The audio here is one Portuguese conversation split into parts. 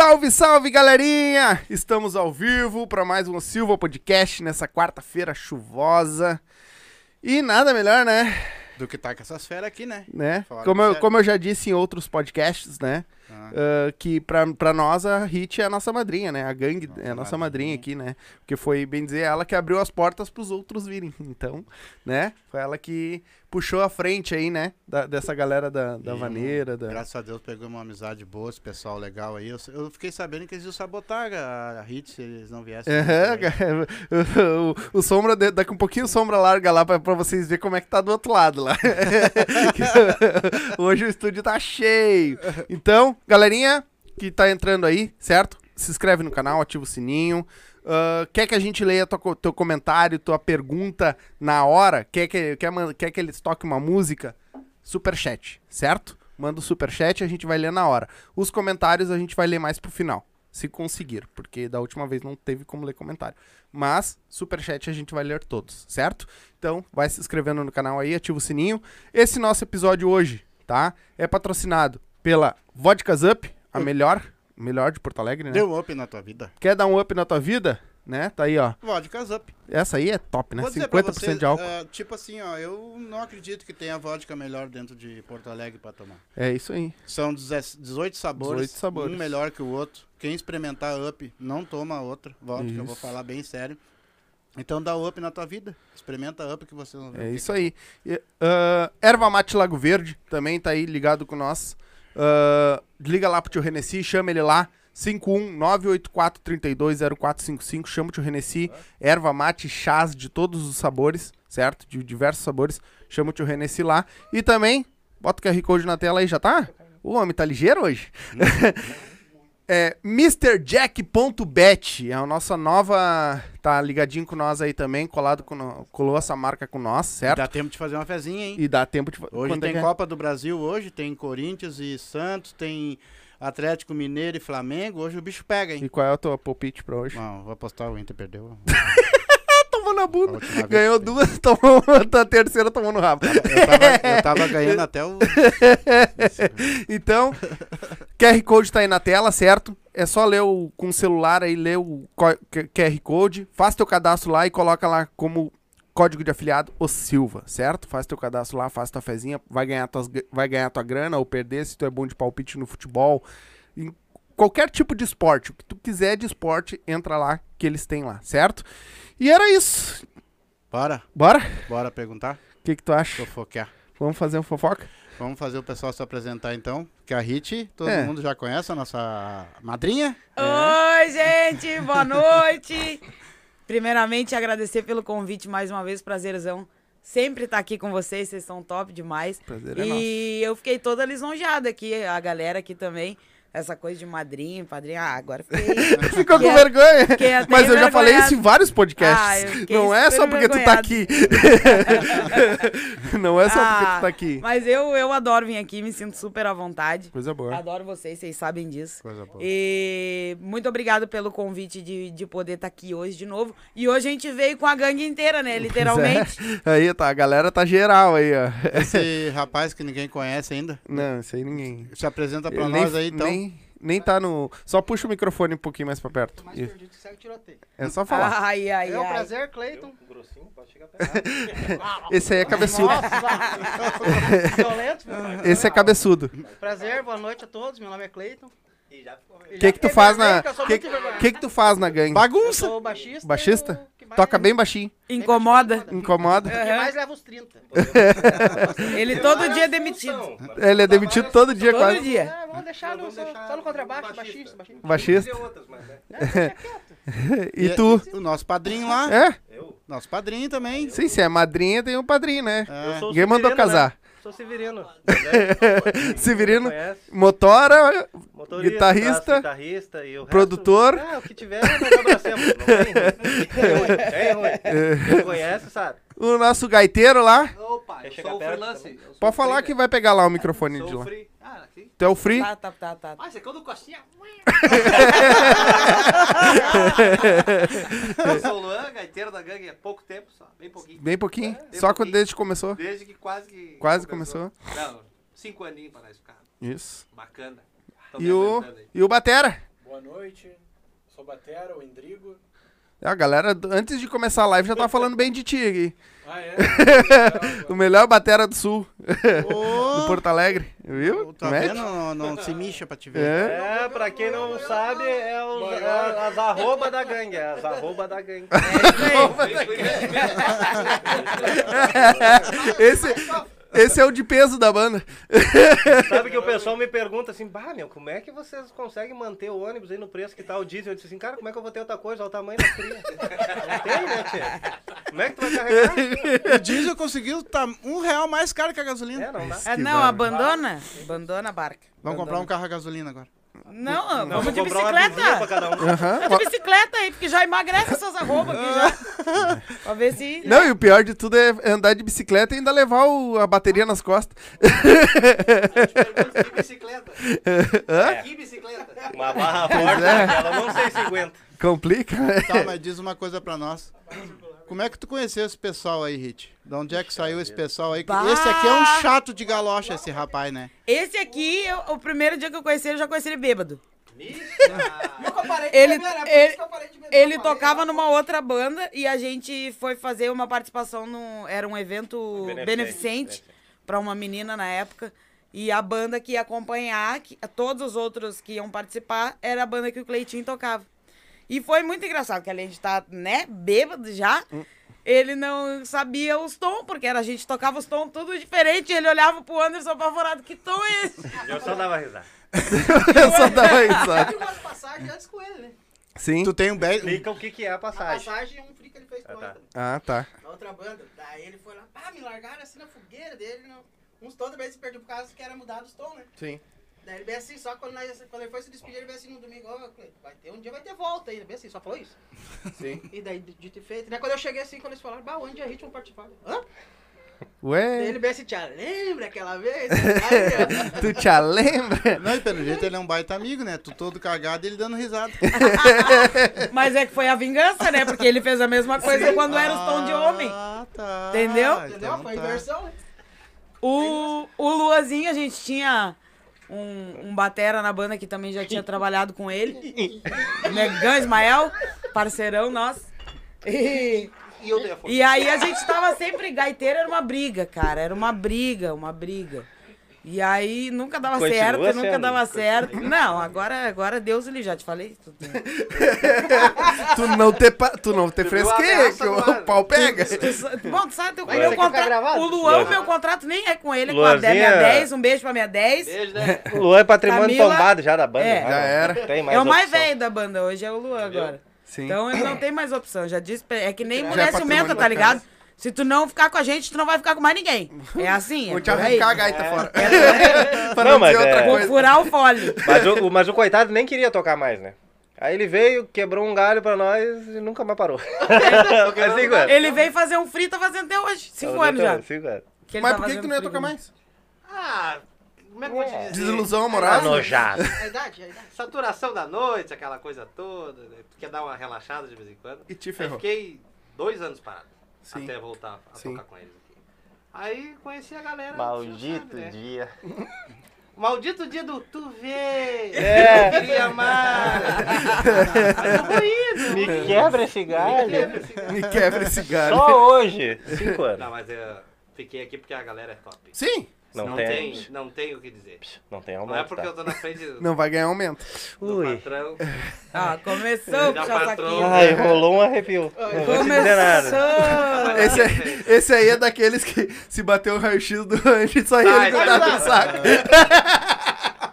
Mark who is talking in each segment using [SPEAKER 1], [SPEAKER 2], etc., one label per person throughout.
[SPEAKER 1] Salve, salve, galerinha! Estamos ao vivo para mais um Silva Podcast nessa quarta-feira chuvosa. E nada melhor, né?
[SPEAKER 2] Do que tá com essas feras aqui, né?
[SPEAKER 1] né? Como, eu, como eu já disse em outros podcasts, né?
[SPEAKER 2] Ah.
[SPEAKER 1] ah, que pra, pra nós a Hit é a nossa madrinha, né? A gangue
[SPEAKER 2] Nossa
[SPEAKER 1] é a nossa madrinha
[SPEAKER 2] madrinha.
[SPEAKER 1] aqui, né? Porque foi, bem dizer, ela que abriu as portas pros outros virem. Então, né? Foi ela que puxou a frente aí, né? Da- dessa galera da, da
[SPEAKER 2] E,
[SPEAKER 1] vaneira. Da...
[SPEAKER 2] Graças a Deus pegou uma amizade boa, esse pessoal legal aí. Eu, eu fiquei sabendo que eles iam sabotar a, a Hit se eles não viessem.
[SPEAKER 1] Cara. o, o Sombra, daqui um pouquinho o Sombra larga lá pra, pra vocês verem como é que tá do outro lado lá. Hoje o estúdio tá cheio. Então, galerinha que tá entrando aí, certo? Se inscreve no canal, ativa o sininho. Ah, quer que a gente leia co- teu comentário, tua pergunta na hora? Quer que, quer, quer que eles toquem uma música? Superchat, certo? Manda o superchat e a gente vai ler na hora. Os comentários a gente vai ler mais pro final. Se conseguir, porque da última vez não teve como ler comentário. Mas, superchat a gente vai ler todos, certo? Então, vai se inscrevendo no canal aí, ativa o sininho. Esse nosso episódio hoje, tá? É patrocinado pela Vodkas Up, a melhor, melhor de Porto Alegre, né?
[SPEAKER 2] Deu um up na tua vida.
[SPEAKER 1] Quer dar um up na tua vida? Né? Tá aí, ó.
[SPEAKER 2] Vodkas up.
[SPEAKER 1] Essa aí é top, né?
[SPEAKER 2] Vou dizer pra
[SPEAKER 1] 50%
[SPEAKER 2] vocês,
[SPEAKER 1] de álcool.
[SPEAKER 2] ah, tipo assim, ó, eu não acredito que tenha vodka melhor dentro de Porto Alegre pra tomar.
[SPEAKER 1] É isso aí.
[SPEAKER 2] São 10 18 sabores,
[SPEAKER 1] 18 sabores.
[SPEAKER 2] um melhor que o outro. Quem experimentar up, não toma outra vodka, eu vou
[SPEAKER 1] Isso.
[SPEAKER 2] falar bem sério. Então dá up na tua vida. Experimenta up que você não
[SPEAKER 1] É isso aí. E, ah, Erva Mate Lago Verde também tá aí ligado com nós. Ah, liga lá pro tio Renessi, chama ele lá. 51984320455. Chama o tio Renessi. Erva mate, chás de todos os sabores, certo? De diversos sabores. Chama o tio Renessi lá. E também, bota o QR Code na tela aí, já tá? O homem tá ligeiro hoje? É MrJack.bet, é a nossa nova. Tá ligadinho com nós aí também, colado com colou essa marca com nós, certo?
[SPEAKER 2] Dá tempo de fazer uma fezinha, hein?
[SPEAKER 1] E dá tempo de
[SPEAKER 2] Hoje
[SPEAKER 1] quando é
[SPEAKER 2] tem
[SPEAKER 1] é?
[SPEAKER 2] Copa do Brasil, hoje tem Corinthians e Santos, tem Atlético Mineiro e Flamengo. Hoje o bicho pega, hein?
[SPEAKER 1] E qual é o teu palpite pra hoje?
[SPEAKER 2] Não, vou apostar o Inter perdeu.
[SPEAKER 1] Tomou na bunda. Ganhou duas, tomou a terceira tomou no rabo.
[SPEAKER 2] Eu tava, eu tava ganhando até o.
[SPEAKER 1] Então, QR Code tá aí na tela, certo? É só ler o, com o celular aí, ler o QR Code, faz teu cadastro lá e coloca lá como código de afiliado o Silva, certo? Faz teu cadastro lá, faz tua fezinha, vai ganhar, tuas, vai ganhar tua grana ou perder se tu é bom de palpite no futebol. Em qualquer tipo de esporte, o que tu quiser de esporte, entra lá que eles têm lá, certo? E era isso.
[SPEAKER 2] Bora,
[SPEAKER 1] Bora?
[SPEAKER 2] bora perguntar?
[SPEAKER 1] O que, que tu acha?
[SPEAKER 2] Fofoquear.
[SPEAKER 1] Vamos fazer um fofoca?
[SPEAKER 2] Vamos fazer o pessoal se apresentar então. Que a Hit, todo
[SPEAKER 1] É.
[SPEAKER 2] mundo já conhece, a nossa madrinha.
[SPEAKER 3] Oi, gente, boa noite. Primeiramente, agradecer pelo convite mais uma vez, prazerzão. Sempre estar aqui com vocês, vocês são top demais.
[SPEAKER 1] Prazer é nosso.
[SPEAKER 3] e eu fiquei toda lisonjeada aqui, a galera aqui também. Essa coisa de madrinha, padrinha. Ah, agora fiquei.
[SPEAKER 1] Ficou com vergonha. Mas eu já falei isso em vários
[SPEAKER 3] Ah,
[SPEAKER 1] podcasts.
[SPEAKER 3] eu fiquei
[SPEAKER 1] não é só porque tu tá aqui. não é só porque
[SPEAKER 3] Ah,
[SPEAKER 1] tu tá aqui.
[SPEAKER 3] Mas eu, eu adoro vir aqui, me sinto super à vontade.
[SPEAKER 1] Coisa boa.
[SPEAKER 3] Adoro vocês, vocês sabem disso.
[SPEAKER 2] Coisa boa.
[SPEAKER 3] E muito obrigado pelo convite de, de poder estar aqui hoje de novo. E hoje a gente veio com a gangue inteira, né? Literalmente.
[SPEAKER 1] Aí, tá, a galera tá geral aí, ó.
[SPEAKER 2] Esse rapaz que ninguém conhece ainda,
[SPEAKER 1] Não, isso aí ninguém.
[SPEAKER 2] se apresenta pra
[SPEAKER 1] Ele
[SPEAKER 2] nós
[SPEAKER 1] nem,
[SPEAKER 2] aí então.
[SPEAKER 1] Nem, nem tá no. Só puxa o microfone um pouquinho mais pra perto.
[SPEAKER 4] mais perdido que segue tiroteio.
[SPEAKER 1] É só falar.
[SPEAKER 3] Ai, ai,
[SPEAKER 4] É um
[SPEAKER 3] ai.
[SPEAKER 4] prazer, Cleiton.
[SPEAKER 5] Grossinho, pode chegar perto.
[SPEAKER 1] Esse aí é cabeçudo.
[SPEAKER 4] Nossa, violento.
[SPEAKER 1] Esse é cabeçudo.
[SPEAKER 4] Prazer, boa noite a todos. Meu nome é Cleiton.
[SPEAKER 5] E já ficou
[SPEAKER 1] O que que tu faz na. Que que que tu faz na gangue?
[SPEAKER 4] Eu
[SPEAKER 2] Bagunça!
[SPEAKER 4] sou baixista.
[SPEAKER 1] Baixista?
[SPEAKER 4] e o que mais-
[SPEAKER 1] Toca bem baixinho.
[SPEAKER 3] Incomoda.
[SPEAKER 1] Incomoda.
[SPEAKER 4] O que mais leva os 30.
[SPEAKER 3] Ele todo dia é demitido.
[SPEAKER 1] Ele é demitido todo dia
[SPEAKER 3] Todo
[SPEAKER 1] quase.
[SPEAKER 3] dia.
[SPEAKER 4] É, vamos deixar no, só, só no contrabaixo, baixista. baixista.
[SPEAKER 1] Baixista.
[SPEAKER 5] outras, mas né?
[SPEAKER 1] E tu?
[SPEAKER 2] O nosso padrinho lá.
[SPEAKER 1] É?
[SPEAKER 5] Eu,
[SPEAKER 2] Nosso padrinho também.
[SPEAKER 1] Sim, se é madrinha, tem um padrinho, né?
[SPEAKER 2] É.
[SPEAKER 5] sou
[SPEAKER 1] Ninguém mandou
[SPEAKER 5] Severino,
[SPEAKER 1] casar.
[SPEAKER 5] Né? Sou Severino.
[SPEAKER 1] Severino,
[SPEAKER 5] Conhece?
[SPEAKER 1] motora,
[SPEAKER 5] Motorista,
[SPEAKER 1] Guitarrista,
[SPEAKER 5] guitarrista e o resto-
[SPEAKER 1] produtor.
[SPEAKER 5] Ah, o que tiver, nós abracemos. Não tem, tem ruim. Tem ruim. Quem conhece, sabe?
[SPEAKER 1] o nosso gaiteiro lá.
[SPEAKER 6] Opa, eu sou o freelance.
[SPEAKER 1] Pode falar
[SPEAKER 6] free,
[SPEAKER 1] que
[SPEAKER 6] né?
[SPEAKER 1] vai pegar lá o microfone de lá.
[SPEAKER 6] free. Aqui.
[SPEAKER 1] Tu é o free?
[SPEAKER 3] Tá, tá, tá, tá.
[SPEAKER 6] Ah, aqui é o do Costinha. eu sou o Luan, gaiteiro da gangue há pouco tempo só, bem pouquinho.
[SPEAKER 1] Bem pouquinho.
[SPEAKER 6] Bem
[SPEAKER 1] Só quando
[SPEAKER 6] pouquinho.
[SPEAKER 1] desde que começou.
[SPEAKER 6] Desde que quase que...
[SPEAKER 1] Quase começou.
[SPEAKER 6] Não, cinco aninhos para nós ficar.
[SPEAKER 1] Isso.
[SPEAKER 6] Bacana.
[SPEAKER 1] E o, e o Batera.
[SPEAKER 7] Boa noite. Sou Batera, o Endrigo.
[SPEAKER 1] A galera, antes de começar a live, já tava falando bem de ti aqui.
[SPEAKER 7] Ah, é?
[SPEAKER 1] O melhor batera do sul, do
[SPEAKER 2] Ô,
[SPEAKER 1] Porto Alegre. Viu?
[SPEAKER 2] tá vendo? Não, não se mixa pra te ver.
[SPEAKER 1] É.
[SPEAKER 5] É, pra quem não sabe, é, os, é as arroba da gangue. É as arroba da gangue.
[SPEAKER 1] Esse, esse é o de peso da banda.
[SPEAKER 5] Sabe que o pessoal me pergunta assim, bah, meu, como é que vocês conseguem manter o ônibus aí no preço que tá o diesel? Eu disse assim, cara, como é que eu vou ter outra coisa? Olha o tamanho da fria. Não tem, né, tia? Como é que tu vai carregar?
[SPEAKER 2] O diesel conseguiu tá um real mais caro que a gasolina.
[SPEAKER 5] É, não dá.
[SPEAKER 3] É, não, abandona. Abandona a barca.
[SPEAKER 2] Vamos comprar um carro a gasolina agora.
[SPEAKER 3] Não,
[SPEAKER 5] Não,
[SPEAKER 3] vamos de bicicleta.
[SPEAKER 5] um.
[SPEAKER 3] É de bicicleta aí, porque já emagrece essas arrobas aqui já. pra ver se.
[SPEAKER 1] Não, e o pior de tudo é andar de bicicleta e ainda levar o- a bateria nas costas.
[SPEAKER 6] Que bicicleta?
[SPEAKER 1] Hã?
[SPEAKER 6] Que bicicleta?
[SPEAKER 5] Uma barra forte,
[SPEAKER 1] é.
[SPEAKER 5] ela não sei se aguenta.
[SPEAKER 1] Complica, né?
[SPEAKER 2] Tá, mas diz uma coisa pra nós. Como é que tu conheceu esse pessoal aí, Hit? De onde é que saiu esse pessoal aí?
[SPEAKER 3] Bah!
[SPEAKER 2] Esse aqui é um chato de galocha, esse rapaz, né?
[SPEAKER 3] Esse aqui, eu- o primeiro dia que eu conheci ele, eu já conheci ele bêbado.
[SPEAKER 4] Nunca parei de
[SPEAKER 3] Ele-
[SPEAKER 4] beber, é por
[SPEAKER 3] ele-
[SPEAKER 4] isso que eu parei de beber,
[SPEAKER 3] Ele
[SPEAKER 4] eu parei.
[SPEAKER 3] tocava numa outra banda e a gente foi fazer uma participação no. Era um evento
[SPEAKER 5] Beneficente,
[SPEAKER 3] beneficente para uma menina na época. E a banda que ia acompanhar, que, todos os outros que iam participar, era a banda que o Cleitinho tocava. E foi muito engraçado, que além de estar, né, bêbado já, ele não sabia os tons, porque era, a gente tocava os tons tudo diferente. E ele olhava pro Anderson apavorado, que tom é esse?
[SPEAKER 5] Eu só dava risada.
[SPEAKER 1] Eu só dava risada.
[SPEAKER 4] Eu fiz umas passagens antes com ele, né?
[SPEAKER 1] Sim.
[SPEAKER 2] Tu tem um bad...
[SPEAKER 5] Explica o que, que é a
[SPEAKER 4] A
[SPEAKER 5] passagem.
[SPEAKER 4] passagem e um free que ele fez com
[SPEAKER 5] Ah, tá.
[SPEAKER 1] Ah, tá.
[SPEAKER 4] Na outra banda. Daí ele foi lá, pá, me largaram assim na fogueira dele. Não. Uns toda vez se perdeu por causa que era mudado os tons, né?
[SPEAKER 1] Sim.
[SPEAKER 4] Daí ele bem assim, só quando, nós- quando ele foi se despedir, ele veio assim no domingo, ó, Cleiton, vai ter um dia vai ter volta ainda, bem assim, só falou isso.
[SPEAKER 1] Sim.
[SPEAKER 4] E daí, dito e feito, né? Quando eu cheguei assim, quando eles falaram, bah, onde a gente vai participar? Hã? Daí
[SPEAKER 1] Ué,
[SPEAKER 4] ele bem assim, tia, lembra aquela vez? Aí,
[SPEAKER 1] tu te lembra?
[SPEAKER 2] Não, e pelo jeito ele é um baita amigo, né? Tu todo cagado e ele dando risada.
[SPEAKER 3] Mas é que foi a vingança, né? Porque ele fez a mesma coisa quando era os tons de homem.
[SPEAKER 2] Ah, tá.
[SPEAKER 3] Entendeu?
[SPEAKER 4] entendeu?
[SPEAKER 2] Então
[SPEAKER 4] Foi
[SPEAKER 2] tá.
[SPEAKER 4] inversão, né?
[SPEAKER 3] O, o Luazinho, a gente tinha um, um batera na banda que também já tinha trabalhado com ele. Negão Ismael, parceirão nosso. E,
[SPEAKER 6] E
[SPEAKER 3] e aí a gente tava sempre, gaiteiro era uma briga, cara. Era uma briga, uma briga. E aí nunca dava
[SPEAKER 5] Continua
[SPEAKER 3] certo, nunca
[SPEAKER 5] sendo,
[SPEAKER 3] dava
[SPEAKER 5] continua.
[SPEAKER 3] certo. Não, agora, agora Deus ele já te falei. Tu-
[SPEAKER 1] Tu não ter, pa- tu não
[SPEAKER 6] a
[SPEAKER 1] fresqueira,
[SPEAKER 6] ameaça
[SPEAKER 1] que o, pau pega.
[SPEAKER 3] tu Bom, tu sabe, o
[SPEAKER 4] Vai,
[SPEAKER 3] meu contrato. O Luan, o meu contrato nem é com ele, é com a
[SPEAKER 5] Luanzinha-
[SPEAKER 3] minha 10. Um beijo pra minha 10.
[SPEAKER 6] Beijo, né?
[SPEAKER 5] O Luan é patrimônio
[SPEAKER 3] Camila-
[SPEAKER 5] tombado já da banda.
[SPEAKER 3] É.
[SPEAKER 5] né?
[SPEAKER 1] Já era.
[SPEAKER 5] Não Tem mais
[SPEAKER 3] É o mais
[SPEAKER 5] opção.
[SPEAKER 3] velho da banda hoje, é o Luan agora.
[SPEAKER 1] Sim.
[SPEAKER 3] Então ele não tem mais opção. Já disse, é que nem
[SPEAKER 1] é
[SPEAKER 3] mulher ciumenta, tá ligado? Se tu não ficar com a gente, tu não vai ficar com mais ninguém. É assim, é
[SPEAKER 1] Vou te
[SPEAKER 3] aí.
[SPEAKER 1] arrancar a gaita fora. pra
[SPEAKER 5] Não,
[SPEAKER 1] não,
[SPEAKER 5] mas
[SPEAKER 1] dizer outra
[SPEAKER 5] é-
[SPEAKER 3] Vou
[SPEAKER 1] coisa.
[SPEAKER 3] furar o fole.
[SPEAKER 5] Mas o, mas o coitado nem queria tocar mais, né? Aí ele veio, quebrou um galho pra nós e nunca mais parou. Anos.
[SPEAKER 3] Ele veio fazer um free, tá fazendo até hoje. Cinco anos já.
[SPEAKER 5] Cinco anos.
[SPEAKER 1] Mas
[SPEAKER 3] tá
[SPEAKER 1] por que, que tu não ia tocar mais?
[SPEAKER 6] Ah, como é que eu vou te dizer?
[SPEAKER 1] Desilusão
[SPEAKER 5] Tá
[SPEAKER 1] amorosa?
[SPEAKER 5] nojado.
[SPEAKER 4] A idade, a idade.
[SPEAKER 6] Saturação da noite, aquela coisa toda. né? Tu quer dar uma relaxada de vez em quando.
[SPEAKER 1] E te
[SPEAKER 6] Aí
[SPEAKER 1] ferrou.
[SPEAKER 6] fiquei dois anos parado.
[SPEAKER 1] Sim.
[SPEAKER 6] Até voltar a
[SPEAKER 1] Sim.
[SPEAKER 6] tocar com eles aqui. Aí conheci a galera.
[SPEAKER 5] Maldito
[SPEAKER 6] sabe, né?
[SPEAKER 5] dia.
[SPEAKER 6] Maldito dia do tu vê.
[SPEAKER 5] É.
[SPEAKER 6] Eu queria amar. Mas eu vou indo.
[SPEAKER 5] Me quebra esse galho.
[SPEAKER 1] Me quebra esse galho.
[SPEAKER 5] Só hoje. Cinco anos.
[SPEAKER 6] Não, mas eu fiquei aqui porque a galera é top.
[SPEAKER 1] Sim.
[SPEAKER 5] Não,
[SPEAKER 6] não
[SPEAKER 5] tem.
[SPEAKER 6] tem, não tem o que dizer.
[SPEAKER 5] Não tem
[SPEAKER 6] Não
[SPEAKER 5] aumento.
[SPEAKER 6] é porque
[SPEAKER 5] tá?
[SPEAKER 6] eu tô na frente do,
[SPEAKER 1] Não vai ganhar aumento.
[SPEAKER 6] do
[SPEAKER 5] Ui.
[SPEAKER 6] patrão.
[SPEAKER 3] Ah, começou o
[SPEAKER 6] Já patrão.
[SPEAKER 5] Ai, rolou um arrepio. Não vou te dizer nada.
[SPEAKER 3] Começou!
[SPEAKER 1] Esse, aí- esse aí é daqueles que se bater o raio-x do anjo, só ele
[SPEAKER 6] lá.
[SPEAKER 1] no saco.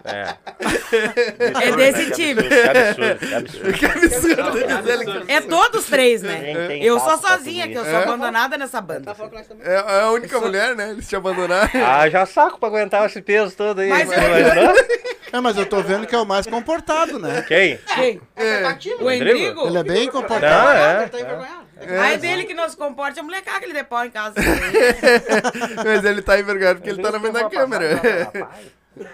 [SPEAKER 5] É.
[SPEAKER 3] É desse time.
[SPEAKER 5] Que absurdo, que absurdo.
[SPEAKER 1] Que que-.
[SPEAKER 3] É todos três, né? Eu sou sozinha aqui, eu sou
[SPEAKER 1] É?
[SPEAKER 3] abandonada nessa banda.
[SPEAKER 4] Tá.
[SPEAKER 1] É é a única mulher, né? Eles te abandonaram.
[SPEAKER 5] Ah, já saco pra aguentar esse peso todo aí.
[SPEAKER 3] Mas
[SPEAKER 5] imaginou?
[SPEAKER 2] É, mas eu tô vendo que é o mais comportado, né?
[SPEAKER 5] Quem?
[SPEAKER 3] Quem?
[SPEAKER 4] É, tímido.
[SPEAKER 3] O
[SPEAKER 5] Rodrigo?
[SPEAKER 3] Endrigo?
[SPEAKER 2] Ele é bem
[SPEAKER 5] Não,
[SPEAKER 2] comportado.
[SPEAKER 5] é.
[SPEAKER 4] Ele tá envergonhado.
[SPEAKER 3] Ah, é dele que não se comporta, é molecada que ele depõe em casa.
[SPEAKER 1] Mas ele tá envergonhado porque ele tá na frente da câmera.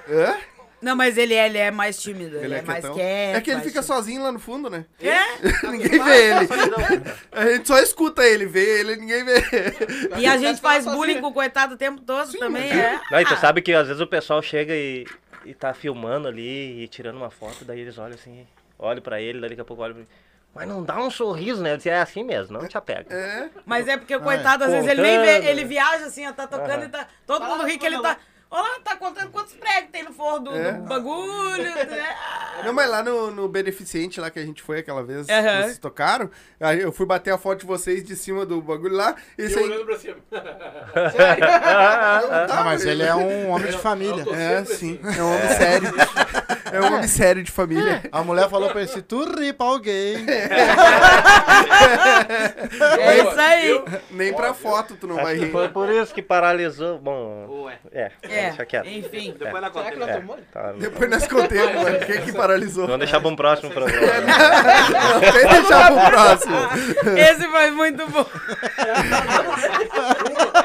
[SPEAKER 1] Hã?
[SPEAKER 3] Não, mas ele é, ele é mais tímido, ele, é, mais
[SPEAKER 1] quietão.
[SPEAKER 3] quieto.
[SPEAKER 1] É que ele
[SPEAKER 3] mais
[SPEAKER 1] fica
[SPEAKER 3] tímido.
[SPEAKER 1] sozinho lá no fundo, né?
[SPEAKER 3] É?
[SPEAKER 1] Ninguém vê ele. A gente só escuta ele, vê ele, ninguém vê.
[SPEAKER 3] E a gente faz bullying com o coitado o tempo todo também, é.
[SPEAKER 5] Não, e tu sabe que às vezes o pessoal chega e, e tá filmando ali e tirando uma foto, daí eles olham assim, olho pra ele, daqui a pouco olho pra ele. Mas não dá um sorriso, né? Eu disse, é assim mesmo, não te apega.
[SPEAKER 1] É.
[SPEAKER 3] Mas é porque, coitado, às vezes ele nem vê,
[SPEAKER 5] Contando.
[SPEAKER 3] ele viaja assim, ó, tá tocando e tá. Todo mundo ri que ele tá. Olha lá, tá contando quantos pregos tem no forro do,
[SPEAKER 1] É.
[SPEAKER 3] do bagulho. né?
[SPEAKER 1] Não, mas lá no, no Beneficente, lá que a gente foi aquela vez,
[SPEAKER 3] Aham.
[SPEAKER 1] vocês tocaram, aí eu fui bater a foto de vocês de cima do bagulho lá, e
[SPEAKER 7] Eu
[SPEAKER 1] aí...
[SPEAKER 7] olhando pra cima.
[SPEAKER 2] Ah, mas ele é um homem de família.
[SPEAKER 1] É, sim, é um homem sério. É um homem sério de família.
[SPEAKER 2] A mulher falou pra ele, se tu rir pra alguém...
[SPEAKER 3] É isso aí.
[SPEAKER 1] Nem pra foto tu não vai rir.
[SPEAKER 5] foi por isso que paralisou. Bom,
[SPEAKER 6] Ué.
[SPEAKER 5] é,
[SPEAKER 3] É,
[SPEAKER 5] deixa quieto.
[SPEAKER 3] enfim.
[SPEAKER 6] Depois na conta.
[SPEAKER 5] É, tá.
[SPEAKER 1] Depois nós contemos, mano, quem que paralisou.
[SPEAKER 5] Vamos deixar pra um próximo programa.
[SPEAKER 1] Não, tem que deixar pro próximo.
[SPEAKER 3] Esse foi muito bom.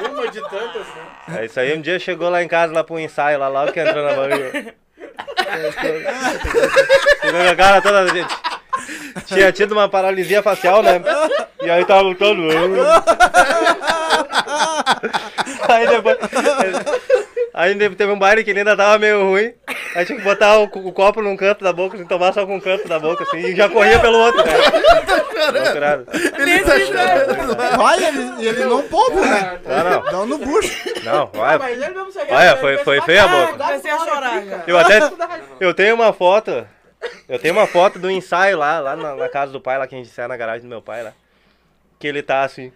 [SPEAKER 7] Uma, uma de tantas, né?
[SPEAKER 5] É isso aí, um dia chegou lá em casa, lá pro ensaio, lá logo que entrou na barriga. Tirou a cara toda, gente. Tinha tido uma paralisia facial, né? E aí tava lutando. Aí depois. Aí teve um baile que ele ainda tava meio ruim. Aí tinha que botar o, o copo num canto da boca, assim, tomar só com um canto da boca, assim, e já corria pelo outro, né?
[SPEAKER 1] Ele tá chorando.
[SPEAKER 2] Vai, ele, e ele não poupa, né?
[SPEAKER 5] Não, não,
[SPEAKER 2] Dá no bucho.
[SPEAKER 5] não, vai.
[SPEAKER 7] Mas ele mesmo saiu.
[SPEAKER 5] Olha, foi- foi feia a boca.
[SPEAKER 3] Comecei a chorar já.
[SPEAKER 5] Eu até. Eu tenho uma foto. Eu tenho uma foto do ensaio lá, lá na, na casa do pai, lá que a gente ensaia na garagem do meu pai lá. Que ele tá assim.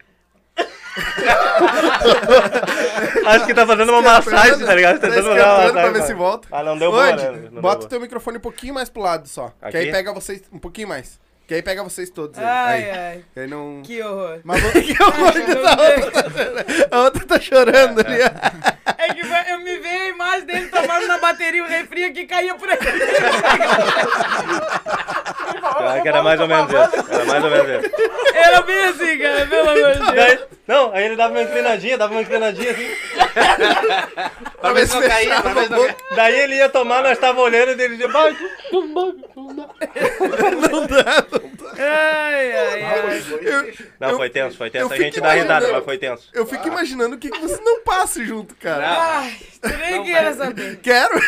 [SPEAKER 5] Acho que tá fazendo uma massagem, tá ligado?
[SPEAKER 1] Tá
[SPEAKER 5] Tentando fazer uma
[SPEAKER 1] esquentando pra
[SPEAKER 5] massagem.
[SPEAKER 1] ver se volta.
[SPEAKER 5] Ah, não deu boa,
[SPEAKER 1] Andy,
[SPEAKER 5] né? Não deu
[SPEAKER 1] bota o
[SPEAKER 5] boa.
[SPEAKER 1] teu microfone um pouquinho mais pro lado só. Que aí
[SPEAKER 5] Aqui?
[SPEAKER 1] pega vocês um pouquinho mais. Que aí pega vocês todos. aí.
[SPEAKER 3] Ai,
[SPEAKER 1] aí.
[SPEAKER 3] ai.
[SPEAKER 1] Aí não...
[SPEAKER 3] Que horror.
[SPEAKER 2] Mas vou-
[SPEAKER 1] Que horror que tá outra. A outra tá chorando ali.
[SPEAKER 3] É que vai- eu me vejo a imagem dele tomando na bateria o refri que caía por aqui.
[SPEAKER 5] Pior que era mais ou menos isso. Era mais ou menos isso.
[SPEAKER 3] Era bem assim, cara, pelo amor de Deus.
[SPEAKER 5] Daí- não, aí ele dava uma inclinadinha, dava uma inclinadinha assim.
[SPEAKER 6] Pra ver se não caía, pra ver se não caía.
[SPEAKER 5] Daí ele ia tomar, nós tava olhando e ele dizia, vai, não dá, não dá.
[SPEAKER 3] Ai, ai, ai.
[SPEAKER 1] Eu,
[SPEAKER 5] Não, foi tenso, foi tenso. A gente dá risada, mas foi tenso.
[SPEAKER 1] eu fico imaginando o que, que você não passa junto, cara.
[SPEAKER 3] Ai, tu nem queira saber.
[SPEAKER 1] Quero.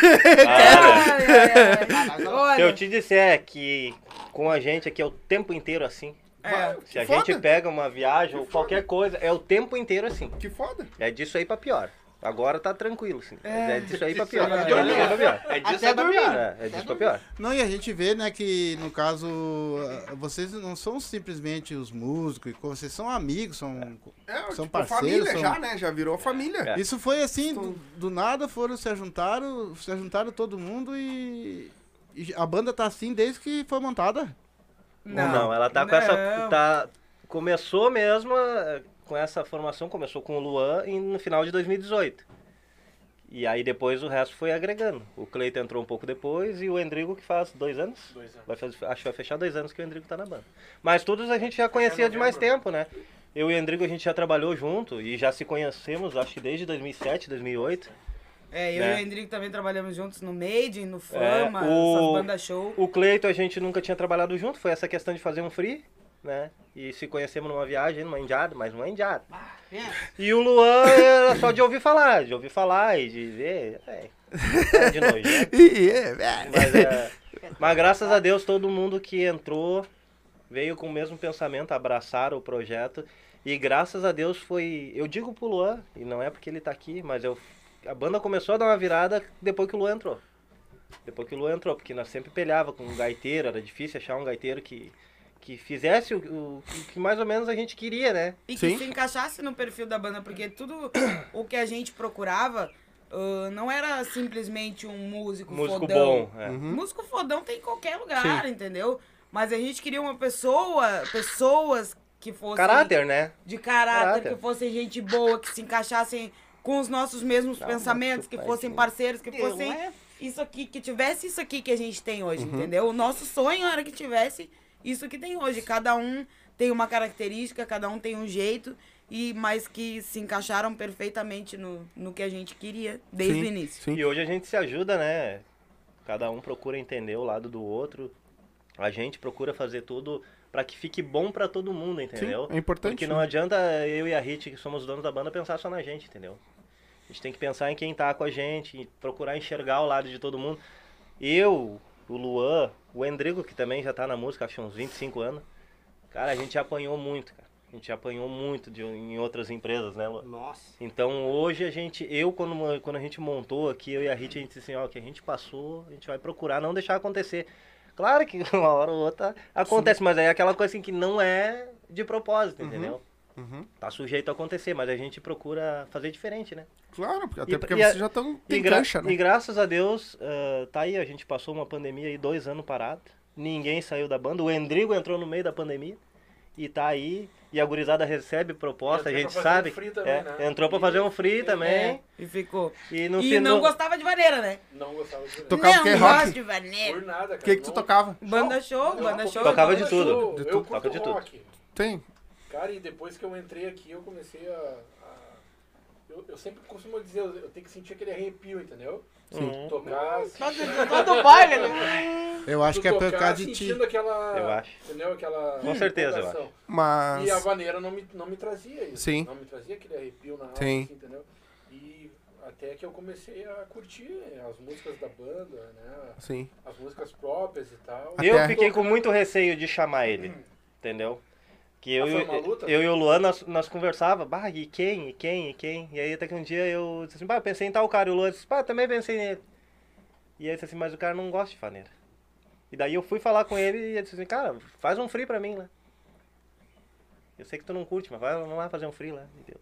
[SPEAKER 3] Ai, ai, ai.
[SPEAKER 5] Se eu te disser que com a gente aqui é o tempo inteiro assim.
[SPEAKER 3] É.
[SPEAKER 5] Se a
[SPEAKER 1] Foda.
[SPEAKER 5] gente pega uma viagem ou qualquer coisa, é o tempo inteiro assim.
[SPEAKER 1] Que foda.
[SPEAKER 5] É disso aí pra pior. Agora tá tranquilo, assim. Mas É, disso aí pra pior.
[SPEAKER 3] É.
[SPEAKER 5] É disso aí pra pior.
[SPEAKER 6] É disso
[SPEAKER 4] Até
[SPEAKER 6] aí pra pior.
[SPEAKER 5] É, é disso pra pior.
[SPEAKER 2] Não, e a gente vê, né, que no caso, vocês não são simplesmente os músicos, e co- vocês são amigos, são...
[SPEAKER 1] É,
[SPEAKER 2] São
[SPEAKER 1] tipo,
[SPEAKER 2] parceiros,
[SPEAKER 1] família
[SPEAKER 2] são-
[SPEAKER 1] já, né? Já virou família.
[SPEAKER 5] É.
[SPEAKER 2] Isso foi assim, do, do nada foram, se juntaram, se juntaram todo mundo e, e a banda tá assim desde que foi montada.
[SPEAKER 5] Não, ela tá com essa.
[SPEAKER 3] Não.
[SPEAKER 5] Tá, começou mesmo eh, com essa formação, começou com o Luan em- no final de 2018. E aí depois o resto foi agregando. O Cleiton entrou um pouco depois e o Endrigo que faz dois anos.
[SPEAKER 7] Dois anos.
[SPEAKER 5] Vai fazer, acho que vai fechar dois anos que o Endrigo tá na banda. Mas todos a gente já conhecia de mais tempo, né? Eu e o Endrigo a gente já trabalhou junto e já se conhecemos, acho que desde 2007, 2008.
[SPEAKER 3] É, eu
[SPEAKER 5] né?
[SPEAKER 3] e o Hendrick também trabalhamos juntos no Made, no
[SPEAKER 5] É,
[SPEAKER 3] Fama,
[SPEAKER 5] o-
[SPEAKER 3] essas bandas show.
[SPEAKER 5] O Cleito a gente nunca tinha trabalhado junto, foi essa questão de fazer um free, né? E se conhecemos numa viagem, numa indiada, mais uma indiada. E o Luan era só de ouvir falar, de ouvir falar e de ver. É, é de nojo, né?
[SPEAKER 1] É, é.
[SPEAKER 5] Mas, é, mas graças a Deus todo mundo que entrou veio com o mesmo pensamento, abraçaram o projeto. E graças a Deus foi. Eu digo pro Luan, e não é porque ele tá aqui, mas eu, a banda começou a dar uma virada depois que o Luan entrou. Depois que o Luan entrou, porque nós sempre pelhava com um gaiteiro, era difícil achar um gaiteiro que, que fizesse o, o- o que mais ou menos a gente queria, né?
[SPEAKER 3] E
[SPEAKER 1] Sim.
[SPEAKER 3] que se encaixasse no perfil da banda, porque tudo o que a gente procurava ah, não era simplesmente um músico,
[SPEAKER 5] Músico
[SPEAKER 3] fodão.
[SPEAKER 5] bom. é.
[SPEAKER 3] Músico fodão tem em qualquer lugar, entendeu? Mas a gente queria uma pessoa, pessoas que fossem
[SPEAKER 5] Caráter, né?
[SPEAKER 3] de caráter,
[SPEAKER 5] Caráter.
[SPEAKER 3] que fossem gente boa, que se encaixassem com os nossos mesmos pensamentos, que fossem parceiros, que fossem
[SPEAKER 5] é?
[SPEAKER 3] isso aqui, que tivesse isso aqui que a gente tem hoje, entendeu? O nosso sonho era que tivesse isso que tem hoje. Cada um tem uma característica, cada um tem um jeito, e mas que se encaixaram perfeitamente no, no que a gente queria desde
[SPEAKER 1] Sim,
[SPEAKER 3] o início.
[SPEAKER 1] Sim.
[SPEAKER 5] E hoje a gente se ajuda, né? Cada um procura entender o lado do outro. A gente procura fazer tudo para que fique bom para todo mundo, entendeu?
[SPEAKER 1] é importante,
[SPEAKER 5] Porque não
[SPEAKER 1] né?
[SPEAKER 5] adianta eu e a Rit, que somos donos da banda, pensar só na gente, entendeu? A gente tem que pensar em quem tá com a gente, procurar enxergar o lado de todo mundo. Eu, o Luan, o Endrigo, que também já tá na música, acho que uns 25 anos. Cara, a gente apanhou muito, cara. A gente apanhou muito de, em outras empresas, né, Luan?
[SPEAKER 6] Nossa.
[SPEAKER 5] Então hoje a gente, eu quando, quando a gente montou aqui, eu e a Rit, a gente disse assim, ó, o que a gente passou, a gente vai procurar não deixar acontecer. Claro que uma hora ou outra acontece, mas aí é aquela coisa assim que não é de propósito, entendeu?
[SPEAKER 1] Uhum.
[SPEAKER 5] Tá sujeito a acontecer, mas a gente procura fazer diferente, né?
[SPEAKER 1] Claro, porque- até
[SPEAKER 5] E-
[SPEAKER 1] porque
[SPEAKER 5] e a-
[SPEAKER 1] vocês já estão.
[SPEAKER 5] E,
[SPEAKER 1] Tem cancha, né?
[SPEAKER 5] e graças a Deus, ah, tá aí, a gente passou uma pandemia aí, dois anos parado. Ninguém saiu da banda. O Endrigo entrou no meio da pandemia e tá aí. E a gurizada recebe proposta, a
[SPEAKER 7] Entrou
[SPEAKER 5] gente
[SPEAKER 7] pra fazer
[SPEAKER 5] sabe.
[SPEAKER 7] um free também,
[SPEAKER 5] é,
[SPEAKER 7] né?
[SPEAKER 5] Entrou pra
[SPEAKER 7] E-
[SPEAKER 5] fazer um free também.
[SPEAKER 3] É, e ficou.
[SPEAKER 5] E no
[SPEAKER 3] e
[SPEAKER 5] final.
[SPEAKER 3] não gostava de vaneira, né?
[SPEAKER 7] Não gostava de
[SPEAKER 1] Tocava
[SPEAKER 3] não
[SPEAKER 1] o quê?
[SPEAKER 3] gosto
[SPEAKER 1] Rock?
[SPEAKER 3] de vaneira.
[SPEAKER 7] Por nada, cara.
[SPEAKER 1] O que, que tu tocava?
[SPEAKER 3] Banda show, banda show.
[SPEAKER 5] Tocava
[SPEAKER 3] banda
[SPEAKER 5] de
[SPEAKER 3] show.
[SPEAKER 5] tudo.
[SPEAKER 1] De
[SPEAKER 7] Eu
[SPEAKER 1] tudo.
[SPEAKER 7] curto
[SPEAKER 5] Toca de tudo.
[SPEAKER 1] Tem.
[SPEAKER 7] Cara, e depois que eu entrei aqui, eu comecei a. a- Eu, eu sempre costumo dizer, eu, eu tenho que sentir aquele arrepio, entendeu?
[SPEAKER 5] Uhum.
[SPEAKER 7] Tocar. assim,
[SPEAKER 8] Todo baile, né?
[SPEAKER 2] Eu acho que é por causa de ti.
[SPEAKER 7] aquela.
[SPEAKER 5] Eu acho.
[SPEAKER 7] Entendeu? Aquela.
[SPEAKER 5] Com certeza, eu
[SPEAKER 7] empolgação.
[SPEAKER 1] Mas.
[SPEAKER 7] E a vaneira não me, não me trazia isso.
[SPEAKER 1] Sim.
[SPEAKER 7] Não me trazia aquele arrepio na alma,
[SPEAKER 1] Sim.
[SPEAKER 7] assim, entendeu? E até que eu comecei a curtir as músicas da banda, né?
[SPEAKER 1] Sim.
[SPEAKER 7] As músicas próprias e tal.
[SPEAKER 1] Até-
[SPEAKER 5] Eu fiquei com muito receio de chamar ele, entendeu? Que eu,
[SPEAKER 7] Ah,
[SPEAKER 5] e-
[SPEAKER 7] luta?
[SPEAKER 5] eu e o Luan, nós, nós conversava, bah, e quem, e quem, e quem? E aí até que um dia eu disse assim, bah, eu pensei em tal cara, e o Luan disse, bah, também pensei nele. E aí eu disse assim, mas o cara não gosta de faneira. E daí eu fui falar com ele e ele disse assim, cara, faz um free pra mim lá. Eu sei que tu não curte, mas vai, vamos lá fazer um free lá. Deu.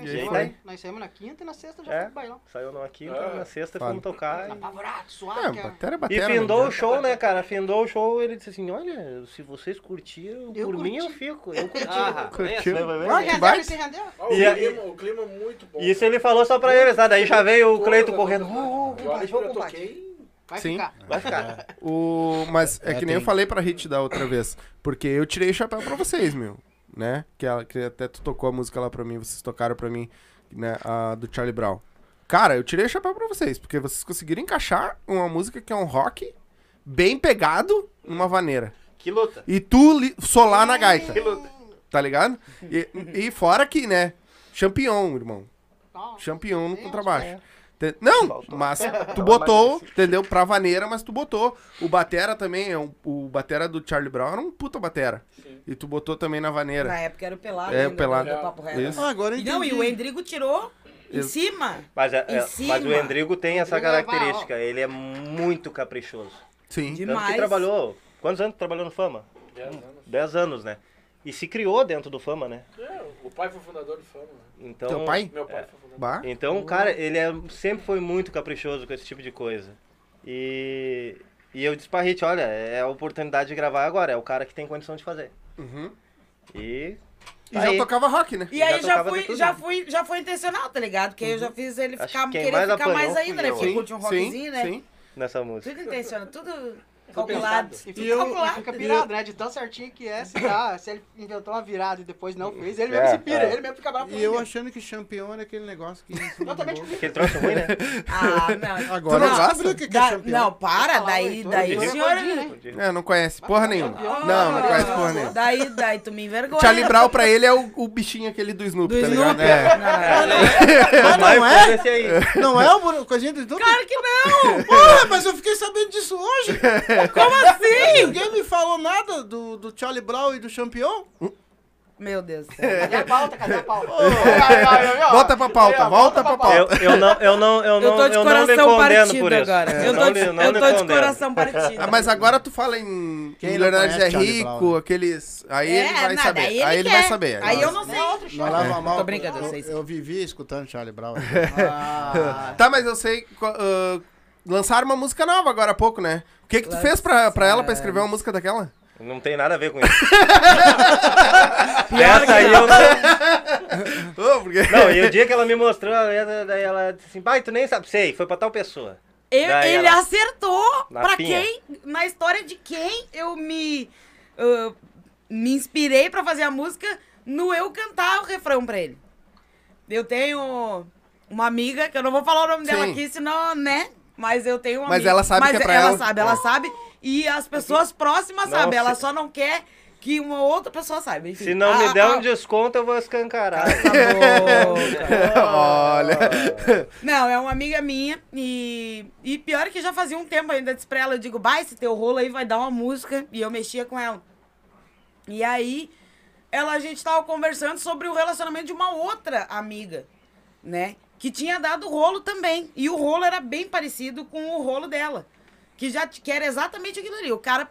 [SPEAKER 8] Nós
[SPEAKER 1] E aí
[SPEAKER 8] saímos-? Nós saímos na quinta e na sexta já
[SPEAKER 5] É.
[SPEAKER 8] foi bailão.
[SPEAKER 5] Saiu numa quinta,
[SPEAKER 7] Ah,
[SPEAKER 5] na sexta
[SPEAKER 1] foda.
[SPEAKER 5] fomos tocar. e-
[SPEAKER 8] Apavorado,
[SPEAKER 1] É,
[SPEAKER 8] suave. que
[SPEAKER 1] bateria é
[SPEAKER 5] E
[SPEAKER 1] bateria.
[SPEAKER 5] findou
[SPEAKER 1] né?
[SPEAKER 5] o show, né, cara? Findou o show, ele disse assim, olha, se vocês curtiram,
[SPEAKER 8] Eu
[SPEAKER 5] por mim eu
[SPEAKER 8] curti.
[SPEAKER 5] fico. Eu curti.
[SPEAKER 6] Ah,
[SPEAKER 1] Curtiu?
[SPEAKER 5] Vai ver?
[SPEAKER 8] Ó,
[SPEAKER 1] Ah.
[SPEAKER 7] Ah, o,
[SPEAKER 5] E
[SPEAKER 7] clima, o clima muito bom.
[SPEAKER 5] Isso ele falou só pra eles, tá? Daí já veio o Cleito correndo.
[SPEAKER 7] bandas,
[SPEAKER 5] "Ô, ô,
[SPEAKER 7] né? E eu
[SPEAKER 5] compadre."
[SPEAKER 7] toquei.
[SPEAKER 8] Vai
[SPEAKER 1] Sim.
[SPEAKER 8] ficar.
[SPEAKER 5] Vai ficar.
[SPEAKER 1] O... Mas é,
[SPEAKER 2] É,
[SPEAKER 1] que nem eu
[SPEAKER 2] tem-
[SPEAKER 1] falei pra Hit da outra vez. Porque eu tirei o chapéu pra vocês, meu. Né? Que, ela, que até tu tocou a música lá pra mim, vocês tocaram pra mim, né? A do Charlie Brown. Cara, eu tirei o chapéu pra vocês, porque vocês conseguiram encaixar uma música que é um rock bem pegado numa vaneira.
[SPEAKER 6] Que luta.
[SPEAKER 1] E tu li- solar na gaita,
[SPEAKER 6] Que luta.
[SPEAKER 1] tá ligado? E, e fora que, né? Champion, irmão. Champion no contrabaixo. Não, mas tu botou, entendeu? Pra vaneira, mas tu botou. O Batera também, é um- o Batera do Charlie Brown era um puta Batera.
[SPEAKER 7] Sim.
[SPEAKER 1] E tu botou também na vaneira.
[SPEAKER 3] Na época era o pelado.
[SPEAKER 1] É, o Pelado. Isso.
[SPEAKER 2] Ah, agora eu
[SPEAKER 3] E não, e
[SPEAKER 2] entendi.
[SPEAKER 3] o Endrigo tirou em cima.
[SPEAKER 5] Mas, é-
[SPEAKER 3] Em
[SPEAKER 5] é-
[SPEAKER 3] cima.
[SPEAKER 5] mas o Endrigo tem essa
[SPEAKER 8] Endrigo é
[SPEAKER 5] característica, ele é muito caprichoso.
[SPEAKER 1] Sim.
[SPEAKER 3] De-
[SPEAKER 5] Tanto que
[SPEAKER 3] Demais.
[SPEAKER 5] trabalhou. Quantos anos tu trabalhou no Fama?
[SPEAKER 7] Dez anos.
[SPEAKER 5] Dez anos, né? E se criou dentro do Fama, né?
[SPEAKER 7] É, o pai foi fundador do Fama. né?
[SPEAKER 5] Então,
[SPEAKER 1] Teu pai?
[SPEAKER 7] Meu pai foi fundador.
[SPEAKER 1] Bah.
[SPEAKER 5] Então, cara, ele é, sempre foi muito caprichoso com esse tipo de coisa. E, e eu disse pra Hit, olha, é a oportunidade de gravar agora, é o cara que tem condição de fazer.
[SPEAKER 1] Uhum.
[SPEAKER 5] E.
[SPEAKER 1] E
[SPEAKER 5] tá
[SPEAKER 1] já
[SPEAKER 5] aí.
[SPEAKER 1] tocava rock, né?
[SPEAKER 3] E
[SPEAKER 5] Já
[SPEAKER 3] aí já
[SPEAKER 5] de
[SPEAKER 3] fui, já fui, já foi intencional, tá ligado? Porque eu já fiz ele ficar, querer
[SPEAKER 5] mais
[SPEAKER 3] ficar mais ainda, né? Porque curte um
[SPEAKER 1] sim,
[SPEAKER 3] rockzinho, né?
[SPEAKER 1] sim.
[SPEAKER 5] Nessa música.
[SPEAKER 3] Tudo intenciona, tudo calculado.
[SPEAKER 8] E fica,
[SPEAKER 3] calculado.
[SPEAKER 8] fica pirado, né? De tão certinho que é, se, dá, se ele inventou uma virada e depois não fez, ele mesmo
[SPEAKER 5] É,
[SPEAKER 8] se pira,
[SPEAKER 5] é.
[SPEAKER 8] ele mesmo fica bravo
[SPEAKER 2] E eu achando que champion é aquele negócio que.
[SPEAKER 8] Totalmente
[SPEAKER 5] Aquele troço ruim, né?
[SPEAKER 3] Ah, não.
[SPEAKER 2] Agora
[SPEAKER 1] Tu não
[SPEAKER 2] eu
[SPEAKER 1] gosta?
[SPEAKER 2] descobri o que, que é champion.
[SPEAKER 3] não, para, daí, daí
[SPEAKER 8] é
[SPEAKER 3] senhor...
[SPEAKER 8] né?
[SPEAKER 1] É, não conhece porra nenhuma.
[SPEAKER 3] Ah,
[SPEAKER 1] Não, não conhece porra nenhuma.
[SPEAKER 3] Daí, daí tu me envergonha.
[SPEAKER 1] Charlie Brown pra ele é o, o bichinho aquele do Snoopy,
[SPEAKER 3] Do
[SPEAKER 1] tá ligado? É.
[SPEAKER 3] Não, não,
[SPEAKER 2] Ah,
[SPEAKER 5] Mas
[SPEAKER 2] não é?
[SPEAKER 5] aí.
[SPEAKER 2] Não é o coisinha do Snoopy?
[SPEAKER 3] Claro que não!
[SPEAKER 2] Porra, mas eu fiquei sabendo disso hoje.
[SPEAKER 3] Como assim?
[SPEAKER 2] Ninguém me falou nada do, do Charlie Brown e do Champion.
[SPEAKER 3] Meu Deus do céu.
[SPEAKER 8] Cadê a pauta? Cadê a pauta?
[SPEAKER 1] Volta pra pauta, volta pra pauta.
[SPEAKER 5] Eu, eu não, eu não, eu
[SPEAKER 3] Eu
[SPEAKER 5] não,
[SPEAKER 3] tô de
[SPEAKER 5] eu
[SPEAKER 3] coração partido
[SPEAKER 5] por isso.
[SPEAKER 3] agora. Eu tô de,
[SPEAKER 5] não
[SPEAKER 3] eu tô de coração partido.
[SPEAKER 1] Ah, mas agora tu fala em
[SPEAKER 2] Quem
[SPEAKER 1] Milionários é Rico,
[SPEAKER 2] Brown, né?
[SPEAKER 1] aqueles. Aí
[SPEAKER 3] É,
[SPEAKER 1] ele vai
[SPEAKER 3] nada,
[SPEAKER 1] saber.
[SPEAKER 3] aí
[SPEAKER 1] Aí
[SPEAKER 3] ele
[SPEAKER 1] ele vai saber.
[SPEAKER 3] Aí eu
[SPEAKER 1] Agora.
[SPEAKER 3] não sei.
[SPEAKER 2] Não lava mal.
[SPEAKER 3] Tô brincando, eu
[SPEAKER 2] eu,
[SPEAKER 3] sei
[SPEAKER 2] eu vivi escutando Charlie Brown.
[SPEAKER 8] Ah,
[SPEAKER 1] Tá, mas eu sei. Lançaram uma música nova agora há pouco, né? O que que tu fez pra, pra ela pra escrever uma música daquela?
[SPEAKER 5] Não tem nada a ver com isso. Essa aí eu não.
[SPEAKER 1] Ô, porque...
[SPEAKER 5] Não, e o dia que ela me mostrou a letra, daí ela disse assim, pai, tu nem sabe. Sei, foi pra tal pessoa.
[SPEAKER 3] Eu-
[SPEAKER 5] Daí
[SPEAKER 3] ele
[SPEAKER 5] ela-
[SPEAKER 3] acertou
[SPEAKER 5] Na
[SPEAKER 3] pra
[SPEAKER 5] pinha.
[SPEAKER 3] quem, na história de quem eu me, ah, me inspirei pra fazer a música, no eu cantar o refrão pra ele. Eu tenho uma amiga, que eu não vou falar o nome dela
[SPEAKER 1] Sim.
[SPEAKER 3] aqui, senão, né? Mas eu tenho uma
[SPEAKER 1] Mas
[SPEAKER 3] amiga.
[SPEAKER 1] ela sabe
[SPEAKER 3] mas
[SPEAKER 1] que é pra
[SPEAKER 3] ela.
[SPEAKER 1] ela.
[SPEAKER 3] sabe, ela sabe. E as pessoas próximas
[SPEAKER 5] Não
[SPEAKER 3] sabem. Ela só não quer que uma outra pessoa saiba. Enfim,
[SPEAKER 5] Se não
[SPEAKER 3] a-
[SPEAKER 5] me der
[SPEAKER 3] a-
[SPEAKER 5] um desconto, eu vou escancarar.
[SPEAKER 1] Olha.
[SPEAKER 3] Não, é uma amiga minha e, e pior é que já fazia um tempo ainda disse pra ela, eu digo, vai, esse teu rolo aí vai dar uma música e eu mexia com ela. E aí, ela, a gente tava conversando sobre o relacionamento de uma outra amiga, né? Que tinha dado rolo também. E o rolo era bem parecido com o rolo dela. Que já que era exatamente aquilo ali. O cara,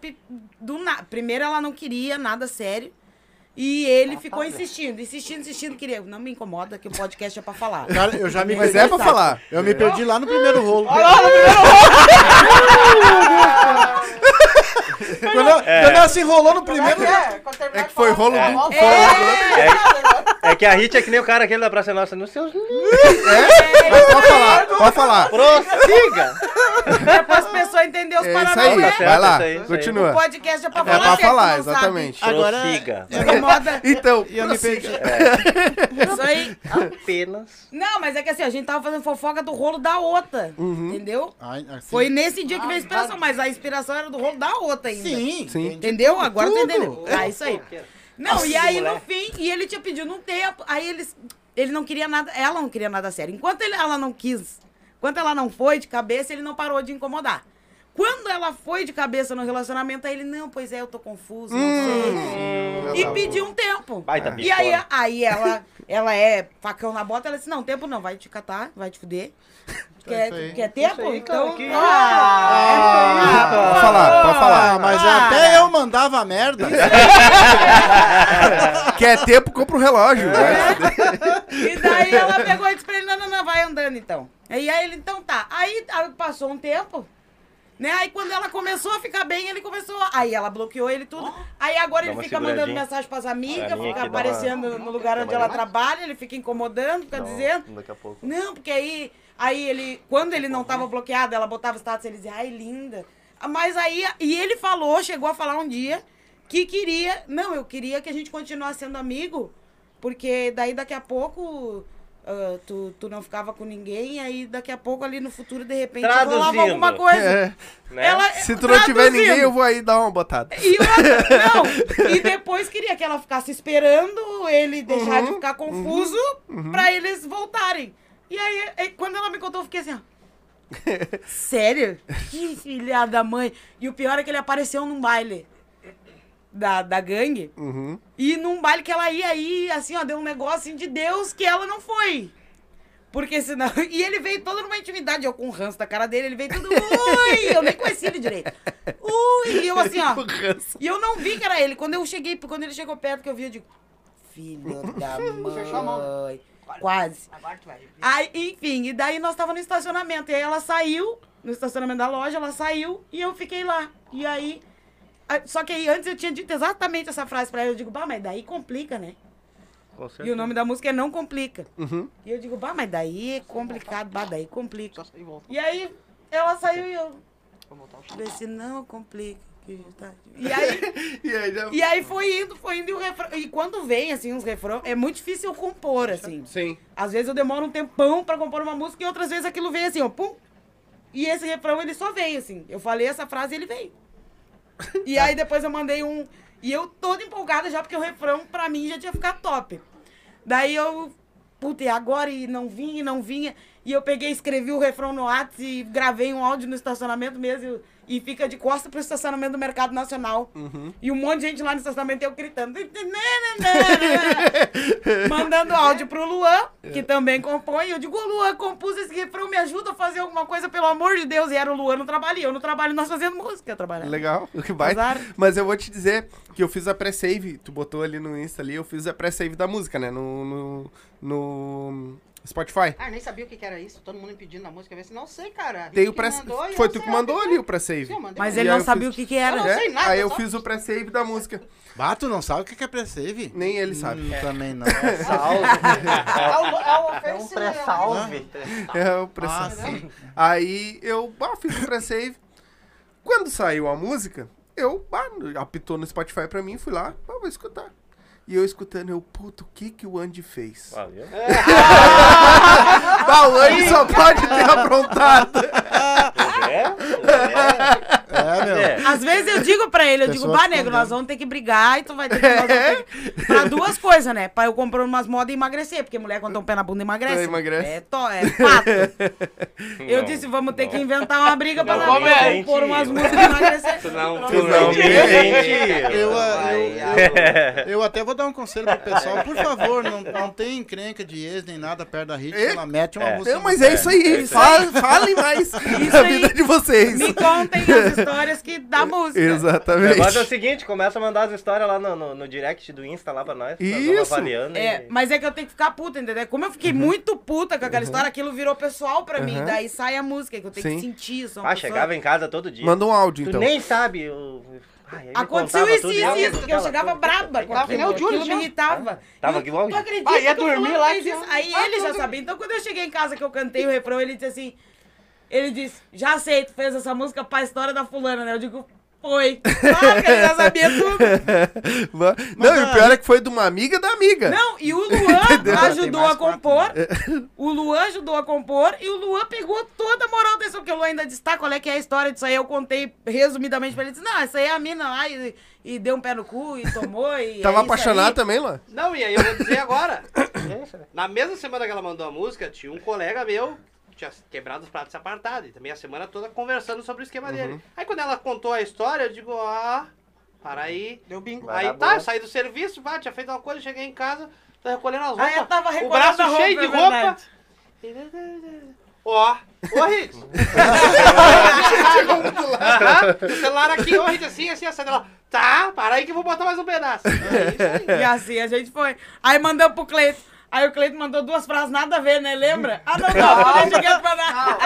[SPEAKER 3] do na... primeiro ela não queria nada sério. E ele ficou insistindo, insistindo, insistindo. Queria, não me incomoda que o podcast é pra falar.
[SPEAKER 2] Cara, eu já me
[SPEAKER 1] Mas é pra falar.
[SPEAKER 2] Eu me perdi lá no primeiro rolo. Quando, ela- quando ela se enrolou no primeiro.
[SPEAKER 1] É que foi rolo
[SPEAKER 5] É.
[SPEAKER 1] duplo.
[SPEAKER 5] É que a Hit é que nem o cara aquele da Praça Nossa. Nos seus
[SPEAKER 1] Mas pode falar, pode falar.
[SPEAKER 5] Prossiga!
[SPEAKER 3] É para as pessoas entenderem os
[SPEAKER 1] É isso aí,
[SPEAKER 5] Tá
[SPEAKER 1] vai lá,
[SPEAKER 5] isso aí, isso aí.
[SPEAKER 3] O
[SPEAKER 1] continua.
[SPEAKER 3] podcast é pra
[SPEAKER 1] É
[SPEAKER 3] falar.
[SPEAKER 1] pra
[SPEAKER 3] é que
[SPEAKER 1] falar,
[SPEAKER 3] sabe.
[SPEAKER 1] exatamente.
[SPEAKER 2] Agora-
[SPEAKER 5] Prossiga.
[SPEAKER 3] Incomoda.
[SPEAKER 1] Então,
[SPEAKER 2] E eu me perdi.
[SPEAKER 3] Isso aí.
[SPEAKER 5] Apenas.
[SPEAKER 3] Não, mas é que assim, a gente tava fazendo fofoca do rolo da outra.
[SPEAKER 1] Uhum.
[SPEAKER 3] Entendeu?
[SPEAKER 2] Ai, assim.
[SPEAKER 3] Foi nesse dia que veio a inspiração, mas a inspiração era do rolo da outra ainda.
[SPEAKER 2] Sim,
[SPEAKER 1] Sim.
[SPEAKER 3] Entendeu? Agora
[SPEAKER 2] Tudo.
[SPEAKER 3] entendeu. Ah, isso aí. Não, e aí no fim, e ele tinha pedido um tempo, aí eles, ele não queria nada, ela não queria nada sério. Enquanto ele- ela não quis, enquanto ela não foi de cabeça, ele não parou de incomodar. Quando ela foi de cabeça no relacionamento, aí ele, não, pois é, eu tô confuso, não sei. E pediu um tempo.
[SPEAKER 5] Baita
[SPEAKER 3] E aí, aí ela, ela é facão na bota, ela disse, não, tempo não, vai te catar, vai te fuder. Quer,
[SPEAKER 2] isso aí.
[SPEAKER 3] quer tempo?
[SPEAKER 5] aí,
[SPEAKER 3] então.
[SPEAKER 5] que-
[SPEAKER 3] Ah,
[SPEAKER 1] Pode falar, pode falar.
[SPEAKER 2] Ah, mas
[SPEAKER 3] Ah.
[SPEAKER 2] até eu mandava merda.
[SPEAKER 1] Quer tempo, compra o relógio. né?
[SPEAKER 3] E daí ela pegou e disse pra não, não, não, então. E aí ele, então tá. Aí, passou um tempo, né? Aí quando ela começou a ficar bem, ele começou. Aí ela bloqueou ele tudo. Aí agora
[SPEAKER 5] Dá
[SPEAKER 3] ele fica mandando mensagem pras amigas, fica
[SPEAKER 5] dá uma-
[SPEAKER 3] aparecendo no lugar onde ela
[SPEAKER 5] uma-
[SPEAKER 3] trabalha, ele fica incomodando, fica dizendo.
[SPEAKER 5] Daqui a pouco.
[SPEAKER 3] Não, porque aí, aí ele, quando ele não tava bloqueado, ela botava status e ele dizia, ai, linda. Mas aí, e ele falou, chegou a falar um dia, que queria, não, eu queria que a gente continuasse sendo amigo, porque daí daqui a pouco ah, tu, tu não ficava com ninguém, e aí daqui a pouco ali no futuro, de repente, rolava alguma coisa.
[SPEAKER 1] É.
[SPEAKER 5] Né?
[SPEAKER 3] Ela,
[SPEAKER 1] Se tu não tiver ninguém, eu vou aí dar uma botada.
[SPEAKER 3] E outra, não. E depois queria que ela ficasse esperando ele deixar
[SPEAKER 1] Uhum,
[SPEAKER 3] de ficar confuso pra eles voltarem. E aí, aí, quando ela me contou, eu fiquei assim, ó. Sério? Que filha da mãe. E o pior é que ele apareceu num baile da, da gangue.
[SPEAKER 1] Uhum.
[SPEAKER 3] E num baile que ela ia aí, assim, ó, deu um negócio assim de Deus que ela não foi. Porque senão. E ele veio todo numa intimidade, eu com o ranço da cara dele, ele veio tudo. Ui! Eu nem conhecia ele direito. Ui! E eu assim, ó. E eu não vi que era ele. Quando eu cheguei, quando ele chegou perto, que eu vi, eu digo. Filho da
[SPEAKER 8] Fechou a mão.
[SPEAKER 3] mãe. Quase.
[SPEAKER 8] Agora tu vai.
[SPEAKER 3] Aí, enfim, e daí nós tava no estacionamento. E aí ela saiu, no estacionamento da loja, ela saiu e eu fiquei lá. E aí. A- Só que aí antes eu tinha dito exatamente essa frase pra ela. Eu digo, bah, mas daí complica, né? E o nome da música é Não Complica.
[SPEAKER 1] Uhum.
[SPEAKER 3] E eu digo, bah, mas daí é complicado, bah, daí complica.
[SPEAKER 8] E
[SPEAKER 3] aí ela saiu e eu
[SPEAKER 8] Vou voltar o chão.
[SPEAKER 3] falei assim, não complica. E aí,
[SPEAKER 1] E aí já...
[SPEAKER 3] e aí foi indo, foi indo e o refrão. E quando vem, assim, uns refrão, é muito difícil eu compor, assim.
[SPEAKER 1] Sim.
[SPEAKER 3] Às vezes eu demoro um tempão pra compor uma música e outras vezes aquilo vem assim, ó, pum. E esse refrão, ele só veio, assim. Eu falei essa frase e ele veio. E aí depois eu mandei um... E eu toda empolgada já, porque o refrão, pra mim, já tinha ficado top. Daí eu... Puta, e agora? E não vinha, e não vinha. E eu peguei, escrevi o refrão no WhatsApp e gravei um áudio no estacionamento mesmo. E fica de costa pro estacionamento do Mercado Nacional. E um monte de gente lá no estacionamento, eu gritando. Mandando áudio pro Luan, que também compõe. Eu digo, "Ô, Luan, compus esse refrão, me ajuda a fazer alguma coisa, pelo amor de Deus. E era o Luan no trabalho, e eu no trabalho, nós fazendo música, eu trabalhava.
[SPEAKER 1] Legal, que baita.
[SPEAKER 3] Azar.
[SPEAKER 1] Mas eu vou te dizer que eu fiz a pré-save, tu botou ali no Insta ali, eu fiz a pré-save da música, né? No, no, no Spotify.
[SPEAKER 8] Ah, nem sabia o que que era isso. Todo mundo me pedindo na música. Eu assim, não sei, cara.
[SPEAKER 1] Tem o pré
[SPEAKER 8] mandou
[SPEAKER 1] Foi tu que mandou ali o pré-save.
[SPEAKER 8] Sim,
[SPEAKER 3] Mas ele não sabia
[SPEAKER 1] fiz-
[SPEAKER 3] o que que era.
[SPEAKER 8] Eu não sei nada,
[SPEAKER 1] Aí eu fiz o pré-save da música.
[SPEAKER 2] Bato não sabe o que é pré-save?
[SPEAKER 1] Nem ele sabe.
[SPEAKER 2] Hum, também não.
[SPEAKER 5] Salve.
[SPEAKER 8] É o, é o
[SPEAKER 5] É um
[SPEAKER 8] Face,
[SPEAKER 5] pré-salve.
[SPEAKER 1] É o pré-save.
[SPEAKER 2] Ah, sim.
[SPEAKER 1] Aí eu ah, fiz o pré-save. Quando saiu a música, eu ah, apitou no Spotify pra mim, fui lá, ah, vou escutar. E eu escutando, eu, puto, o que que o Andy fez?
[SPEAKER 5] Valeu.
[SPEAKER 1] Ah, o Andy só pode ter aprontado.
[SPEAKER 5] É? É.
[SPEAKER 2] É.
[SPEAKER 5] É.
[SPEAKER 3] Às vezes eu digo pra ele, eu digo, bah, nego, nós vamos ter que brigar e tu vai ter que. Nós que... Pra duas coisas, né? Pra eu comprar umas modas e emagrecer, porque mulher quando tem um pé na bunda emagrece.
[SPEAKER 1] É, emagrece.
[SPEAKER 3] É, to... é fato. Eu disse, vamos ter que inventar uma briga pra
[SPEAKER 5] Não
[SPEAKER 3] nós
[SPEAKER 5] comente.
[SPEAKER 3] pôr umas músicas e emagrecer.
[SPEAKER 6] Tu não,
[SPEAKER 5] Tu não.
[SPEAKER 2] Eu, ah, eu,
[SPEAKER 6] ah,
[SPEAKER 2] eu, eu até vou dar um conselho pro pessoal. Por favor, não, não tem encrenca de ex nem nada perto da Hit.
[SPEAKER 1] É.
[SPEAKER 2] Ela mete uma
[SPEAKER 5] É.
[SPEAKER 2] música.
[SPEAKER 1] Não, mas é isso aí. Fala- Falem mais da
[SPEAKER 3] aí.
[SPEAKER 1] vida de vocês.
[SPEAKER 3] Me contem as histórias que dá música.
[SPEAKER 5] O
[SPEAKER 1] Exatamente.
[SPEAKER 5] negócio é o seguinte, começa a mandar as histórias lá no, no, no direct do Insta lá pra nós.
[SPEAKER 1] Isso.
[SPEAKER 5] avaliando.
[SPEAKER 3] É,
[SPEAKER 5] e-
[SPEAKER 3] mas é que eu tenho que ficar puta, entendeu? Como eu fiquei muito puta com aquela história, aquilo virou pessoal pra mim.
[SPEAKER 1] Uhum.
[SPEAKER 3] Daí sai a música, que eu tenho
[SPEAKER 1] Sim.
[SPEAKER 3] que sentir. Sou uma
[SPEAKER 5] Ah,
[SPEAKER 3] pessoa-
[SPEAKER 5] chegava em casa todo dia.
[SPEAKER 1] Manda um áudio,
[SPEAKER 5] Tu
[SPEAKER 1] então.
[SPEAKER 5] nem sabe. Eu... Ai,
[SPEAKER 3] Aconteceu isso,
[SPEAKER 5] tudo,
[SPEAKER 3] isso,
[SPEAKER 5] e
[SPEAKER 3] isso, porque eu chegava
[SPEAKER 5] tudo.
[SPEAKER 3] braba
[SPEAKER 8] Tava que nem
[SPEAKER 3] aquilo.
[SPEAKER 8] o Júlio,
[SPEAKER 3] me irritava.
[SPEAKER 5] Tava
[SPEAKER 3] Eu-
[SPEAKER 5] igual o
[SPEAKER 3] Tu acredita
[SPEAKER 8] Ah, ia
[SPEAKER 3] que
[SPEAKER 8] dormir lá e
[SPEAKER 3] isso? Aí
[SPEAKER 8] Ah,
[SPEAKER 3] ele já sabia. Então quando eu cheguei em casa que eu cantei o refrão, ele disse assim... Ele disse, já sei, tu fez essa música pra história da fulana, né? Eu digo, foi. Claro que ele já sabia tudo.
[SPEAKER 1] Va- Não, e o pior é que foi de uma amiga da amiga.
[SPEAKER 3] Não, e o Luan ajudou a
[SPEAKER 2] quatro,
[SPEAKER 3] compor. O Luan ajudou a compor e o Luan pegou toda a moral desse, porque o Luan ainda disse, tá, qual é que é a história disso aí? Eu contei resumidamente pra ele. Disse, não, essa aí é a mina lá e, e deu um pé no cu e tomou e
[SPEAKER 1] Tava
[SPEAKER 3] é
[SPEAKER 1] apaixonado também, Luan?
[SPEAKER 6] Não, e aí eu vou dizer agora.
[SPEAKER 5] É né?
[SPEAKER 6] Na mesma semana que ela mandou a música, tinha um colega meu tinha quebrado os pratos e apartado. E também a semana toda conversando sobre o esquema dele. Aí quando ela contou a história, eu digo, ah, para aí.
[SPEAKER 8] Deu bingo.
[SPEAKER 5] Vai
[SPEAKER 6] aí tá, eu saí do serviço, vai, tinha feito uma coisa, cheguei em casa, tô recolhendo as roupas.
[SPEAKER 3] Aí eu tava
[SPEAKER 6] o
[SPEAKER 3] recolhendo
[SPEAKER 6] braço
[SPEAKER 3] a roupa,
[SPEAKER 6] cheio de
[SPEAKER 3] é
[SPEAKER 6] roupa. Ó, ô. Aham, o celular aqui, ô Rit, assim, assim, assim. Ela, tá, para aí que eu vou botar mais um pedaço. É isso aí.
[SPEAKER 3] E assim a gente foi. Aí mandamos pro Cleito. Aí o Cleito mandou duas frases nada a ver, né? Lembra? Ah, não, não, não quieto pra dar.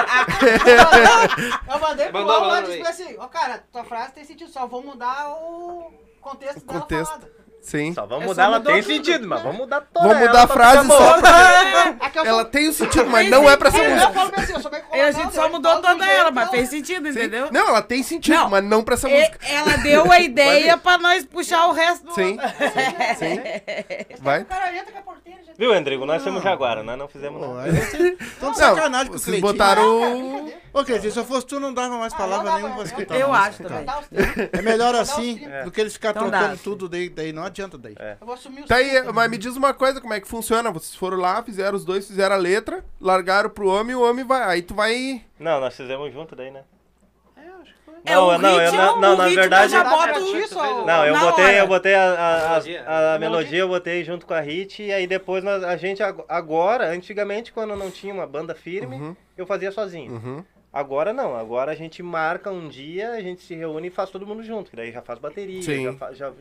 [SPEAKER 8] Eu mandei pro lá e
[SPEAKER 6] mandou
[SPEAKER 8] disse assim, ó cara, tua frase tem sentido, só vou mudar o contexto
[SPEAKER 1] O
[SPEAKER 8] dela
[SPEAKER 1] contexto.
[SPEAKER 8] falada.
[SPEAKER 1] Sim.
[SPEAKER 5] Só vamos
[SPEAKER 3] É,
[SPEAKER 5] mudar,
[SPEAKER 3] só
[SPEAKER 5] ela tem
[SPEAKER 3] tudo.
[SPEAKER 5] sentido, mas vamos mudar toda
[SPEAKER 1] Vamos mudar a
[SPEAKER 5] pra
[SPEAKER 1] frase só
[SPEAKER 5] boa.
[SPEAKER 8] É que eu
[SPEAKER 1] Ela
[SPEAKER 8] sou...
[SPEAKER 1] tem o sentido, mas não é pra essa música.
[SPEAKER 8] bem assim, bem
[SPEAKER 3] Aí a gente só mudou toda ela, mas fez sentido, entendeu?
[SPEAKER 1] Não, ela tem sentido,
[SPEAKER 3] Não.
[SPEAKER 1] mas não pra essa
[SPEAKER 3] E-
[SPEAKER 1] música.
[SPEAKER 3] ela deu a ideia pra nós puxar o resto do.
[SPEAKER 1] Sim, sim, sim. Vai.
[SPEAKER 8] O cara entra com a porteira já...
[SPEAKER 5] Viu, Rodrigo? Nós somos Jaguara, nós não fizemos nada.
[SPEAKER 2] aí vocês tão de
[SPEAKER 1] Não,
[SPEAKER 2] sacanagem com o
[SPEAKER 1] vocês botaram o...
[SPEAKER 2] Ô, Cleitinho, se eu fosse tu, não dava mais palavra
[SPEAKER 8] não dava,
[SPEAKER 2] nenhuma pra
[SPEAKER 8] eu-
[SPEAKER 2] escutar.
[SPEAKER 3] eu
[SPEAKER 2] música,
[SPEAKER 3] acho também.
[SPEAKER 8] Três.
[SPEAKER 2] É melhor assim
[SPEAKER 8] os
[SPEAKER 2] do que eles ficarem
[SPEAKER 3] Então
[SPEAKER 2] trocando tudo, daí, daí não adianta daí.
[SPEAKER 5] É.
[SPEAKER 8] Eu vou assumir os
[SPEAKER 1] Tá aí,
[SPEAKER 8] três.
[SPEAKER 1] mas me diz uma coisa, como é que funciona? Vocês foram lá, fizeram os dois, fizeram a letra, largaram pro homem e o homem vai... Aí tu vai...
[SPEAKER 5] Não, nós fizemos junto daí, né?
[SPEAKER 3] É,
[SPEAKER 5] Não,
[SPEAKER 3] o
[SPEAKER 5] não, eu
[SPEAKER 3] ritmo,
[SPEAKER 5] não- não,
[SPEAKER 3] o
[SPEAKER 5] na
[SPEAKER 3] ritmo
[SPEAKER 5] verdade-
[SPEAKER 3] eu boto
[SPEAKER 8] só-
[SPEAKER 5] Não, eu
[SPEAKER 3] Na
[SPEAKER 5] botei,
[SPEAKER 3] hora.
[SPEAKER 5] eu botei a, a, a-
[SPEAKER 6] Melodia.
[SPEAKER 5] a
[SPEAKER 8] A
[SPEAKER 5] melodia, eu botei junto com a hit, e aí depois nós- a gente ag- agora, antigamente, quando não tinha uma banda firme,
[SPEAKER 1] Uhum.
[SPEAKER 5] eu fazia sozinho.
[SPEAKER 1] Uhum.
[SPEAKER 5] Agora não, agora a gente marca um dia, a gente se reúne e faz todo mundo junto, que daí já faz bateria,
[SPEAKER 1] Sim.
[SPEAKER 5] já faz. Já...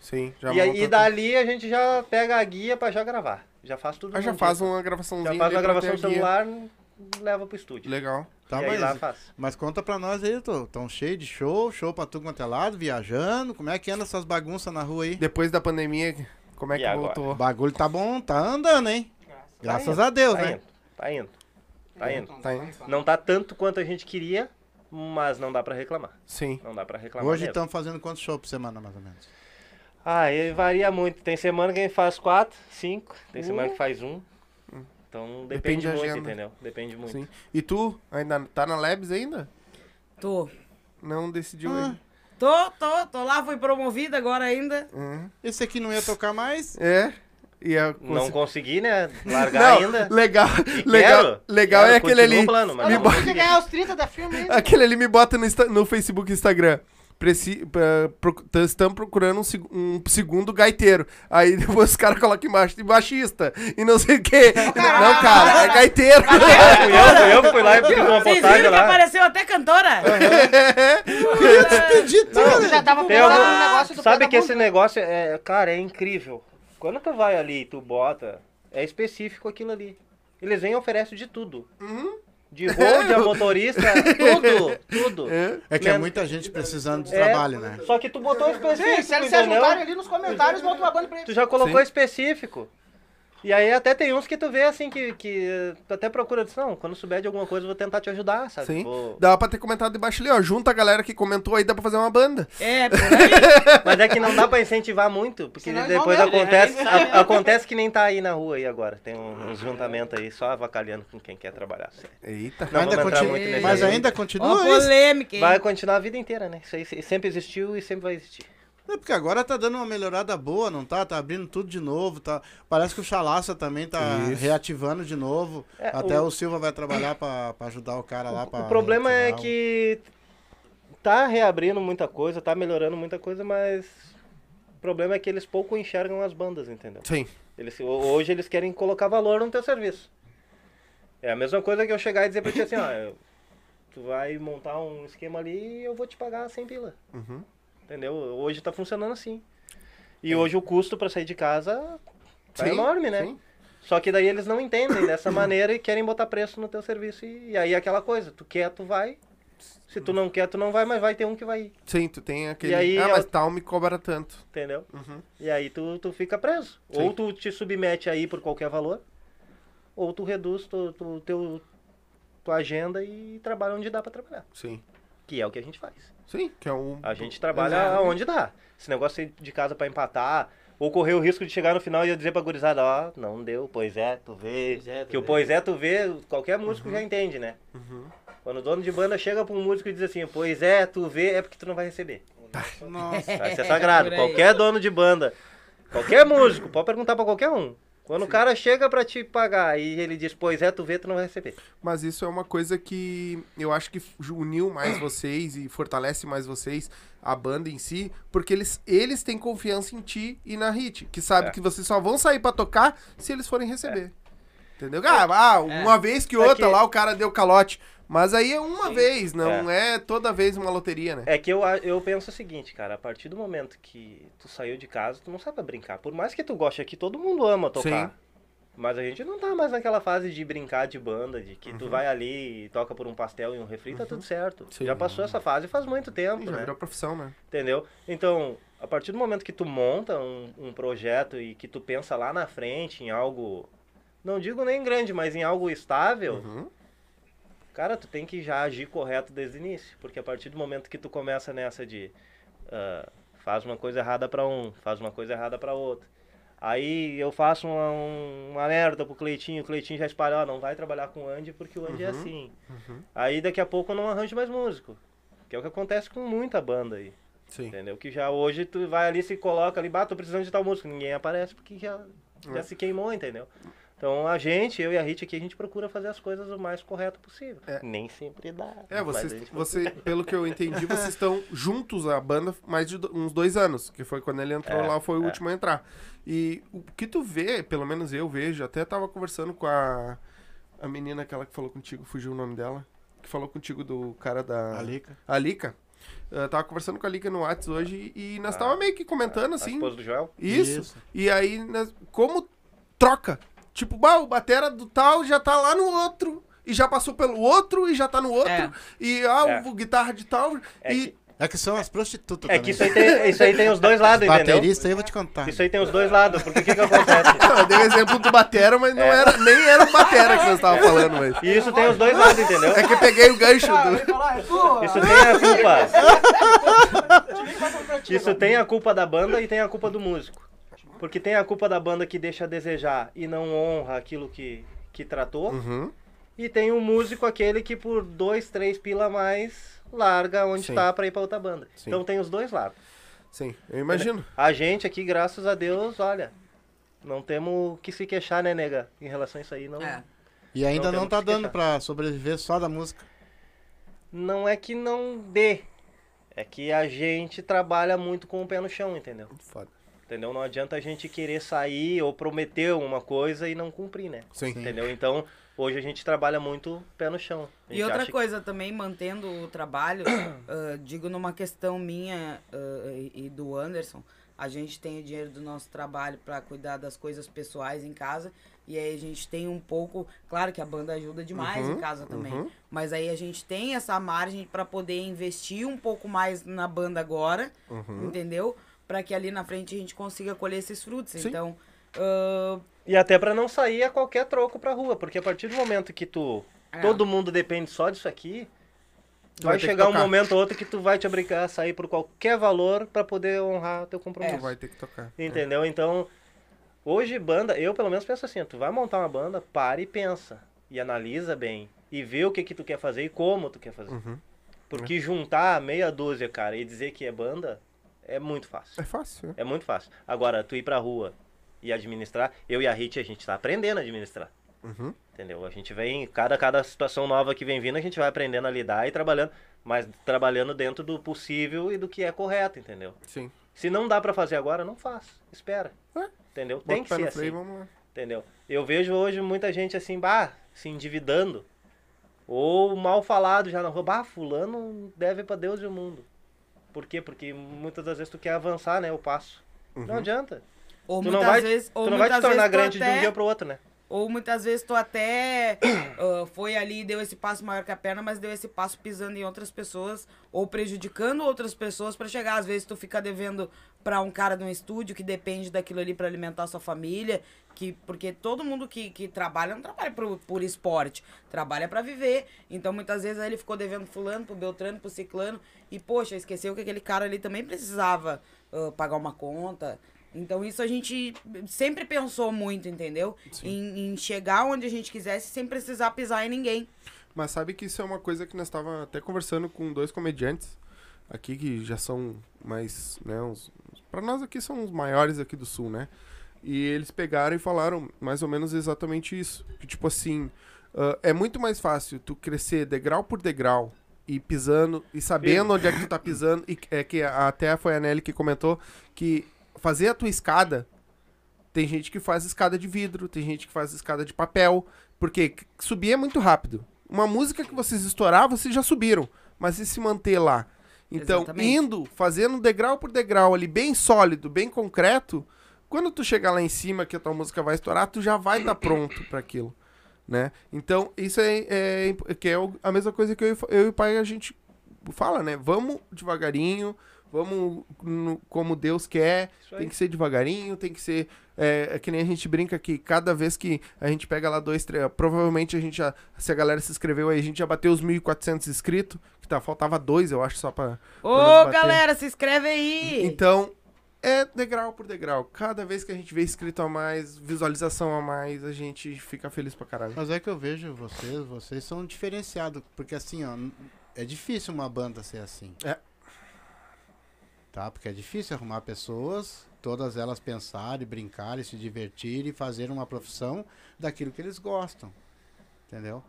[SPEAKER 1] Sim, já
[SPEAKER 5] E aí
[SPEAKER 1] monta
[SPEAKER 5] dali a gente já pega a guia pra já gravar. Já faz tudo.
[SPEAKER 1] Ah, já faz
[SPEAKER 5] dia.
[SPEAKER 1] uma gravaçãozinha
[SPEAKER 5] Já faz uma gravação celular, leva pro estúdio.
[SPEAKER 1] Legal.
[SPEAKER 2] Tá,
[SPEAKER 5] e aí
[SPEAKER 2] mas,
[SPEAKER 5] lá faz.
[SPEAKER 2] mas conta pra nós aí, tô, tão cheio de show, show pra tudo quanto é lado, viajando. Como é que anda essas bagunças na rua aí?
[SPEAKER 1] Depois da pandemia, como é
[SPEAKER 5] E
[SPEAKER 1] que
[SPEAKER 5] agora?
[SPEAKER 1] voltou?
[SPEAKER 2] O bagulho tá bom, tá andando, hein? Graças
[SPEAKER 5] indo,
[SPEAKER 2] a Deus,
[SPEAKER 5] Tá
[SPEAKER 2] né?
[SPEAKER 5] indo, tá indo. Tá indo.
[SPEAKER 1] Tá indo?
[SPEAKER 5] Não tá tanto quanto a gente queria, mas não dá pra reclamar.
[SPEAKER 1] Sim.
[SPEAKER 5] Não dá pra reclamar.
[SPEAKER 2] Hoje estamos fazendo quantos shows por semana, mais ou menos?
[SPEAKER 5] Ah, ele varia muito. Tem semana que a gente faz quatro, cinco. Tem
[SPEAKER 2] Uh.
[SPEAKER 5] semana que faz um. Então
[SPEAKER 1] Depende
[SPEAKER 5] depende, muito,
[SPEAKER 1] agenda.
[SPEAKER 5] entendeu? Depende muito.
[SPEAKER 1] Sim. E tu, ainda tá na Labs ainda?
[SPEAKER 3] Tô.
[SPEAKER 1] Não decidiu
[SPEAKER 2] Ah.
[SPEAKER 1] ainda.
[SPEAKER 3] Tô, tô, tô lá, fui promovida agora ainda.
[SPEAKER 1] Uhum.
[SPEAKER 2] Esse aqui não ia tocar mais?
[SPEAKER 1] É. E a
[SPEAKER 5] Não consegui, né?
[SPEAKER 1] Não,
[SPEAKER 5] Largar ainda.
[SPEAKER 1] legal,
[SPEAKER 5] E
[SPEAKER 1] legal,
[SPEAKER 5] quero,
[SPEAKER 1] legal
[SPEAKER 5] quero,
[SPEAKER 1] é aquele ali.
[SPEAKER 5] plano, mas
[SPEAKER 8] Eu
[SPEAKER 5] não
[SPEAKER 8] não consegui
[SPEAKER 5] consegui.
[SPEAKER 8] ganhar os 30 da filme ainda.
[SPEAKER 1] Aquele ali me bota no, Insta- no Facebook e Instagram. Preci, pra, pro, estamos procurando um, seg- um segundo gaiteiro. Aí depois os caras colocam embaixo de baixista e não sei o quê. Não, cara, é gaiteiro.
[SPEAKER 5] Eu, fui eu que fui lá e fiz uma
[SPEAKER 3] Vocês
[SPEAKER 5] postagem
[SPEAKER 3] viram que
[SPEAKER 5] lá.
[SPEAKER 3] apareceu até cantora?
[SPEAKER 2] Acredito,
[SPEAKER 8] Eu já tava
[SPEAKER 5] Tem
[SPEAKER 8] procurando
[SPEAKER 5] algum-
[SPEAKER 8] um negócio do
[SPEAKER 5] Sabe que esse negócio é, cara, é incrível. Quando tu vai ali e tu bota, é específico aquilo ali. Eles vêm e oferecem de tudo.
[SPEAKER 1] Uhum.
[SPEAKER 5] De road a motorista, tudo, tudo.
[SPEAKER 2] É que é muita gente precisando de
[SPEAKER 5] É,
[SPEAKER 2] trabalho, né?
[SPEAKER 5] Só que tu botou específico,
[SPEAKER 8] Sim, se eles se ajuntarem ali nos comentários, monta uma banda pra
[SPEAKER 5] Tu
[SPEAKER 8] eles.
[SPEAKER 5] já colocou
[SPEAKER 1] Sim.
[SPEAKER 5] específico. E aí até tem uns que tu vê assim que, que tu até procura, diz, não, quando souber de alguma coisa eu vou tentar te ajudar, sabe?
[SPEAKER 1] Sim.
[SPEAKER 5] Vou-
[SPEAKER 1] Dá pra ter comentado debaixo ali, ó. Junta a galera que comentou aí, dá pra fazer uma banda.
[SPEAKER 3] É, por aí.
[SPEAKER 5] Mas é que não dá pra incentivar muito, porque
[SPEAKER 8] Senão
[SPEAKER 5] depois
[SPEAKER 8] igual mesmo,
[SPEAKER 5] acontece,
[SPEAKER 6] né?
[SPEAKER 5] a- acontece que nem tá aí na rua aí agora. Tem um- uns juntamentos aí só avacalhando com quem quer trabalhar. sério.
[SPEAKER 1] Eita.
[SPEAKER 5] Não
[SPEAKER 2] ainda
[SPEAKER 5] nesse
[SPEAKER 2] mas
[SPEAKER 5] assunto.
[SPEAKER 2] ainda continua isso?
[SPEAKER 3] polêmica, hein?
[SPEAKER 5] Vai continuar a vida inteira, né? Isso aí se- sempre existiu e sempre vai existir.
[SPEAKER 2] É porque agora tá dando uma melhorada boa, não tá? Tá abrindo tudo de novo, tá? Parece que o Chalaça também tá
[SPEAKER 1] Isso.
[SPEAKER 2] reativando de novo.
[SPEAKER 5] É,
[SPEAKER 2] Até
[SPEAKER 5] o-
[SPEAKER 2] o... Silva vai trabalhar pra, pra ajudar o cara lá. pra
[SPEAKER 5] O problema é
[SPEAKER 2] reativar o-
[SPEAKER 5] que tá reabrindo muita coisa, tá melhorando muita coisa, mas o problema é que eles pouco enxergam as bandas, entendeu?
[SPEAKER 1] Sim.
[SPEAKER 5] Eles, ho- hoje eles querem colocar valor no teu serviço. É a mesma coisa que eu chegar e dizer pra ti assim, ó, tu vai montar um esquema ali e eu vou te pagar 100 pila.
[SPEAKER 1] Uhum.
[SPEAKER 5] Entendeu? Hoje tá funcionando assim. E hoje o custo pra sair de casa tá
[SPEAKER 1] Sim,
[SPEAKER 5] enorme, né?
[SPEAKER 1] sim.
[SPEAKER 5] Só que daí eles não entendem dessa maneira e querem botar preço no teu serviço. E, e aí é aquela coisa, tu quer, tu vai. Se tu não quer, tu não vai, mas vai ter um que vai ir,
[SPEAKER 1] Sim, tu tem aquele.
[SPEAKER 5] E aí,
[SPEAKER 1] ah,
[SPEAKER 5] eu-
[SPEAKER 1] mas tal me cobra tanto.
[SPEAKER 5] entendeu?
[SPEAKER 1] Uhum.
[SPEAKER 5] E aí tu, tu fica preso.
[SPEAKER 1] Sim.
[SPEAKER 5] Ou tu te submete aí por qualquer valor, ou tu reduz tu, tu, teu, tua agenda e trabalha onde dá pra trabalhar.
[SPEAKER 1] Sim.
[SPEAKER 5] Que é o que a gente faz.
[SPEAKER 1] Sim, que é um.
[SPEAKER 5] A gente trabalha
[SPEAKER 3] Exato.
[SPEAKER 5] onde dá. Esse negócio de de casa pra empatar, ou correr o risco de chegar no final e eu dizer pra gurizada, ó, não deu, pois é, tu vê.
[SPEAKER 6] Pois é, tu
[SPEAKER 5] que o
[SPEAKER 6] vê.
[SPEAKER 5] pois é, tu vê, qualquer músico já entende, né?
[SPEAKER 1] Uhum.
[SPEAKER 5] Quando o dono de banda chega pra um músico e diz assim, pois é, tu vê, é porque tu não vai receber.
[SPEAKER 2] Nossa.
[SPEAKER 5] Vai ser sagrado. Qualquer dono de banda, qualquer músico, pode perguntar pra qualquer um. Quando o cara chega pra te pagar e ele diz, pois é, tu vê, tu não vai receber.
[SPEAKER 1] Mas isso é uma coisa que eu acho que uniu mais vocês e fortalece mais vocês, a banda em si, porque eles, eles têm confiança em ti e na Hit, que sabe
[SPEAKER 5] É.
[SPEAKER 1] que vocês só vão sair pra tocar se eles forem receber. Entendeu? Ah, ah, uma vez que
[SPEAKER 5] É
[SPEAKER 1] outra lá o cara deu calote. Mas aí é uma vez, não é. toda vez uma loteria, né?
[SPEAKER 5] É que eu, eu penso o seguinte, cara, a partir do momento que tu saiu de casa, tu não sabe brincar. Por mais que tu goste aqui, todo mundo ama tocar.
[SPEAKER 1] Sim.
[SPEAKER 5] Mas a gente não tá mais naquela fase de brincar de banda, de que
[SPEAKER 1] Uhum.
[SPEAKER 5] tu vai ali e toca por um pastel e um refri, tá tudo certo.
[SPEAKER 1] Sim.
[SPEAKER 5] Já passou essa fase faz muito tempo,
[SPEAKER 1] Já
[SPEAKER 5] né?
[SPEAKER 1] virou profissão, né?
[SPEAKER 5] Entendeu? Então, a partir do momento que tu monta um, um projeto e que tu pensa lá na frente em algo, não digo nem grande, mas em algo estável,
[SPEAKER 1] Uhum.
[SPEAKER 5] Cara, tu tem que já agir correto desde o início. Porque a partir do momento que tu começa nessa de ah, faz uma coisa errada pra um, faz uma coisa errada pra outro. Aí eu faço uma, um- uma merda pro Cleitinho, o Cleitinho já espalha, ó, não vai trabalhar com o Andy porque o Andy é
[SPEAKER 1] Uhum,
[SPEAKER 5] assim.
[SPEAKER 1] uhum.
[SPEAKER 5] Aí daqui a pouco eu não arranjo mais músico. Que é o que acontece com muita banda aí.
[SPEAKER 1] Sim.
[SPEAKER 5] Entendeu? Que já hoje tu vai ali, se coloca ali, bah, tô precisando de tal música. Ninguém aparece porque já, já
[SPEAKER 1] É.
[SPEAKER 5] se queimou, entendeu? Então a gente, eu e a Hit aqui, a gente procura fazer as coisas o mais correto possível.
[SPEAKER 1] É.
[SPEAKER 5] Nem sempre dá.
[SPEAKER 1] É,
[SPEAKER 5] a
[SPEAKER 1] vocês, você, pelo que eu entendi, vocês estão juntos a banda mais de do- uns dois anos, que foi quando ele entrou
[SPEAKER 5] É,
[SPEAKER 1] lá, foi o
[SPEAKER 5] é.
[SPEAKER 1] último a entrar. E o que tu vê, pelo menos eu vejo, até tava conversando com a, a menina aquela que falou contigo, fugiu o nome dela, que falou contigo do cara da...
[SPEAKER 2] Alica.
[SPEAKER 1] A Lica. Eu tava conversando com a Lica no Whats hoje e nós
[SPEAKER 5] Ah,
[SPEAKER 1] tava meio que comentando
[SPEAKER 5] A
[SPEAKER 1] assim.
[SPEAKER 5] esposa do Joel?
[SPEAKER 1] Isso.
[SPEAKER 2] Isso.
[SPEAKER 1] E aí, nós- como troca? Tipo, bah, o batera do tal já tá lá no outro. E já passou pelo outro e já tá no outro.
[SPEAKER 3] É.
[SPEAKER 1] E ah,
[SPEAKER 5] É.
[SPEAKER 1] o guitarra de tal.
[SPEAKER 5] É
[SPEAKER 1] e
[SPEAKER 5] que,
[SPEAKER 2] É que são as prostitutas
[SPEAKER 5] é
[SPEAKER 2] também.
[SPEAKER 5] que isso, aí tem, isso aí tem os dois lados, entendeu?
[SPEAKER 2] Baterista aí eu vou te contar.
[SPEAKER 5] Isso aí tem os dois lados, porque o que que acontece?
[SPEAKER 1] Não, eu dei o exemplo do batera, mas
[SPEAKER 5] É.
[SPEAKER 1] não era, nem era o batera que nós tava falando, mas.
[SPEAKER 5] E isso tem os dois lados, entendeu?
[SPEAKER 1] É que eu peguei o gancho
[SPEAKER 8] Ah,
[SPEAKER 1] do.
[SPEAKER 8] é.
[SPEAKER 5] Isso tem a culpa. Isso tem a culpa da banda e tem a culpa do músico. Porque tem a culpa da banda que deixa a desejar e não honra aquilo que, que tratou.
[SPEAKER 1] Uhum.
[SPEAKER 5] E tem o músico aquele que por dois, três pila a mais larga onde
[SPEAKER 1] Sim.
[SPEAKER 5] tá pra ir pra outra banda.
[SPEAKER 1] Sim.
[SPEAKER 5] Então tem os dois lados.
[SPEAKER 1] Sim, eu imagino.
[SPEAKER 5] A gente aqui, graças a Deus, olha, não temos que se queixar, né, nega? Em relação a isso aí, não.
[SPEAKER 3] É.
[SPEAKER 2] E ainda
[SPEAKER 5] Não
[SPEAKER 2] não, tá dando
[SPEAKER 5] queixar.
[SPEAKER 2] pra sobreviver só da música.
[SPEAKER 5] Não é que não dê. É que a gente trabalha muito com o pé no chão, entendeu?
[SPEAKER 1] Foda.
[SPEAKER 5] Entendeu? Não adianta a gente querer sair ou prometer uma coisa e não cumprir, né?
[SPEAKER 1] Sim.
[SPEAKER 5] Entendeu? Então, hoje a gente trabalha muito pé no chão. A
[SPEAKER 3] E
[SPEAKER 5] gente
[SPEAKER 3] outra
[SPEAKER 5] acha que-
[SPEAKER 3] coisa também, mantendo o trabalho, ah, digo numa questão minha e e do Anderson, a gente tem o dinheiro do nosso trabalho para cuidar das coisas pessoais em casa. E aí a gente tem um pouco. Claro que a banda ajuda demais
[SPEAKER 1] Uhum,
[SPEAKER 3] em casa também.
[SPEAKER 1] uhum.
[SPEAKER 3] Mas aí a gente tem essa margem para poder investir um pouco mais na banda agora,
[SPEAKER 1] Uhum.
[SPEAKER 3] entendeu? Para que ali na frente a gente consiga colher esses frutos.
[SPEAKER 1] Sim.
[SPEAKER 3] Então, ah,
[SPEAKER 5] E até pra não sair a qualquer troco pra rua, porque a partir do momento que tu.
[SPEAKER 3] É.
[SPEAKER 5] Todo mundo depende só disso aqui.
[SPEAKER 1] Tu vai
[SPEAKER 5] Vai chegar um momento ou outro que tu vai te obrigar a sair por qualquer valor pra poder honrar teu
[SPEAKER 1] Tu
[SPEAKER 5] compromisso.
[SPEAKER 1] vai ter que tocar.
[SPEAKER 5] Entendeu? Então, hoje banda, eu pelo menos penso assim, tu vai montar uma banda, para e pensa. E analisa bem. E vê o que que tu quer fazer e como tu quer fazer.
[SPEAKER 1] Uhum.
[SPEAKER 5] Porque juntar meia dúzia, cara, e dizer que é banda, é muito fácil.
[SPEAKER 1] É fácil, né?
[SPEAKER 5] É muito fácil. Agora, tu ir pra rua e administrar, eu e a Rit, a gente tá aprendendo a administrar.
[SPEAKER 1] Uhum.
[SPEAKER 5] Entendeu? A gente vem, cada, cada situação nova que vem vindo, a gente vai aprendendo a lidar e trabalhando, mas trabalhando dentro do possível e do que é correto, entendeu?
[SPEAKER 1] Sim.
[SPEAKER 5] Se não dá pra fazer agora, não faz. Espera.
[SPEAKER 1] É.
[SPEAKER 5] Entendeu?
[SPEAKER 1] Bota
[SPEAKER 5] Tem que ser
[SPEAKER 1] no
[SPEAKER 5] assim.
[SPEAKER 1] freio, vamos lá.
[SPEAKER 5] Entendeu? Eu vejo hoje muita gente assim, bah, se endividando. Ou mal falado já na rua, bah, fulano deve pra Deus e o mundo. Por quê? Porque muitas das vezes tu quer avançar, né, o passo.
[SPEAKER 1] Uhum.
[SPEAKER 5] Não adianta.
[SPEAKER 3] ou
[SPEAKER 5] Tu
[SPEAKER 3] muitas
[SPEAKER 5] não vai,
[SPEAKER 3] vezes. Ou
[SPEAKER 5] tu não vai te tornar grande de um
[SPEAKER 3] até-
[SPEAKER 5] dia pro outro, né?
[SPEAKER 3] Ou muitas vezes tu até ah, foi ali e deu esse passo maior que a perna, mas deu esse passo pisando em outras pessoas ou prejudicando outras pessoas pra chegar. Às vezes tu fica devendo pra um cara de um estúdio que depende daquilo ali pra alimentar sua família, que porque todo mundo que, que trabalha não trabalha por, por esporte, trabalha pra viver. Então muitas vezes aí ele ficou devendo fulano, pro Beltrano, pro Ciclano e poxa, esqueceu que aquele cara ali também precisava ah, pagar uma conta. Então isso a gente sempre pensou muito, entendeu? Em, em chegar onde a gente quisesse sem precisar pisar em ninguém.
[SPEAKER 1] Mas sabe que isso é uma coisa que nós estávamos até conversando com dois comediantes aqui que já são mais, né, uns, para nós aqui são os maiores aqui do sul, né? E eles pegaram e falaram mais ou menos exatamente isso, que tipo assim, ah, é muito mais fácil tu crescer degrau por degrau e pisando e sabendo onde é que tu tá pisando e é que até foi a Nelly que comentou que fazer a tua escada tem gente que faz escada de vidro, tem gente que faz escada de papel, porque subir é muito rápido. Uma música que vocês estourar, vocês já subiram, mas e se manter lá? Então,
[SPEAKER 3] Exatamente.
[SPEAKER 1] indo, fazendo degrau por degrau ali, bem sólido, bem concreto, quando tu chegar lá em cima que a tua música vai estourar, tu já vai estar pronto para aquilo, né? Então, isso é, é que é a mesma coisa que eu, eu e o pai a gente fala, né? Vamos devagarinho, vamos no- como Deus quer, tem que ser devagarinho, tem que ser. É, é que nem a gente brinca que cada vez que a gente pega lá dois, três. Provavelmente a gente já. Se a galera se inscreveu aí, a gente já bateu os 1.400 inscritos. Que tá, faltava dois, eu acho, só pra. pra
[SPEAKER 3] Ô,
[SPEAKER 1] bater.
[SPEAKER 3] galera, se inscreve aí!
[SPEAKER 1] Então, é degrau por degrau. Cada vez que a gente vê inscrito a mais, visualização a mais, a gente fica feliz pra caralho.
[SPEAKER 2] Mas é que eu vejo vocês, vocês são diferenciados, porque assim, ó, é difícil uma banda ser assim.
[SPEAKER 1] É.
[SPEAKER 2] Tá? Porque é difícil arrumar pessoas, todas elas pensarem, brincarem, se divertirem e fazer uma profissão daquilo que eles gostam. Entendeu?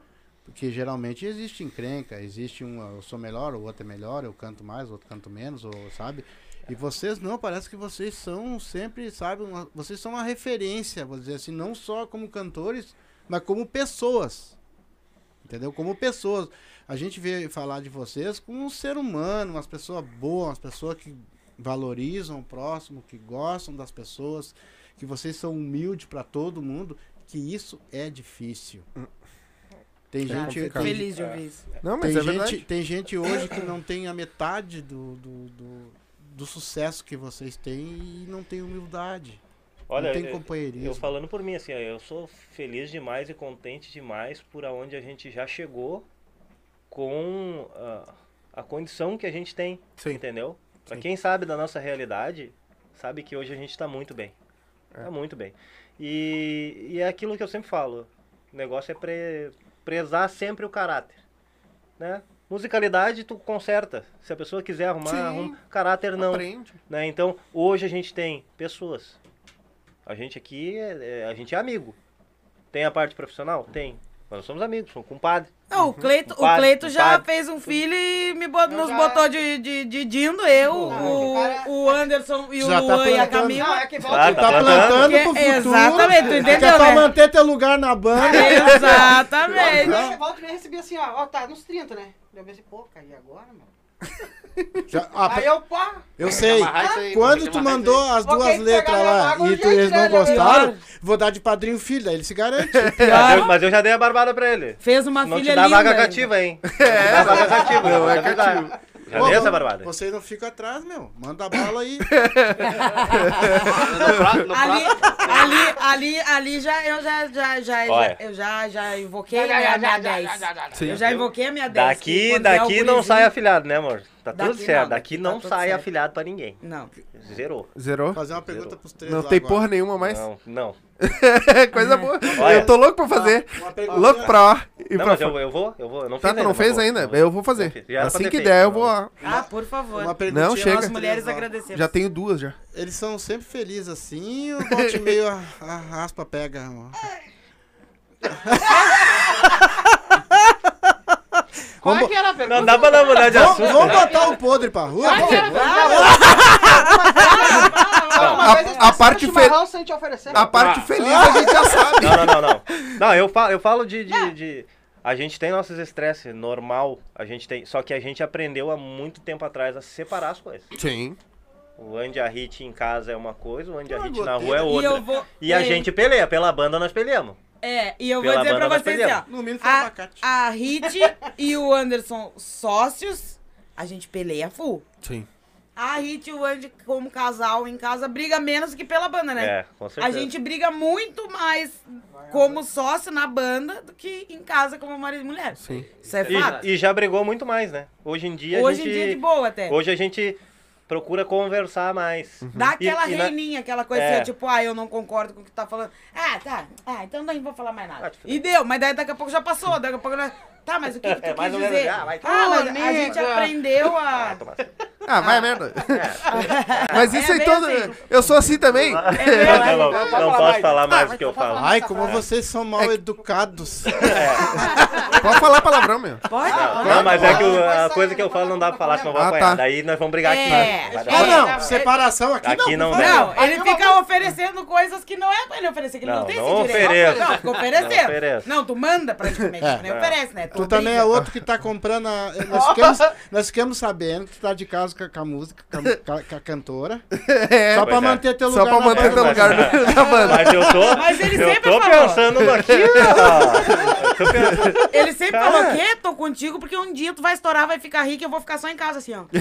[SPEAKER 2] Porque geralmente existe encrenca, existe um, eu sou melhor, o outro é melhor, eu canto mais, o outro canto menos, ou sabe? E vocês não, parece que vocês são sempre, sabe, uma- vocês são uma referência, vou dizer assim, não só como cantores, mas como pessoas. Entendeu? Como pessoas. A gente vê falar de vocês como um ser humano, umas pessoas boas, umas pessoas que valorizam o próximo, que gostam das pessoas, que vocês são humildes para todo mundo, que isso é difícil. Tem
[SPEAKER 3] Cara,
[SPEAKER 2] gente, tem,
[SPEAKER 3] feliz de ouvir isso.
[SPEAKER 1] Não, mas
[SPEAKER 2] tem,
[SPEAKER 1] é
[SPEAKER 2] gente,
[SPEAKER 1] verdade.
[SPEAKER 2] tem gente hoje que não tem a metade do, do, do, do sucesso que vocês têm e não tem humildade.
[SPEAKER 5] Olha,
[SPEAKER 2] não tem
[SPEAKER 5] eu-
[SPEAKER 2] companheirismo.
[SPEAKER 5] Eu falando por mim, assim, eu sou feliz demais e contente demais por aonde a gente já chegou com ah, a condição que a gente tem,
[SPEAKER 1] Sim.
[SPEAKER 5] entendeu? Pra
[SPEAKER 1] Sim.
[SPEAKER 5] quem sabe da nossa realidade, sabe que hoje a gente tá muito bem.
[SPEAKER 1] É.
[SPEAKER 5] Tá muito bem. E, e é aquilo que eu sempre falo, o negócio é pre- prezar sempre o caráter, né? Musicalidade tu conserta. Se a pessoa quiser arrumar,
[SPEAKER 1] Sim.
[SPEAKER 5] arruma. Caráter não
[SPEAKER 1] Aprende.
[SPEAKER 5] né? Então, hoje a gente tem pessoas. A gente aqui, é, é- a gente é amigo. Tem a parte profissional? Tem. Mas nós somos amigos, somos compadre.
[SPEAKER 3] Não, o Cleito, o Cleito já fez um filho e me bot-
[SPEAKER 4] Eu
[SPEAKER 3] nos
[SPEAKER 4] já-
[SPEAKER 3] botou de, de, de dindo, eu, o,
[SPEAKER 4] cara-
[SPEAKER 3] o Anderson e o
[SPEAKER 2] Já tá
[SPEAKER 3] Luan e a. Camila.
[SPEAKER 4] Não, é que volta
[SPEAKER 5] Ah,
[SPEAKER 4] e
[SPEAKER 5] tá
[SPEAKER 2] Tá
[SPEAKER 5] plantando.
[SPEAKER 2] pro futuro.
[SPEAKER 3] exatamente, tu entendeu,
[SPEAKER 2] é pra
[SPEAKER 3] né?
[SPEAKER 2] manter teu lugar na banda.
[SPEAKER 3] Exatamente.
[SPEAKER 4] Volta- Volta e recebi assim, ó, ó, tá nos 30, né? Eu pensei, pô, caí agora, mano.
[SPEAKER 2] Já- ah,
[SPEAKER 4] Aí eu, pá,
[SPEAKER 2] eu sei.
[SPEAKER 6] aí,
[SPEAKER 2] Quando tu mandou as duas letras lá e tu, eles não
[SPEAKER 4] né,
[SPEAKER 2] gostaram, vou dar de padrinho filho. Daí ele se garante.
[SPEAKER 5] Mas eu, mas eu já dei a barbada pra ele.
[SPEAKER 3] Fez uma
[SPEAKER 5] Não
[SPEAKER 3] filha
[SPEAKER 5] te dá
[SPEAKER 3] linda.
[SPEAKER 5] vaga cativa, hein? É. Não te dá vaga cativa.
[SPEAKER 1] Não, é.
[SPEAKER 5] Já Beleza, Barbada?
[SPEAKER 2] Vocês não ficam atrás, meu. Manda a bola aí.
[SPEAKER 6] No pró- no
[SPEAKER 3] Ali, ali, ali, ali já, eu já, já, já,
[SPEAKER 5] Olha.
[SPEAKER 3] eu já, já invoquei minha, minha 10.
[SPEAKER 1] Sim.
[SPEAKER 3] Eu já invoquei a minha 10. que
[SPEAKER 5] Daqui,
[SPEAKER 3] quando é o
[SPEAKER 5] daqui não
[SPEAKER 3] gurizinho-
[SPEAKER 5] sai afiliado, né, amor? Tá tudo
[SPEAKER 3] Daqui
[SPEAKER 5] certo.
[SPEAKER 3] não,
[SPEAKER 5] Daqui
[SPEAKER 3] daqui
[SPEAKER 5] não
[SPEAKER 3] tá tudo
[SPEAKER 5] sai
[SPEAKER 3] certo.
[SPEAKER 5] afiliado pra ninguém.
[SPEAKER 3] Não.
[SPEAKER 5] Zerou.
[SPEAKER 1] Zerou?
[SPEAKER 2] Fazer uma pergunta pros três
[SPEAKER 1] Não
[SPEAKER 2] lá
[SPEAKER 1] tem
[SPEAKER 2] agora.
[SPEAKER 1] porra nenhuma mais.
[SPEAKER 5] Não, não.
[SPEAKER 1] Coisa boa.
[SPEAKER 5] Olha.
[SPEAKER 1] Eu tô louco pra fazer. Louco pra ó. E
[SPEAKER 5] Não,
[SPEAKER 1] pra
[SPEAKER 5] mas eu, eu vou, eu vou. Eu não
[SPEAKER 1] Tá,
[SPEAKER 5] fiz
[SPEAKER 1] tu não fez
[SPEAKER 5] vou.
[SPEAKER 1] ainda?
[SPEAKER 5] Não
[SPEAKER 1] Eu vou
[SPEAKER 5] Não
[SPEAKER 1] fazer.
[SPEAKER 5] Já era pra
[SPEAKER 1] Assim que
[SPEAKER 5] feito,
[SPEAKER 1] der, eu
[SPEAKER 5] não.
[SPEAKER 1] vou. ó.
[SPEAKER 3] Ah, por favor.
[SPEAKER 2] Uma perguntinha
[SPEAKER 1] Não, chega.
[SPEAKER 3] Mulheres agradecemos.
[SPEAKER 1] Já tenho duas já.
[SPEAKER 2] Eles são sempre felizes assim, o bote meio a, a raspa pega.
[SPEAKER 8] Qual é
[SPEAKER 2] Vamos,
[SPEAKER 8] que era a pergunta?
[SPEAKER 5] Não dá pra dar mudar de
[SPEAKER 2] vamos,
[SPEAKER 5] assunto.
[SPEAKER 2] vamos
[SPEAKER 5] né?
[SPEAKER 2] botar o podre pra rua?
[SPEAKER 8] Qual é a
[SPEAKER 1] parte
[SPEAKER 8] chimarrão sem te oferecer.
[SPEAKER 1] A parte
[SPEAKER 5] Ah.
[SPEAKER 1] feliz a gente já sabe.
[SPEAKER 5] Não, não, não, não. Não, eu falo, eu falo de, de, de- A gente tem nossos estresses, normal. A gente tem. Só que a gente aprendeu há muito tempo atrás a separar as coisas.
[SPEAKER 1] Sim.
[SPEAKER 5] O Andy a Hit em casa é uma coisa, o Andy a
[SPEAKER 2] Uma
[SPEAKER 5] Hit na rua é
[SPEAKER 3] E
[SPEAKER 5] outra.
[SPEAKER 3] eu vou.
[SPEAKER 5] E a
[SPEAKER 3] é,
[SPEAKER 5] gente peleia, pela banda nós peleamos.
[SPEAKER 3] É, e eu vou
[SPEAKER 5] Pela
[SPEAKER 3] dizer pra vocês assim.
[SPEAKER 2] No mínimo foi
[SPEAKER 3] A,
[SPEAKER 2] abacate.
[SPEAKER 3] a Hit e o Anderson sócios, a gente peleia full.
[SPEAKER 1] Sim.
[SPEAKER 3] A Hit e o Andy, como casal em casa, briga menos que pela banda, né?
[SPEAKER 5] É, com certeza.
[SPEAKER 3] A gente briga muito mais como sócio na banda do que em casa como marido e mulher.
[SPEAKER 1] Sim.
[SPEAKER 3] Isso é fato.
[SPEAKER 5] E, e já brigou muito mais, né? Hoje em dia
[SPEAKER 3] Hoje
[SPEAKER 5] a
[SPEAKER 3] em
[SPEAKER 5] gente.
[SPEAKER 3] dia de boa até.
[SPEAKER 5] Hoje a gente procura conversar mais.
[SPEAKER 3] Dá aquela
[SPEAKER 5] E- e na-
[SPEAKER 3] reininha, aquela coisa
[SPEAKER 5] É.
[SPEAKER 3] assim, tipo, ah, eu não concordo com o que tu tá falando. Ah, tá. Ah, então nem vou falar mais nada.
[SPEAKER 5] Ah,
[SPEAKER 3] e deu, mas daí daqui a pouco já passou, daqui a pouco... nós- Tá, mas o que, que tu
[SPEAKER 5] É,
[SPEAKER 3] quis dizer?
[SPEAKER 5] ah, vai
[SPEAKER 3] ah, mas a
[SPEAKER 8] amiga.
[SPEAKER 3] gente aprendeu a...
[SPEAKER 1] Ah, vai a merda. Mas isso
[SPEAKER 3] É
[SPEAKER 1] aí todo.
[SPEAKER 3] assim.
[SPEAKER 1] Eu sou assim também.
[SPEAKER 5] Não, não, não, não posso falar mais do que eu falo.
[SPEAKER 2] Ai, como vocês são mal educados.
[SPEAKER 1] Pode falar palavrão, meu.
[SPEAKER 3] Pode?
[SPEAKER 5] Não, mas é que o- a coisa que eu falo não dá pra falar, senão eu vou
[SPEAKER 1] Ah,
[SPEAKER 5] apanhar. Daí nós vamos brigar aqui.
[SPEAKER 3] É.
[SPEAKER 5] Dar-
[SPEAKER 2] Ah, não. Separação aqui,
[SPEAKER 5] Aqui
[SPEAKER 2] não.
[SPEAKER 5] não.
[SPEAKER 3] Não, ele fica oferecendo coisas que não é pra ele oferecer, que ele não,
[SPEAKER 5] Não,
[SPEAKER 3] tem
[SPEAKER 5] não
[SPEAKER 3] esse direito.
[SPEAKER 5] ofereço.
[SPEAKER 3] Não, fica oferecendo.
[SPEAKER 5] Não.
[SPEAKER 3] Não, tu manda praticamente,
[SPEAKER 2] É.
[SPEAKER 3] tu nem oferece, né?
[SPEAKER 2] Tu também é outro que tá comprando a... Nós ficamos, nós ficamos sabendo que tu tá de casa com a, com a música, com a, com a- cantora.
[SPEAKER 1] É.
[SPEAKER 2] Só pra
[SPEAKER 5] é.
[SPEAKER 2] manter teu
[SPEAKER 1] Só
[SPEAKER 2] lugar
[SPEAKER 1] pra
[SPEAKER 2] na
[SPEAKER 1] manter teu lugar na banda.
[SPEAKER 5] Mas eu tô,
[SPEAKER 3] Mas ele
[SPEAKER 5] eu
[SPEAKER 3] sempre
[SPEAKER 5] tô
[SPEAKER 3] falou.
[SPEAKER 5] pensando pensando-
[SPEAKER 3] Ele sempre
[SPEAKER 5] Cara.
[SPEAKER 3] falou, quê? Tô contigo porque um dia tu vai estourar, vai ficar rico e eu vou ficar só em casa, assim, ó.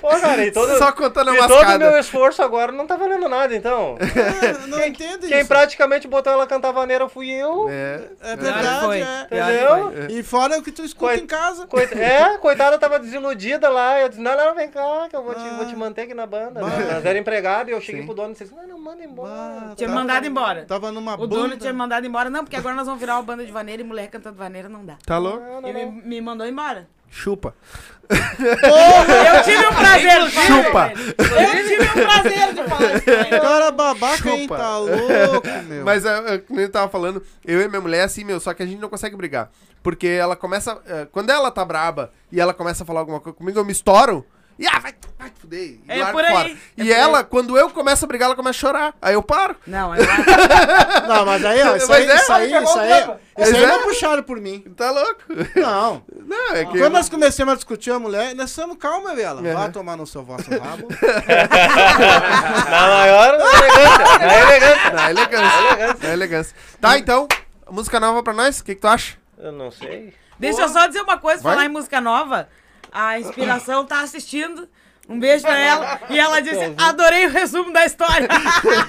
[SPEAKER 5] Pô, cara, e todo,
[SPEAKER 1] Só contando a
[SPEAKER 5] e todo o meu esforço agora não tá valendo nada, então.
[SPEAKER 2] Ah, Não entendo
[SPEAKER 5] Quem
[SPEAKER 2] isso.
[SPEAKER 5] praticamente botou ela cantar vaneira fui eu.
[SPEAKER 1] É.
[SPEAKER 2] É
[SPEAKER 3] que
[SPEAKER 2] verdade,
[SPEAKER 3] foi.
[SPEAKER 2] é.
[SPEAKER 5] Entendeu?
[SPEAKER 2] E fora o que tu escuta
[SPEAKER 5] Coit-
[SPEAKER 2] em casa.
[SPEAKER 5] Coit- É, coitada tava desiludida lá. Eu disse, não, não, vem cá, que eu vou te,
[SPEAKER 2] Ah.
[SPEAKER 5] vou te manter aqui na banda.
[SPEAKER 2] Bah.
[SPEAKER 5] Nós era empregado e eu cheguei
[SPEAKER 1] Sim.
[SPEAKER 5] pro dono e disse, não, não, manda embora.
[SPEAKER 2] Bah,
[SPEAKER 3] Tinha
[SPEAKER 2] tá-
[SPEAKER 3] mandado embora.
[SPEAKER 2] Tava numa
[SPEAKER 3] O dono
[SPEAKER 2] banda.
[SPEAKER 3] tinha mandado embora. Não, porque agora nós vamos virar uma banda de vaneira e mulher cantando vaneira não dá.
[SPEAKER 1] Tá louco?
[SPEAKER 5] Não, não,
[SPEAKER 3] Ele
[SPEAKER 5] não.
[SPEAKER 3] me, me mandou embora.
[SPEAKER 1] Chupa.
[SPEAKER 3] Eu tive o prazer de falar
[SPEAKER 1] Chupa.
[SPEAKER 3] Eu tive o prazer de falar isso.
[SPEAKER 2] Cara babaca, hein?
[SPEAKER 1] Chupa.
[SPEAKER 2] Tá louco, meu.
[SPEAKER 1] Mas é, é, como eu tava falando, eu e minha mulher, assim, meu, só que a gente não consegue brigar. Porque ela começa. é, quando ela tá braba e ela começa a falar alguma coisa comigo, eu me estouro. E ah, vai, vai te fuder. e
[SPEAKER 3] É por aí,
[SPEAKER 1] fora.
[SPEAKER 3] é
[SPEAKER 1] e
[SPEAKER 3] por
[SPEAKER 1] ela,
[SPEAKER 3] aí.
[SPEAKER 1] quando eu começo a brigar, ela começa a chorar. Aí eu paro.
[SPEAKER 3] Não, é
[SPEAKER 2] Não, mas aí, ó, isso
[SPEAKER 1] Mas
[SPEAKER 2] aí,
[SPEAKER 1] é,
[SPEAKER 2] isso aí,
[SPEAKER 8] pegou
[SPEAKER 2] isso aí, isso aí
[SPEAKER 1] Mas
[SPEAKER 2] não
[SPEAKER 1] é.
[SPEAKER 2] puxaram por mim.
[SPEAKER 1] Tá louco?
[SPEAKER 2] Não.
[SPEAKER 1] Não, é que.
[SPEAKER 2] Quando nós começamos a discutir a mulher, nós somos calma, ela.
[SPEAKER 1] É.
[SPEAKER 2] Vai tomar no seu vosso rabo.
[SPEAKER 5] Na maior elegância. Na elegância.
[SPEAKER 1] Na elegância. Na elegância. Tá, então, música nova pra nós? O que, que tu acha?
[SPEAKER 5] Eu não sei.
[SPEAKER 3] Deixa eu só dizer uma coisa,
[SPEAKER 1] Vai.
[SPEAKER 3] falar em música nova. A Inspiração tá assistindo. Um beijo pra ela. E ela disse, adorei o resumo da história.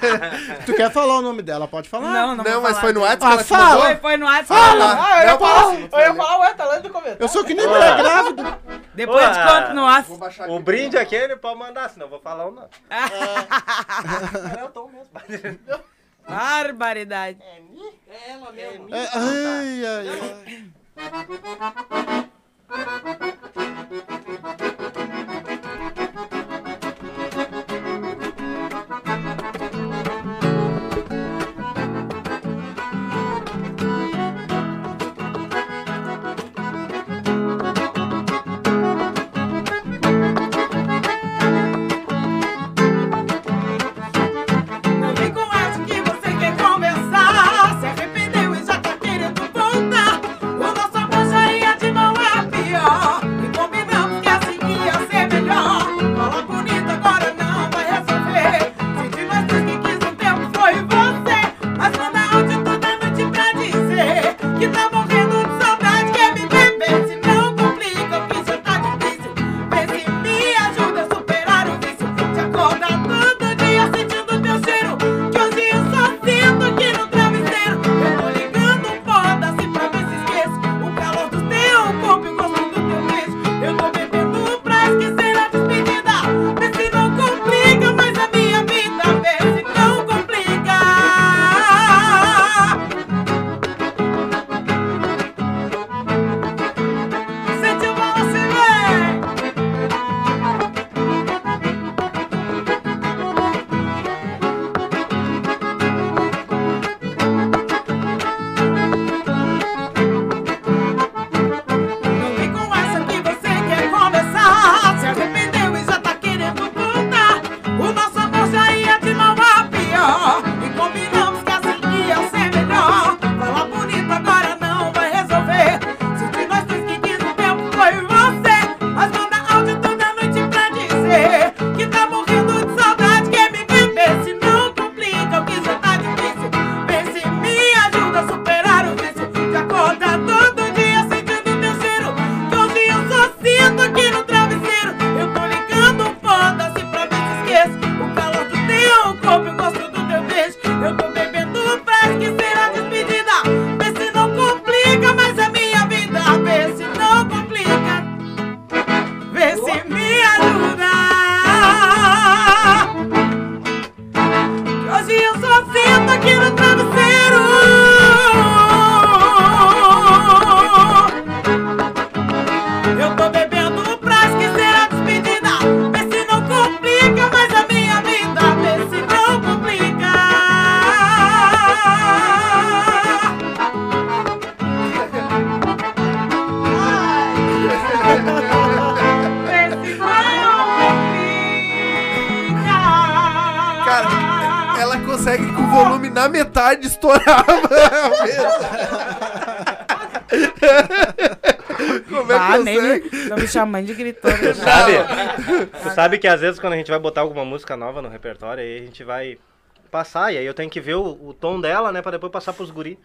[SPEAKER 2] tu quer falar o nome dela? Pode falar.
[SPEAKER 3] Não, não,
[SPEAKER 1] Não, mas
[SPEAKER 3] falar.
[SPEAKER 1] foi no WhatsApp
[SPEAKER 2] Ah,
[SPEAKER 1] que ela te
[SPEAKER 2] fala.
[SPEAKER 3] Foi, foi no WhatsApp.
[SPEAKER 1] Fala.
[SPEAKER 8] Ah, eu ia
[SPEAKER 1] Não,
[SPEAKER 8] falar,
[SPEAKER 1] próximo,
[SPEAKER 8] eu ia falar, ué, tá lá no comentário.
[SPEAKER 2] Eu sou que nem mulher grávida.
[SPEAKER 3] Depois eu
[SPEAKER 5] Ué.
[SPEAKER 3] conto no WhatsApp.
[SPEAKER 5] O brinde aquele pode mandar, senão eu vou falar o nome.
[SPEAKER 8] Era o Tom mesmo.
[SPEAKER 3] Barbaridade.
[SPEAKER 8] É ela mesmo.
[SPEAKER 2] É, ai, ai, ai.
[SPEAKER 3] Não thank you chamando de gritona.
[SPEAKER 5] Tu sabe, tu sabe que às vezes quando a gente vai botar alguma música nova no repertório, aí a gente vai passar, e aí eu tenho que ver o, o tom dela, né, pra depois passar pros guri.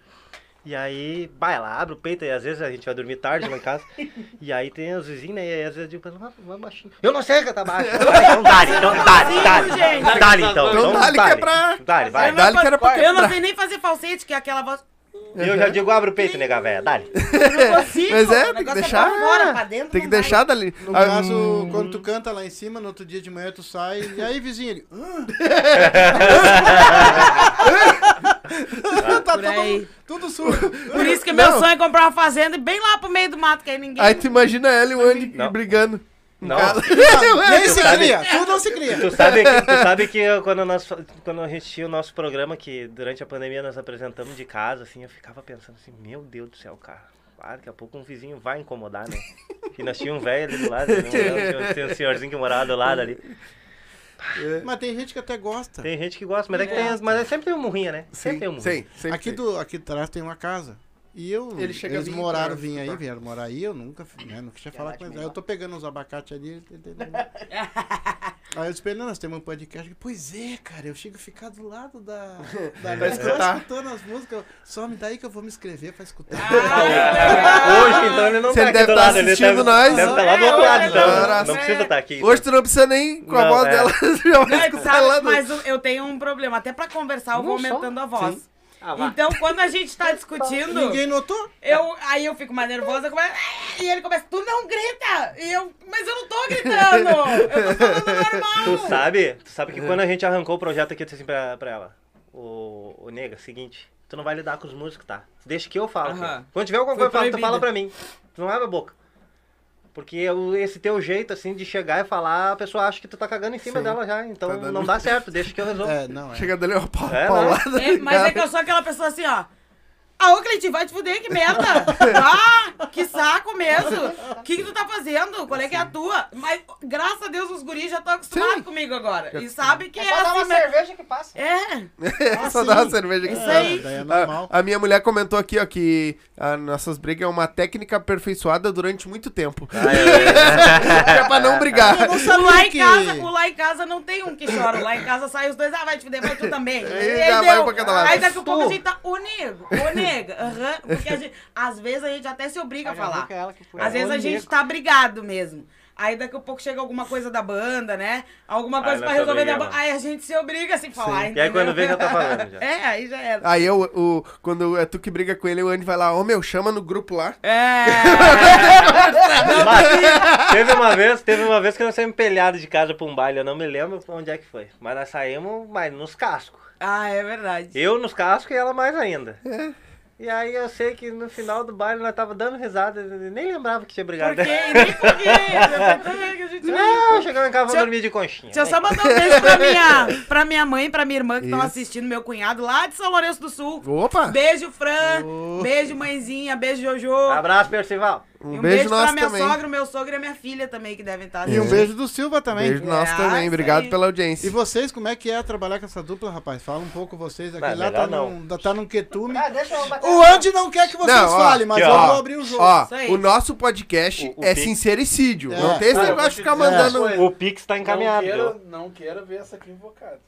[SPEAKER 5] E aí, vai ela abre o peito, e às vezes a gente vai dormir tarde lá em casa. E aí tem os vizinhos, né? E aí às vezes eu digo, vai, vai baixinho. Eu não sei cantar baixo. Então dá, então dá, dá. Dá então.
[SPEAKER 1] Então dá-lhe que é pra-
[SPEAKER 5] Dá-lhe, vai.
[SPEAKER 1] Que era pra
[SPEAKER 3] eu não sei nem fazer falsete, que é aquela voz.
[SPEAKER 5] Eu já digo, abre o peito, nega velha, dá-lhe.
[SPEAKER 3] Não consigo.
[SPEAKER 1] Mas é, tem que
[SPEAKER 3] negócio
[SPEAKER 1] deixar-
[SPEAKER 3] pra fora, pra dentro.
[SPEAKER 1] Tem que
[SPEAKER 3] vai.
[SPEAKER 1] deixar dali.
[SPEAKER 2] No
[SPEAKER 1] Ah,
[SPEAKER 2] caso,
[SPEAKER 1] hum,
[SPEAKER 2] quando tu canta lá em cima, no outro dia de manhã tu sai, e aí vizinho, ele... "Ah." tá tudo, tudo sujo.
[SPEAKER 3] Por isso que meu
[SPEAKER 1] Não.
[SPEAKER 3] sonho é comprar uma fazenda e bem lá pro meio do mato, que aí ninguém.
[SPEAKER 1] Aí tu imagina ela e o Andy
[SPEAKER 5] Não.
[SPEAKER 1] brigando.
[SPEAKER 5] Não.
[SPEAKER 2] Nem se
[SPEAKER 5] sabe-
[SPEAKER 2] cria, tudo não se cria.
[SPEAKER 5] Tu sabe que, tu sabe que eu, quando, nós, quando a gente tinha o nosso programa, que durante a pandemia nós apresentamos de casa, assim, eu ficava pensando assim, meu Deus do céu, cara. Ah, daqui a pouco um vizinho vai incomodar, né? E nós tínhamos um velho ali do lado, né? tinha, tinha um senhorzinho que morava do lado ali.
[SPEAKER 2] Mas tem gente que até gosta.
[SPEAKER 5] Tem gente que gosta, mas é que tem, mas é sempre tem um murrinha, né? Sempre tem um murrinha.
[SPEAKER 1] Sim, sempre
[SPEAKER 2] Aqui,
[SPEAKER 1] tem.
[SPEAKER 2] do, aqui atrás tem uma casa. E eu,
[SPEAKER 1] Ele chega
[SPEAKER 2] eles
[SPEAKER 1] vir
[SPEAKER 2] moraram, vinham aí,
[SPEAKER 1] pra-
[SPEAKER 2] vieram morar aí, eu nunca, né, nunca tinha falado com eles. Aí eu tô pegando uns abacate ali. ele- ele- ele- Aí eu disse pra ele, não, nós temos um podcast. Pois é, cara, eu chego a ficar do lado da... da
[SPEAKER 1] Pra escutar.
[SPEAKER 2] escutando as músicas. Só me daí que eu vou me inscrever pra escutar.
[SPEAKER 5] Hoje, então, ele não
[SPEAKER 1] Se
[SPEAKER 5] tá
[SPEAKER 1] ele deve tá
[SPEAKER 5] lado, ele
[SPEAKER 1] assistindo
[SPEAKER 5] deve,
[SPEAKER 1] nós.
[SPEAKER 5] deve estar lá do
[SPEAKER 3] É,
[SPEAKER 5] outro lado,
[SPEAKER 3] hoje
[SPEAKER 5] então.
[SPEAKER 3] ele
[SPEAKER 5] Não,
[SPEAKER 1] tá-
[SPEAKER 5] precisa estar aqui.
[SPEAKER 1] Hoje tu não precisa nem com a
[SPEAKER 5] Não,
[SPEAKER 1] voz
[SPEAKER 5] é.
[SPEAKER 1] dela. já vai
[SPEAKER 3] Mas,
[SPEAKER 1] escutar
[SPEAKER 3] sabe,
[SPEAKER 1] lá
[SPEAKER 3] mas eu- eu tenho um problema. Até pra conversar, eu vou aumentando a voz.
[SPEAKER 6] Ah, vá.
[SPEAKER 3] Então, quando a gente tá discutindo,
[SPEAKER 2] Ninguém notou?
[SPEAKER 3] eu, aí eu fico mais nervosa, eu começo, e ele começa, tu não grita! E eu, mas eu não tô gritando! Eu tô falando normal!
[SPEAKER 5] Tu sabe, tu sabe que quando a gente arrancou o projeto aqui, eu disse assim pra, pra ela, o, o nega, seguinte, tu não vai lidar com os músicos, tá? Deixa que eu falo. Quando tiver alguma
[SPEAKER 3] Foi
[SPEAKER 5] coisa, tu fala pra mim. Tu não abre a boca. Porque eu- esse teu jeito, assim, de chegar e falar, a pessoa acha que tu tá cagando em cima
[SPEAKER 1] Sim.
[SPEAKER 5] dela já. Então
[SPEAKER 1] Tá dando-
[SPEAKER 5] não dá certo, deixa que eu resolvo.
[SPEAKER 2] É, não, é.
[SPEAKER 1] Chega dali uma pa-
[SPEAKER 5] É,
[SPEAKER 1] paulada.
[SPEAKER 3] É, mas é que eu sou aquela pessoa assim, ó. Ah, ô Cleitinho, vai te fuder, que merda! Ah, que saco mesmo! O que, que tu tá fazendo? Qual é que é a tua? Mas, graças a Deus, os guris já estão acostumados
[SPEAKER 1] Sim.
[SPEAKER 3] comigo agora. E sabem que
[SPEAKER 8] É
[SPEAKER 3] é,
[SPEAKER 8] só dar
[SPEAKER 3] assim
[SPEAKER 8] uma cerveja que passa.
[SPEAKER 3] É,
[SPEAKER 1] Só dá uma cerveja aqui.
[SPEAKER 3] Isso aí.
[SPEAKER 2] Daí é
[SPEAKER 1] A,
[SPEAKER 2] normal.
[SPEAKER 1] a minha mulher comentou aqui, ó, que as nossas brigas é uma técnica aperfeiçoada durante muito tempo. é pra não brigar.
[SPEAKER 2] Não
[SPEAKER 3] o lá, em
[SPEAKER 2] que...
[SPEAKER 3] casa, o lá em casa não tem um que chora. Lá em casa sai os dois, ah, vai te fuder, vai tu também.
[SPEAKER 1] Aí
[SPEAKER 3] aí
[SPEAKER 1] já vai pra cada lado.
[SPEAKER 3] Aí daqui a pouco a gente tá, nego, ô nega, aham. Porque a gente, às vezes a gente até se obriga a falar.
[SPEAKER 8] que é ela que foi.
[SPEAKER 3] Às vezes a gente tá brigado mesmo. Aí daqui a pouco chega alguma coisa da banda, né? Alguma coisa
[SPEAKER 5] Aí
[SPEAKER 3] pra resolver da banda. Aí a gente se obriga a se falar,
[SPEAKER 5] E aí quando vê, já tá falando já.
[SPEAKER 3] É, aí já era.
[SPEAKER 1] Aí eu, o, quando é tu que briga com ele, o Andy vai lá, ô meu, chama no grupo lá.
[SPEAKER 3] É.
[SPEAKER 5] Mas teve uma vez, teve uma vez que nós saímos empelhados de casa pra um baile, eu não me lembro onde é que foi. Mas nós saímos, mas nos cascos.
[SPEAKER 3] Ah, é verdade.
[SPEAKER 5] Eu nos cascos e ela mais ainda. E aí eu sei que no final do baile nós tava dando risada, eu nem lembrava que tinha brigado.
[SPEAKER 3] Por quê? Nem por quê? que a gente
[SPEAKER 5] Não, chegamos em casa, vamos dormir de conchinha.
[SPEAKER 3] Deixa eu
[SPEAKER 5] né?
[SPEAKER 3] só mandar um beijo pra minha, pra minha mãe e pra minha irmã que estão assistindo, meu cunhado lá de São Lourenço do Sul.
[SPEAKER 1] Opa!
[SPEAKER 3] Beijo, Fran.
[SPEAKER 2] Oh.
[SPEAKER 3] Beijo, mãezinha. Beijo, Jojo.
[SPEAKER 5] Abraço, Percival.
[SPEAKER 1] Um,
[SPEAKER 3] E um
[SPEAKER 1] beijo,
[SPEAKER 3] beijo, pra
[SPEAKER 1] nosso
[SPEAKER 3] minha
[SPEAKER 1] também.
[SPEAKER 3] sogra, o meu sogro e a minha filha também, que devem estar
[SPEAKER 2] E um
[SPEAKER 1] É.
[SPEAKER 2] beijo do Silva também.
[SPEAKER 1] Beijo nosso
[SPEAKER 3] É,
[SPEAKER 1] também. Obrigado
[SPEAKER 3] aí.
[SPEAKER 1] pela
[SPEAKER 2] E
[SPEAKER 1] audiência.
[SPEAKER 2] vocês, como é que é trabalhar com essa dupla, rapaz? Fala um pouco vocês. Aqui
[SPEAKER 5] Não,
[SPEAKER 2] lá tá
[SPEAKER 5] não.
[SPEAKER 2] num, tá num quetume.
[SPEAKER 8] Ah, deixa eu bater.
[SPEAKER 2] O Andy não quer que vocês
[SPEAKER 1] Não, ó,
[SPEAKER 2] falem, mas
[SPEAKER 5] aqui,
[SPEAKER 2] eu
[SPEAKER 5] ó.
[SPEAKER 2] vou abrir o jogo.
[SPEAKER 1] Ó, o nosso podcast
[SPEAKER 5] O- o
[SPEAKER 1] é
[SPEAKER 5] Pix.
[SPEAKER 1] sincericídio.
[SPEAKER 2] É.
[SPEAKER 1] Não tem esse
[SPEAKER 7] Ah,
[SPEAKER 1] negócio de ficar mandando.
[SPEAKER 5] O Pix tá encaminhado.
[SPEAKER 7] Não
[SPEAKER 5] viu?
[SPEAKER 7] queira, não queira ver essa aqui invocada.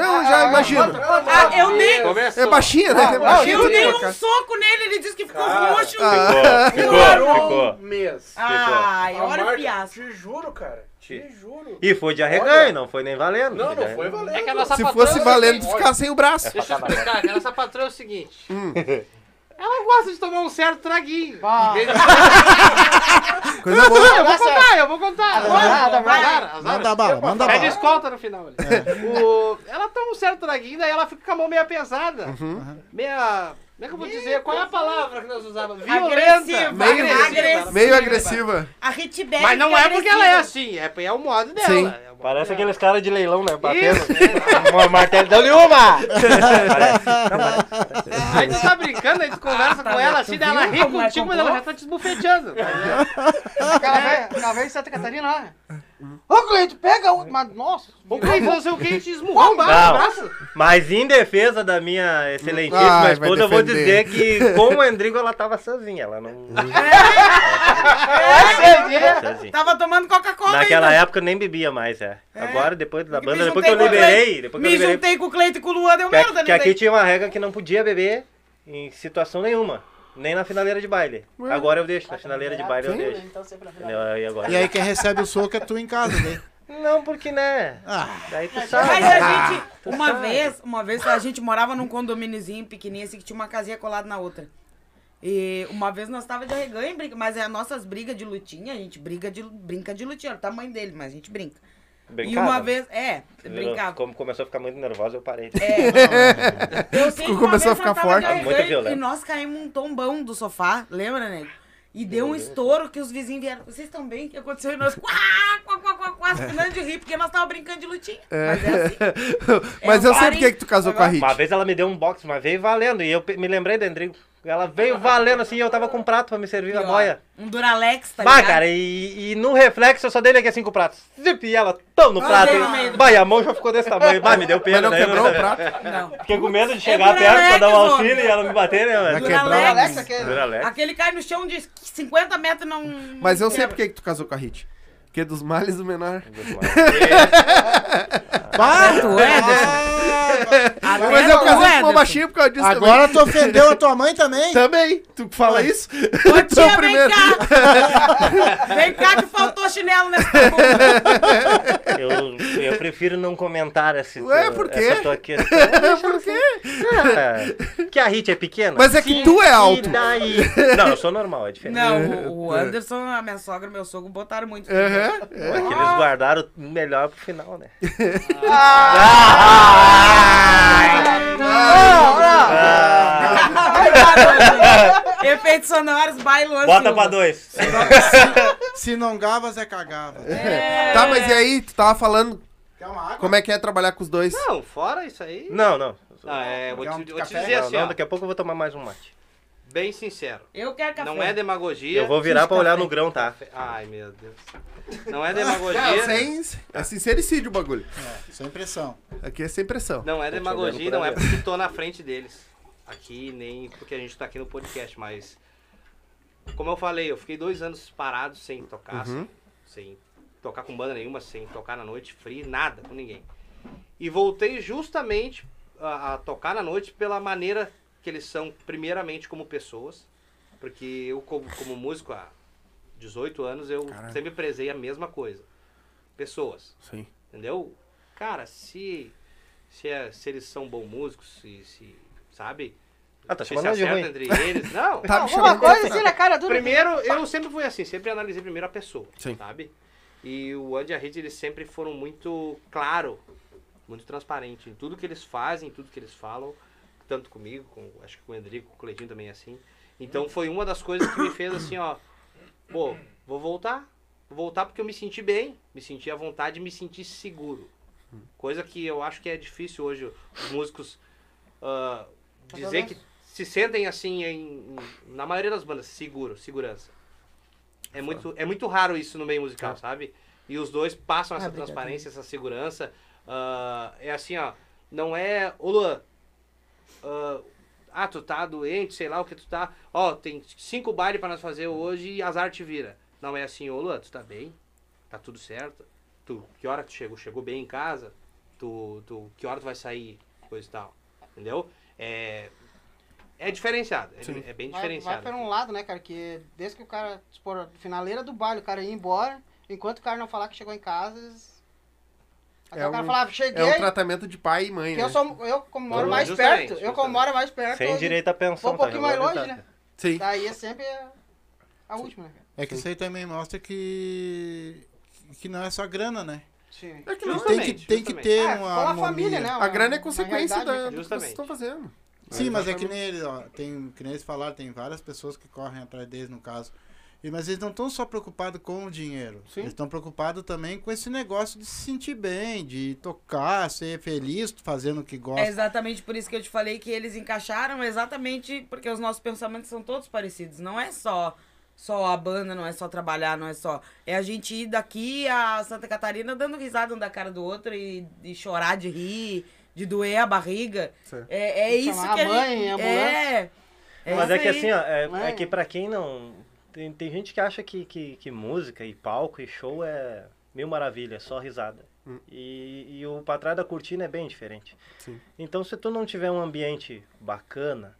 [SPEAKER 1] Não, já imagino.
[SPEAKER 3] Ah, eu dei,
[SPEAKER 6] Começou.
[SPEAKER 1] É baixinha, né? É
[SPEAKER 3] eu
[SPEAKER 1] baixinha. tudo
[SPEAKER 3] dei um
[SPEAKER 1] colocado.
[SPEAKER 3] soco nele, ele disse que ficou
[SPEAKER 7] Cara.
[SPEAKER 3] roxo.
[SPEAKER 1] Ah.
[SPEAKER 5] Ficou, ficou, ficou.
[SPEAKER 7] um mês.
[SPEAKER 3] Ai, olha o fiasco.
[SPEAKER 7] Te juro, cara. Te juro.
[SPEAKER 5] E foi de arreganho, não foi nem valendo.
[SPEAKER 7] Não, não
[SPEAKER 5] arreganho.
[SPEAKER 7] foi valendo.
[SPEAKER 6] É que a nossa
[SPEAKER 1] Se fosse
[SPEAKER 6] é
[SPEAKER 1] valendo, ficar sem o braço.
[SPEAKER 6] Deixa eu explicar, que a nossa patroa é o seguinte. Ela gosta de tomar um certo traguinho.
[SPEAKER 8] Ah.
[SPEAKER 1] Coisa boa.
[SPEAKER 6] Eu vou contar, eu vou contar.
[SPEAKER 8] Azar,
[SPEAKER 6] Azar, azar.
[SPEAKER 2] Manda bala, manda bala.
[SPEAKER 6] escolta no final. ali. O- ela toma um certo traguinho, daí ela fica com a mão meia pesada. Meia. Como é que eu vou dizer? Qual é a palavra que nós usávamos? Violenta.
[SPEAKER 3] Agressiva.
[SPEAKER 1] Meio
[SPEAKER 3] agressiva.
[SPEAKER 1] Meio agressiva.
[SPEAKER 3] A Hitberg
[SPEAKER 6] Mas não é porque ela é assim, é, é o modo dela.
[SPEAKER 1] Sim.
[SPEAKER 6] É modo
[SPEAKER 5] Parece
[SPEAKER 6] dela.
[SPEAKER 5] aqueles caras de leilão, né? Batendo.
[SPEAKER 6] É.
[SPEAKER 5] Uma martelo, deu-lhe uma! Não.
[SPEAKER 6] Aí tu tá brincando, aí tu conversa
[SPEAKER 3] tá
[SPEAKER 6] com ela assim,
[SPEAKER 3] Tu
[SPEAKER 6] daí ela
[SPEAKER 3] viu
[SPEAKER 6] ri
[SPEAKER 3] é
[SPEAKER 6] contigo, mas ela já tá te esbufeteando.
[SPEAKER 8] Aquela vez em Santa Catarina, ó. Ô, Cleito, pega o. Mas, nossa.
[SPEAKER 6] O Cleiton fazer o quê? Te esmurrou o
[SPEAKER 5] Não.
[SPEAKER 6] braço.
[SPEAKER 5] Mas em defesa da minha excelentíssima esposa, eu vou. Dizer que com o Endrigo ela tava sozinha. Ela não.
[SPEAKER 3] É,
[SPEAKER 5] sozinha.
[SPEAKER 3] Tava tomando Coca-Cola
[SPEAKER 5] Naquela
[SPEAKER 3] ainda.
[SPEAKER 5] época eu nem bebia mais, é. Agora, depois da
[SPEAKER 3] Me
[SPEAKER 5] banda, depois que eu liberei, depois que eu
[SPEAKER 3] Me
[SPEAKER 5] liberei.
[SPEAKER 3] juntei com o Cleito e com o Luan, deu
[SPEAKER 5] Que,
[SPEAKER 3] merda,
[SPEAKER 5] que
[SPEAKER 3] né?
[SPEAKER 5] aqui tinha uma regra que não podia beber em situação nenhuma. Nem na finaleira de baile. Agora eu deixo, na finaleira de baile eu deixo.
[SPEAKER 8] Então?
[SPEAKER 5] E agora?
[SPEAKER 2] E aí quem recebe o soco é tu em casa, né?
[SPEAKER 5] Não, porque né?
[SPEAKER 2] Ah,
[SPEAKER 5] Daí tu sabe.
[SPEAKER 3] Mas a gente,
[SPEAKER 5] Tu
[SPEAKER 3] uma vez, uma vez a gente morava num condomíniozinho pequenininho assim que tinha uma casinha colada na outra. E uma vez nós tava de arreganho, e brinca- mas é as nossas brigas de lutinha, a gente briga de, brinca de lutinha, era o tamanho dele, mas a gente brinca. E
[SPEAKER 5] Brincava.
[SPEAKER 3] uma vez, é, brincava.
[SPEAKER 5] Como começou a ficar muito nervosa, eu parei.
[SPEAKER 3] É. Eu sei que uma
[SPEAKER 1] Começou a
[SPEAKER 3] vez
[SPEAKER 1] ficar
[SPEAKER 3] nós tava
[SPEAKER 1] forte.
[SPEAKER 3] de
[SPEAKER 5] Muito violento.
[SPEAKER 3] E nós caímos um tombão do sofá, lembra, nego? E deu um estouro que os vizinhos vieram. Vocês estão bem? O que aconteceu? E nós, quá, quá, afinando de rir, porque nós tava brincando de lutinha. Mas é assim.
[SPEAKER 1] Mas
[SPEAKER 3] É,
[SPEAKER 1] eu sei por que que tu casou com a Rit.
[SPEAKER 5] Uma vez ela me deu um box, mas veio valendo. E eu pe- me lembrei do Endrigo. Ela veio valendo assim e eu tava com um prato pra me servir na
[SPEAKER 3] E, ó,
[SPEAKER 5] boia.
[SPEAKER 3] Um Duralex, tá
[SPEAKER 5] Bah,
[SPEAKER 3] ligado?
[SPEAKER 5] cara, e, e no reflexo eu só dei aqui cinco pratos. Zip, e ela tão no prato.
[SPEAKER 3] dei no meio do-
[SPEAKER 5] Bah, e a mão já ficou desse tamanho. Bah, me deu pena.
[SPEAKER 1] Mas não
[SPEAKER 5] daí eu
[SPEAKER 1] quebrou o
[SPEAKER 5] sabia.
[SPEAKER 1] prato?
[SPEAKER 3] Não.
[SPEAKER 5] Fiquei com medo de chegar
[SPEAKER 3] É
[SPEAKER 5] perto pra dar um auxílio
[SPEAKER 3] homem.
[SPEAKER 5] e ela me bater, né,
[SPEAKER 1] Vai.
[SPEAKER 3] Duralex.
[SPEAKER 8] Alex, aquele.
[SPEAKER 5] Duralex.
[SPEAKER 3] Aquele cai no chão de 50 metros e não.
[SPEAKER 1] Mas eu sei por que que tu casou com a Rit. Porque dos males o menor.
[SPEAKER 3] Tu é,
[SPEAKER 2] ah,
[SPEAKER 1] Mas eu casei com uma baixinha por causa disso
[SPEAKER 2] agora tu ofendeu a tua mãe também?
[SPEAKER 1] também. Também. Tu fala isso?
[SPEAKER 3] Ô,
[SPEAKER 1] Tu é o
[SPEAKER 3] tia, vem
[SPEAKER 1] primeiro.
[SPEAKER 3] cá! vem cá que faltou chinelo nessa.
[SPEAKER 5] Eu, eu prefiro não comentar esse,
[SPEAKER 1] Ué, por quê?
[SPEAKER 5] essa tua questão.
[SPEAKER 1] Por quê?
[SPEAKER 5] Ah, que a Hit é pequena?
[SPEAKER 1] Mas é que tu é alto.
[SPEAKER 5] E daí? Não, eu sou normal, é diferente.
[SPEAKER 3] Não, o, o Anderson, a minha sogra e meu sogro botaram muito.
[SPEAKER 1] Aham.
[SPEAKER 5] É que eles guardaram o melhor pro final, né?
[SPEAKER 3] Efeitos sonoros, Luan
[SPEAKER 5] Bota pra dois.
[SPEAKER 2] Se não gavas, é cagava.
[SPEAKER 1] Tá, mas e aí? Tu tava falando como é que é trabalhar com os dois?
[SPEAKER 6] Não, fora isso aí.
[SPEAKER 5] Não, não.
[SPEAKER 6] Ah, é, vou te, vou te
[SPEAKER 2] café?
[SPEAKER 6] dizer
[SPEAKER 5] Não,
[SPEAKER 6] assim,
[SPEAKER 5] não, daqui a pouco eu vou tomar mais um mate.
[SPEAKER 6] Bem sincero.
[SPEAKER 3] Eu quero café.
[SPEAKER 6] Não é demagogia.
[SPEAKER 5] Eu vou virar pra olhar no grão, tá?
[SPEAKER 6] Ai, meu Deus. Não é
[SPEAKER 1] Não,
[SPEAKER 6] demagogia.
[SPEAKER 1] sem, é sincericídio o bagulho.
[SPEAKER 2] Sem pressão.
[SPEAKER 1] Aqui é sem pressão.
[SPEAKER 6] Não é demagogia, não é porque tô na frente deles. Aqui, nem porque a gente tá aqui no podcast, mas. Como eu falei, eu fiquei dois anos parado sem tocar, sem, sem tocar com banda nenhuma, sem tocar na noite, free, nada com ninguém. E voltei justamente a, a tocar na noite pela maneira que eles são, primeiramente, como pessoas. Porque eu, como, como músico há 18 anos, eu
[SPEAKER 1] Caralho.
[SPEAKER 6] sempre prezei a mesma coisa. Pessoas.
[SPEAKER 1] Sim.
[SPEAKER 6] Entendeu? Cara, se, se, é- se eles são bons músicos, se, se sabe?
[SPEAKER 5] Ah, tá chamando
[SPEAKER 6] se
[SPEAKER 5] de ruim.
[SPEAKER 6] entre eles. Não.
[SPEAKER 1] Tá
[SPEAKER 8] Alguma
[SPEAKER 1] chamando
[SPEAKER 8] coisa assim na cara do.
[SPEAKER 6] Primeiro, eu sempre fui assim, sempre analisei primeiro a pessoa,
[SPEAKER 1] Sim.
[SPEAKER 6] sabe? E o Andy e a Rede, eles sempre foram muito claro, muito transparente em tudo que eles fazem, em tudo que eles falam, tanto comigo, com, acho que com o Endrico, com o Cleitinho também é assim. Então foi uma das coisas que me fez assim, ó, pô, vou voltar, vou voltar porque eu me senti bem, me senti à vontade, me senti seguro. Coisa que eu acho que é difícil hoje os músicos ah, dizer que se sentem assim em, na maioria das bandas, seguro, segurança. É muito, é muito raro isso no meio musical, sabe? E os dois passam essa
[SPEAKER 3] Ah,
[SPEAKER 6] transparência, essa segurança. ah, é assim, ó, não é, ô Luan, ah, ah, tu tá doente, sei lá o que tu tá. Ó, tem cinco bailes pra nós fazer hoje e azar te vira. Não é assim, ô Luan, tu tá bem? Tá tudo certo? Tu, que hora tu chegou? Chegou bem em casa? Tu, tu, que hora tu vai sair? Coisa e tal. Entendeu? É, é diferenciado. É,
[SPEAKER 1] Sim.
[SPEAKER 6] é bem
[SPEAKER 8] Vai,
[SPEAKER 6] diferenciado.
[SPEAKER 8] vai por um lado, né, cara? Que desde que o cara, supor, finaleira do baile, o cara ia embora, enquanto o cara não falar que chegou em casa. Até
[SPEAKER 1] É
[SPEAKER 8] o cara
[SPEAKER 1] um-
[SPEAKER 8] falava, cheguei.
[SPEAKER 1] É um tratamento de pai e mãe,
[SPEAKER 8] que
[SPEAKER 1] né?
[SPEAKER 8] eu, sou, eu como moro mais
[SPEAKER 6] justamente,
[SPEAKER 8] perto, eu como
[SPEAKER 6] justamente.
[SPEAKER 8] moro mais perto.
[SPEAKER 5] Sem
[SPEAKER 8] eu-
[SPEAKER 5] direito à pensão.
[SPEAKER 8] Vou um pouquinho
[SPEAKER 5] tá
[SPEAKER 8] mais longe, né?
[SPEAKER 1] Sim.
[SPEAKER 8] Daí é sempre a, a última, né?
[SPEAKER 2] É que isso aí também mostra que que não é só grana, né?
[SPEAKER 8] Sim.
[SPEAKER 1] É que não,
[SPEAKER 2] Tem que,
[SPEAKER 6] Justamente,
[SPEAKER 2] tem que
[SPEAKER 6] justamente.
[SPEAKER 2] ter
[SPEAKER 8] É,
[SPEAKER 2] uma
[SPEAKER 8] com a
[SPEAKER 2] harmonia.
[SPEAKER 8] família, né?
[SPEAKER 1] A grana é consequência da,
[SPEAKER 8] né,
[SPEAKER 1] do que vocês
[SPEAKER 6] Justamente.
[SPEAKER 1] estão fazendo.
[SPEAKER 2] Sim, mas é que nem eles, ó, tem, que nem eles falaram, tem várias pessoas que correm atrás deles, no caso. Mas eles não estão só preocupados com o dinheiro.
[SPEAKER 1] Sim.
[SPEAKER 2] Eles estão preocupados também com esse negócio de se sentir bem, de tocar, ser feliz fazendo o que
[SPEAKER 3] É
[SPEAKER 2] gosta.
[SPEAKER 3] exatamente por isso que eu te falei que eles encaixaram exatamente porque os nossos pensamentos são todos parecidos. Não é só só a banda, não é só trabalhar, não é só. É a gente ir daqui a Santa Catarina dando risada um da cara do outro e, e chorar de rir, de doer a barriga.
[SPEAKER 1] Certo.
[SPEAKER 3] É, é
[SPEAKER 8] E
[SPEAKER 3] isso
[SPEAKER 8] chamar
[SPEAKER 3] que
[SPEAKER 8] a
[SPEAKER 3] a
[SPEAKER 8] mãe,
[SPEAKER 3] gente.
[SPEAKER 8] a ambulância.
[SPEAKER 3] É. é
[SPEAKER 5] Mas é que
[SPEAKER 3] aí.
[SPEAKER 5] assim, ó, é,
[SPEAKER 8] é?
[SPEAKER 5] é que pra quem não. Tem, tem gente que acha que, que, que música e palco e show é mil maravilha, é só risada.
[SPEAKER 1] Hum.
[SPEAKER 5] E, e o pra trás da cortina é bem diferente.
[SPEAKER 1] Sim.
[SPEAKER 5] Então se tu não tiver um ambiente bacana,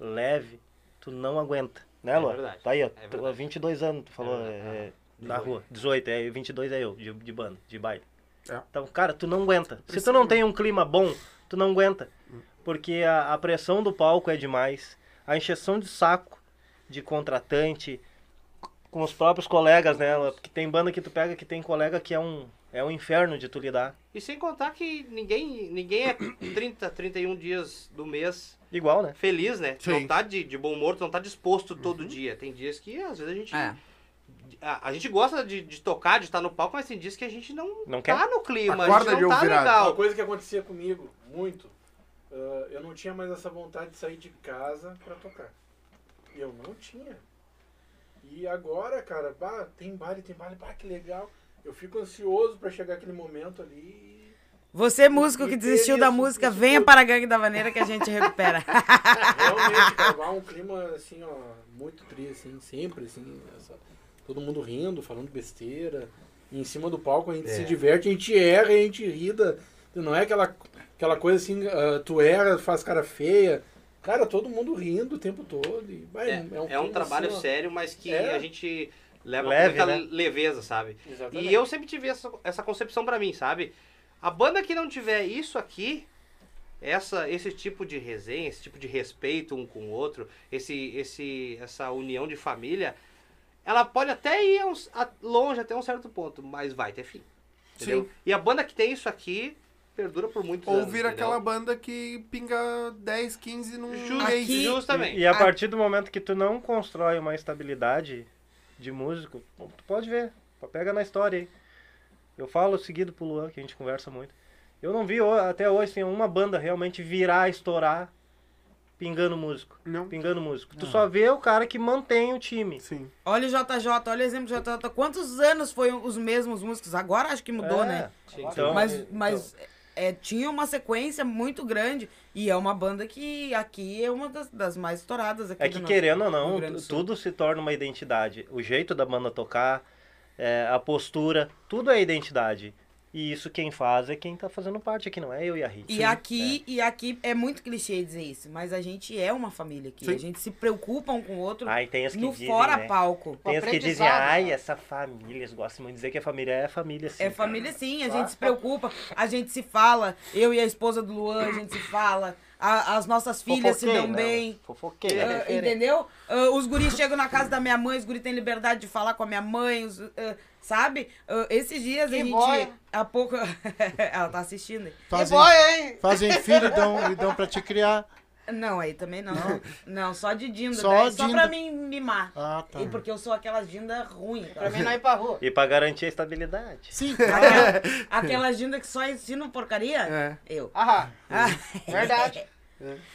[SPEAKER 5] leve, tu não aguenta. Né,
[SPEAKER 6] É
[SPEAKER 5] Lô?
[SPEAKER 6] verdade,
[SPEAKER 5] Tá aí, ó.
[SPEAKER 6] é
[SPEAKER 5] tu-
[SPEAKER 6] verdade.
[SPEAKER 5] 22 anos, tu falou,
[SPEAKER 6] É,
[SPEAKER 5] é,
[SPEAKER 6] aham.
[SPEAKER 5] na
[SPEAKER 6] 18.
[SPEAKER 5] rua. 18, é, 22 é eu, de, de banda, de baile.
[SPEAKER 1] É.
[SPEAKER 5] Então, cara, tu não aguenta. Se tu não tem um clima bom, tu não aguenta. Porque a, a pressão do palco é demais. A encheção de saco de contratante com os próprios colegas, né? Porque tem banda que tu pega que tem colega que é um, é um inferno de tu lidar.
[SPEAKER 6] E sem contar que ninguém, ninguém é 30, 31 dias do mês
[SPEAKER 5] Igual, né?
[SPEAKER 6] feliz, né?
[SPEAKER 1] Sim.
[SPEAKER 6] não tá de, de bom humor, tu não tá disposto todo dia. Tem dias que às vezes a gente.
[SPEAKER 3] É.
[SPEAKER 6] A, a gente gosta de, de tocar, de estar no palco, mas tem dias que a gente não,
[SPEAKER 5] Não quer?
[SPEAKER 6] tá no clima,
[SPEAKER 1] Acorda
[SPEAKER 6] a gente
[SPEAKER 1] de
[SPEAKER 6] não tá
[SPEAKER 1] virado.
[SPEAKER 7] Uma
[SPEAKER 6] legal.
[SPEAKER 7] coisa que acontecia comigo, muito, ah, eu não tinha mais essa vontade de sair de casa pra tocar. Eu não tinha. E agora, cara, bah, tem baile, tem baile, bah, que legal. Eu fico ansioso pra chegar aquele momento ali.
[SPEAKER 3] Você, músico
[SPEAKER 7] E
[SPEAKER 3] que desistiu da música,
[SPEAKER 7] isso
[SPEAKER 3] venha para a Gangue da Vaneira que a gente recupera.
[SPEAKER 7] Realmente, um clima assim, ó, muito triste, assim, sempre, assim, essa- todo mundo rindo, falando besteira. E em cima do palco a gente se diverte, a gente erra e a gente ri da- Não é aquela, aquela coisa assim, ah, tu erra, faz cara feia. Cara, todo mundo rindo o tempo todo. E, bah,
[SPEAKER 6] É, é um,
[SPEAKER 7] clima,
[SPEAKER 6] trabalho
[SPEAKER 7] assim,
[SPEAKER 6] sério, mas que
[SPEAKER 7] É.
[SPEAKER 6] a gente leva
[SPEAKER 5] Leve,
[SPEAKER 6] com muita
[SPEAKER 5] né?
[SPEAKER 6] leveza, sabe?
[SPEAKER 7] Exatamente.
[SPEAKER 6] E eu sempre tive essa, essa concepção pra mim, sabe? A banda que não tiver isso aqui, essa, esse tipo de resenha, esse tipo de respeito um com o outro, esse, esse, essa união de família, ela pode até ir a uns- a- longe até um certo ponto, mas vai ter fim. Entendeu?
[SPEAKER 1] Sim.
[SPEAKER 6] E a banda que tem isso aqui perdura por muitos
[SPEAKER 1] Ou
[SPEAKER 6] anos.
[SPEAKER 1] vira
[SPEAKER 6] entendeu?
[SPEAKER 1] aquela banda que pinga 10, 15 num.
[SPEAKER 3] Aqui-
[SPEAKER 6] justamente.
[SPEAKER 5] E, e a partir do momento que tu não constrói uma estabilidade de músico, tu pode ver, pega na história aí. Eu falo seguido pro Luan, que a gente conversa muito. Eu não vi até hoje assim, uma banda realmente virar, estourar, pingando músico.
[SPEAKER 1] Não.
[SPEAKER 5] Pingando músico. Tu só vê o cara que mantém o time.
[SPEAKER 1] Sim.
[SPEAKER 3] olha o JJ, olha o exemplo do JJ. Quantos anos foi os mesmos músicos? Agora acho que mudou,
[SPEAKER 5] É,
[SPEAKER 3] né?
[SPEAKER 5] Então,
[SPEAKER 3] Mas, mas é, tinha uma sequência muito grande. E é uma banda que aqui é uma das, das mais estouradas aqui
[SPEAKER 5] É que
[SPEAKER 3] nosso
[SPEAKER 5] querendo ou não, tudo se torna uma identidade. O jeito da banda tocar, é, a postura, tudo é identidade. E isso quem faz é quem tá fazendo parte aqui, não é eu e a Rita.
[SPEAKER 3] E aqui, e aqui é muito clichê dizer isso, mas a gente é uma família aqui.
[SPEAKER 1] Sim.
[SPEAKER 3] A gente se preocupa um com o outro
[SPEAKER 5] Ai, tem as que
[SPEAKER 3] no
[SPEAKER 5] dizem,
[SPEAKER 3] fora
[SPEAKER 5] né?
[SPEAKER 3] palco.
[SPEAKER 5] Tem as que dizem, ai, essa família, eles gostam muito de dizer que a família é família, sim.
[SPEAKER 3] É família sim, a gente se preocupa, a gente se fala, eu e a esposa do Luan, a gente se fala, a- as nossas filhas se dão
[SPEAKER 5] Fofoqueiro,
[SPEAKER 3] bem.
[SPEAKER 5] né? Fofoqueiro.
[SPEAKER 3] ah, entendeu? Ah, os guris chegam na casa da minha mãe, os guris têm liberdade de falar com a minha mãe, os, ah, sabe? Ah, esses dias a
[SPEAKER 8] Que
[SPEAKER 3] gente.
[SPEAKER 8] boia.
[SPEAKER 3] Há pouco. Ela tá assistindo.
[SPEAKER 8] Que
[SPEAKER 2] Fazem,
[SPEAKER 8] boy, hein?
[SPEAKER 2] fazem filho e dão, e dão pra te criar.
[SPEAKER 3] Não, aí também não. Não, só de dinda.
[SPEAKER 2] Só
[SPEAKER 3] daí, Só
[SPEAKER 2] dinda.
[SPEAKER 3] pra mim mimar.
[SPEAKER 2] Ah, tá.
[SPEAKER 3] E porque eu sou aquelas dinda ruim.
[SPEAKER 8] Pra mim não ir pra rua.
[SPEAKER 5] E pra garantir a estabilidade.
[SPEAKER 2] Sim,
[SPEAKER 3] Aquela, aquelas dinda que só ensinam porcaria.
[SPEAKER 1] É.
[SPEAKER 3] Eu.
[SPEAKER 8] Ah,
[SPEAKER 3] Ah,
[SPEAKER 8] verdade.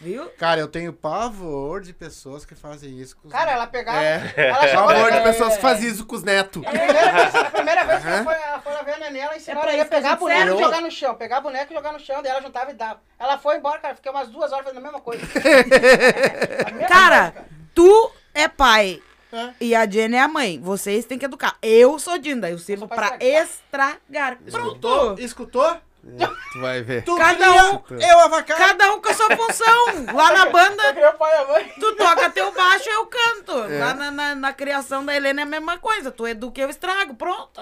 [SPEAKER 3] viu?
[SPEAKER 2] Cara, eu tenho pavor de pessoas que fazem isso com os
[SPEAKER 8] Cara, ela pegava.
[SPEAKER 1] É.
[SPEAKER 8] Ela chegou
[SPEAKER 1] Favor de pessoas que fazem isso com os netos.
[SPEAKER 8] A primeira vez, a primeira vez que ela foi, ela foi lá ver a neném, ela ensinou
[SPEAKER 3] É pra
[SPEAKER 8] ela a pegar boneco e jogar no chão. Pegar boneco e jogar no chão, daí ela juntava e dava. Ela foi embora, cara, fiquei umas duas horas fazendo a mesma coisa. A mesma
[SPEAKER 3] Cara,
[SPEAKER 8] coisa,
[SPEAKER 3] tu é pai.
[SPEAKER 2] É.
[SPEAKER 3] E a Jenny é a mãe. Vocês têm que educar. Eu sou Dinda. Eu sirvo
[SPEAKER 8] pra estragar.
[SPEAKER 3] estragar.
[SPEAKER 2] Escutou?
[SPEAKER 3] Pronto.
[SPEAKER 2] Escutou?
[SPEAKER 1] Tu vai ver.
[SPEAKER 2] Tu
[SPEAKER 3] Cada
[SPEAKER 2] cria, eu avacar.
[SPEAKER 3] Cada um com a sua função. Lá na banda,
[SPEAKER 8] Eu o pai a mãe.
[SPEAKER 3] tu toca teu baixo, eu canto. Lá na, na, na criação da Helena é a mesma coisa. Tu educa, eu estrago. Pronto.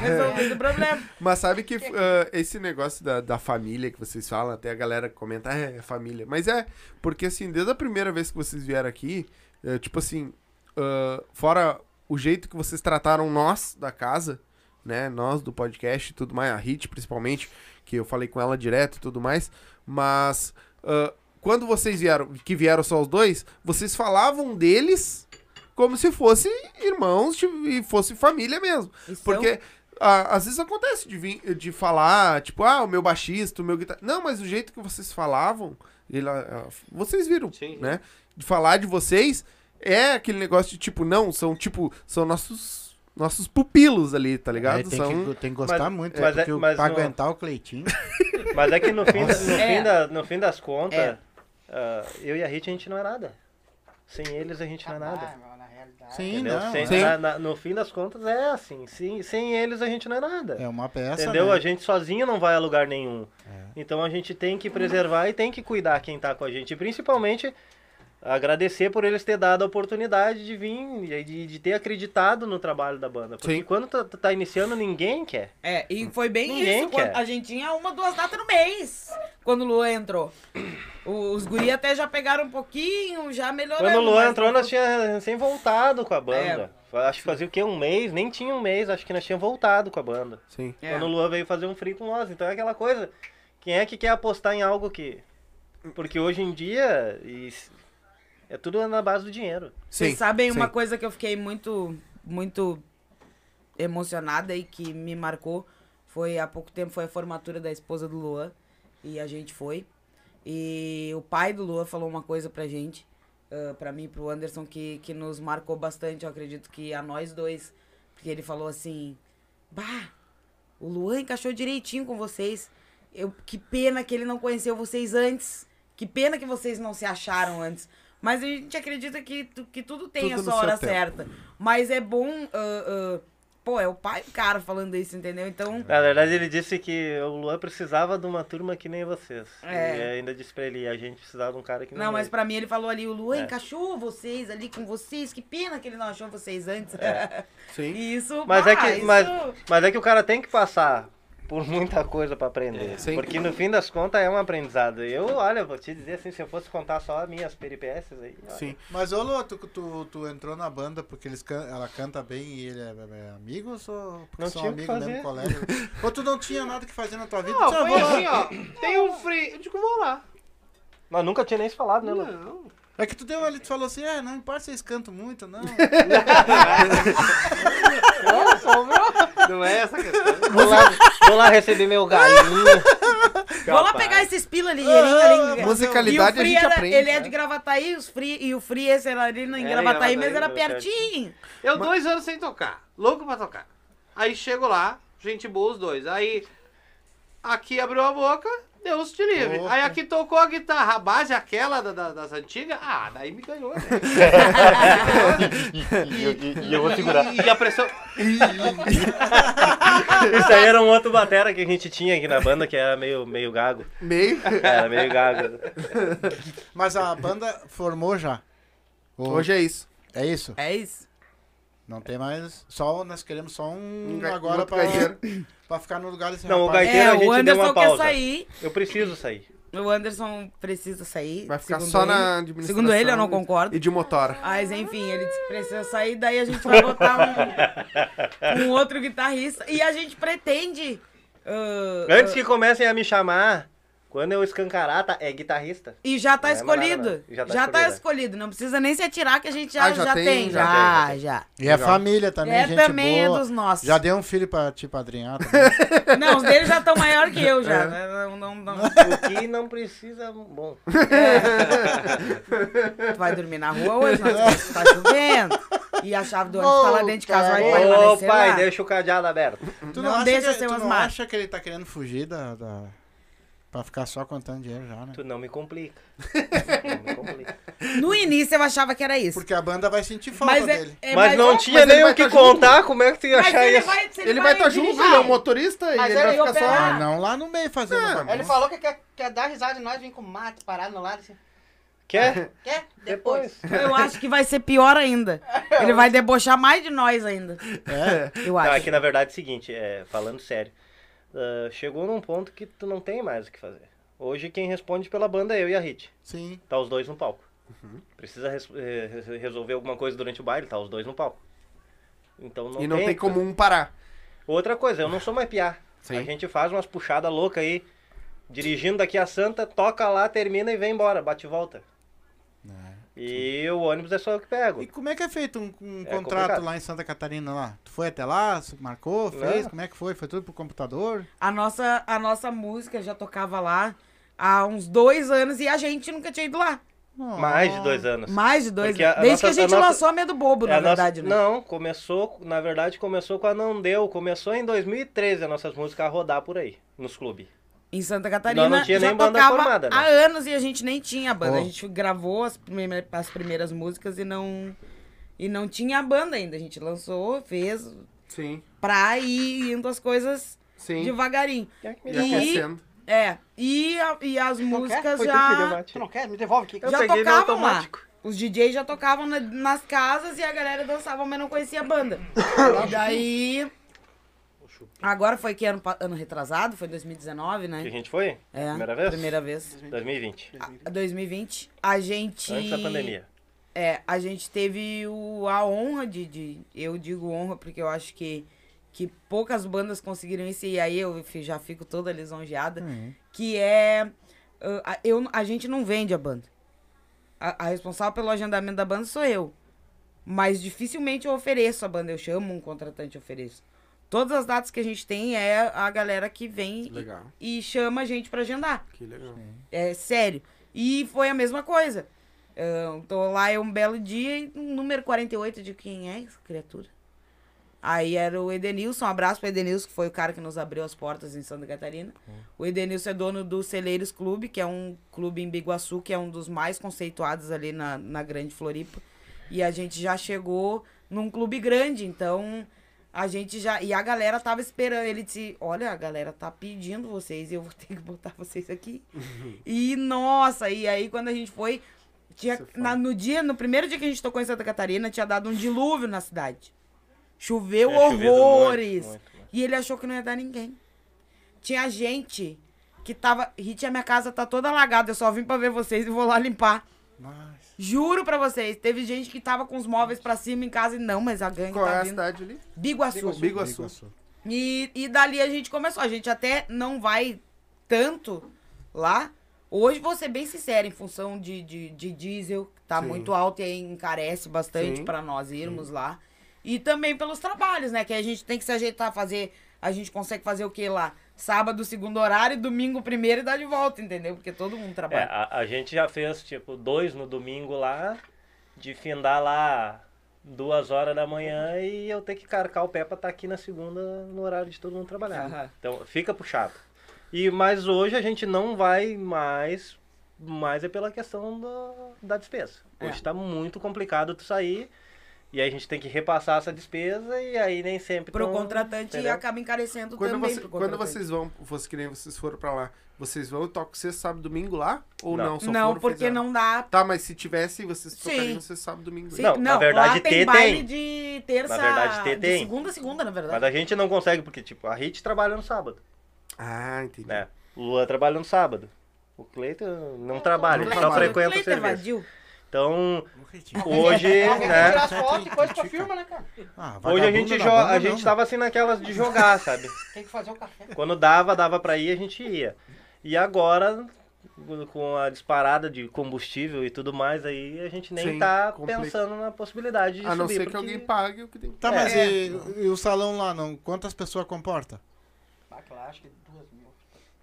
[SPEAKER 3] Resolvido o problema.
[SPEAKER 1] Mas sabe que ah, esse negócio da, da família que vocês falam, até a galera comenta, "Ah, é, é família. Mas é, porque assim, desde a primeira vez que vocês vieram aqui, é, tipo assim, ah, fora o jeito que vocês trataram nós da casa, né? Nós do podcast e tudo mais, a Hit principalmente, que eu falei com ela direto e tudo mais, mas ah, quando vocês vieram, que vieram só os dois, vocês falavam deles como se fosse irmãos e fosse família mesmo.
[SPEAKER 3] Isso
[SPEAKER 1] Porque às vezes acontece de, de falar, tipo, ah, o meu baixista, o meu guitarra. Não, mas o jeito que vocês falavam, ele, vocês viram,
[SPEAKER 6] Sim, sim.
[SPEAKER 1] né? De falar de vocês é aquele negócio de tipo, não, são tipo, são nossos nossos pupilos ali, tá ligado?
[SPEAKER 2] Aí tem,
[SPEAKER 1] são
[SPEAKER 2] que, tem que gostar
[SPEAKER 5] Mas-
[SPEAKER 2] muito,
[SPEAKER 5] mas é-
[SPEAKER 2] porque o-
[SPEAKER 5] mas
[SPEAKER 2] pra
[SPEAKER 5] não-
[SPEAKER 2] aguentar o Cleitinho.
[SPEAKER 5] Mas é que no fim, no
[SPEAKER 3] É.
[SPEAKER 5] fim, da- no fim das contas,
[SPEAKER 3] É.
[SPEAKER 5] ah, eu e a Hit a gente não é nada. Sem eles a gente não é nada.
[SPEAKER 8] Ah, meu, na realidade.
[SPEAKER 2] Sim,
[SPEAKER 5] Entendeu?
[SPEAKER 2] não.
[SPEAKER 5] Sem-
[SPEAKER 2] é.
[SPEAKER 1] Sim.
[SPEAKER 5] na- na- no fim das contas é assim. Sem, sem eles a gente não é nada.
[SPEAKER 2] É uma peça,
[SPEAKER 5] Entendeu?
[SPEAKER 2] né?
[SPEAKER 5] A gente sozinho não vai a lugar nenhum.
[SPEAKER 2] É.
[SPEAKER 5] Então a gente tem que preservar e tem que cuidar quem tá com a gente. E principalmente agradecer por eles ter dado a oportunidade de vir e de, de ter acreditado no trabalho da banda. Porque
[SPEAKER 1] Sim.
[SPEAKER 5] quando tá, tá iniciando, ninguém quer.
[SPEAKER 3] É, e foi bem
[SPEAKER 5] Ninguém
[SPEAKER 3] isso.
[SPEAKER 5] quer.
[SPEAKER 3] a gente tinha uma, duas datas no mês. Quando o Luan entrou. O- Os guri até já pegaram um pouquinho, já melhorando.
[SPEAKER 5] Quando o Luan entrou,
[SPEAKER 3] não
[SPEAKER 5] nós tínhamos recém voltado com a banda.
[SPEAKER 3] É.
[SPEAKER 5] Acho que fazia o quê? Um mês? Nem tinha um mês, acho que nós tínhamos voltado com a banda.
[SPEAKER 1] Sim.
[SPEAKER 3] É.
[SPEAKER 5] Quando o Luan veio fazer um free com nós. Então é aquela coisa. Quem é que quer apostar em algo que. Porque hoje em dia. is- É tudo na base do dinheiro.
[SPEAKER 3] Vocês
[SPEAKER 1] Sim,
[SPEAKER 3] sabem uma
[SPEAKER 1] sim.
[SPEAKER 3] coisa que eu fiquei muito, muito emocionada e que me marcou? Foi há pouco tempo, foi a formatura da esposa do Luan. E a gente foi. E o pai do Luan falou uma coisa pra gente, ah, pra mim e pro Anderson, que, que nos marcou bastante, eu acredito que a nós dois. Porque ele falou assim: Bah, o Luan encaixou direitinho com vocês. Eu, que pena que ele não conheceu vocês antes. Que pena que vocês não se acharam antes. Mas a gente acredita que, que tudo tem
[SPEAKER 1] Tudo
[SPEAKER 3] a sua hora
[SPEAKER 1] tempo.
[SPEAKER 3] certa. Mas é bom. ah, ah, pô, é o pai do cara falando isso, entendeu? Então.
[SPEAKER 5] Na verdade, ele disse que o Luan precisava de uma turma que nem vocês.
[SPEAKER 3] É.
[SPEAKER 5] E ainda disse pra ele: a gente precisava de um cara que nem
[SPEAKER 3] Não, mas
[SPEAKER 5] ele.
[SPEAKER 3] pra mim ele falou ali, o Luan
[SPEAKER 5] É.
[SPEAKER 3] encaixou vocês ali com vocês. Que pena que ele não achou vocês antes.
[SPEAKER 1] Sim.
[SPEAKER 3] E isso.
[SPEAKER 5] Mas é
[SPEAKER 3] bah,
[SPEAKER 5] que-
[SPEAKER 3] isso-
[SPEAKER 5] mas- Mas é que o cara tem que passar por muita coisa pra aprender.
[SPEAKER 1] Sim.
[SPEAKER 5] Porque no fim das contas é um aprendizado. Eu, olha, vou te dizer assim, se eu fosse contar só as minhas peripécias aí. olha,
[SPEAKER 1] Sim.
[SPEAKER 2] Mas, ô Lu, tu, tu, tu entrou na banda porque eles can- ela canta bem e ele é, é amigos ou porque
[SPEAKER 5] Não
[SPEAKER 2] são amigos mesmo, colega? ou tu não tinha nada que fazer na tua vida?
[SPEAKER 6] Não,
[SPEAKER 2] Disse, ah,
[SPEAKER 6] foi assim, ó. Tem um free. Eu digo, vou lá.
[SPEAKER 5] Mas nunca tinha nem se falado, né, Lu?
[SPEAKER 6] Não.
[SPEAKER 2] É que tu deu ali, tu falou assim, é, não importa se vocês cantam muito, não.
[SPEAKER 6] Não é essa a questão.
[SPEAKER 5] Vou lá, vou lá receber meu galinho.
[SPEAKER 3] Vou lá pegar esses pila ali.
[SPEAKER 1] musicalidade
[SPEAKER 3] E o
[SPEAKER 1] a
[SPEAKER 3] Free
[SPEAKER 1] gente
[SPEAKER 3] era-
[SPEAKER 1] aprende,
[SPEAKER 3] Ele é
[SPEAKER 1] né?
[SPEAKER 3] de Gravataí, os free, e o Free esse era ali em
[SPEAKER 5] Era em
[SPEAKER 3] Gravataí, mas era pertinho.
[SPEAKER 6] Eu dois anos sem tocar. Louco pra tocar. Aí chego lá, gente boa os dois. Aí aqui abriu a boca, Deus te livre.
[SPEAKER 2] Opa.
[SPEAKER 6] Aí aqui tocou a guitarra, a base aquela da- da- das antigas. Ah, daí me ganhou, né?
[SPEAKER 5] E, eu vou segurar.
[SPEAKER 6] E, e a pressão.
[SPEAKER 5] Isso aí era um outro batera que a gente tinha aqui na banda, que era meio, meio gago.
[SPEAKER 1] Meio.
[SPEAKER 5] Era meio gago.
[SPEAKER 2] Mas a banda formou já.
[SPEAKER 1] Hoje é isso.
[SPEAKER 2] É isso?
[SPEAKER 3] É isso.
[SPEAKER 2] Não tem mais. Só nós queremos só um,
[SPEAKER 1] Um
[SPEAKER 2] agora
[SPEAKER 1] outro
[SPEAKER 2] pra, ficar no lugar desse
[SPEAKER 5] Não, o
[SPEAKER 2] rapaz.
[SPEAKER 5] gaiteiro-
[SPEAKER 3] É,
[SPEAKER 5] a gente
[SPEAKER 3] o
[SPEAKER 5] deu
[SPEAKER 3] Anderson
[SPEAKER 5] uma
[SPEAKER 3] quer
[SPEAKER 5] pausa.
[SPEAKER 3] sair.
[SPEAKER 5] Eu preciso sair.
[SPEAKER 3] O Anderson precisa sair.
[SPEAKER 1] Vai ficar
[SPEAKER 3] segundo
[SPEAKER 1] só
[SPEAKER 3] ele.
[SPEAKER 1] na administração.
[SPEAKER 3] Segundo ele, eu não concordo.
[SPEAKER 1] E de motora.
[SPEAKER 3] Mas enfim, ele disse que precisa sair, daí a gente vai botar um, um outro guitarrista. E a gente pretende. ah,
[SPEAKER 5] Antes
[SPEAKER 3] ah,
[SPEAKER 5] que comecem a me chamar, quando eu escancarar, tá, é guitarrista.
[SPEAKER 3] E já tá
[SPEAKER 5] Não é
[SPEAKER 3] escolhido.
[SPEAKER 5] não. Já
[SPEAKER 3] Já
[SPEAKER 5] tá
[SPEAKER 3] tá,
[SPEAKER 5] escolhido,
[SPEAKER 3] escolhido. Não precisa nem se atirar que a gente já,
[SPEAKER 1] Ah, já
[SPEAKER 3] já,
[SPEAKER 1] tem,
[SPEAKER 3] tem.
[SPEAKER 1] já
[SPEAKER 3] Já,
[SPEAKER 5] tem,
[SPEAKER 3] já.
[SPEAKER 2] E a família também,
[SPEAKER 3] É
[SPEAKER 2] gente
[SPEAKER 3] também
[SPEAKER 2] boa.
[SPEAKER 3] é dos nossos.
[SPEAKER 2] Já deu um filho pra te padrinhar também.
[SPEAKER 3] Não, os deles já estão maior que eu
[SPEAKER 1] É.
[SPEAKER 3] já. né? Não, não, não.
[SPEAKER 5] O que não precisa. Bom.
[SPEAKER 3] Tu vai dormir na rua hoje, nós tá chovendo. E a chave do ônibus tá lá dentro de casa, vai
[SPEAKER 2] Ô,
[SPEAKER 3] vai
[SPEAKER 5] Ô,
[SPEAKER 3] permanecer
[SPEAKER 5] pai,
[SPEAKER 3] lá.
[SPEAKER 5] deixa o cadeado aberto.
[SPEAKER 2] Tu
[SPEAKER 3] Não
[SPEAKER 2] acha
[SPEAKER 3] deixa
[SPEAKER 2] que,
[SPEAKER 3] ser
[SPEAKER 2] tu
[SPEAKER 3] umas
[SPEAKER 2] não acha que ele tá querendo fugir da, da... Pra ficar só contando dinheiro já, né?
[SPEAKER 5] Tu não me complica. Não me complica.
[SPEAKER 3] No início eu achava que era isso.
[SPEAKER 2] Porque a banda vai sentir falta
[SPEAKER 3] Mas, é,
[SPEAKER 2] dele.
[SPEAKER 3] é,
[SPEAKER 5] Mas não
[SPEAKER 3] é-
[SPEAKER 5] tinha
[SPEAKER 1] mas ele
[SPEAKER 5] nem o que
[SPEAKER 1] tá junto.
[SPEAKER 5] contar, como é que tu ia
[SPEAKER 3] Mas
[SPEAKER 5] achar
[SPEAKER 3] ele
[SPEAKER 5] isso?
[SPEAKER 3] vai, se
[SPEAKER 1] Ele vai estar junto,
[SPEAKER 3] dirigir,
[SPEAKER 1] ele é o motorista e
[SPEAKER 8] Mas
[SPEAKER 1] ele
[SPEAKER 8] ele
[SPEAKER 1] vai ficar só.
[SPEAKER 2] Ah, não lá no meio fazendo.
[SPEAKER 1] Não.
[SPEAKER 8] Ele falou que quer, quer dar risada de nós, vir com mato parado no lado assim.
[SPEAKER 5] Quer?
[SPEAKER 8] Quer? Depois.
[SPEAKER 3] Eu acho que vai ser pior ainda. Ele vai debochar mais de nós ainda.
[SPEAKER 2] É.
[SPEAKER 3] Eu
[SPEAKER 5] Não,
[SPEAKER 3] acho.
[SPEAKER 5] é que na verdade é o seguinte, é, falando sério. Ah, chegou num ponto que tu não tem mais o que fazer. Hoje quem responde pela banda é eu e a Hit.
[SPEAKER 2] Sim.
[SPEAKER 5] Tá os dois no palco. Precisa res- eh, res- resolver alguma coisa durante o baile, tá os dois no palco. Então não
[SPEAKER 1] E não tem como um parar.
[SPEAKER 5] Outra coisa, eu não sou mais piá.
[SPEAKER 1] Sim.
[SPEAKER 5] A gente faz umas puxadas loucas aí, dirigindo daqui a Santa, toca lá, termina e vem embora, bate e volta. E o ônibus é só eu que pego.
[SPEAKER 2] E como é que é feito um, um
[SPEAKER 5] É
[SPEAKER 2] contrato
[SPEAKER 5] complicado.
[SPEAKER 2] lá em Santa Catarina lá? Tu foi até lá, marcou, fez?
[SPEAKER 5] Não.
[SPEAKER 2] Como é que foi? Foi tudo pro computador?
[SPEAKER 3] A nossa, a nossa música já tocava lá há uns dois anos e a gente nunca tinha ido lá.
[SPEAKER 5] Mais de dois anos.
[SPEAKER 3] Mais de dois
[SPEAKER 5] Porque a- a
[SPEAKER 3] Desde que a
[SPEAKER 5] nossa-
[SPEAKER 3] gente
[SPEAKER 5] a nossa-
[SPEAKER 3] lançou a Medo Bobo,
[SPEAKER 5] É
[SPEAKER 3] na
[SPEAKER 5] a nossa-
[SPEAKER 3] verdade, né?
[SPEAKER 5] Não, começou, na verdade, começou com a Não Deu. Começou em 2013 as nossas músicas a rodar por aí, nos clubes.
[SPEAKER 3] Em Santa Catarina
[SPEAKER 5] Nós não tinha
[SPEAKER 3] já
[SPEAKER 5] nem banda
[SPEAKER 3] tocava
[SPEAKER 5] formada, né?
[SPEAKER 3] há anos e a gente nem tinha banda.
[SPEAKER 2] Ó.
[SPEAKER 3] A gente gravou as, prime- as primeiras músicas e não e não tinha a banda ainda. A gente lançou, fez
[SPEAKER 1] Sim,
[SPEAKER 3] pra ir indo as coisas
[SPEAKER 1] sim.
[SPEAKER 3] devagarinho.
[SPEAKER 1] E
[SPEAKER 3] E, é, e, a- e as músicas
[SPEAKER 6] tu
[SPEAKER 3] já.
[SPEAKER 8] Tu não quer? Me devolve aqui.
[SPEAKER 5] Eu
[SPEAKER 3] já tocavam lá.
[SPEAKER 5] automático.
[SPEAKER 3] Os DJs já tocavam na- nas casas e a galera dançava, mas não conhecia a banda. e daí. Agora foi que ano, ano retrasado? Foi 2019, né?
[SPEAKER 5] Que a gente foi?
[SPEAKER 3] É.
[SPEAKER 5] Primeira vez?
[SPEAKER 3] Primeira vez.
[SPEAKER 5] 2020.
[SPEAKER 3] A- 2020. A gente.
[SPEAKER 5] Antes da pandemia.
[SPEAKER 3] É, a gente teve o, a honra de, de. Eu digo honra porque eu acho que, que poucas bandas conseguiram isso e aí eu já fico toda lisonjeada. Que é. uh, a- eu, a gente não vende a banda. A, a responsável pelo agendamento da banda sou eu. Mas dificilmente eu ofereço a banda. Eu chamo um contratante e ofereço. Todas as datas que a gente tem é a galera que vem
[SPEAKER 1] Legal,
[SPEAKER 3] e chama a gente pra agendar.
[SPEAKER 1] que legal.
[SPEAKER 3] É sério. E foi a mesma coisa. Eu tô lá é um belo dia e um número 48 de quem é essa criatura? Aí era o Edenilson, um abraço pro Edenilson, que foi o cara que nos abriu as portas em Santa Catarina. O Edenilson é dono do Celeiros Clube, que é um clube em Biguaçu, que é um dos mais conceituados ali na, na Grande Floripa. E a gente já chegou num clube grande, então a gente já. E a galera tava esperando. Ele disse: Olha, a galera tá pedindo vocês e eu vou ter que botar vocês aqui. e nossa, e aí quando a gente foi. Tinha,
[SPEAKER 1] é
[SPEAKER 3] na- no dia, no primeiro dia que a gente tocou em Santa Catarina, tinha dado um dilúvio na cidade. Choveu
[SPEAKER 5] chovido
[SPEAKER 3] horrores.
[SPEAKER 5] muito, muito, muito.
[SPEAKER 3] E ele achou que não ia dar ninguém. Tinha gente que tava. Rit, a minha casa tá toda alagada. Eu só vim pra ver vocês e vou lá limpar.
[SPEAKER 2] Mas...
[SPEAKER 3] Juro pra vocês. Teve gente que tava com os móveis pra cima em casa e não, mas a gangue
[SPEAKER 1] Qual é
[SPEAKER 3] tá
[SPEAKER 1] a
[SPEAKER 3] vindo.
[SPEAKER 1] cidade ali?
[SPEAKER 3] Biguaçu.
[SPEAKER 1] Biguaçu.
[SPEAKER 3] E, e dali a gente começou. A gente até não vai tanto lá. Hoje, vou ser bem sincero, em função de, de, de diesel, que tá
[SPEAKER 1] Sim.
[SPEAKER 3] muito alto e aí encarece bastante
[SPEAKER 1] Sim.
[SPEAKER 3] pra nós irmos lá. E também pelos trabalhos, né? Que a gente tem que se ajeitar, fazer. A gente consegue fazer o que lá? Sábado, segundo horário, domingo, primeiro e dar de volta, entendeu? Porque todo mundo
[SPEAKER 5] É,
[SPEAKER 3] trabalha.
[SPEAKER 5] a, a gente já fez, tipo, dois no domingo lá, de findar lá duas horas da manhã e eu ter que carcar o pé pra estar aqui na segunda no horário de todo mundo trabalhar.
[SPEAKER 3] Aham.
[SPEAKER 5] Então, fica puxado. E, mas hoje a gente não vai mais, mais é pela questão do, da despesa. Hoje
[SPEAKER 3] É.
[SPEAKER 5] tá muito complicado tu sair e aí a gente tem que repassar essa despesa e aí nem sempre...
[SPEAKER 3] Pro
[SPEAKER 5] tão-
[SPEAKER 3] contratante
[SPEAKER 5] entendeu?
[SPEAKER 3] acaba encarecendo
[SPEAKER 1] Quando,
[SPEAKER 3] também
[SPEAKER 1] você-
[SPEAKER 3] pro
[SPEAKER 1] quando vocês vão, você que nem vocês foram pra lá, vocês vão e tocam sexta, sábado, domingo lá? Ou não?
[SPEAKER 5] Não.
[SPEAKER 1] Só
[SPEAKER 3] Não,
[SPEAKER 1] foram,
[SPEAKER 3] porque
[SPEAKER 1] fizeram?
[SPEAKER 3] não dá
[SPEAKER 1] Tá, mas se tivesse, vocês
[SPEAKER 3] Sim.
[SPEAKER 1] tocariam sexta, sábado, domingo.
[SPEAKER 3] Sim,
[SPEAKER 5] Não,
[SPEAKER 3] não,
[SPEAKER 5] na verdade,
[SPEAKER 3] lá tem
[SPEAKER 5] ter
[SPEAKER 3] baile
[SPEAKER 5] tem.
[SPEAKER 3] de terça.
[SPEAKER 5] Na verdade, tem.
[SPEAKER 3] segunda a segunda, na verdade.
[SPEAKER 5] Mas a gente não consegue porque, tipo, a Hit trabalha no sábado.
[SPEAKER 1] Ah, entendi.
[SPEAKER 5] né? O Luan trabalha no sábado. O Cleiton não trabalha,
[SPEAKER 1] não
[SPEAKER 5] ele só
[SPEAKER 1] trabalha.
[SPEAKER 5] frequenta o
[SPEAKER 3] Cleiton
[SPEAKER 5] serviço. Então, hoje,
[SPEAKER 8] que
[SPEAKER 5] né?
[SPEAKER 8] tirar as fotos e coisa pra firma, né, cara?
[SPEAKER 2] Ah,
[SPEAKER 5] Hoje a gente
[SPEAKER 2] da
[SPEAKER 5] joga, a
[SPEAKER 2] não,
[SPEAKER 5] gente tava assim naquelas de jogar, sabe?
[SPEAKER 8] Tem que fazer o café.
[SPEAKER 5] Quando dava, dava pra ir, a gente ia. E agora, com a disparada de combustível e tudo mais, aí a gente nem
[SPEAKER 1] Sim,
[SPEAKER 5] tá
[SPEAKER 1] complica.
[SPEAKER 5] pensando na possibilidade de
[SPEAKER 1] A não
[SPEAKER 5] subir.
[SPEAKER 1] ser que
[SPEAKER 5] porque-
[SPEAKER 1] alguém pague o que tem que
[SPEAKER 2] Tá,
[SPEAKER 5] É.
[SPEAKER 2] mas e, e o salão lá, não? Quantas pessoas comporta?
[SPEAKER 8] Ah, que lá, acho que.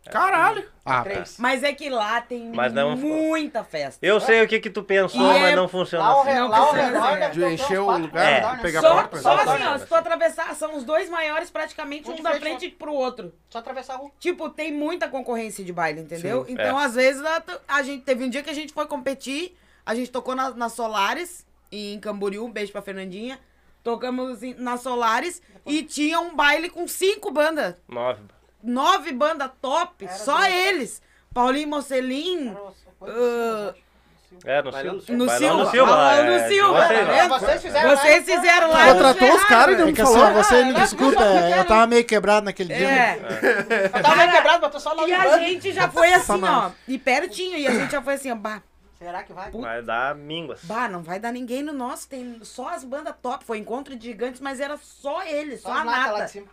[SPEAKER 1] Caralho!
[SPEAKER 2] Ah,
[SPEAKER 8] Três.
[SPEAKER 3] Mas é que lá tem
[SPEAKER 5] Mas não-
[SPEAKER 3] muita festa.
[SPEAKER 5] Eu sei o que que tu pensou,
[SPEAKER 3] E
[SPEAKER 5] mas
[SPEAKER 3] é-
[SPEAKER 5] não funciona
[SPEAKER 8] Lá
[SPEAKER 5] assim.
[SPEAKER 8] re- lá ao
[SPEAKER 3] precisa
[SPEAKER 8] redor deve
[SPEAKER 1] De
[SPEAKER 8] uns
[SPEAKER 1] encher o
[SPEAKER 8] quatro
[SPEAKER 1] lugar,
[SPEAKER 5] É.
[SPEAKER 1] pegar
[SPEAKER 3] Só,
[SPEAKER 1] a porta.
[SPEAKER 3] só
[SPEAKER 5] Só
[SPEAKER 3] assim, ó, se tu atravessar, são os dois maiores praticamente
[SPEAKER 8] Um
[SPEAKER 3] um
[SPEAKER 8] de
[SPEAKER 3] da
[SPEAKER 8] frente,
[SPEAKER 3] frente pro outro.
[SPEAKER 8] Só atravessar a rua.
[SPEAKER 3] Tipo, tem muita concorrência de baile, entendeu?
[SPEAKER 1] Sim.
[SPEAKER 3] então,
[SPEAKER 5] É.
[SPEAKER 3] às vezes, a, a gente teve um dia que a gente foi competir, a gente tocou na, na Solares, em Camboriú, um beijo pra Fernandinha. Tocamos em- na Solares e tinha um baile com cinco bandas.
[SPEAKER 5] Nove.
[SPEAKER 3] Nove bandas top,
[SPEAKER 8] Era
[SPEAKER 3] só
[SPEAKER 8] do-
[SPEAKER 3] eles. Paulinho Mocelin, Ah,
[SPEAKER 8] assim,
[SPEAKER 5] É, no Silva.
[SPEAKER 3] no Silva.
[SPEAKER 5] no Silva.
[SPEAKER 3] No
[SPEAKER 5] é,
[SPEAKER 3] Silva,
[SPEAKER 5] vocês,
[SPEAKER 8] fizeram lá,
[SPEAKER 3] vocês fizeram lá.
[SPEAKER 1] Contratou os caras e não
[SPEAKER 2] É
[SPEAKER 1] me
[SPEAKER 2] que assim,
[SPEAKER 1] falou?
[SPEAKER 2] você me
[SPEAKER 8] Ah,
[SPEAKER 2] desculpa, é, eu tava meio quebrado naquele dia. né?
[SPEAKER 3] É.
[SPEAKER 8] Eu tava meio quebrado, botou só lá
[SPEAKER 3] E a gente já foi assim, ó, e pertinho, e a gente já foi assim, ó, bah,
[SPEAKER 8] Será que vai?
[SPEAKER 5] Vai dar mínguas.
[SPEAKER 3] bah, não vai dar ninguém no nosso, tem só as bandas top, foi encontro de gigantes, mas era só eles, só,
[SPEAKER 8] Só
[SPEAKER 3] a
[SPEAKER 8] as natas lá
[SPEAKER 3] nata.
[SPEAKER 8] de cima.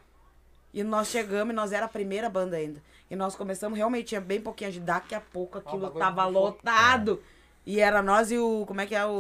[SPEAKER 3] E nós chegamos e nós era a primeira banda ainda. E nós começamos, realmente, tinha bem pouquinho de daqui a pouco aquilo
[SPEAKER 8] bagulho
[SPEAKER 3] tava lotado. E era nós e o, como é que é o...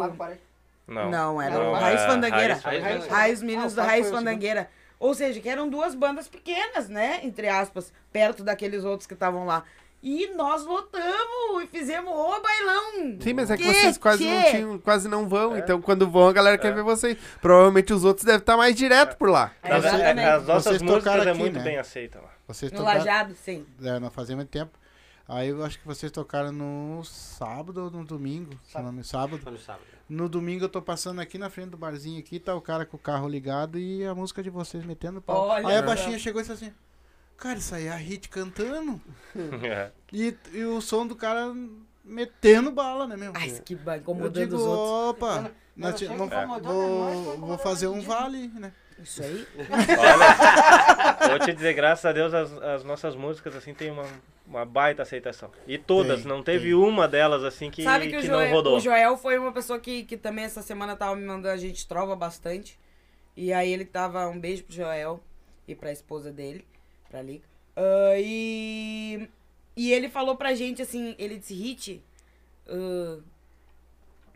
[SPEAKER 5] Não.
[SPEAKER 3] Não, era
[SPEAKER 8] Não,
[SPEAKER 3] o
[SPEAKER 8] é
[SPEAKER 3] Raiz Fandangueira.
[SPEAKER 5] Raiz
[SPEAKER 6] Raiz
[SPEAKER 5] Fandangueira.
[SPEAKER 3] Raiz Meninos
[SPEAKER 8] Ah,
[SPEAKER 3] da
[SPEAKER 8] o
[SPEAKER 3] Raiz Fandangueira. Ou seja, que eram duas bandas pequenas, né? Entre aspas, perto daqueles outros que estavam lá. E nós lotamos e fizemos o bailão.
[SPEAKER 1] Sim, mas é que,
[SPEAKER 3] Que
[SPEAKER 1] vocês quase não tinham, quase não vão. Então, quando vão, a galera quer ver vocês. Provavelmente os outros devem estar mais direto por lá.
[SPEAKER 3] É,
[SPEAKER 5] As, nossas
[SPEAKER 2] Vocês
[SPEAKER 5] músicas é
[SPEAKER 2] aqui,
[SPEAKER 5] muito
[SPEAKER 2] né?
[SPEAKER 5] bem aceita lá.
[SPEAKER 2] Vocês
[SPEAKER 3] No
[SPEAKER 2] tocaram,
[SPEAKER 3] Lajado, sim.
[SPEAKER 2] é, não fazia muito tempo. Aí eu acho que vocês tocaram no sábado ou no domingo. Se não me sábado.
[SPEAKER 6] Foi no sábado.
[SPEAKER 2] No domingo eu tô passando aqui na frente do barzinho aqui, tá o cara com o carro ligado e a música de vocês metendo pau.
[SPEAKER 3] Olha
[SPEAKER 2] Aí a baixinha chegou e disse assim, cara, isso aí é a Hit cantando.
[SPEAKER 5] É.
[SPEAKER 2] E, e o som do cara metendo bala, né, meu?
[SPEAKER 3] Ai, que ba-
[SPEAKER 2] eu
[SPEAKER 3] incomodando
[SPEAKER 2] digo,
[SPEAKER 3] os outros.
[SPEAKER 2] opa, nós
[SPEAKER 8] Não,
[SPEAKER 2] ti- vamos-
[SPEAKER 8] incomodou, né? Nós
[SPEAKER 2] vou, vou fazer um vale, né?
[SPEAKER 3] Isso aí.
[SPEAKER 5] Olha, vou te dizer, graças a Deus, as, as nossas músicas, assim, tem uma, uma baita aceitação. E todas,
[SPEAKER 2] Tem,
[SPEAKER 5] não teve
[SPEAKER 2] tem.
[SPEAKER 5] uma delas, assim, que,
[SPEAKER 3] Sabe que, o,
[SPEAKER 5] que não
[SPEAKER 3] Joel,
[SPEAKER 5] rodou.
[SPEAKER 3] o Joel foi uma pessoa que, que também essa semana tava me mandando a gente trova bastante. E aí ele tava. Um beijo pro Joel e pra esposa dele, pra Liga. Ah, e. E ele falou pra gente assim, ele disse, Hit, ah,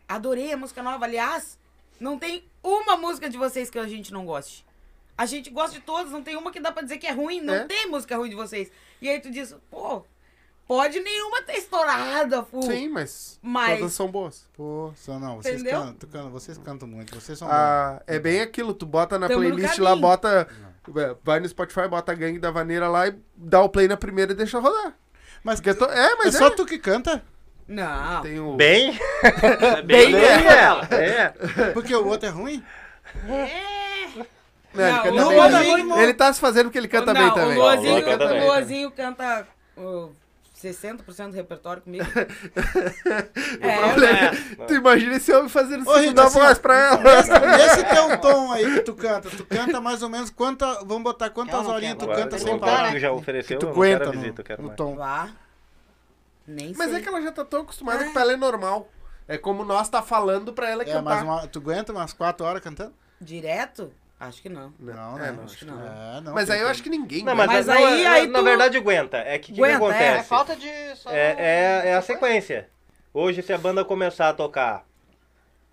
[SPEAKER 3] adorei a música nova. Aliás, não tem uma música de vocês que a gente não goste. A gente gosta de todas, não tem uma que dá pra dizer que é ruim. Não
[SPEAKER 1] É?
[SPEAKER 3] tem música ruim de vocês. E aí tu diz, pô, pode nenhuma ter estourado, Fu.
[SPEAKER 1] Sim, mas,
[SPEAKER 3] Mas-
[SPEAKER 1] todas são boas.
[SPEAKER 2] Pô, só não, vocês
[SPEAKER 3] Entendeu?
[SPEAKER 2] cantam, vocês cantam muito, vocês são bons.
[SPEAKER 1] Ah, é bem aquilo, tu bota na
[SPEAKER 3] Tamo
[SPEAKER 1] playlist lá, bota. é, Vai no Spotify, bota a gangue da vaneira lá e dá o play na primeira e deixa rodar.
[SPEAKER 2] Mas
[SPEAKER 1] Porque to- É,
[SPEAKER 2] é
[SPEAKER 1] mas é.
[SPEAKER 2] só tu que canta?
[SPEAKER 3] Não.
[SPEAKER 1] Tem o...
[SPEAKER 5] Bem?
[SPEAKER 6] É
[SPEAKER 1] Bem,
[SPEAKER 6] bem
[SPEAKER 1] é.
[SPEAKER 6] ela.
[SPEAKER 5] É.
[SPEAKER 2] Porque o outro é ruim?
[SPEAKER 1] Não, ele
[SPEAKER 3] Não,
[SPEAKER 1] bem também. Ele tá se fazendo porque ele canta
[SPEAKER 3] não,
[SPEAKER 1] bem também.
[SPEAKER 3] O Luazinho,
[SPEAKER 5] canta
[SPEAKER 3] o
[SPEAKER 5] bem.
[SPEAKER 3] Luazinho canta 60% do repertório comigo.
[SPEAKER 1] O
[SPEAKER 3] é,
[SPEAKER 1] problema é- Tu imagina esse homem fazendo
[SPEAKER 2] Ô, Rita,
[SPEAKER 1] segunda
[SPEAKER 2] assim,
[SPEAKER 1] voz pra ela.
[SPEAKER 2] Nesse, nesse teu tom aí que tu canta, tu canta mais ou menos quanta. Vamos botar quantas horinhas tu canta
[SPEAKER 6] Agora,
[SPEAKER 2] sem
[SPEAKER 6] o
[SPEAKER 2] parar?
[SPEAKER 6] cara
[SPEAKER 5] Tu já ofereceu,
[SPEAKER 2] Tu
[SPEAKER 5] eu não quero
[SPEAKER 2] aguenta
[SPEAKER 5] a visita, eu
[SPEAKER 2] no, no tom.
[SPEAKER 3] Vá. Nem
[SPEAKER 1] Mas
[SPEAKER 3] sei.
[SPEAKER 1] é que ela já tá tão acostumada que pra ela é normal. É como nós tá falando pra ela
[SPEAKER 2] É,
[SPEAKER 1] cantar.
[SPEAKER 2] mas uma- tu aguenta umas 4 horas cantando?
[SPEAKER 3] Direto? Acho que não.
[SPEAKER 2] Não,
[SPEAKER 1] é,
[SPEAKER 2] né?
[SPEAKER 1] não,
[SPEAKER 3] acho que não.
[SPEAKER 2] É, não,
[SPEAKER 1] Mas aí eu acho que ninguém.
[SPEAKER 5] Não, mas,
[SPEAKER 3] Mas
[SPEAKER 5] não,
[SPEAKER 3] aí-
[SPEAKER 5] é-
[SPEAKER 3] aí
[SPEAKER 5] na
[SPEAKER 3] tu-
[SPEAKER 5] verdade aguenta. É que o que, que
[SPEAKER 3] Aguenta, é.
[SPEAKER 5] acontece?
[SPEAKER 8] É falta de. Só...
[SPEAKER 5] É, é, é a sequência. Hoje, se a banda começar a tocar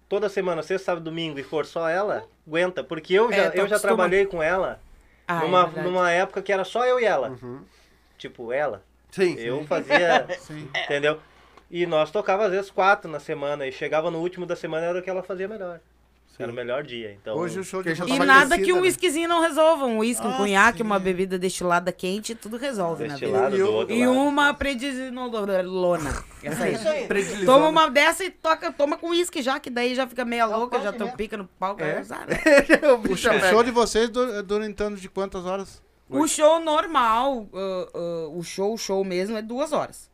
[SPEAKER 5] toda semana, sexta, sábado, domingo, e for só ela, aguenta. Porque eu já,
[SPEAKER 3] É,
[SPEAKER 5] eu já trabalhei com ela
[SPEAKER 3] Ah,
[SPEAKER 5] numa,
[SPEAKER 3] é
[SPEAKER 5] numa época que era só eu e ela.
[SPEAKER 1] Uhum.
[SPEAKER 5] Tipo, ela.
[SPEAKER 1] Sim.
[SPEAKER 5] Eu fazia,
[SPEAKER 2] Sim.
[SPEAKER 5] entendeu? E nós tocava às vezes quatro na semana. E chegava no último da semana, era o que ela fazia melhor. Era o melhor dia. Então,
[SPEAKER 2] Hoje o show de vocês-
[SPEAKER 3] E nada que um
[SPEAKER 1] né?
[SPEAKER 3] whiskyzinho não resolva. Um whisky, um
[SPEAKER 2] Ah,
[SPEAKER 3] conhaque,
[SPEAKER 2] sim.
[SPEAKER 3] uma bebida destilada quente, tudo resolve na vida.
[SPEAKER 5] destilado
[SPEAKER 1] E
[SPEAKER 5] do
[SPEAKER 1] o-
[SPEAKER 5] outro
[SPEAKER 3] E
[SPEAKER 5] lado.
[SPEAKER 3] uma predizinolona. Essa aí.
[SPEAKER 8] Isso aí.
[SPEAKER 1] Predilizona.
[SPEAKER 3] Toma uma dessa e toca, toma com uísque já, que daí já fica meia louca, já tem
[SPEAKER 8] mesmo.
[SPEAKER 3] pica no palco.
[SPEAKER 1] É?
[SPEAKER 3] vai usar, né?
[SPEAKER 1] o bicho
[SPEAKER 2] show, o
[SPEAKER 1] pega.
[SPEAKER 2] show de vocês dura, dura em torno de quantas horas?
[SPEAKER 3] O show normal, uh, uh, o show, o show mesmo, é duas horas.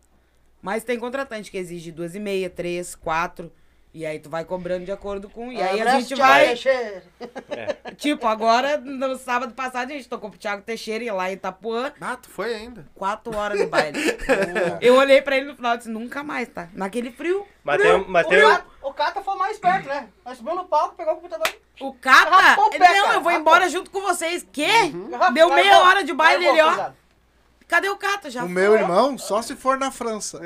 [SPEAKER 3] Mas tem contratante que exige duas e meia, três, quatro. E aí tu vai cobrando de acordo com. E aí a gente vai.
[SPEAKER 8] Teixeira.
[SPEAKER 3] Tipo, agora, no sábado passado, a gente tocou pro Thiago Teixeira e lá em Itapuã,
[SPEAKER 1] Ah, tu foi ainda.
[SPEAKER 3] quatro horas de baile. Eu olhei pra ele no final e disse, nunca mais, tá? Naquele frio.
[SPEAKER 5] Mas tem, mas
[SPEAKER 8] O,
[SPEAKER 5] tem,
[SPEAKER 8] Cata, o Cata foi mais perto, né? Nós subimos no palco, pegou o computador.
[SPEAKER 3] O Cata,
[SPEAKER 8] Rapou pé,
[SPEAKER 3] não,
[SPEAKER 8] cara,
[SPEAKER 3] eu vou
[SPEAKER 8] rapou.
[SPEAKER 3] embora junto com vocês. Quê?
[SPEAKER 8] Rapou,
[SPEAKER 3] Deu meia hora de baile ele, ó. Cadê o Cata? Já
[SPEAKER 2] o
[SPEAKER 3] foi.
[SPEAKER 2] meu irmão, só se for na França.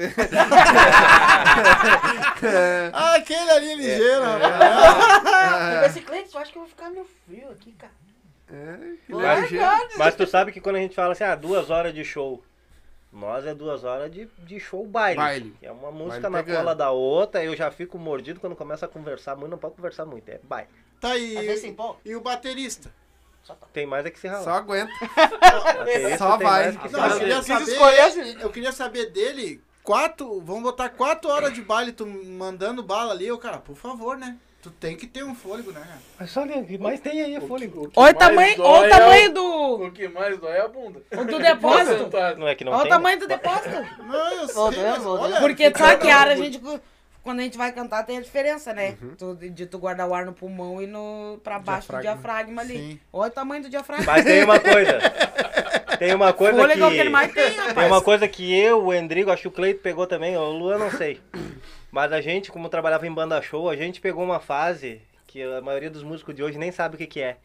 [SPEAKER 2] ah, aquele ali é ligeiro, rapaz.
[SPEAKER 8] Pegou esse cliente, eu acho que eu vou ficar meio frio aqui, cara.
[SPEAKER 1] Que
[SPEAKER 5] Mas-
[SPEAKER 1] ligeiro.
[SPEAKER 5] mas tu sabe que quando a gente fala assim, ah, duas horas de show. Nós é duas horas de, de show baile.
[SPEAKER 1] Baile.
[SPEAKER 5] É uma música
[SPEAKER 1] Baile
[SPEAKER 5] na
[SPEAKER 1] pegando.
[SPEAKER 5] cola da outra, eu já fico mordido quando começa a conversar muito, não pode conversar muito, é baile.
[SPEAKER 2] Tá aí.
[SPEAKER 8] pau.
[SPEAKER 2] E o baterista?
[SPEAKER 5] Tem mais é que se ralar.
[SPEAKER 1] Só aguenta. Só vai.
[SPEAKER 5] que
[SPEAKER 2] Não, eu queria saber.
[SPEAKER 8] escolher.
[SPEAKER 2] Eu queria saber dele. Quatro. Vamos botar quatro horas de baile, tu mandando bala ali. Eu, cara, por favor, né? Tu tem que ter um fôlego, né, cara?
[SPEAKER 5] Mas olha, o que mais tem aí é fôlego.
[SPEAKER 7] O que
[SPEAKER 3] Olha o tamanho, olha o
[SPEAKER 7] é
[SPEAKER 3] tamanho do,
[SPEAKER 7] O que mais dói é a bunda.
[SPEAKER 3] o do depósito.
[SPEAKER 5] Não é que não
[SPEAKER 3] Olha o tamanho do depósito.
[SPEAKER 2] Não, eu sei.
[SPEAKER 3] Porque sabe que a área a gente. Quando a gente vai cantar tem a diferença, né?
[SPEAKER 2] Uhum.
[SPEAKER 3] Tu- de tu guardar o ar no pulmão e no, pra baixo do diafragma ali.
[SPEAKER 2] Sim.
[SPEAKER 3] Olha o tamanho do diafragma.
[SPEAKER 5] Mas tem uma coisa. Tem uma coisa
[SPEAKER 3] Fôlego é que mais tem, rapaz.
[SPEAKER 5] Tem uma coisa que eu, o Endrigo, acho que o Cleito pegou também, o Luan não sei. Mas a gente, como trabalhava em banda show, a gente pegou uma fase que a maioria dos músicos de hoje nem sabe o que, que é.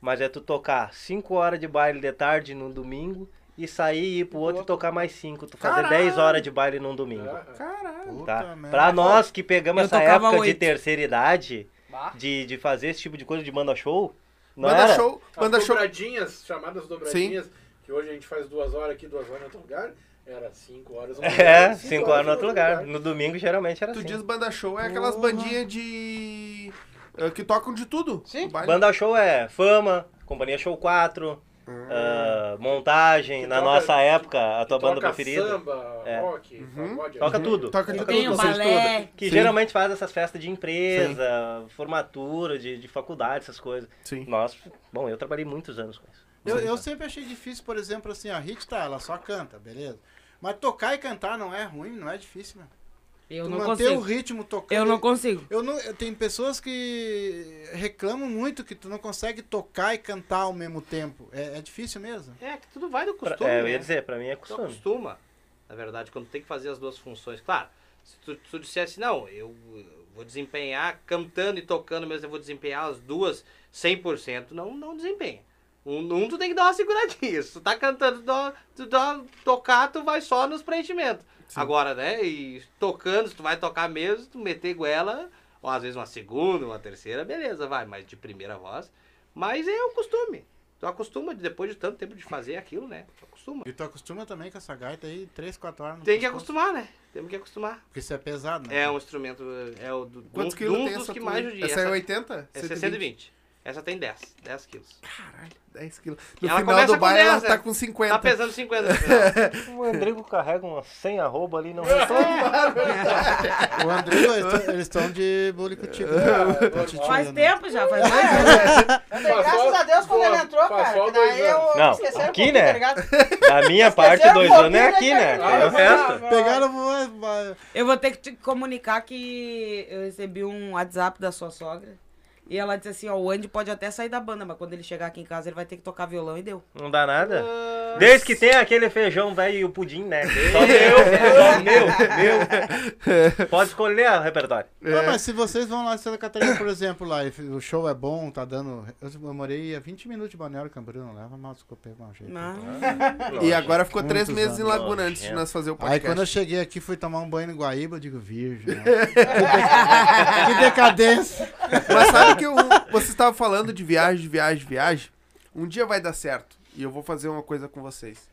[SPEAKER 5] Mas é tu tocar 5 horas de baile de tarde no domingo e sair e ir pro outro e tocar mais 5. Tu fazer
[SPEAKER 1] Caralho!
[SPEAKER 5] 10 horas de baile num domingo.
[SPEAKER 1] Caralho.
[SPEAKER 2] Puta
[SPEAKER 5] Tá? Pra nós que pegamos
[SPEAKER 3] Eu
[SPEAKER 5] essa
[SPEAKER 3] tocava
[SPEAKER 5] época de
[SPEAKER 3] oito.
[SPEAKER 5] terceira idade, de, de fazer esse tipo de coisa de banda show, não
[SPEAKER 1] Banda
[SPEAKER 5] era?
[SPEAKER 1] show.
[SPEAKER 7] As
[SPEAKER 1] Banda show.
[SPEAKER 7] dobradinhas, chamadas dobradinhas, que hoje a gente faz duas horas aqui, duas horas em outro lugar. Era 5 horas.
[SPEAKER 5] É, 5 horas no outro lugar. No domingo geralmente era
[SPEAKER 1] Tu
[SPEAKER 5] assim.
[SPEAKER 1] diz banda show, é aquelas
[SPEAKER 2] Porra.
[SPEAKER 1] bandinhas de. eh, que tocam de tudo.
[SPEAKER 8] Sim.
[SPEAKER 5] Banda show é Fama, Companhia Show 4, ah, montagem,
[SPEAKER 7] Que
[SPEAKER 5] na
[SPEAKER 7] toca-
[SPEAKER 5] nossa época, a tua banda
[SPEAKER 7] Toca
[SPEAKER 5] preferida.
[SPEAKER 7] Samba,
[SPEAKER 5] É.
[SPEAKER 7] rock,
[SPEAKER 1] Uhum.
[SPEAKER 7] pagode.
[SPEAKER 5] Toca tudo.
[SPEAKER 1] Toca de tudo.
[SPEAKER 3] um balé.
[SPEAKER 5] Que
[SPEAKER 1] Sim.
[SPEAKER 5] geralmente faz essas festas de empresa, formatura, de, de faculdade, essas coisas.
[SPEAKER 1] Sim.
[SPEAKER 5] Nós, bom, eu trabalhei muitos anos com isso.
[SPEAKER 2] Eu, eu sempre achei difícil, por exemplo, assim, a Hit tá, ela só canta, beleza? Mas tocar e cantar não é ruim, não é difícil, meu.
[SPEAKER 3] Eu
[SPEAKER 2] Tu
[SPEAKER 3] não
[SPEAKER 2] manter o
[SPEAKER 3] consigo.
[SPEAKER 2] ritmo tocando.
[SPEAKER 3] Eu não consigo.
[SPEAKER 2] Eu não, eu- tem pessoas que reclamam muito que tu não consegue tocar e cantar ao mesmo tempo. É, é difícil mesmo.
[SPEAKER 6] É, que tudo vai do
[SPEAKER 5] Pra-
[SPEAKER 6] costume.
[SPEAKER 5] é, eu
[SPEAKER 6] né?
[SPEAKER 5] ia dizer, pra mim é
[SPEAKER 6] Tu
[SPEAKER 5] costume.
[SPEAKER 6] acostuma, na verdade, quando tem que fazer as duas funções. Claro, se tu, tu dissesse, não, eu vou desempenhar cantando e tocando, mas eu vou desempenhar as duas 100%, não, não desempenha. Um, um tu tem que dar uma seguradinha. Se tu tá cantando, tu dá, tu dá, tocar, tu vai só nos preenchimentos. Agora, né, e tocando, se tu vai tocar mesmo, tu meter goela, ou às vezes uma segunda, uma terceira, beleza, vai, mas de primeira voz. Mas é o costume. Tu acostuma, de- depois de tanto tempo de fazer aquilo, né? Tu acostuma.
[SPEAKER 2] E tu acostuma também com essa gaita aí, 3, 4 horas no
[SPEAKER 6] Tem que acostumar, né? Temos que acostumar.
[SPEAKER 2] Porque isso é pesado, né?
[SPEAKER 6] É um instrumento, é o do,
[SPEAKER 1] Quantos
[SPEAKER 6] um,
[SPEAKER 1] quilos
[SPEAKER 6] um
[SPEAKER 1] tem
[SPEAKER 6] dos
[SPEAKER 1] essa
[SPEAKER 6] que
[SPEAKER 1] tua
[SPEAKER 6] mais judia.
[SPEAKER 1] Essa é 80?
[SPEAKER 6] Essa é 120. Essa tem 10, 10 quilos.
[SPEAKER 1] Caralho, 10 quilos. No
[SPEAKER 6] Ela
[SPEAKER 1] final do baile
[SPEAKER 6] 10,
[SPEAKER 1] ela
[SPEAKER 6] né?
[SPEAKER 1] tá com 50.
[SPEAKER 6] Tá pesando 50 no final.
[SPEAKER 5] O Andrigo carrega umas 100 arroba ali, não
[SPEAKER 2] O Andrigo, eles estão de bullying contigo.
[SPEAKER 1] É.
[SPEAKER 2] Tá te
[SPEAKER 3] Faz tempo já, faz dois anos.
[SPEAKER 8] Eu dei graças a Deus quando ele entrou, cara. daí eu
[SPEAKER 5] Não,
[SPEAKER 8] esqueceram um
[SPEAKER 5] aqui,
[SPEAKER 8] pouquinho,
[SPEAKER 5] né?
[SPEAKER 8] tá?
[SPEAKER 5] Da minha parte, dois
[SPEAKER 8] um
[SPEAKER 5] anos é aqui, né?
[SPEAKER 8] né, cara?
[SPEAKER 5] Tem o resto.
[SPEAKER 2] Pegaram
[SPEAKER 3] Eu vou ter que te comunicar que eu recebi um WhatsApp da sua sogra. E ela disse assim, ó, o Andy pode até sair da banda, mas quando ele chegar aqui em casa, ele vai ter que tocar violão e deu.
[SPEAKER 5] Não dá nada.
[SPEAKER 6] Ah,
[SPEAKER 5] Desde que tem aquele feijão velho e o pudim, né? Só meu, só meu, meu. Pode escolher o repertório.
[SPEAKER 2] Não, mas se vocês vão lá em Santa Catarina, por exemplo, lá, e o show é bom, tá dando. Eu, morei a 20 minutos de Balneário Camboriú, não leva mal, desculpa, mau jeito.
[SPEAKER 3] Não.
[SPEAKER 1] E agora ficou 3 meses em
[SPEAKER 2] anos.
[SPEAKER 1] Laguna antes de nós fazer o
[SPEAKER 2] Aí
[SPEAKER 1] podcast.
[SPEAKER 2] quando eu cheguei aqui, fui tomar um banho no Guaíba, eu digo, virgem. né? que decadência.
[SPEAKER 1] Mas sabe que o- você estava falando de viagem, de viagem, de viagem? Um dia vai dar certo. E eu vou fazer uma coisa com vocês.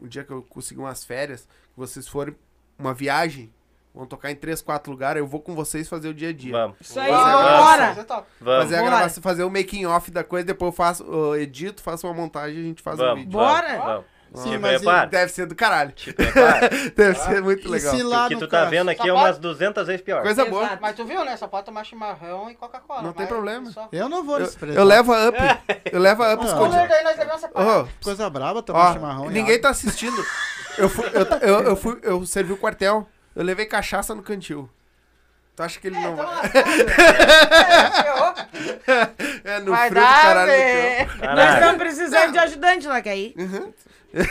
[SPEAKER 1] Um dia que eu conseguir umas férias, que vocês forem uma viagem, vão tocar em três, quatro lugares, eu vou com vocês fazer o dia a dia.
[SPEAKER 5] Vamos,
[SPEAKER 3] Isso aí, vambora!
[SPEAKER 5] Vamos.
[SPEAKER 1] Fazer a gravação, fazer o making off da coisa, depois eu faço, eu edito, faço uma montagem e a gente faz um
[SPEAKER 5] Vamos,
[SPEAKER 1] vídeo.
[SPEAKER 3] Bora?
[SPEAKER 5] Vamos, vamos.
[SPEAKER 2] Sim,
[SPEAKER 5] Te
[SPEAKER 2] mas e-
[SPEAKER 5] prepara,
[SPEAKER 1] Deve ser do caralho.
[SPEAKER 5] te prepara.
[SPEAKER 1] Deve ser muito
[SPEAKER 2] E
[SPEAKER 1] legal.
[SPEAKER 2] se lá
[SPEAKER 5] O que
[SPEAKER 2] no
[SPEAKER 5] tu tá
[SPEAKER 2] caso-
[SPEAKER 5] vendo aqui é umas
[SPEAKER 8] pode-
[SPEAKER 5] 200 vezes pior.
[SPEAKER 1] Coisa
[SPEAKER 3] Exato.
[SPEAKER 1] boa.
[SPEAKER 8] Mas tu viu, né? Só pode tomar chimarrão e Coca-Cola.
[SPEAKER 1] Não tem
[SPEAKER 8] mas
[SPEAKER 1] problema.
[SPEAKER 8] só-
[SPEAKER 2] Eu não vou
[SPEAKER 1] Eu,
[SPEAKER 2] nesse preço.
[SPEAKER 1] eu levo a up. Eu levo a up
[SPEAKER 2] Não.
[SPEAKER 8] O
[SPEAKER 1] escondida.
[SPEAKER 8] nós levamos.
[SPEAKER 1] Ô,
[SPEAKER 2] Coisa braba tomar
[SPEAKER 1] Ó,
[SPEAKER 2] chimarrão. e
[SPEAKER 1] ninguém
[SPEAKER 2] água.
[SPEAKER 1] tá assistindo. Eu fui, eu, eu, eu fui, eu servi o quartel. Eu levei cachaça no cantil. Tu acha que ele não
[SPEAKER 8] Então,
[SPEAKER 1] vai?
[SPEAKER 8] é, ferrou.
[SPEAKER 1] É, no
[SPEAKER 8] Vai
[SPEAKER 1] frio do
[SPEAKER 8] dar,
[SPEAKER 1] caralho.
[SPEAKER 3] Nós
[SPEAKER 5] Caralho.
[SPEAKER 3] estamos precisando de ajudante lá, quer ir?
[SPEAKER 1] Eu-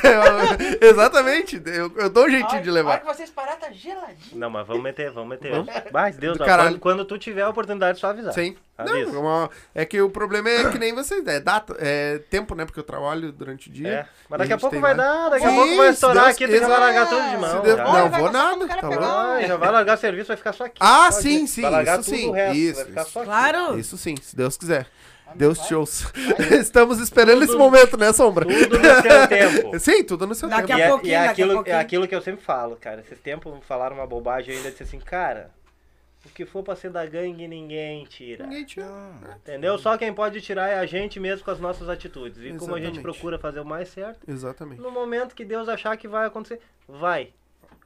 [SPEAKER 1] Exatamente. Eu, eu dou um jeitinho de
[SPEAKER 8] A
[SPEAKER 1] levar.
[SPEAKER 8] que vocês parar, tá geladinho.
[SPEAKER 5] Não, mas vamos meter, vamos meter.
[SPEAKER 1] Vamos?
[SPEAKER 5] Vai, Deus, ó, quando, quando tu tiver a oportunidade, só avisar.
[SPEAKER 1] Sim.
[SPEAKER 5] Avisa.
[SPEAKER 1] Não, uma- é que o problema é que nem vocês. É data, é tempo, né? Porque eu trabalho durante o dia.
[SPEAKER 5] É, mas daqui a
[SPEAKER 1] gente
[SPEAKER 5] pouco
[SPEAKER 1] tem
[SPEAKER 5] vai
[SPEAKER 1] mais.
[SPEAKER 5] dar, daqui a
[SPEAKER 1] Sim,
[SPEAKER 5] pouco vai
[SPEAKER 1] se
[SPEAKER 5] estourar
[SPEAKER 1] Deus
[SPEAKER 5] aqui, vai
[SPEAKER 1] quiser.
[SPEAKER 5] largar tudo de mão.
[SPEAKER 1] Deus-. Não, vou nada,
[SPEAKER 8] o
[SPEAKER 1] tá louco.
[SPEAKER 5] já vai largar serviço, vai ficar só aqui.
[SPEAKER 1] Ah,
[SPEAKER 5] Só
[SPEAKER 1] sim,
[SPEAKER 5] aqui.
[SPEAKER 1] sim,
[SPEAKER 5] Vai largar
[SPEAKER 1] isso
[SPEAKER 5] tudo
[SPEAKER 1] sim,
[SPEAKER 5] o resto,
[SPEAKER 1] isso,
[SPEAKER 5] vai ficar
[SPEAKER 1] isso.
[SPEAKER 5] só aqui.
[SPEAKER 3] Claro!
[SPEAKER 1] Isso sim, se Deus quiser. Deus te ouça. Estamos esperando esse momento, né, Sombra?
[SPEAKER 5] Tudo no seu tempo.
[SPEAKER 1] Sim, tudo no seu
[SPEAKER 3] Daqui
[SPEAKER 1] tempo.
[SPEAKER 5] E é,
[SPEAKER 3] pouquinho,
[SPEAKER 5] e é
[SPEAKER 3] daqui a
[SPEAKER 5] aquilo, é
[SPEAKER 3] pouquinho.
[SPEAKER 5] aquilo que eu sempre falo, cara. Esses tempos falaram uma bobagem eu ainda disse assim, cara, o que for pra ser da gangue, ninguém tira.
[SPEAKER 1] Ninguém te
[SPEAKER 5] Entendeu? Só quem pode tirar é a gente mesmo com as nossas atitudes. E como a gente
[SPEAKER 1] Exatamente.
[SPEAKER 5] procura fazer o mais certo,
[SPEAKER 1] Exatamente.
[SPEAKER 5] no momento que Deus achar que vai acontecer, vai.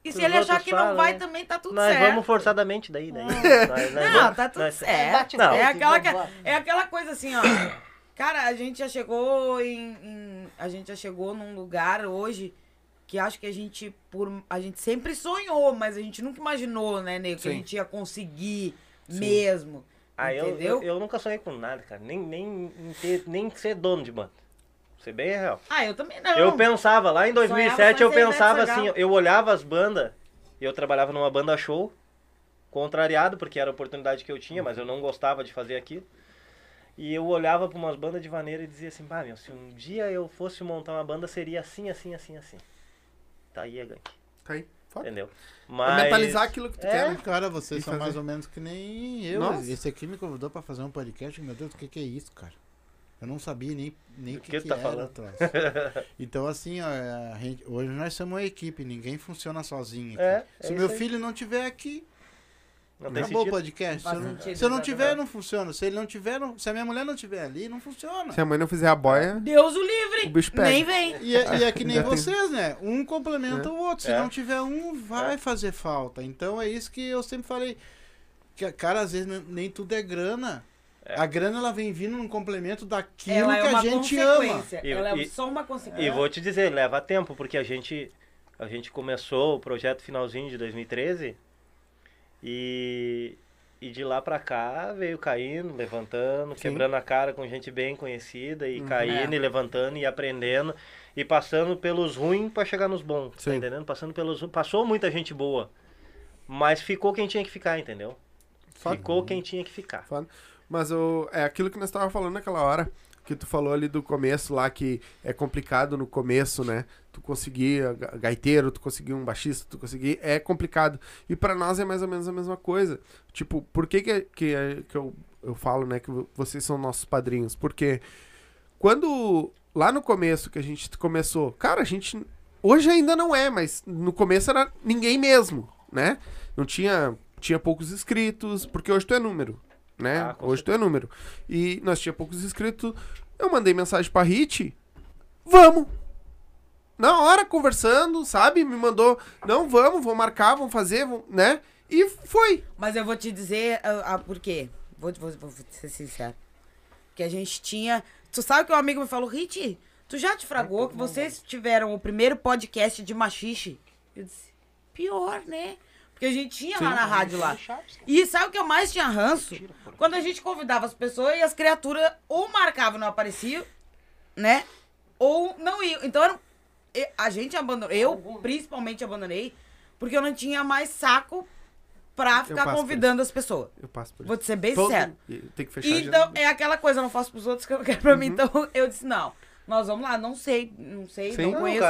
[SPEAKER 3] E se ele achar que não vai,
[SPEAKER 5] né?
[SPEAKER 3] também tá tudo
[SPEAKER 5] nós
[SPEAKER 3] certo.
[SPEAKER 5] vamos forçadamente daí, daí. Nós- nós
[SPEAKER 3] Não,
[SPEAKER 5] vamos-
[SPEAKER 3] tá tudo
[SPEAKER 5] nós-
[SPEAKER 3] certo.
[SPEAKER 5] Não.
[SPEAKER 3] É aquela, é aquela coisa assim, ó. Cara, a gente já chegou em, em- A gente já chegou num lugar hoje que acho que a gente. Por, a gente sempre sonhou, mas a gente nunca imaginou, né, Nego, que a
[SPEAKER 1] Sim.
[SPEAKER 3] gente ia conseguir mesmo.
[SPEAKER 5] Ah, eu,
[SPEAKER 3] entendeu?
[SPEAKER 5] eu, eu nunca sonhei com nada, cara. Nem, nem, nem ser dono de banda. Ser bem real.
[SPEAKER 3] Ah, eu também não.
[SPEAKER 5] Eu pensava, lá em 2007 eu
[SPEAKER 3] Sonhava
[SPEAKER 5] pensava assim, eu olhava as bandas, eu trabalhava numa banda show, contrariado, porque era a oportunidade que eu tinha, mas eu não gostava de fazer aquilo. E eu olhava pra umas bandas de vaneira e dizia assim, bah, meu, se um dia eu fosse montar uma banda, seria assim, assim, assim, assim. Tá aí a gangue,
[SPEAKER 1] Tá aí. Foda.
[SPEAKER 5] entendeu?
[SPEAKER 1] É
[SPEAKER 5] Mas...
[SPEAKER 1] mentalizar aquilo que tu
[SPEAKER 5] É.
[SPEAKER 1] quer, né?
[SPEAKER 2] Cara, vocês
[SPEAKER 1] E
[SPEAKER 2] são
[SPEAKER 1] fazer.
[SPEAKER 2] mais ou menos que nem eu.
[SPEAKER 1] Nossa.
[SPEAKER 2] Esse aqui me convidou pra fazer um podcast. Meu Deus, o que, que é isso, cara? Eu não sabia nem nem o que,
[SPEAKER 5] que
[SPEAKER 2] que
[SPEAKER 5] tá
[SPEAKER 2] era
[SPEAKER 5] falando?
[SPEAKER 2] Então, assim, a gente- hoje nós somos uma equipe, ninguém funciona sozinho. aqui.
[SPEAKER 5] É, é
[SPEAKER 2] Se
[SPEAKER 5] isso
[SPEAKER 2] meu
[SPEAKER 5] aí.
[SPEAKER 2] filho não tiver aqui,
[SPEAKER 5] Não tem
[SPEAKER 2] acabou o podcast. Se
[SPEAKER 3] Faz
[SPEAKER 2] eu, não,
[SPEAKER 3] sentido,
[SPEAKER 2] se eu não
[SPEAKER 3] exatamente.
[SPEAKER 2] tiver, não funciona. Se ele não tiver, não- se a minha mulher não tiver ali, não funciona.
[SPEAKER 1] Se a mãe não fizer a boia,
[SPEAKER 3] Deus o livre.
[SPEAKER 1] O bicho pega.
[SPEAKER 3] Nem vem.
[SPEAKER 2] E é, e é que nem vocês, né? Um complementa o outro. Se
[SPEAKER 5] É.
[SPEAKER 2] não tiver um, vai
[SPEAKER 5] É.
[SPEAKER 2] fazer falta. Então é isso que eu sempre falei. Que, cara, às vezes nem tudo é grana.
[SPEAKER 5] É.
[SPEAKER 2] A grana ela vem vindo num complemento daquilo
[SPEAKER 3] Ela é
[SPEAKER 2] que a gente ama.
[SPEAKER 5] E-
[SPEAKER 3] Ela é
[SPEAKER 5] e-
[SPEAKER 3] só uma consequência.
[SPEAKER 5] E vou te dizer, leva tempo, porque a gente, a gente começou o projeto finalzinho de 2013 e, e de lá pra cá veio caindo, levantando,
[SPEAKER 1] Sim.
[SPEAKER 5] quebrando a cara com gente bem conhecida e
[SPEAKER 1] Uhum.
[SPEAKER 5] caindo
[SPEAKER 3] É.
[SPEAKER 5] e levantando e aprendendo e passando pelos ruins pra chegar nos bons,
[SPEAKER 1] Sim.
[SPEAKER 5] tá entendendo? Passando pelos passou muita gente boa, mas ficou quem tinha que ficar, entendeu?
[SPEAKER 1] Fato.
[SPEAKER 5] Ficou quem tinha que ficar.
[SPEAKER 1] Mas o, é aquilo que nós tava falando naquela hora, que tu falou ali do começo lá, que é complicado no começo, né? Tu conseguir gaiteiro, tu conseguir um baixista, tu conseguir, é complicado. E pra nós é mais ou menos a mesma coisa. Tipo, por que que, que, que eu, eu falo, né, que vo- vocês são nossos padrinhos? Porque quando, lá no começo que a gente começou, cara, a gente, hoje ainda não é, mas no começo era ninguém mesmo, né? Não tinha, tinha poucos inscritos, porque hoje tu é número, né?
[SPEAKER 5] Ah,
[SPEAKER 1] hoje tu é número. E nós tinha poucos inscritos, eu mandei mensagem pra Hit, vamos! Na hora, conversando, sabe? Me mandou, não, vamos, vamos marcar, vamos fazer, vamos, né? E foi.
[SPEAKER 3] Mas eu vou te dizer ah, ah, por quê. Vou, vou, vou ser sincero. Que a gente tinha. Tu sabe que um amigo me falou, Rit, tu já te fragou que vocês tiveram o primeiro podcast de machixe? Eu disse, pior, né? Porque a gente tinha lá na rádio lá. E sabe o que eu mais tinha ranço? Quando a gente convidava as pessoas e as criaturas ou marcavam e não apareciam, né? Ou não iam. Então era a gente abandonou. Eu principalmente abandonei, porque eu não tinha mais saco pra ficar convidando as pessoas.
[SPEAKER 1] Eu passo por
[SPEAKER 3] Vou te ser bem
[SPEAKER 1] Todo- e Tem que fechar
[SPEAKER 3] Então, é aquela coisa, eu não faço pros outros que eu não quero pra
[SPEAKER 1] Uhum.
[SPEAKER 3] mim. Então, eu disse, não, nós vamos lá, não sei, não sei,
[SPEAKER 1] Sim.
[SPEAKER 3] não
[SPEAKER 1] Não,
[SPEAKER 3] conheço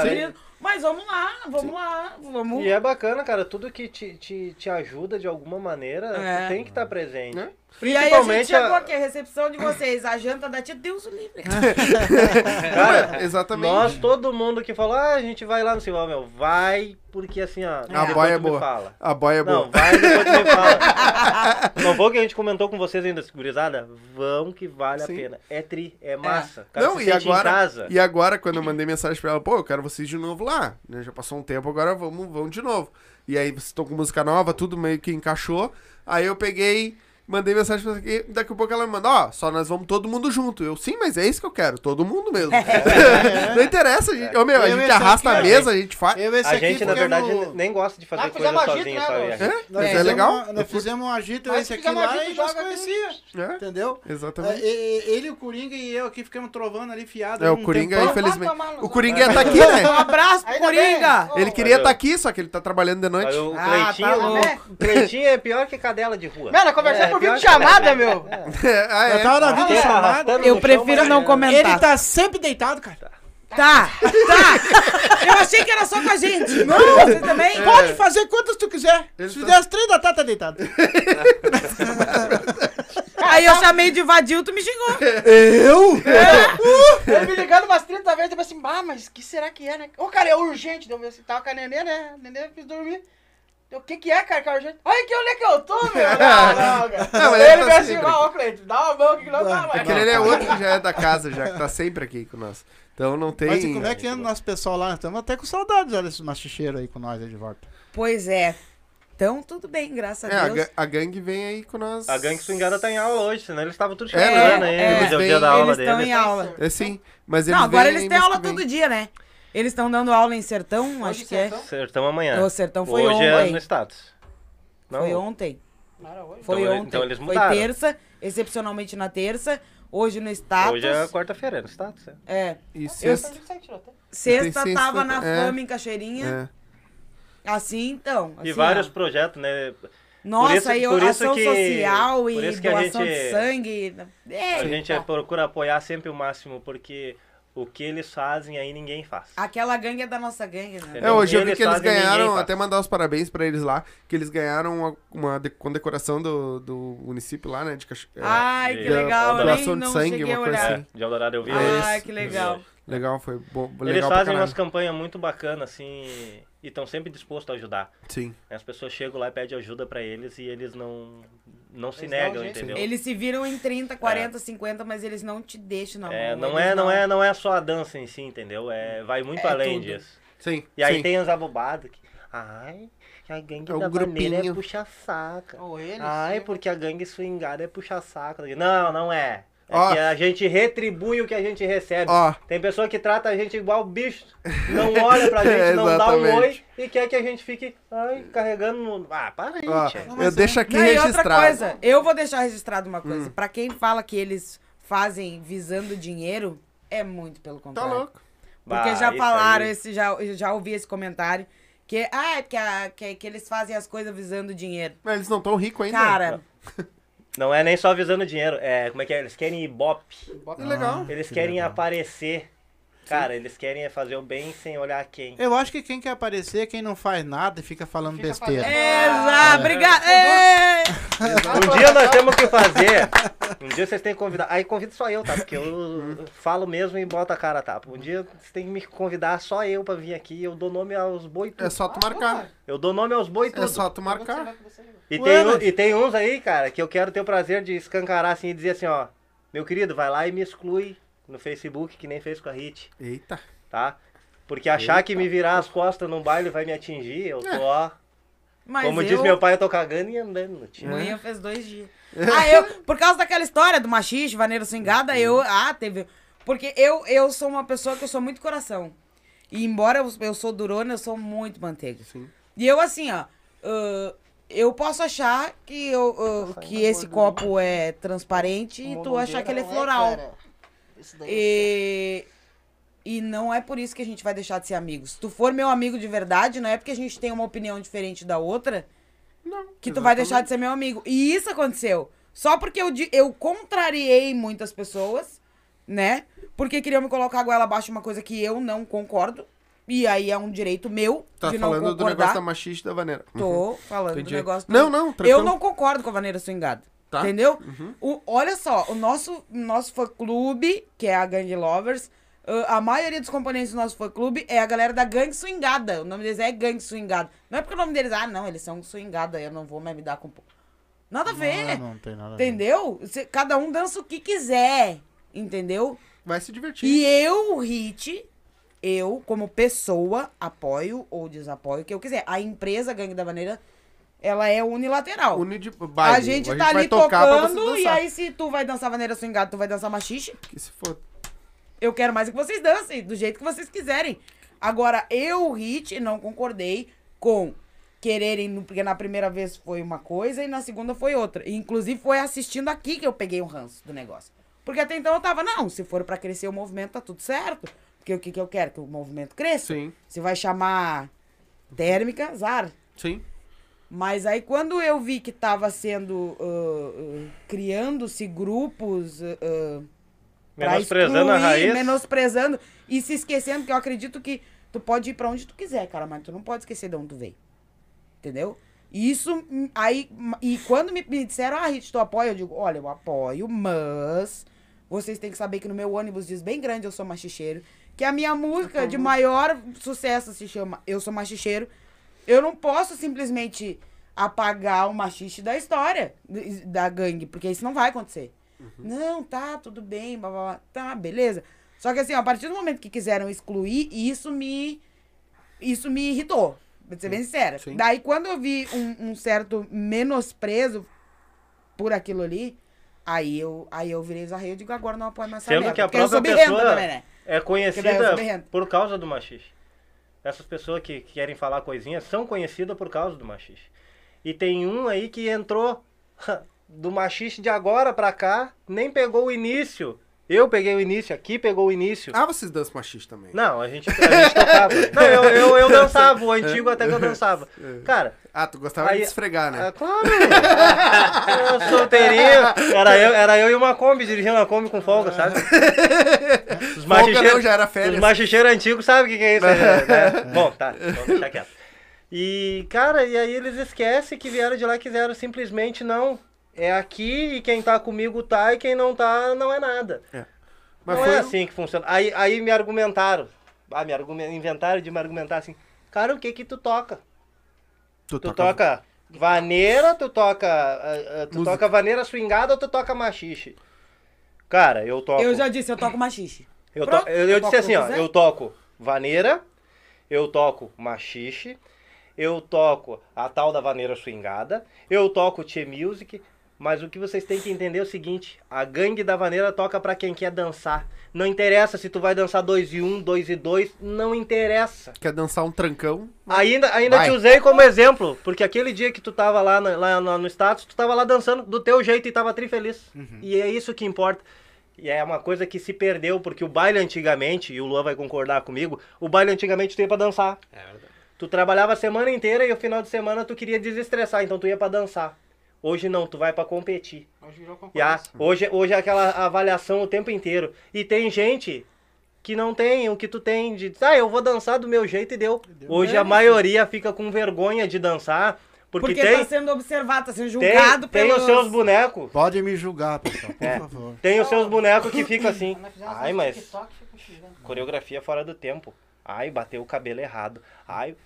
[SPEAKER 3] mas vamos lá, vamos lá, vamos...
[SPEAKER 5] E é bacana, cara, tudo que te, te, te ajuda de alguma maneira
[SPEAKER 3] É.
[SPEAKER 5] tem que estar presente.
[SPEAKER 1] Né?
[SPEAKER 3] E aí a gente
[SPEAKER 5] Principalmente
[SPEAKER 3] chegou
[SPEAKER 5] a-
[SPEAKER 3] aqui, a recepção de vocês, a janta da tia, Deus o livre.
[SPEAKER 5] Cara,
[SPEAKER 1] Exatamente.
[SPEAKER 5] Nós, todo mundo que falou, ah, a gente vai lá no Silvão, meu, vai, porque assim, ó, depois
[SPEAKER 1] boia é boa.
[SPEAKER 5] fala.
[SPEAKER 1] A boia é
[SPEAKER 5] Não,
[SPEAKER 1] boa.
[SPEAKER 5] vai depois me fala. Não vou que a gente comentou com vocês ainda, gurizada, vão que vale
[SPEAKER 1] Sim.
[SPEAKER 5] a pena. É tri, é massa. O cara
[SPEAKER 1] Não, e agora,
[SPEAKER 5] em casa.
[SPEAKER 1] e agora, quando eu mandei mensagem pra ela, pô, eu quero vocês de novo lá. Né? Já passou um tempo, agora vamos, vamos de novo. E aí estão com música nova, tudo meio que encaixou. Aí eu peguei, mandei mensagem pra aqui, daqui a pouco ela me manda, ó, só nós vamos todo mundo junto. Eu, sim, mas é isso que eu quero, todo mundo mesmo. Não interessa, gente. Ô, meu, a gente arrasta
[SPEAKER 2] aqui,
[SPEAKER 1] a mesa, a gente faz.
[SPEAKER 5] A
[SPEAKER 2] aqui
[SPEAKER 5] gente, na verdade,
[SPEAKER 2] no-
[SPEAKER 5] nem gosta de fazer
[SPEAKER 8] Ah,
[SPEAKER 5] coisa sozinho,
[SPEAKER 8] né,
[SPEAKER 5] sabe? A gente-
[SPEAKER 1] É,
[SPEAKER 2] Nós
[SPEAKER 1] mas é
[SPEAKER 2] fizemos
[SPEAKER 1] legal.
[SPEAKER 2] uma- nós fizemos um agito,
[SPEAKER 8] Mas
[SPEAKER 2] esse aqui lá
[SPEAKER 8] agito,
[SPEAKER 2] e nós
[SPEAKER 8] joga
[SPEAKER 2] conhecia.
[SPEAKER 1] É,
[SPEAKER 2] Entendeu? É,
[SPEAKER 1] exatamente.
[SPEAKER 2] e- ele, o Coringa e eu aqui ficamos trovando ali fiado.
[SPEAKER 1] É, o Coringa,
[SPEAKER 2] tempão.
[SPEAKER 1] infelizmente. O Coringa tá aqui, né?
[SPEAKER 3] Um abraço pro Coringa!
[SPEAKER 1] Ele queria estar aqui, só que ele tá trabalhando de noite.
[SPEAKER 5] O
[SPEAKER 3] Ah,
[SPEAKER 5] Cleitinho,
[SPEAKER 3] tá
[SPEAKER 5] o Cleitinho é pior que cadela de rua.
[SPEAKER 8] Mano, conversar
[SPEAKER 5] É,
[SPEAKER 8] por
[SPEAKER 5] pior
[SPEAKER 8] vídeo chamada,
[SPEAKER 5] cadela.
[SPEAKER 8] meu.
[SPEAKER 1] ah,
[SPEAKER 2] Eu
[SPEAKER 1] é.
[SPEAKER 2] tava na
[SPEAKER 5] Tempo
[SPEAKER 2] videochamada.
[SPEAKER 5] arrastando
[SPEAKER 3] Eu
[SPEAKER 5] no
[SPEAKER 3] prefiro
[SPEAKER 5] chão,
[SPEAKER 3] não comentar.
[SPEAKER 2] Ele tá sempre deitado, cara.
[SPEAKER 3] Tá, tá! Eu achei que era só com a gente. Não! Você também?
[SPEAKER 2] Pode fazer quantas tu quiser.
[SPEAKER 1] Ele
[SPEAKER 2] Se
[SPEAKER 1] tá-
[SPEAKER 2] fizer as três da tarde, tá deitado.
[SPEAKER 3] Aí eu chamei de vadio, tu me xingou.
[SPEAKER 2] Eu?
[SPEAKER 8] Ele me ligando umas 30 vezes, eu falei assim, bah, mas que será que é, né? Ô, cara, é urgente. Deu assim, tava com a nenê, né? A nenê fiz dormir. Eu, O que que é, cara, é urgente? Ai, que onde é que eu tô, meu? Não, não, cara.
[SPEAKER 1] Não, mas
[SPEAKER 8] ele
[SPEAKER 1] tá
[SPEAKER 8] assim,
[SPEAKER 1] sempre
[SPEAKER 8] ó, ô, Cleiton, dá uma mão que não tá mais.
[SPEAKER 1] Aquele ele é outro que já é da casa, já que tá sempre aqui com nós. Então não tem.
[SPEAKER 2] Mas e como é que anda o nosso pessoal lá? Estamos até com saudades, olha, esse machicheiro aí com nós aí de volta.
[SPEAKER 3] Pois é. Então, tudo bem, graças
[SPEAKER 1] É,
[SPEAKER 3] a
[SPEAKER 1] a,
[SPEAKER 3] Deus.
[SPEAKER 1] ga- a gangue vem aí com nós.
[SPEAKER 5] A gangue swingada tá em aula hoje, senão eles estavam tudo
[SPEAKER 1] É,
[SPEAKER 5] chegando
[SPEAKER 1] né?
[SPEAKER 5] aí.
[SPEAKER 3] é,
[SPEAKER 5] hoje é o
[SPEAKER 1] eles
[SPEAKER 5] dia da aula
[SPEAKER 3] Eles estão
[SPEAKER 5] deles.
[SPEAKER 3] em aula.
[SPEAKER 1] É sim, mas eles
[SPEAKER 3] Não, agora eles têm aula
[SPEAKER 1] vem.
[SPEAKER 3] todo dia, né? Eles estão dando aula em Sertão, acho que é.
[SPEAKER 8] Sertão?
[SPEAKER 5] Sertão amanhã.
[SPEAKER 3] O Sertão foi
[SPEAKER 5] hoje é
[SPEAKER 3] ontem.
[SPEAKER 5] no status. Não,
[SPEAKER 3] Foi ontem.
[SPEAKER 8] Era hoje.
[SPEAKER 3] Foi
[SPEAKER 5] Então,
[SPEAKER 3] ontem.
[SPEAKER 5] então eles
[SPEAKER 3] Foi
[SPEAKER 5] mudaram.
[SPEAKER 3] terça, excepcionalmente na terça. Hoje no status.
[SPEAKER 5] Hoje é quarta-feira, é no status. é.
[SPEAKER 3] É.
[SPEAKER 1] E
[SPEAKER 3] Eu-
[SPEAKER 1] sexta.
[SPEAKER 3] Sexta
[SPEAKER 1] Tem
[SPEAKER 3] tava
[SPEAKER 1] sexta,
[SPEAKER 3] na
[SPEAKER 1] é.
[SPEAKER 3] fama em Cachoeirinha.
[SPEAKER 1] É.
[SPEAKER 3] Assim, então.
[SPEAKER 5] E
[SPEAKER 3] assim,
[SPEAKER 5] vários
[SPEAKER 3] ó.
[SPEAKER 5] projetos, né?
[SPEAKER 3] Nossa,
[SPEAKER 5] isso-
[SPEAKER 3] e
[SPEAKER 5] por isso
[SPEAKER 3] ação
[SPEAKER 5] que-
[SPEAKER 3] social
[SPEAKER 5] por
[SPEAKER 3] e
[SPEAKER 5] isso que a
[SPEAKER 3] doação
[SPEAKER 5] gente-
[SPEAKER 3] de sangue. É,
[SPEAKER 5] A gente procura apoiar sempre o máximo, porque o que eles fazem aí ninguém faz.
[SPEAKER 3] Aquela gangue é da nossa gangue, né?
[SPEAKER 1] É, hoje eu vi
[SPEAKER 5] Eles
[SPEAKER 1] que eles ganharam, até mandar os parabéns pra eles lá, que eles ganharam uma, uma de- condecoração do, do município lá, né? De Cacho... é,
[SPEAKER 3] Ai, que
[SPEAKER 5] de-
[SPEAKER 3] legal, eu nem
[SPEAKER 1] de
[SPEAKER 3] não
[SPEAKER 1] sangue,
[SPEAKER 3] cheguei a
[SPEAKER 1] uma coisa
[SPEAKER 3] olhar.
[SPEAKER 1] assim.
[SPEAKER 5] É, de Eldorado eu vi.
[SPEAKER 3] Ai,
[SPEAKER 5] eles-
[SPEAKER 3] que legal.
[SPEAKER 1] Legal, foi bom.
[SPEAKER 5] Eles
[SPEAKER 1] legal pra
[SPEAKER 5] fazem umas campanhas muito bacanas, assim, e estão sempre dispostos a ajudar.
[SPEAKER 1] Sim.
[SPEAKER 5] As pessoas chegam lá e pedem ajuda pra eles e eles não, não se
[SPEAKER 6] Eles
[SPEAKER 5] negam,
[SPEAKER 6] jeito.
[SPEAKER 5] entendeu?
[SPEAKER 3] Eles se viram em 30, 40, 50, mas eles não te deixam na mão.
[SPEAKER 5] É, não, é, não, é, não é só a dança em si, entendeu? É, vai muito
[SPEAKER 3] É
[SPEAKER 5] além
[SPEAKER 3] tudo.
[SPEAKER 5] disso.
[SPEAKER 1] Sim.
[SPEAKER 5] E aí
[SPEAKER 1] sim.
[SPEAKER 5] tem os abobados que. Ai, a gangue
[SPEAKER 1] É
[SPEAKER 5] da é
[SPEAKER 1] grupinho.
[SPEAKER 5] puxa-saca.
[SPEAKER 8] Ou eles.
[SPEAKER 5] Ai, porque a gangue swingada é puxa-saco. Não, não é. É
[SPEAKER 1] Ó.
[SPEAKER 5] que a gente retribui o que a gente recebe.
[SPEAKER 1] Ó,
[SPEAKER 5] Tem pessoa que trata a gente igual bicho. Não olha pra gente, não dá um oi e quer que a gente fique ai, carregando no. Ah, para aí,
[SPEAKER 1] ó,
[SPEAKER 5] tia.
[SPEAKER 1] eu deixo aqui
[SPEAKER 3] Não, e outra
[SPEAKER 1] registrado.
[SPEAKER 3] coisa, eu vou deixar registrado uma coisa.
[SPEAKER 1] Hum.
[SPEAKER 3] Pra quem fala que eles fazem visando dinheiro, é muito pelo
[SPEAKER 1] Tá
[SPEAKER 3] contrário.
[SPEAKER 1] louco.
[SPEAKER 3] Porque
[SPEAKER 5] Bah,
[SPEAKER 3] já falaram,
[SPEAKER 5] aí.
[SPEAKER 3] esse, já, eu já ouvi esse comentário. Que, ah, é porque a- que, que eles fazem as coisas visando dinheiro.
[SPEAKER 1] Mas eles não tão ricos ainda.
[SPEAKER 3] Cara,
[SPEAKER 5] Não é nem só visando dinheiro. É, como é que é? Eles querem ibope.
[SPEAKER 1] que legal.
[SPEAKER 5] Eles
[SPEAKER 2] Que
[SPEAKER 5] querem
[SPEAKER 2] legal.
[SPEAKER 5] aparecer. Cara, eles querem é fazer o bem sem olhar quem.
[SPEAKER 2] Eu acho que quem quer aparecer é quem não faz nada e fica falando
[SPEAKER 8] Fica
[SPEAKER 2] besteira.
[SPEAKER 8] fazendo-
[SPEAKER 3] Exato, obrigada. Ê!
[SPEAKER 5] Um dia nós temos que fazer. Um dia vocês têm que convidar. Aí convido só eu, tá? Porque eu falo mesmo e boto a cara, tá? Um dia vocês têm que me convidar só eu pra vir aqui. Eu dou nome aos boi tudo.
[SPEAKER 1] É só tu marcar.
[SPEAKER 5] Eu dou nome aos boi tudo.
[SPEAKER 1] É só tu marcar.
[SPEAKER 5] E
[SPEAKER 2] Ué,
[SPEAKER 5] tem, um-
[SPEAKER 2] mas-
[SPEAKER 5] e tem uns aí, cara, que eu quero ter o prazer de escancarar assim e dizer assim, ó. Meu querido, vai lá e me exclui no Facebook, que nem fez com a Hit,
[SPEAKER 1] Eita.
[SPEAKER 5] tá? Porque achar que me virar as costas num baile vai me atingir, eu tô, ó.
[SPEAKER 3] Mas
[SPEAKER 5] Como
[SPEAKER 3] eu,
[SPEAKER 5] diz meu pai, eu tô cagando e andando, tio.
[SPEAKER 3] Manhã fez dois dias. Ah, eu, por causa daquela história do machiste, vaneiro swingada, eu, ah, teve, porque eu, eu sou uma pessoa que eu sou muito coração. E embora eu, eu sou durona, eu sou muito manteiga.
[SPEAKER 1] Sim.
[SPEAKER 3] E eu, assim, ó, ah, eu posso achar que, eu, ah, que esse copo é transparente e tu achar que ele é floral.
[SPEAKER 8] Isso daí.
[SPEAKER 3] E, e não é por isso que a gente vai deixar de ser amigos. Se tu for meu amigo de verdade, não é porque a gente tem uma opinião diferente da outra
[SPEAKER 1] Não.
[SPEAKER 3] que tu vai deixar de ser meu amigo. E isso aconteceu. Só porque eu, eu contrariei muitas pessoas, né? Porque queriam me colocar a goela abaixo de uma coisa que eu não concordo. E aí é um direito meu
[SPEAKER 1] Tá
[SPEAKER 3] de não
[SPEAKER 1] falando do
[SPEAKER 3] concordar.
[SPEAKER 1] negócio da machista da vaneira. Uhum.
[SPEAKER 3] Tô falando
[SPEAKER 1] Entendi.
[SPEAKER 3] do negócio do...
[SPEAKER 1] Não, não,
[SPEAKER 3] Eu
[SPEAKER 1] tranquilo.
[SPEAKER 3] não concordo com a vaneira swingada.
[SPEAKER 1] Tá.
[SPEAKER 3] Entendeu?
[SPEAKER 1] Uhum.
[SPEAKER 3] O, olha só, o nosso, nosso fã-clube, que é a Gang Lovers, a maioria dos componentes do nosso fã-clube é a galera da Gang Swingada. O nome deles é Gang Swingada. Não é porque o nome deles, ah, não, eles são swingada, eu não vou mais me dar com... Nada a ver,
[SPEAKER 2] Não, não tem nada a ver.
[SPEAKER 3] entendeu? Cada um dança o que quiser, entendeu?
[SPEAKER 1] Vai se divertir.
[SPEAKER 3] E eu, Hit, eu, como pessoa, apoio ou desapoio o que eu quiser. A empresa Gangue da Vaneira, ela é unilateral.
[SPEAKER 1] Uni de baile.
[SPEAKER 3] a gente tá
[SPEAKER 1] vai
[SPEAKER 3] ali tocando e aí se tu vai dançar vaneira swingada, tu vai dançar machixe,
[SPEAKER 1] Que se for.
[SPEAKER 3] eu quero mais que vocês dancem, do jeito que vocês quiserem. Agora, eu, Hit, não concordei com quererem, porque na primeira vez foi uma coisa e na segunda foi outra. E, inclusive foi assistindo aqui que eu peguei o ranço do negócio. Porque até então eu tava, não, se for pra crescer o movimento, tá tudo certo. Porque o que, que eu quero? Que o movimento cresça.
[SPEAKER 1] Sim,
[SPEAKER 3] Se vai chamar térmica, zar.
[SPEAKER 1] sim.
[SPEAKER 3] Mas aí quando eu vi que tava sendo. ah, ah, criando-se grupos. pra
[SPEAKER 5] Menosprezando a
[SPEAKER 3] excluir,
[SPEAKER 5] raiz.
[SPEAKER 3] Menosprezando e se esquecendo, que eu acredito que tu pode ir pra onde tu quiser, cara, mas tu não pode esquecer de onde tu veio. Entendeu? E Isso, hum, aí, e quando me, me disseram, ah, Rit, tu apoia? Eu digo, olha, eu apoio, mas vocês têm que saber que no meu ônibus diz bem grande, eu sou machicheiro, que a minha música de maior sucesso se chama Eu Sou Machicheiro. Eu não posso simplesmente apagar o machiste da história da gangue, porque isso não vai acontecer. Não, tá, tudo bem, blá, blá, blá. tá, beleza. Só que assim, ó, a partir do momento que quiseram excluir, isso me isso me irritou, pra ser bem sincera.
[SPEAKER 1] Sim.
[SPEAKER 3] Daí quando eu vi um, um certo menosprezo por aquilo ali, aí eu, aí eu virei zarreio e digo, agora não apoio mais essa
[SPEAKER 5] Sendo
[SPEAKER 3] merda,
[SPEAKER 5] que a
[SPEAKER 3] porque eu
[SPEAKER 5] própria pessoa
[SPEAKER 3] também, né?
[SPEAKER 5] É conhecida por causa do machixe. Essas pessoas que querem falar coisinhas são conhecidas por causa do machixe. E tem um aí que entrou do machixe de agora pra cá, nem pegou o início Eu peguei o início, aqui pegou o início.
[SPEAKER 1] Ah, vocês dançam machista também.
[SPEAKER 5] Não, a gente, a gente tocava. Não, eu, eu, eu dançava, o antigo até que eu dançava. Cara,
[SPEAKER 1] Ah, tu gostava
[SPEAKER 5] Aí-
[SPEAKER 1] de esfregar, né?
[SPEAKER 5] é claro. Eu solteirinho. Era eu, era eu e uma Kombi, dirigindo uma Kombi com folga, sabe? Os machicheiros,
[SPEAKER 1] já era
[SPEAKER 5] os
[SPEAKER 1] férias.
[SPEAKER 5] machicheiros antigos sabem o que, que é isso. né? Bom, tá, vamos deixar quieto. E, cara, e aí eles esquecem que vieram de lá e quiseram simplesmente não. É aqui e quem tá comigo tá e quem não tá não é nada.
[SPEAKER 1] Mas
[SPEAKER 5] não
[SPEAKER 1] foi
[SPEAKER 5] é assim que funciona. Aí, aí me argumentaram. Ah, me argumen- inventaram de me argumentar assim. Cara, o que que tu toca?
[SPEAKER 1] Tu,
[SPEAKER 5] Tu
[SPEAKER 1] toca-
[SPEAKER 5] toca vaneira, tu toca. ah, ah, tu
[SPEAKER 1] Música.
[SPEAKER 5] toca vaneira swingada ou tu toca machixe? Cara, eu toco.
[SPEAKER 3] Eu já disse, eu toco machixe.
[SPEAKER 5] Eu, to- eu, eu disse assim, ó, eu toco vaneira, eu toco machixe, eu toco a tal da vaneira swingada, eu toco Tchê Music, mas o que vocês têm que entender é o seguinte, a gangue da vaneira toca pra quem quer dançar. Não interessa se tu vai dançar 2 e 1, um, 2 e 2, não interessa.
[SPEAKER 1] Quer dançar um trancão?
[SPEAKER 5] Ainda, ainda
[SPEAKER 1] Vai.
[SPEAKER 5] te usei como exemplo, porque aquele dia que tu tava lá, na- lá no, no status, tu tava lá dançando do teu jeito e tava tri feliz. E é isso que importa. E é uma coisa que se perdeu, porque o baile antigamente, e o Luan vai concordar comigo, o baile antigamente tu ia pra dançar.
[SPEAKER 6] É verdade.
[SPEAKER 5] Tu trabalhava a semana inteira e o final de semana tu queria desestressar, então tu ia pra dançar. Hoje não, tu vai pra competir.
[SPEAKER 8] Hoje virou
[SPEAKER 5] E a-
[SPEAKER 8] concorrência.
[SPEAKER 5] hoje, hoje é aquela avaliação o tempo inteiro. E tem gente que não tem o que tu tem de. Ah, eu vou dançar do meu jeito e deu. Hoje a
[SPEAKER 3] Dane-se.
[SPEAKER 5] maioria fica com vergonha de dançar. Porque,
[SPEAKER 3] Porque,
[SPEAKER 5] tem,
[SPEAKER 3] tá sendo observado, tá sendo
[SPEAKER 5] tem,
[SPEAKER 3] julgado
[SPEAKER 5] tem
[SPEAKER 3] pelos...
[SPEAKER 5] os seus bonecos.
[SPEAKER 2] Pode me julgar, pessoal, por
[SPEAKER 5] É.
[SPEAKER 2] favor.
[SPEAKER 5] Tem os seus bonecos que ficam assim. Ai, mas coreografia fora do tempo. Ai, bateu o cabelo errado. Ai,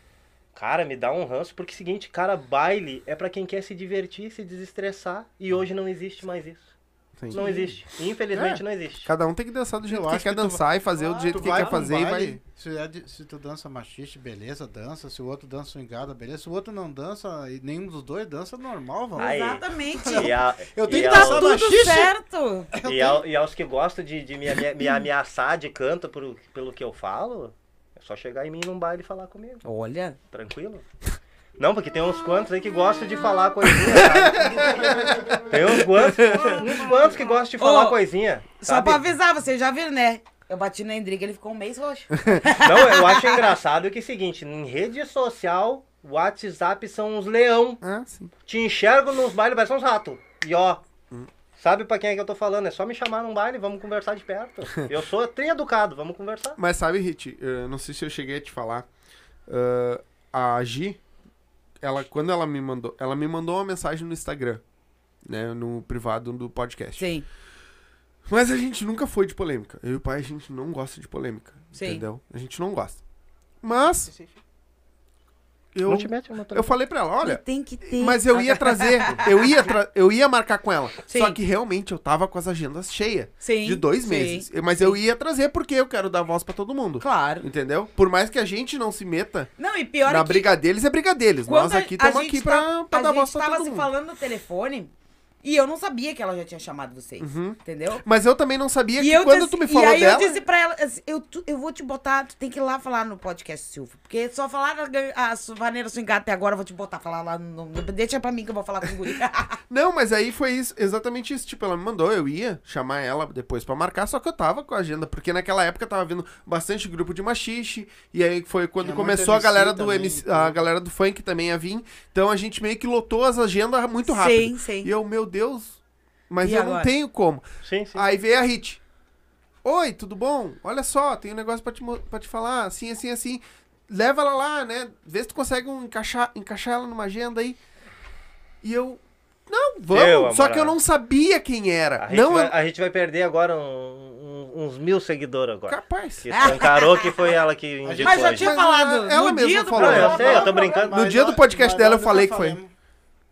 [SPEAKER 5] cara, me dá um ranço. Porque é o seguinte, cara, baile é pra quem quer se divertir, se desestressar. E hoje não existe mais isso.
[SPEAKER 1] Sim.
[SPEAKER 5] Não existe. Infelizmente
[SPEAKER 1] É.
[SPEAKER 5] não existe.
[SPEAKER 1] Cada um tem que dançar do jeito que quer dançar e fazer do jeito que
[SPEAKER 2] vai
[SPEAKER 1] quer
[SPEAKER 2] um
[SPEAKER 1] fazer e vai.
[SPEAKER 2] baile, Se, é de- se tu dança machiste, beleza, dança. Se o outro dança swingada, beleza. Se o outro não dança, e nenhum dos dois dança normal, vamos.
[SPEAKER 3] Exatamente.
[SPEAKER 5] E, a,
[SPEAKER 2] Eu tenho que dançar
[SPEAKER 3] tudo
[SPEAKER 2] machiste.
[SPEAKER 3] certo.
[SPEAKER 5] E, ao- e aos que gostam de, de me, me- me ameaçar de canto por, pelo que eu falo, só chegar em mim num baile e falar comigo.
[SPEAKER 3] Olha,
[SPEAKER 5] Tranquilo? Não, porque tem uns quantos aí que gostam de falar coisinha, sabe? Tem uns quantos, uns quantos que gostam de falar
[SPEAKER 3] Ô,
[SPEAKER 5] coisinha.
[SPEAKER 3] só
[SPEAKER 5] sabe?
[SPEAKER 3] pra avisar, vocês já viram, né? Eu bati no Hendrick, ele ficou um mês roxo.
[SPEAKER 5] Não, eu acho engraçado que é o seguinte, em rede social, WhatsApp são uns leão.
[SPEAKER 1] Ah, sim.
[SPEAKER 5] Te enxergo nos bailes, parece uns ratos. E ó, sabe pra quem é que eu tô falando? É só me chamar num baile, vamos conversar de perto. Eu sou tri educado, vamos conversar.
[SPEAKER 1] Mas sabe, eu não sei se eu cheguei a te falar. ah, a Gi, ela, quando ela me mandou, ela me mandou uma mensagem no Instagram, né, no privado do podcast.
[SPEAKER 3] Sim,
[SPEAKER 1] Mas a gente nunca foi de polêmica. Eu e o pai, a gente não gosta de polêmica.
[SPEAKER 3] Sim.
[SPEAKER 1] Entendeu? A gente não gosta. Mas, eu,
[SPEAKER 5] Não te mete uma
[SPEAKER 1] eu falei pra ela, olha,
[SPEAKER 3] tem que ter.
[SPEAKER 1] mas eu ia trazer, eu ia, tra- eu ia marcar com ela.
[SPEAKER 3] Sim.
[SPEAKER 1] Só que realmente eu tava com as agendas cheias.
[SPEAKER 3] Sim,
[SPEAKER 1] De dois
[SPEAKER 3] sim,
[SPEAKER 1] meses. Mas eu ia trazer porque eu quero dar voz pra todo mundo.
[SPEAKER 3] Claro.
[SPEAKER 1] Entendeu? Por mais que a gente não se meta
[SPEAKER 3] Não, e pior
[SPEAKER 1] na
[SPEAKER 3] é que...
[SPEAKER 1] briga deles, é briga deles. Nós
[SPEAKER 3] a-
[SPEAKER 1] aqui
[SPEAKER 3] a
[SPEAKER 1] estamos
[SPEAKER 3] gente
[SPEAKER 1] aqui pra,
[SPEAKER 3] tá-
[SPEAKER 1] pra
[SPEAKER 3] a
[SPEAKER 1] dar
[SPEAKER 3] gente
[SPEAKER 1] voz pra
[SPEAKER 3] tava
[SPEAKER 1] todo
[SPEAKER 3] se
[SPEAKER 1] mundo.
[SPEAKER 3] falando no telefone e eu não sabia que ela já tinha chamado vocês. Entendeu?
[SPEAKER 1] Mas eu também não sabia
[SPEAKER 3] E
[SPEAKER 1] que
[SPEAKER 3] eu
[SPEAKER 1] quando
[SPEAKER 3] disse-
[SPEAKER 1] tu me
[SPEAKER 3] e
[SPEAKER 1] falou
[SPEAKER 3] aí
[SPEAKER 1] dela...
[SPEAKER 3] eu disse pra ela, assim, eu, tu- eu vou te botar, tu tem que ir lá falar no podcast, Silvio. Porque só falar a, a vaneira swingada até agora, eu vou te botar falar lá no, Deixa pra mim que eu vou falar com o guri.
[SPEAKER 1] Não, mas aí foi isso, exatamente isso. Tipo, ela me mandou, eu ia chamar ela depois pra marcar, só que eu tava com a agenda, porque naquela época tava vindo bastante grupo de machixe, e aí foi quando
[SPEAKER 2] Tinha
[SPEAKER 1] começou a galera do
[SPEAKER 2] também,
[SPEAKER 1] MC,
[SPEAKER 2] então.
[SPEAKER 1] a galera do funk também a vir. Então a gente meio que lotou as agendas muito rápido.
[SPEAKER 3] Sim, sim.
[SPEAKER 1] E eu, meu Deus, mas
[SPEAKER 3] E
[SPEAKER 1] eu não
[SPEAKER 3] agora?
[SPEAKER 1] tenho como.
[SPEAKER 5] Sim, sim.
[SPEAKER 1] Aí veio a Hit. Oi, tudo bom? Olha só, tem um negócio pra te, pra te falar, assim, assim, assim. Leva ela lá, né? Vê se tu consegue um encaixar, encaixar ela numa agenda aí. E eu. Não, vamos.
[SPEAKER 5] Eu,
[SPEAKER 1] só que eu não sabia quem era.
[SPEAKER 5] A gente,
[SPEAKER 1] Não,
[SPEAKER 5] vai,
[SPEAKER 1] eu...
[SPEAKER 5] a gente vai perder agora um- um- uns mil seguidores agora.
[SPEAKER 1] Capaz.
[SPEAKER 5] Que escancarou que foi ela que indicou
[SPEAKER 3] Mas já
[SPEAKER 5] a
[SPEAKER 3] tinha falado
[SPEAKER 1] ela- ela mesma falou.
[SPEAKER 5] Não, eu sei, eu tô brincando.
[SPEAKER 1] No dia do podcast dela eu falei que foi.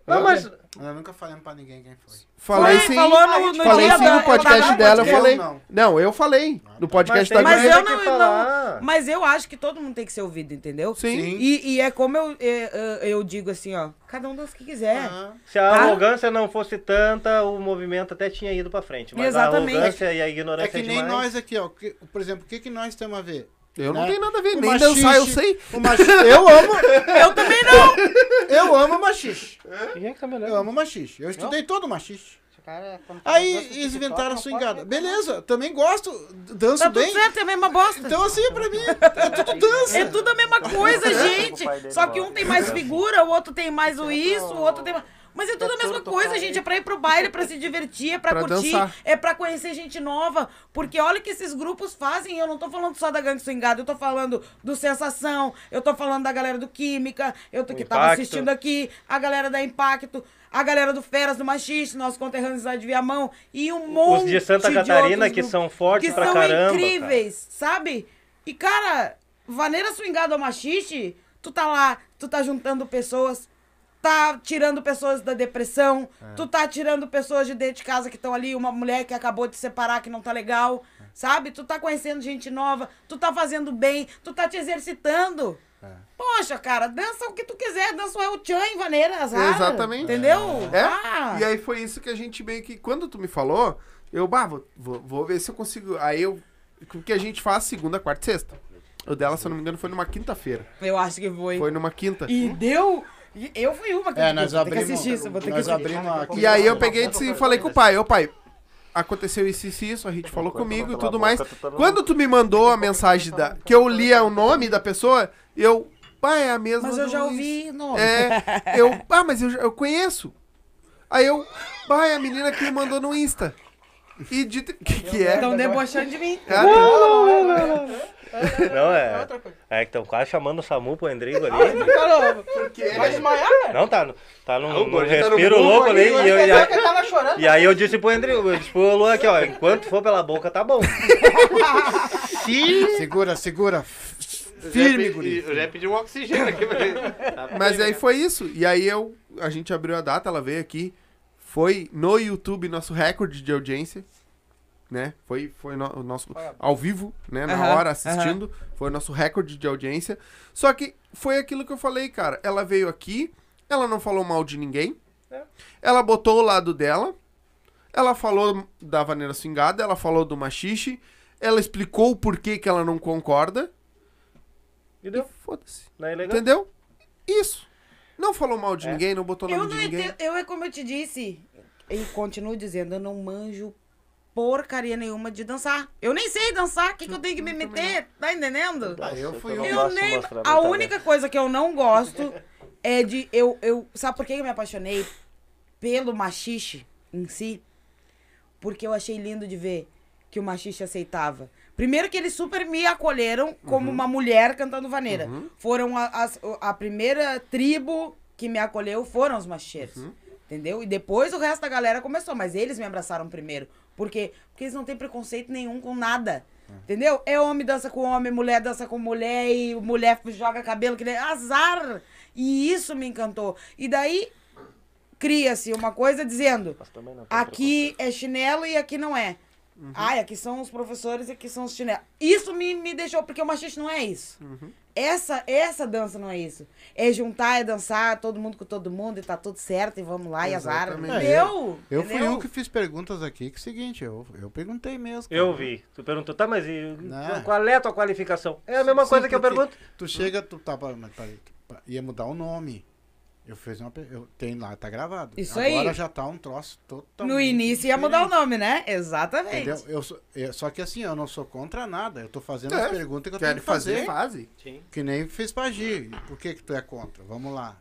[SPEAKER 5] Não, mas
[SPEAKER 2] Nós nunca falamos pra ninguém quem foi.
[SPEAKER 1] Falei
[SPEAKER 3] Foi,
[SPEAKER 1] sim.
[SPEAKER 3] falou no, no
[SPEAKER 1] falei
[SPEAKER 3] dia
[SPEAKER 1] sim
[SPEAKER 3] da-
[SPEAKER 1] no podcast
[SPEAKER 3] eu
[SPEAKER 1] dela, eu falei.
[SPEAKER 2] não.
[SPEAKER 1] Não, eu falei. No podcast da
[SPEAKER 3] Mas
[SPEAKER 5] tem
[SPEAKER 1] Guria.
[SPEAKER 3] eu não, não- Mas eu acho que todo mundo tem que ser ouvido, entendeu?
[SPEAKER 1] Sim.
[SPEAKER 3] E, e é como eu, é, é, eu digo assim, ó. Cada um dança o que quiser.
[SPEAKER 2] Ah,
[SPEAKER 5] Se a
[SPEAKER 3] Tá?
[SPEAKER 5] arrogância não fosse tanta, o movimento até tinha ido pra frente. Mas
[SPEAKER 3] Exatamente.
[SPEAKER 5] a arrogância e a
[SPEAKER 2] É
[SPEAKER 5] ignorância
[SPEAKER 2] que nem
[SPEAKER 5] demais.
[SPEAKER 2] nós aqui, ó. que- por exemplo, o que, que nós temos a ver?
[SPEAKER 1] Eu não
[SPEAKER 2] né?
[SPEAKER 1] tenho nada a ver,
[SPEAKER 2] O
[SPEAKER 1] nem
[SPEAKER 2] machixe-
[SPEAKER 1] dançar eu sei.
[SPEAKER 2] O machixe, eu amo,
[SPEAKER 3] Eu também não!
[SPEAKER 2] eu amo machixe.
[SPEAKER 5] É tá
[SPEAKER 2] Eu amo machixe. Eu estudei todo machixe.
[SPEAKER 8] Cara,
[SPEAKER 2] Aí eles
[SPEAKER 8] TikTok,
[SPEAKER 2] inventaram a
[SPEAKER 8] não
[SPEAKER 2] swingada.
[SPEAKER 8] pode-
[SPEAKER 2] Beleza, também gosto, danço
[SPEAKER 3] Tá
[SPEAKER 2] bem.
[SPEAKER 3] certo, é a mesma bosta.
[SPEAKER 2] Então assim, pra mim, é tudo dança.
[SPEAKER 3] É tudo a mesma coisa, gente. Só que
[SPEAKER 5] não.
[SPEAKER 3] um tem mais figura, o outro tem mais o isso, o outro tem mais. Mas é tudo a mesma coisa, gente. É pra ir pro baile, pra se divertir, é pra,
[SPEAKER 1] Pra
[SPEAKER 3] curtir,
[SPEAKER 1] dançar.
[SPEAKER 3] é pra conhecer gente nova. Porque olha o que esses grupos fazem. Eu não tô falando só da Gangue Swingada, eu tô falando do Sensação, eu tô falando da galera do Química, eu tô, que tava
[SPEAKER 5] Impacto.
[SPEAKER 3] assistindo aqui, a galera da Impacto, a galera do Feras do Machiste, nossos conterrâneos lá de Viamão, e um monte
[SPEAKER 5] de Santa
[SPEAKER 3] de
[SPEAKER 5] Catarina que são fortes
[SPEAKER 3] que
[SPEAKER 5] pra
[SPEAKER 3] são
[SPEAKER 5] caramba,
[SPEAKER 3] incríveis, sabe? E, cara, vaneira swingada ao machiste, tu tá lá, tu tá juntando pessoas, tá tirando pessoas da depressão, tu tá tirando pessoas de dentro de casa que estão ali, uma mulher que acabou de separar que não tá legal, sabe? Tu tá conhecendo gente nova, tu tá fazendo bem, tu tá te exercitando. Poxa, cara, dança o que tu quiser, dança o El Chan em vaneira, azar.
[SPEAKER 1] Exatamente.
[SPEAKER 3] Entendeu?
[SPEAKER 1] É?
[SPEAKER 3] Ah.
[SPEAKER 1] E aí foi isso que a gente meio que. Quando tu me falou, eu, bah, vou, vou, vou ver se eu consigo. Aí eu. O que a gente faz segunda, quarta e sexta. O dela, se eu não me engano, foi numa quinta-feira.
[SPEAKER 3] Eu acho que foi.
[SPEAKER 1] Foi numa quinta.
[SPEAKER 3] E deu. E Eu fui uma que
[SPEAKER 2] É,
[SPEAKER 3] eu
[SPEAKER 2] nós
[SPEAKER 3] ter que
[SPEAKER 2] abrimos,
[SPEAKER 3] assistir isso, vou ter que
[SPEAKER 2] nós
[SPEAKER 3] assistir.
[SPEAKER 2] abrimos aqui.
[SPEAKER 1] E aí eu peguei e disse- falei com o pai, ô pai, aconteceu isso, isso, isso, a gente falou comigo e tudo mais. Quando tu me mandou a mensagem da. Que eu lia o nome da pessoa, eu. Pai, é a mesma.
[SPEAKER 3] Mas eu
[SPEAKER 1] do
[SPEAKER 3] já
[SPEAKER 1] Luiz."
[SPEAKER 3] ouvi nome.
[SPEAKER 1] É, eu. Ah, mas eu, já- eu conheço. Aí eu. Pai, é a menina que me mandou no Insta. E de. Que que é?
[SPEAKER 3] Estão debochando de mim.
[SPEAKER 1] Ah,
[SPEAKER 5] Não,
[SPEAKER 8] É
[SPEAKER 5] é.
[SPEAKER 8] outra coisa.
[SPEAKER 5] É que estão quase chamando o Samu pro Endrigo ali.
[SPEAKER 8] Caramba, vai desmaiar?
[SPEAKER 5] Não, tá, no- tá num,
[SPEAKER 6] Ah,
[SPEAKER 5] num
[SPEAKER 6] gordinho tá no
[SPEAKER 5] respiro louco ali.
[SPEAKER 6] ali,
[SPEAKER 5] E,
[SPEAKER 6] mas
[SPEAKER 5] eu- e aí-
[SPEAKER 8] ele tava chorando.
[SPEAKER 5] e aí eu disse pro Endrigo, eu disse pro Lu aqui, ó, enquanto for pela boca, tá bom.
[SPEAKER 2] Segura, segura.
[SPEAKER 6] Eu já
[SPEAKER 2] Firme,
[SPEAKER 6] pedi-
[SPEAKER 2] guri.
[SPEAKER 6] Eu já pedi um oxigênio aqui pra ele. Tá
[SPEAKER 1] Mas aí foi isso. E aí eu. A gente abriu a data, ela veio aqui. Foi no YouTube nosso recorde de audiência. Né? Foi, foi no- o nosso. Ao vivo, né? Na hora assistindo. Foi o nosso recorde de audiência. Só que foi aquilo que eu falei, cara. Ela veio aqui, ela não falou mal de ninguém.
[SPEAKER 5] É.
[SPEAKER 1] Ela botou o lado dela. Ela falou da vaneira swingada, ela falou do machixe. Ela explicou o porquê que ela não concorda.
[SPEAKER 5] E deu.
[SPEAKER 1] foda-se.
[SPEAKER 5] Não é?
[SPEAKER 1] Entendeu? Isso. Não falou mal de
[SPEAKER 5] É.
[SPEAKER 1] ninguém, não botou nome
[SPEAKER 3] Eu
[SPEAKER 1] de
[SPEAKER 3] não
[SPEAKER 1] ninguém.
[SPEAKER 3] entendo. Eu é como eu te disse. E continuo dizendo, eu não manjo porcaria nenhuma de dançar. Eu nem sei dançar, o que, que eu tenho que me meter? Tá entendendo?
[SPEAKER 2] Ah, eu fui
[SPEAKER 5] não
[SPEAKER 2] um.
[SPEAKER 3] Eu
[SPEAKER 5] gosto de
[SPEAKER 3] nem. A única coisa que eu não gosto é de. Eu, eu, sabe por que eu me apaixonei pelo machixe em si? Porque eu achei lindo de ver que o machixe aceitava. Primeiro que eles super me acolheram como uma mulher cantando vaneira. Foram a, as- a primeira tribo que me acolheu foram os macheiros. Entendeu? E depois o resto da galera começou, mas eles me abraçaram primeiro. Por quê? Porque eles não têm preconceito nenhum com nada. Entendeu? É homem dança com homem, mulher dança com mulher, e mulher joga cabelo que nem azar. E isso me encantou. E daí cria-se uma coisa dizendo: aqui é chinelo e aqui não é.
[SPEAKER 1] Uhum.
[SPEAKER 3] Ai, aqui são os professores e aqui são os chinelos. Isso me, me deixou, porque o machista não é isso.
[SPEAKER 1] Uhum.
[SPEAKER 3] Essa, essa dança não é isso. É juntar, é dançar, todo mundo com todo mundo e tá tudo certo e vamos lá e azar.
[SPEAKER 1] Exatamente.
[SPEAKER 3] Entendeu?
[SPEAKER 2] Eu fui um que fiz perguntas aqui, que é o seguinte, eu, eu perguntei mesmo. cara.
[SPEAKER 5] Eu vi. Tu perguntou, tá, mas e,
[SPEAKER 2] Não.
[SPEAKER 5] qual é a tua qualificação? É a mesma
[SPEAKER 2] Sim,
[SPEAKER 5] coisa que eu pergunto.
[SPEAKER 2] Tu chega, tu tava. Mas peraí, ia mudar o nome. Eu fiz uma. Eu, tem lá, tá gravado.
[SPEAKER 3] Isso
[SPEAKER 2] Agora
[SPEAKER 3] aí.
[SPEAKER 2] já tá um troço totalmente.
[SPEAKER 3] No início ia mudar o nome, né? Exatamente.
[SPEAKER 2] Entendeu? Eu sou, eu- só que assim, eu não sou contra nada. Eu tô fazendo
[SPEAKER 1] É,
[SPEAKER 2] as perguntas que eu
[SPEAKER 1] Quer
[SPEAKER 2] tenho que fazer.
[SPEAKER 1] fazer, fase.
[SPEAKER 6] Sim.
[SPEAKER 2] Que nem fez pra Gi. Por que, que tu é contra? Vamos lá.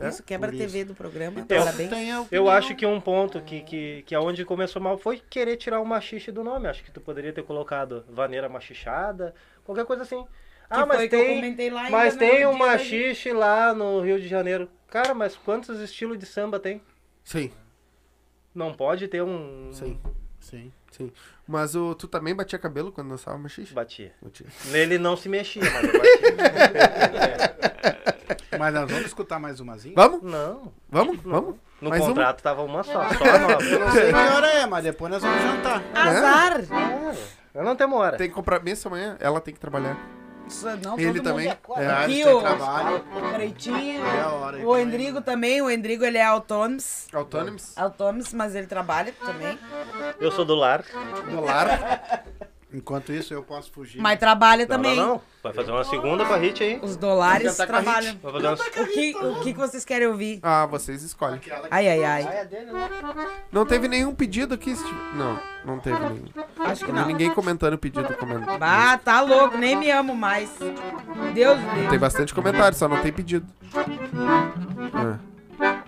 [SPEAKER 3] Isso quebra a TV do programa.
[SPEAKER 5] Então,
[SPEAKER 3] Parabéns.
[SPEAKER 5] Eu acho que um ponto que, que, que aonde começou mal foi querer tirar o machixe do nome. Acho que tu poderia ter colocado vaneira machichada, qualquer coisa assim. Ah, mas tem, mas tem um machixe lá no Rio de Janeiro. Cara, mas quantos estilos de samba tem?
[SPEAKER 1] Sim,
[SPEAKER 5] Não pode ter um...
[SPEAKER 1] sim,
[SPEAKER 2] Sim.
[SPEAKER 1] sim. Mas o, tu também batia cabelo quando dançava machixe?
[SPEAKER 5] Batia.
[SPEAKER 1] Batia.
[SPEAKER 5] Nele não se mexia, mas eu batia.
[SPEAKER 2] Mas nós vamos escutar mais umazinha?
[SPEAKER 1] Vamos?
[SPEAKER 5] não.
[SPEAKER 1] Vamos? Vamos?
[SPEAKER 5] No
[SPEAKER 1] Mais uma?
[SPEAKER 5] contrato tava uma só, só a nova.
[SPEAKER 2] Eu não sei que hora é, mas depois nós vamos jantar.
[SPEAKER 3] Azar!
[SPEAKER 5] Eu não tenho hora.
[SPEAKER 1] Tem que comprar mesa amanhã, ela tem que trabalhar.
[SPEAKER 3] Isso, não,
[SPEAKER 1] Ele também.
[SPEAKER 3] Mundo...
[SPEAKER 2] É,
[SPEAKER 3] Aqui o,
[SPEAKER 2] trabalho.
[SPEAKER 3] o Creitinho,
[SPEAKER 2] É a hora.
[SPEAKER 3] o Endrigo também. O Endrigo, ele é autônomo.
[SPEAKER 1] Autônomos,
[SPEAKER 3] Autônomo, mas ele trabalha também.
[SPEAKER 5] Eu sou do lar.
[SPEAKER 1] do lar.
[SPEAKER 2] Enquanto isso, eu posso fugir.
[SPEAKER 3] Mas trabalha
[SPEAKER 5] Não,
[SPEAKER 3] também.
[SPEAKER 5] não, não. Vai fazer uma segunda pra hit aí.
[SPEAKER 3] Os dólares trabalham.
[SPEAKER 5] Vai fazer uma...
[SPEAKER 3] O que, o que vocês querem ouvir?
[SPEAKER 1] Ah, vocês escolhem.
[SPEAKER 3] Ai, ai, ai.
[SPEAKER 8] é né?
[SPEAKER 1] Não teve nenhum pedido aqui? Steve? Não, não teve nenhum.
[SPEAKER 3] Acho que
[SPEAKER 1] Não ninguém comentando pedido. Comentando.
[SPEAKER 3] Ah, tá louco, nem me amo mais. Deus me
[SPEAKER 1] Tem bastante comentário, só não tem pedido. É.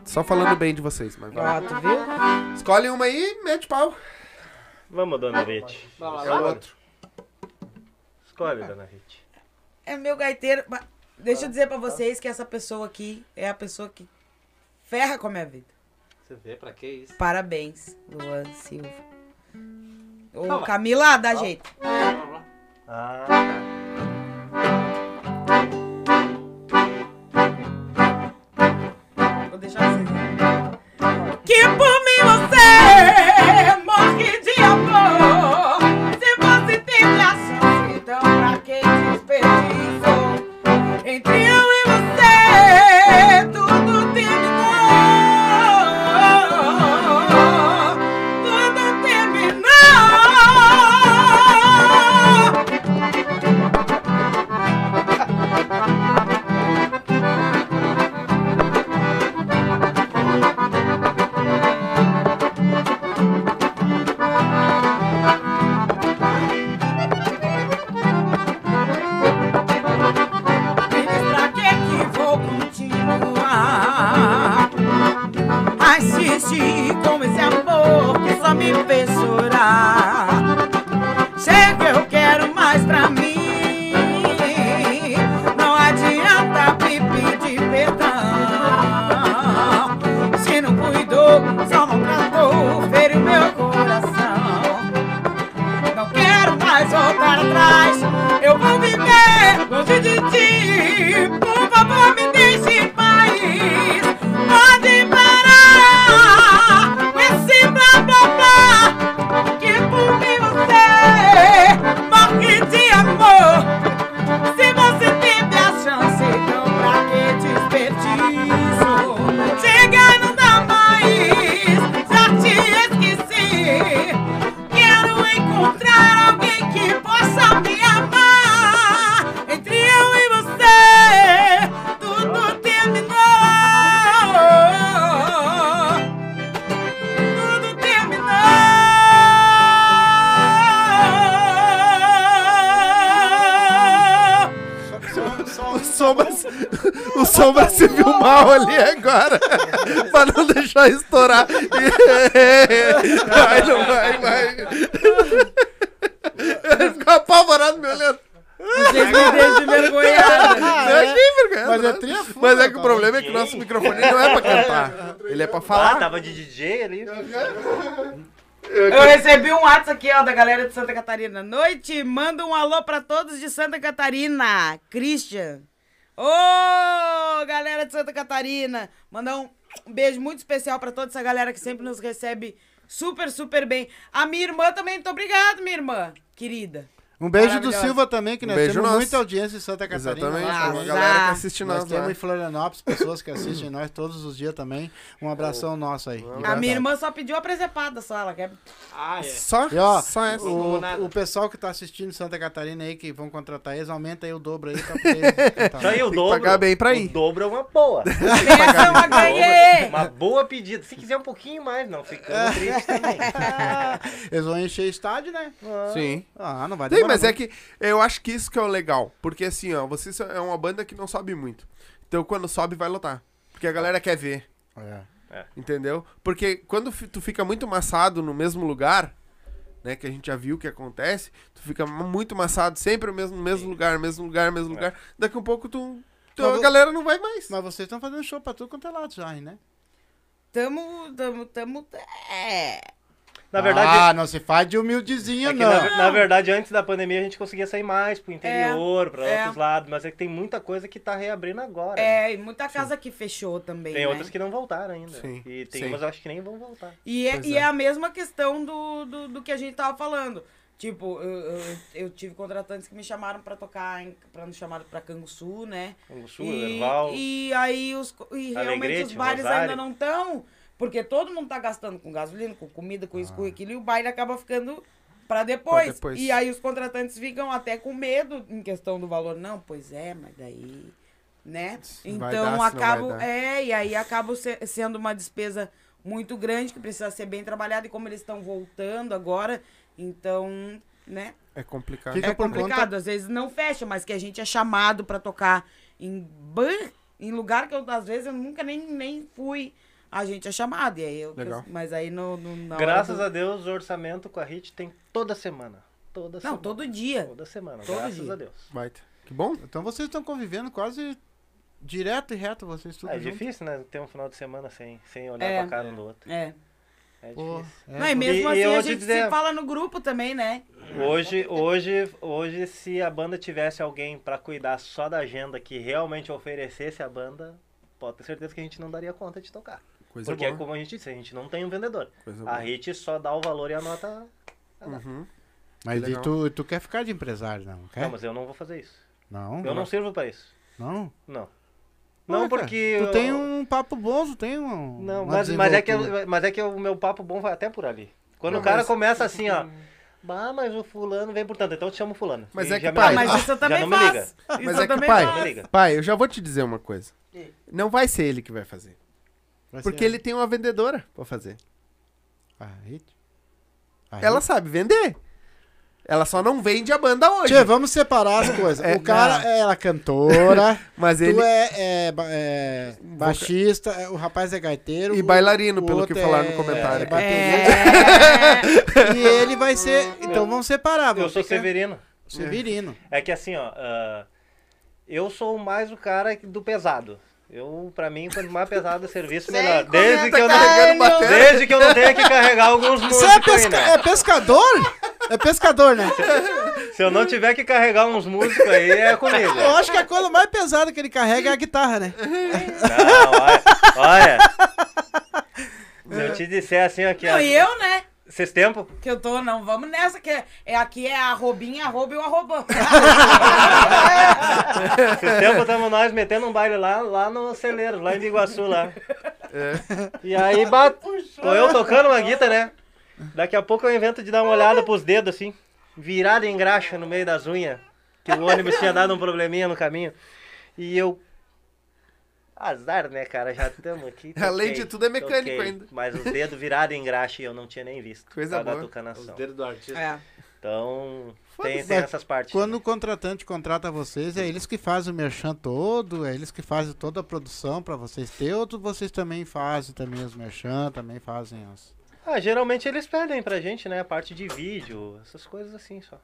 [SPEAKER 1] Só falando bem de vocês, mas vai.
[SPEAKER 3] Ó, tu viu?
[SPEAKER 1] Escolhe uma aí e mete pau.
[SPEAKER 5] Vamos, dona Rite.
[SPEAKER 8] Vai lá,
[SPEAKER 1] É o outro.
[SPEAKER 5] Escolhe, dona Rite.
[SPEAKER 3] É meu gaiteiro. Mas Deixa eu dizer pra vocês que essa pessoa aqui é a pessoa que ferra com a minha vida.
[SPEAKER 6] Você vê pra que isso?
[SPEAKER 3] Parabéns, Luan Silva. Ô,
[SPEAKER 6] Toma.
[SPEAKER 3] Camila, dá jeito.
[SPEAKER 5] Ah,
[SPEAKER 3] deixar
[SPEAKER 1] estourar. vai, não vai, vai. Ele ficou apavorado me olhando.
[SPEAKER 3] Vocês me deixam
[SPEAKER 1] é envergonhado,
[SPEAKER 2] Mas é
[SPEAKER 1] Mas é que o problema é que o nosso microfone não é pra cantar. Ele é pra
[SPEAKER 5] Ah,
[SPEAKER 1] falar.
[SPEAKER 5] tava de DJ ali.
[SPEAKER 3] Eu recebi um WhatsApp aqui, ó, da galera de Santa Catarina. Noite, manda um alô pra todos de Santa Catarina. Christian. Ô, galera de Santa Catarina. Mandar um um beijo muito especial pra toda essa galera que sempre nos recebe super, super bem. A minha irmã também, muito obrigado, minha irmã, querida.
[SPEAKER 2] Um beijo do. Silva também, que
[SPEAKER 1] Um
[SPEAKER 2] nós temos
[SPEAKER 1] nosso.
[SPEAKER 2] muita audiência em Santa Catarina.
[SPEAKER 1] Exatamente.
[SPEAKER 2] Nós
[SPEAKER 3] Ah,
[SPEAKER 1] uma
[SPEAKER 2] temos-
[SPEAKER 1] galera que
[SPEAKER 3] ah.
[SPEAKER 1] assiste
[SPEAKER 2] Nós
[SPEAKER 1] nós
[SPEAKER 2] temos
[SPEAKER 1] lá.
[SPEAKER 2] em Florianópolis pessoas que assistem nós todos os dias também. Um abração nosso aí.
[SPEAKER 3] A minha irmã só pediu a presepada só, ela quer...
[SPEAKER 6] Ah, é.
[SPEAKER 1] Só,
[SPEAKER 2] E ó,
[SPEAKER 1] só essa.
[SPEAKER 2] o, o pessoal que tá assistindo em Santa Catarina aí, que vão contratar eles, aumenta aí o dobro aí pra poder cantar.
[SPEAKER 5] Isso aí, o dobro.
[SPEAKER 1] pagar bem pra
[SPEAKER 5] O
[SPEAKER 1] ir.
[SPEAKER 5] dobro é uma boa.
[SPEAKER 3] Essa eu ganhei!
[SPEAKER 5] Uma boa pedida. Se quiser um pouquinho mais, não. Ficando triste também.
[SPEAKER 2] Eles vão encher estádio, né?
[SPEAKER 1] Sim.
[SPEAKER 2] Ah, não vai demorar
[SPEAKER 1] mas é que eu acho que isso que é o legal. Porque assim, ó, vocês são- é uma banda que não sobe muito. Então quando sobe, vai lotar. Porque a galera quer ver.
[SPEAKER 2] É.
[SPEAKER 1] Entendeu? Porque quando tu fica muito massado no mesmo lugar, né? Que a gente já viu que acontece, tu fica mu- muito massado sempre no mesmo, mesmo lugar, mesmo lugar, mesmo lugar. Daqui a pouco tu. tu- a galera não vai mais.
[SPEAKER 2] Mas vocês estão fazendo show pra tudo quanto é lado já, hein, né?
[SPEAKER 3] Tamo, tamo, tamo... É...
[SPEAKER 5] Na verdade,
[SPEAKER 2] Ah, não se faz de humildezinho,
[SPEAKER 5] é
[SPEAKER 2] não.
[SPEAKER 5] na, na verdade, antes da pandemia, a gente conseguia sair mais pro interior, pra
[SPEAKER 3] é.
[SPEAKER 5] outros lados. Mas é que tem muita coisa que tá reabrindo agora.
[SPEAKER 3] É, e muita casa que fechou também,
[SPEAKER 5] Tem
[SPEAKER 3] né?
[SPEAKER 5] outras que não voltaram ainda.
[SPEAKER 1] Sim,
[SPEAKER 5] E tem
[SPEAKER 1] sim.
[SPEAKER 5] umas eu acho que nem vão voltar.
[SPEAKER 3] E, é,
[SPEAKER 1] Pois
[SPEAKER 3] e
[SPEAKER 1] é.
[SPEAKER 3] é a mesma questão do, do, do que a gente tava falando. Tipo, eu, eu, eu tive contratantes que me chamaram pra tocar, em, pra nos chamaram pra Canguçu, né?
[SPEAKER 5] O Sul,
[SPEAKER 3] e,
[SPEAKER 5] Erval.
[SPEAKER 3] e aí os, e realmente
[SPEAKER 5] Alegrete,
[SPEAKER 3] os bares
[SPEAKER 5] Rosário.
[SPEAKER 3] ainda não estão, porque todo mundo tá gastando com gasolina, com comida, com isso, com aquilo, e o baile acaba ficando Pra depois.
[SPEAKER 1] Pra depois.
[SPEAKER 3] E aí os contratantes ficam até com medo em questão do valor. Não, pois é, mas daí. Né? Então
[SPEAKER 1] dar,
[SPEAKER 3] acabo. É, e aí acaba se- sendo uma despesa muito grande que precisa ser bem trabalhada. E como eles estão voltando agora, então, né?
[SPEAKER 1] É complicado.
[SPEAKER 2] Fica
[SPEAKER 3] é complicado. Às vezes não fecha, mas que a gente é chamado pra tocar em ban, em lugar que eu, às vezes, eu nunca nem, nem fui. A gente é chamado. E aí eu,
[SPEAKER 1] Legal.
[SPEAKER 3] Mas aí no, no,
[SPEAKER 5] Graças
[SPEAKER 3] do-
[SPEAKER 5] a Deus, o orçamento com a HIT tem toda semana. Toda
[SPEAKER 3] Não,
[SPEAKER 5] semana.
[SPEAKER 3] todo dia.
[SPEAKER 5] Toda semana,
[SPEAKER 3] Todo
[SPEAKER 5] graças
[SPEAKER 3] dia.
[SPEAKER 5] a Deus.
[SPEAKER 1] Baita. Que bom.
[SPEAKER 2] Então vocês estão convivendo quase direto e reto, vocês tudo
[SPEAKER 5] É
[SPEAKER 2] junto.
[SPEAKER 5] difícil, né? Ter um final de semana sem, sem olhar
[SPEAKER 3] É.
[SPEAKER 5] pra cara um do outro.
[SPEAKER 3] É.
[SPEAKER 5] É
[SPEAKER 2] Pô,
[SPEAKER 5] difícil.
[SPEAKER 2] é,
[SPEAKER 3] não, e mesmo
[SPEAKER 5] E- e
[SPEAKER 3] assim
[SPEAKER 5] eu
[SPEAKER 3] a gente
[SPEAKER 5] dizer-
[SPEAKER 3] se fala no grupo também, né?
[SPEAKER 5] Hoje, hoje, hoje, se a banda tivesse alguém pra cuidar só da agenda que realmente oferecesse a banda, pode ter certeza que a gente não daria conta de tocar.
[SPEAKER 1] Coisa
[SPEAKER 5] Porque, é
[SPEAKER 1] boa.
[SPEAKER 5] como a gente disse, a gente não tem um vendedor.
[SPEAKER 1] Coisa
[SPEAKER 5] A. HIT só dá o valor e a nota.
[SPEAKER 1] Uhum.
[SPEAKER 2] Mas e tu, tu quer ficar de empresário, não? Quer?
[SPEAKER 5] Não, mas eu não vou fazer isso.
[SPEAKER 2] Não?
[SPEAKER 5] Eu não sirvo pra isso.
[SPEAKER 2] Não?
[SPEAKER 5] Não. Não, porque.
[SPEAKER 2] Tu
[SPEAKER 5] eu-
[SPEAKER 2] tem um papo bom, tu tem um.
[SPEAKER 5] Não,
[SPEAKER 2] uma
[SPEAKER 5] mas, mas, é que, eu- mas é que o meu papo bom vai até por ali. Quando
[SPEAKER 1] Não,
[SPEAKER 5] o cara
[SPEAKER 1] mas-
[SPEAKER 5] começa assim, ó. Bah, mas o fulano vem por tanto, então eu te chamo fulano.
[SPEAKER 1] Mas
[SPEAKER 5] E
[SPEAKER 1] é que, pai,
[SPEAKER 3] Ah,
[SPEAKER 5] liga.
[SPEAKER 3] mas isso eu
[SPEAKER 5] Já
[SPEAKER 3] também
[SPEAKER 5] não me
[SPEAKER 3] faço.
[SPEAKER 5] liga.
[SPEAKER 3] Isso
[SPEAKER 1] Mas é que, pai,
[SPEAKER 3] faço.
[SPEAKER 5] Me liga.
[SPEAKER 1] pai, eu já vou te dizer uma coisa. Não vai ser ele que vai fazer.
[SPEAKER 2] Vai
[SPEAKER 1] Porque
[SPEAKER 2] ser-
[SPEAKER 1] ele tem uma vendedora pra fazer.
[SPEAKER 2] Ah, hit? Ah,
[SPEAKER 1] Ela
[SPEAKER 2] hit?
[SPEAKER 1] sabe vender. Ela só não vende a banda hoje.
[SPEAKER 2] Tchê, vamos separar as coisas.
[SPEAKER 1] É,
[SPEAKER 2] o cara
[SPEAKER 1] não.
[SPEAKER 2] é ela cantora,
[SPEAKER 1] Mas ele.
[SPEAKER 2] tu é, é é baixista, é, o rapaz é gaiteiro.
[SPEAKER 1] E
[SPEAKER 2] o-
[SPEAKER 1] bailarino,
[SPEAKER 2] o
[SPEAKER 1] pelo que falaram no
[SPEAKER 2] é-
[SPEAKER 1] comentário.
[SPEAKER 2] é.
[SPEAKER 3] É.
[SPEAKER 2] E ele vai ser. Então vamos separar.
[SPEAKER 5] Eu sou
[SPEAKER 2] ficar-
[SPEAKER 5] Severino.
[SPEAKER 2] Severino.
[SPEAKER 5] É que assim, ó. ah, eu sou mais o cara do pesado. Eu, pra mim, quanto mais pesado o serviço, melhor. Desde que, eu não, desde que eu não tenha que carregar alguns músicos
[SPEAKER 2] Você é, pesca-
[SPEAKER 5] ainda.
[SPEAKER 2] é pescador? É pescador, né?
[SPEAKER 5] Se eu não tiver que carregar uns músicos aí, é comigo.
[SPEAKER 2] Eu acho que a coisa mais pesada que ele carrega é a guitarra, né?
[SPEAKER 5] Não, olha. olha. Se eu te disser assim, ó, que
[SPEAKER 3] Não, e eu, né?
[SPEAKER 5] Esses tempos,
[SPEAKER 3] Que eu tô, não, vamos nessa, que é, é aqui é a arrobinha, arroba e o arrobão.
[SPEAKER 5] esses tempos estamos nós metendo um baile lá, lá no celeiro, lá em Biguaçu, lá. E aí, bat... tô eu tocando uma guitarra, né? Daqui a pouco eu invento de dar uma olhada pros dedos, assim, virada em graxa no meio das unhas, que o ônibus tinha dado um probleminha no caminho. E eu... Azar, né, cara? Já estamos aqui.
[SPEAKER 1] Além
[SPEAKER 5] toquei,
[SPEAKER 1] de tudo, é mecânico
[SPEAKER 5] toquei.
[SPEAKER 1] ainda.
[SPEAKER 5] Mas os dedos virados em graxa e eu não tinha nem visto.
[SPEAKER 1] Coisa boa.
[SPEAKER 5] tucanação.
[SPEAKER 7] Os dedos do artista.
[SPEAKER 3] É.
[SPEAKER 5] Então, tem, tem essas partes.
[SPEAKER 2] Quando
[SPEAKER 5] né?
[SPEAKER 2] o contratante contrata vocês, é eles que fazem o merchan todo, é eles que fazem toda a produção pra vocês ter, ou vocês também fazem também os merchan, também fazem as...
[SPEAKER 5] Ah, geralmente eles pedem pra gente, né? A parte de vídeo, essas coisas assim só.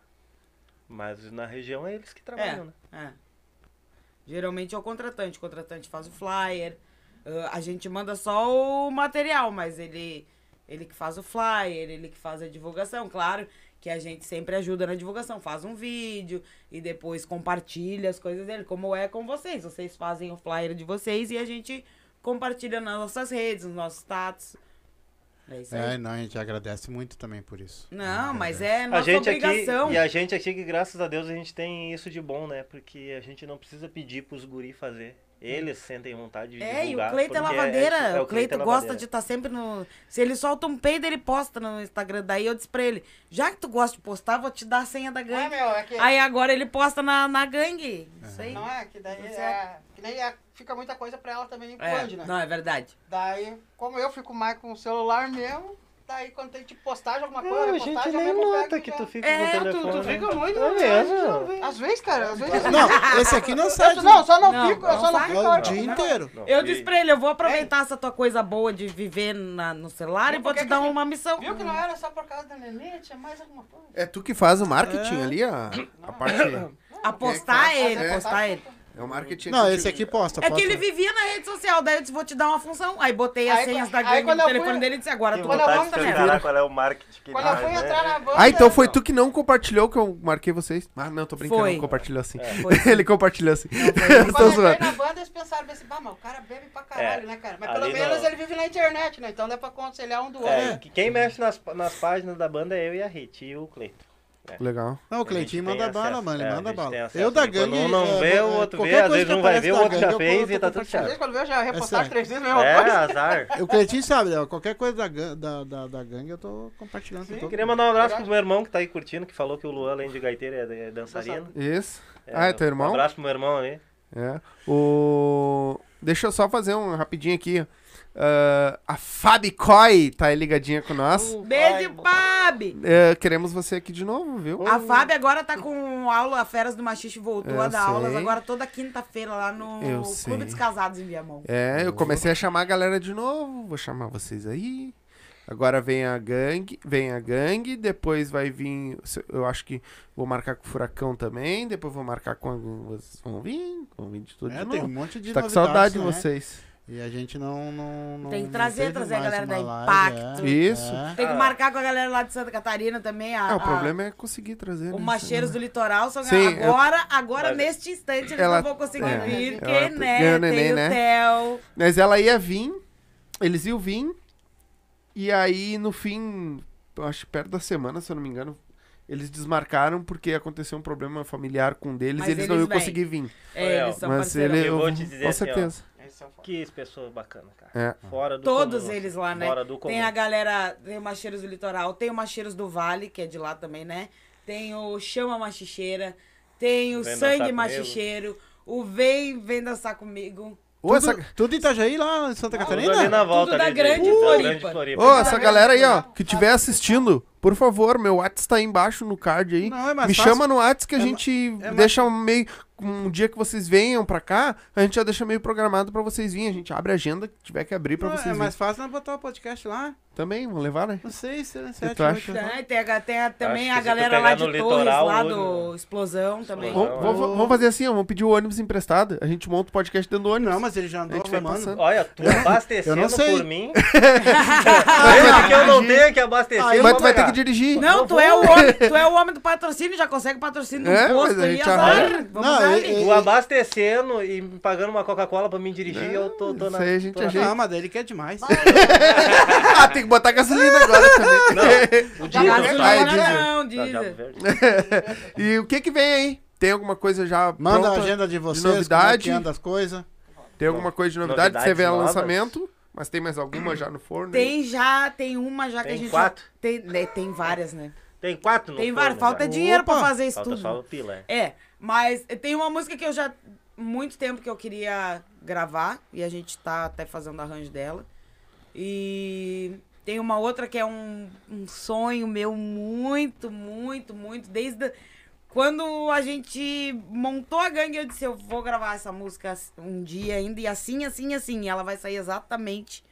[SPEAKER 5] Mas na região é eles que trabalham, né?
[SPEAKER 3] É. Geralmente é o contratante. O contratante faz o flyer. ah, a gente manda só o material, mas ele, ele que faz o flyer, ele que faz a divulgação. Claro que a gente sempre ajuda na divulgação. Faz um vídeo e depois compartilha as coisas dele, como é com vocês. Vocês fazem o flyer de vocês e a gente compartilha nas nossas redes, nos nossos status. É isso aí.
[SPEAKER 2] É, não, a gente agradece muito também por isso.
[SPEAKER 3] Não, mas é
[SPEAKER 5] A
[SPEAKER 3] nossa
[SPEAKER 5] gente aqui,
[SPEAKER 3] obrigação.
[SPEAKER 5] e a gente aqui, que graças a Deus, a gente tem isso de bom, né? Porque a gente não precisa pedir pros guri fazer. Eles sentem vontade de
[SPEAKER 3] É, e
[SPEAKER 5] divulgar.
[SPEAKER 3] o Cleito é lavadeira.
[SPEAKER 5] é
[SPEAKER 3] o Cleito
[SPEAKER 5] é
[SPEAKER 3] gosta de estar sempre no. Se ele solta um peido, ele posta no Instagram. Daí eu disse pra ele: já que tu gosta de postar, vou te dar a senha da
[SPEAKER 8] Não é,
[SPEAKER 3] gangue.
[SPEAKER 8] meu, é que.
[SPEAKER 3] Aí agora ele posta na, na gangue. Isso aí.
[SPEAKER 8] Não é, que daí
[SPEAKER 3] Tá
[SPEAKER 8] é. Que daí é- fica muita coisa pra ela também
[SPEAKER 3] É,
[SPEAKER 8] pode, né?
[SPEAKER 3] não, é verdade.
[SPEAKER 8] Daí, como eu fico mais com o celular mesmo, daí quando tem tipo postagem, alguma coisa,
[SPEAKER 5] Não, a
[SPEAKER 8] postagem,
[SPEAKER 5] gente nem nota que tu fica
[SPEAKER 3] É,
[SPEAKER 5] com o
[SPEAKER 8] Tu,
[SPEAKER 5] telefone.
[SPEAKER 8] tu fica muito.
[SPEAKER 5] É mesmo?
[SPEAKER 8] Às vezes, cara, às vezes.
[SPEAKER 2] Não, esse aqui não sai
[SPEAKER 8] Eu, não, só não,
[SPEAKER 3] Não,
[SPEAKER 8] fico, eu só não fico.
[SPEAKER 2] é o dia
[SPEAKER 8] não.
[SPEAKER 2] inteiro.
[SPEAKER 5] Não,
[SPEAKER 3] Eu disse pra ele: eu vou aproveitar essa tua coisa boa de viver na- no celular e vou te dar uma missão.
[SPEAKER 8] Viu que não era só por causa da nenê, tinha mais alguma coisa.
[SPEAKER 1] É tu que faz o marketing ali, a, a parte.
[SPEAKER 3] Apostar
[SPEAKER 1] É,
[SPEAKER 3] ele,
[SPEAKER 1] é.
[SPEAKER 3] apostar ele.
[SPEAKER 1] É o marketing.
[SPEAKER 2] Não,
[SPEAKER 1] que
[SPEAKER 2] esse aqui posta,
[SPEAKER 3] É que
[SPEAKER 2] posta.
[SPEAKER 3] ele vivia na rede social, daí eu disse, vou te dar uma função. Aí botei as
[SPEAKER 8] Aí,
[SPEAKER 3] senhas
[SPEAKER 8] aí,
[SPEAKER 3] da gangue
[SPEAKER 8] quando
[SPEAKER 3] no telefone
[SPEAKER 8] fui-
[SPEAKER 3] dele e disse, agora
[SPEAKER 5] Que
[SPEAKER 3] tu
[SPEAKER 8] Quando
[SPEAKER 3] posta
[SPEAKER 5] tentar
[SPEAKER 3] nela.
[SPEAKER 5] qual é o marketing que
[SPEAKER 8] Quando eu fui
[SPEAKER 5] né?
[SPEAKER 8] entrar na banda.
[SPEAKER 1] Ah, então foi
[SPEAKER 8] não.
[SPEAKER 1] tu que não compartilhou que eu marquei vocês. Ah, não, tô brincando,
[SPEAKER 3] Foi.
[SPEAKER 1] não compartilhou assim.
[SPEAKER 3] Sim.
[SPEAKER 1] Ele compartilhou assim.
[SPEAKER 8] Quando
[SPEAKER 1] Tô
[SPEAKER 8] eu entrei na banda, eles pensaram assim, bah, mas o cara bebe pra caralho,
[SPEAKER 5] É,
[SPEAKER 8] né, cara? Mas
[SPEAKER 5] ali
[SPEAKER 8] pelo
[SPEAKER 5] no-
[SPEAKER 8] menos ele vive na internet, né? Então dá pra aconselhar um do outro.
[SPEAKER 5] É, que quem mexe nas, nas páginas da banda é eu e a Rit e o Cleito.
[SPEAKER 1] Legal.
[SPEAKER 2] Não, o Cleitinho manda bala, mano.
[SPEAKER 5] É,
[SPEAKER 2] Ele
[SPEAKER 5] a
[SPEAKER 2] manda bala. Eu da
[SPEAKER 5] E quando
[SPEAKER 2] gangue.
[SPEAKER 5] um não
[SPEAKER 2] é,
[SPEAKER 5] vê,
[SPEAKER 2] é,
[SPEAKER 5] o outro vê, às vezes um vai ver, o outro já
[SPEAKER 2] gangue, eu
[SPEAKER 5] fez e tá tudo certo.
[SPEAKER 8] vezes quando vê, já
[SPEAKER 2] É
[SPEAKER 8] repostagem três vezes, mesma
[SPEAKER 5] É, azar.
[SPEAKER 2] O Cleitinho sabe, qualquer coisa da, gan- da, da, da gangue eu tô compartilhando com todo
[SPEAKER 5] queria mandar um abraço pro meu irmão que tá aí curtindo, que falou que o Luan, além de gaiteiro, é, é dançarino.
[SPEAKER 1] Isso. ah, é teu irmão?
[SPEAKER 5] Um abraço pro meu irmão aí.
[SPEAKER 1] É. O... Deixa eu só fazer um rapidinho aqui. Ah, a Fabi Coy tá aí ligadinha com nós.
[SPEAKER 3] Beijo, Fábio!
[SPEAKER 1] É, queremos você aqui de novo, viu?
[SPEAKER 3] A Fábio agora tá com aula, a Feras do Machixe voltou
[SPEAKER 1] Eu
[SPEAKER 3] a dar
[SPEAKER 1] sei.
[SPEAKER 3] aulas agora toda quinta-feira lá no
[SPEAKER 1] Eu
[SPEAKER 3] Clube
[SPEAKER 1] sei.
[SPEAKER 3] dos Casados em Viamão.
[SPEAKER 1] É, eu comecei a chamar a galera de novo. Vou chamar vocês aí. Agora vem a gangue, vem a gangue, depois vai vir, eu acho que vou marcar com o Furacão também, depois vou marcar com vocês vão vir, vão vir de tudo
[SPEAKER 2] É,
[SPEAKER 1] de
[SPEAKER 2] tem um
[SPEAKER 1] novo.
[SPEAKER 2] monte de
[SPEAKER 1] Tá com saudade de
[SPEAKER 2] né?
[SPEAKER 1] vocês.
[SPEAKER 2] E a gente não. não, não
[SPEAKER 3] Tem que
[SPEAKER 2] não
[SPEAKER 3] trazer, trazer a galera da
[SPEAKER 2] uma
[SPEAKER 3] Impacto.
[SPEAKER 2] é,
[SPEAKER 1] Isso.
[SPEAKER 2] é.
[SPEAKER 3] Tem que
[SPEAKER 5] Ah.
[SPEAKER 3] marcar com a galera lá de Santa Catarina também. A,
[SPEAKER 1] Ah, o
[SPEAKER 3] a-
[SPEAKER 1] problema é conseguir trazer.
[SPEAKER 3] O
[SPEAKER 1] né?
[SPEAKER 3] Macheiros do Litoral são
[SPEAKER 1] Sim, eu-
[SPEAKER 3] agora, agora
[SPEAKER 5] Mas-
[SPEAKER 3] neste instante eles
[SPEAKER 1] Ela-
[SPEAKER 3] não vão conseguir
[SPEAKER 1] é,
[SPEAKER 3] vir,
[SPEAKER 1] ela
[SPEAKER 3] porque, né,
[SPEAKER 1] neném,
[SPEAKER 3] tem o
[SPEAKER 1] né?
[SPEAKER 3] Theo.
[SPEAKER 1] Mas ela ia vir, eles iam vir, e aí no fim, eu acho que perto da semana, se eu não me engano, eles desmarcaram porque aconteceu um problema familiar com um deles
[SPEAKER 3] Mas
[SPEAKER 1] e eles, não
[SPEAKER 3] eles
[SPEAKER 1] iam
[SPEAKER 3] vêm.
[SPEAKER 1] conseguir vir.
[SPEAKER 3] É, eles são
[SPEAKER 1] Mas
[SPEAKER 3] parceiros.
[SPEAKER 1] ele,
[SPEAKER 5] Eu
[SPEAKER 1] eu,
[SPEAKER 5] vou te dizer
[SPEAKER 1] com
[SPEAKER 5] assim, ó.
[SPEAKER 1] certeza.
[SPEAKER 8] Foda.
[SPEAKER 5] Que pessoa bacana, cara.
[SPEAKER 1] É.
[SPEAKER 5] Fora do
[SPEAKER 3] Todos
[SPEAKER 5] comum.
[SPEAKER 3] eles lá, né?
[SPEAKER 5] Fora do comum.
[SPEAKER 3] Tem a galera, tem o Macheiros do Litoral, tem o Macheiros do Vale, que é de lá também, né? Tem o Chama Machicheira, tem o
[SPEAKER 5] dançar
[SPEAKER 3] Sangue. Machicheiro, o Vem, Vem Dançar Comigo.
[SPEAKER 1] Ô, essa,
[SPEAKER 2] Tudo, tudo em Itajaí lá em Santa
[SPEAKER 5] Tudo ali
[SPEAKER 2] Catarina?
[SPEAKER 5] na volta
[SPEAKER 3] Tudo da
[SPEAKER 5] ali de-
[SPEAKER 3] grande
[SPEAKER 5] da
[SPEAKER 3] Floripa.
[SPEAKER 5] grande Floripa.
[SPEAKER 1] ô, essa galera aí, ó, que estiver assistindo, por favor, meu WhatsApp tá aí embaixo no card aí.
[SPEAKER 2] Não, é mais
[SPEAKER 1] Me
[SPEAKER 2] fácil.
[SPEAKER 1] chama no WhatsApp que a
[SPEAKER 2] é
[SPEAKER 1] gente
[SPEAKER 2] é
[SPEAKER 1] deixa meio. Um dia que vocês venham pra cá, a gente já deixa meio programado pra vocês virem. A gente abre a agenda que tiver que abrir pra
[SPEAKER 2] Não,
[SPEAKER 1] vocês
[SPEAKER 2] é
[SPEAKER 1] virem.
[SPEAKER 2] mais fácil não botar o podcast lá.
[SPEAKER 1] Também, vamos levar, né?
[SPEAKER 2] Não sei se é
[SPEAKER 1] tu
[SPEAKER 2] 7,
[SPEAKER 1] acha?
[SPEAKER 2] 8,
[SPEAKER 3] Né? Tem, a- tem a- também a galera lá de Torres,
[SPEAKER 5] litoral,
[SPEAKER 3] lá do Explosão também.
[SPEAKER 5] Explosão.
[SPEAKER 1] Vamos, vamos- vamos fazer assim, ó, vamos pedir o ônibus emprestado. A gente monta o podcast dentro do ônibus.
[SPEAKER 2] Não, mas ele já andou
[SPEAKER 1] passando.
[SPEAKER 5] Olha, tu abastecendo
[SPEAKER 2] eu não sei.
[SPEAKER 5] por mim. Desde que eu não tenho que abastecer,
[SPEAKER 1] Mas tu vai ter que dirigir.
[SPEAKER 3] Não, tu é, o homem, tu é o homem do patrocínio, já consegue patrocínio
[SPEAKER 1] É,
[SPEAKER 3] no posto
[SPEAKER 1] mas a
[SPEAKER 3] aí,
[SPEAKER 1] gente
[SPEAKER 3] azar. Vamos ali.
[SPEAKER 5] Tu abastecendo e pagando uma Coca-Cola pra mim dirigir, eu tô, na.
[SPEAKER 1] Isso aí a gente ajeita.
[SPEAKER 2] Não, mas daí ele quer demais.
[SPEAKER 1] ah, tem que botar gasolina agora também.
[SPEAKER 5] Não, o diesel,
[SPEAKER 1] Ah, é diesel.
[SPEAKER 3] não, diesel.
[SPEAKER 1] E o que que vem aí? Tem alguma coisa já
[SPEAKER 2] Manda a agenda de vocês,
[SPEAKER 1] novidade?
[SPEAKER 2] como é que coisas.
[SPEAKER 1] Tem alguma coisa de novidade?
[SPEAKER 5] Novidades
[SPEAKER 1] Você vê
[SPEAKER 5] novas?
[SPEAKER 1] lançamento, mas tem mais alguma já no forno?
[SPEAKER 3] Tem já, tem uma já que a
[SPEAKER 5] Tem
[SPEAKER 3] gente...
[SPEAKER 5] quatro?
[SPEAKER 3] Tem, né, tem várias, né?
[SPEAKER 5] Tem quatro no
[SPEAKER 3] Tem
[SPEAKER 5] forno
[SPEAKER 3] várias. Falta
[SPEAKER 5] já.
[SPEAKER 3] dinheiro pra
[SPEAKER 2] Opa!
[SPEAKER 3] fazer isso
[SPEAKER 5] Falta
[SPEAKER 3] tudo.
[SPEAKER 5] só o pila, é.
[SPEAKER 3] É, mas tem uma música que eu já... Muito tempo que eu queria gravar. E a gente tá até fazendo arranjo dela. E... Tem uma outra que é um, um sonho meu muito, muito, muito. Desde... Quando a gente montou a gangue, eu disse, eu vou gravar essa música um dia ainda. E assim, assim, assim. Ela vai sair exatamente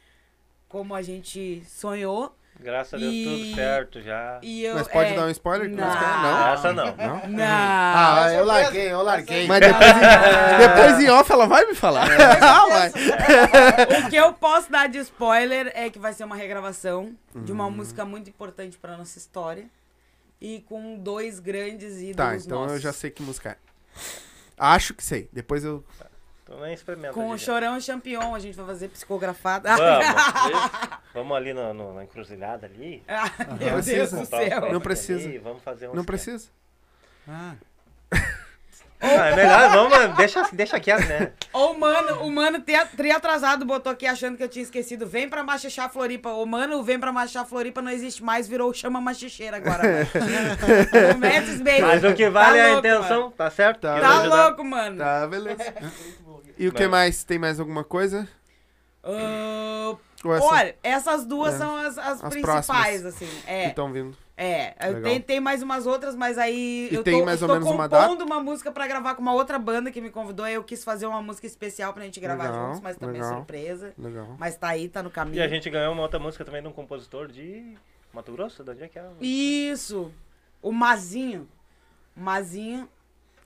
[SPEAKER 3] como a gente sonhou.
[SPEAKER 5] Graças a Deus,
[SPEAKER 3] E-
[SPEAKER 5] tudo certo já.
[SPEAKER 3] E eu,
[SPEAKER 1] Mas pode
[SPEAKER 3] é,
[SPEAKER 1] dar um spoiler? que
[SPEAKER 3] não.
[SPEAKER 1] quer? Não?
[SPEAKER 5] Essa não.
[SPEAKER 1] Não?
[SPEAKER 3] Não.
[SPEAKER 2] Ah, eu larguei, eu larguei.
[SPEAKER 1] Mas depois, em, depois em off ela vai me falar. Ah, vai.
[SPEAKER 3] O que eu posso dar de spoiler é que vai ser uma regravação de uma música muito importante pra nossa história. E com dois grandes ídolos
[SPEAKER 1] Tá, então
[SPEAKER 3] nossos.
[SPEAKER 1] eu já sei que música é. Acho que sei. Depois eu.
[SPEAKER 5] Tô nem experimentando.
[SPEAKER 3] Com o
[SPEAKER 5] já.
[SPEAKER 3] Chorão e Champion, a gente vai fazer psicografada.
[SPEAKER 5] Vamos. Vamos ali no, no- na encruzilhada ali.
[SPEAKER 3] Ah, meu
[SPEAKER 1] precisa.
[SPEAKER 3] Deus do céu.
[SPEAKER 5] pães
[SPEAKER 1] Não precisa.
[SPEAKER 5] ali, vamos fazer um
[SPEAKER 1] Não precisa.
[SPEAKER 2] Ah,
[SPEAKER 5] Ah, é melhor, vamos, deixa, deixa quieto, né?
[SPEAKER 3] Ô, mano, o mano tri- tri atrasado botou aqui achando que eu tinha esquecido. Vem pra Machixá Floripa. Ô, mano, vem pra Machixá Floripa não existe mais, virou chama machicheira agora.
[SPEAKER 5] Mas o que vale é a
[SPEAKER 3] louco,
[SPEAKER 5] intenção,
[SPEAKER 3] mano.
[SPEAKER 5] tá certo?
[SPEAKER 1] Tá.
[SPEAKER 3] Tá louco, mano.
[SPEAKER 1] Tá, beleza. E o que
[SPEAKER 5] Não.
[SPEAKER 1] mais? Tem mais alguma coisa?
[SPEAKER 3] Ah,
[SPEAKER 1] Ou essa
[SPEAKER 3] Olha, essas duas
[SPEAKER 1] É.
[SPEAKER 3] são as, as
[SPEAKER 1] As
[SPEAKER 3] principais, assim.
[SPEAKER 1] que
[SPEAKER 3] É,
[SPEAKER 1] estão vindo?
[SPEAKER 3] é. Tenho, tem mais umas outras, mas aí
[SPEAKER 1] E
[SPEAKER 3] eu
[SPEAKER 1] tem
[SPEAKER 3] tô,
[SPEAKER 1] mais ou
[SPEAKER 3] tô
[SPEAKER 1] menos uma
[SPEAKER 3] compondo uma, música pra gravar com uma outra banda que me convidou. Aí eu quis fazer uma música especial pra gente gravar
[SPEAKER 1] Legal,
[SPEAKER 3] juntos, mas também é
[SPEAKER 1] legal.
[SPEAKER 3] surpresa.
[SPEAKER 1] Legal.
[SPEAKER 3] Mas tá aí, tá no caminho.
[SPEAKER 5] E a gente ganhou uma outra música também de um compositor de Mato Grosso, de onde é que é?
[SPEAKER 3] Isso. O Mazinho. O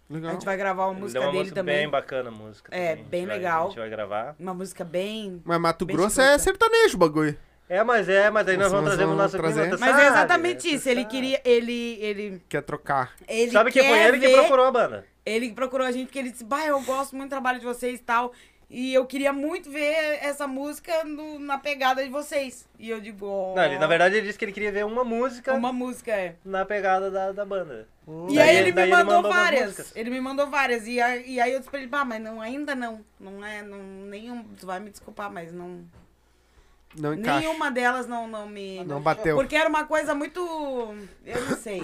[SPEAKER 3] Mazinho. A
[SPEAKER 1] Legal.
[SPEAKER 3] gente vai gravar uma
[SPEAKER 5] Ele
[SPEAKER 3] música dele
[SPEAKER 5] música
[SPEAKER 3] também.
[SPEAKER 5] bem bacana a música.
[SPEAKER 3] É,
[SPEAKER 5] também.
[SPEAKER 3] bem
[SPEAKER 5] A gente vai-
[SPEAKER 3] legal.
[SPEAKER 5] A gente vai gravar.
[SPEAKER 3] Uma música bem.
[SPEAKER 1] Mas Mato
[SPEAKER 3] Bem
[SPEAKER 1] Grosso é sertanejo o bagulho.
[SPEAKER 5] É, mas é, mas aí nós
[SPEAKER 1] Nós
[SPEAKER 5] vamos trazer
[SPEAKER 1] vamos
[SPEAKER 5] nosso
[SPEAKER 1] trazer.
[SPEAKER 3] Mas é
[SPEAKER 5] sabe,
[SPEAKER 3] exatamente
[SPEAKER 5] né? Tu
[SPEAKER 3] isso. Ele queria. Ele. Ele.
[SPEAKER 1] Quer trocar.
[SPEAKER 3] ele
[SPEAKER 5] Sabe que foi ele que procurou a banda.
[SPEAKER 3] Ele procurou a gente porque ele disse, bah, eu gosto muito do trabalho de vocês e tal. E eu queria muito ver essa música no- na pegada de vocês. E eu digo, ó,
[SPEAKER 5] Não, ele, na verdade ele disse que ele queria ver uma música
[SPEAKER 3] uma música é.
[SPEAKER 5] na pegada da, da banda.
[SPEAKER 3] E
[SPEAKER 5] Daí-
[SPEAKER 3] aí ele me mandou,
[SPEAKER 5] umas
[SPEAKER 3] várias.
[SPEAKER 5] músicas.
[SPEAKER 3] Ele me mandou várias. E, aí- e aí eu disse pra ele, pá, mas não, ainda não. Não é, não, nenhum. Tu vai me desculpar, mas não.
[SPEAKER 1] Não encaixa.
[SPEAKER 3] Nenhuma delas não, não me.
[SPEAKER 1] Não bateu.
[SPEAKER 3] Porque era uma coisa muito. Eu não sei.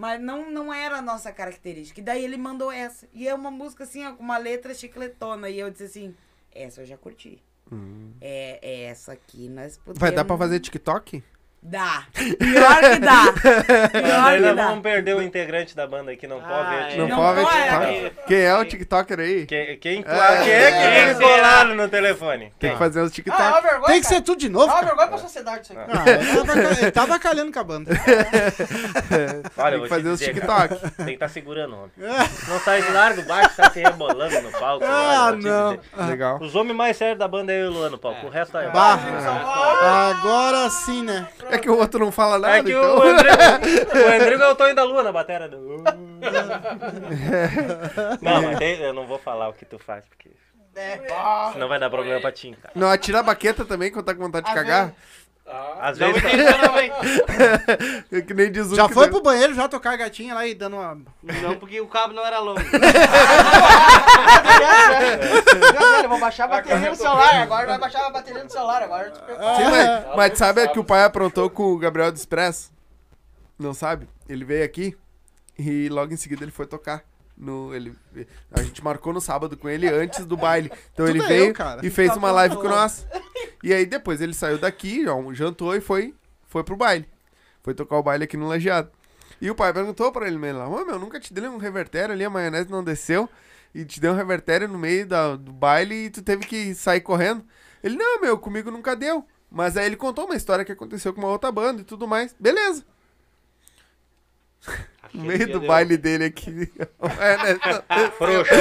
[SPEAKER 3] Mas não, não era a nossa característica. E daí ele mandou essa. E é uma música assim, ó, com uma letra chicletona. E eu disse assim: essa eu já curti. É, é essa aqui nós podemos.
[SPEAKER 1] Hum. Vai dar pra fazer TikTok?
[SPEAKER 3] Dá. Pior que dá. Pior que
[SPEAKER 5] nós
[SPEAKER 3] dá.
[SPEAKER 5] vamos perder o integrante da banda aqui, não pode ver.
[SPEAKER 6] Ah,
[SPEAKER 1] Não,
[SPEAKER 3] Não
[SPEAKER 1] pode. TikTok? Quem é o TikToker aí?
[SPEAKER 5] Quem, quem, quem é que me colaram no telefone?
[SPEAKER 1] Tem que fazer os
[SPEAKER 8] Ah, é
[SPEAKER 1] TikTok.
[SPEAKER 8] uma vergonha,
[SPEAKER 2] Tem que
[SPEAKER 8] cara.
[SPEAKER 2] ser tudo de
[SPEAKER 8] É
[SPEAKER 2] novo.
[SPEAKER 8] uma
[SPEAKER 2] cara.
[SPEAKER 8] vergonha pra sociedade isso aqui.
[SPEAKER 2] Ah, ele tava, calhando com a banda.
[SPEAKER 5] Olha,
[SPEAKER 1] Tem
[SPEAKER 5] eu
[SPEAKER 1] que
[SPEAKER 5] vou
[SPEAKER 1] fazer os TikTok.
[SPEAKER 5] cara, Tem que estar segurando o homem. Não sai de largo baixo, sai se rebolando no palco.
[SPEAKER 2] Ah, não.
[SPEAKER 5] dizer.
[SPEAKER 1] Legal.
[SPEAKER 5] Os homens mais sérios da banda é eu e o Luan no palco. O resto é.
[SPEAKER 2] Bah, agora sim, né?
[SPEAKER 1] É que o outro não fala nada,
[SPEAKER 5] É que
[SPEAKER 1] então.
[SPEAKER 5] o Andrigo, o Andrigo é o Tonho da Lua na bateria. do- Não, mas tem- eu não vou falar o que tu faz, porque
[SPEAKER 8] É.
[SPEAKER 5] senão vai dar problema pra ti, cara.
[SPEAKER 1] Não atira a baqueta também quando tá com vontade de cagar?
[SPEAKER 5] Às
[SPEAKER 6] Não
[SPEAKER 5] vezes,
[SPEAKER 6] entendi, não, hein?
[SPEAKER 1] É que nem diz o
[SPEAKER 2] Já
[SPEAKER 1] que
[SPEAKER 2] foi
[SPEAKER 1] deve-
[SPEAKER 2] pro banheiro, já tocar a gatinha lá e dando uma.
[SPEAKER 6] Não, porque o cabo não era longo.
[SPEAKER 8] Eu vou baixar a bateria no celular. Agora vai baixar a bateria no celular. Agora eu te pergunto.
[SPEAKER 1] Sim, mas, mas sabe que o pai aprontou com o Gabriel do Express? Não sabe? Ele veio aqui e logo em seguida ele foi tocar. No, ele, a gente marcou no sábado com ele antes do baile. Então
[SPEAKER 2] Tudo
[SPEAKER 1] ele veio
[SPEAKER 2] eu, cara.
[SPEAKER 1] e fez uma live com nós. E aí depois ele saiu daqui, jantou e foi, foi pro baile. Foi tocar o baile aqui no Lajeado. E o pai perguntou pra ele mesmo lá, ô meu, nunca te dei um revertério ali, a maionese não desceu. E te deu um revertério no meio da, do baile e tu teve que sair correndo. Ele, não, meu, comigo nunca deu. Mas aí ele contou uma história que aconteceu com uma outra banda e tudo mais. Beleza. No meio do baile dele aqui. É, né?
[SPEAKER 5] frouxou.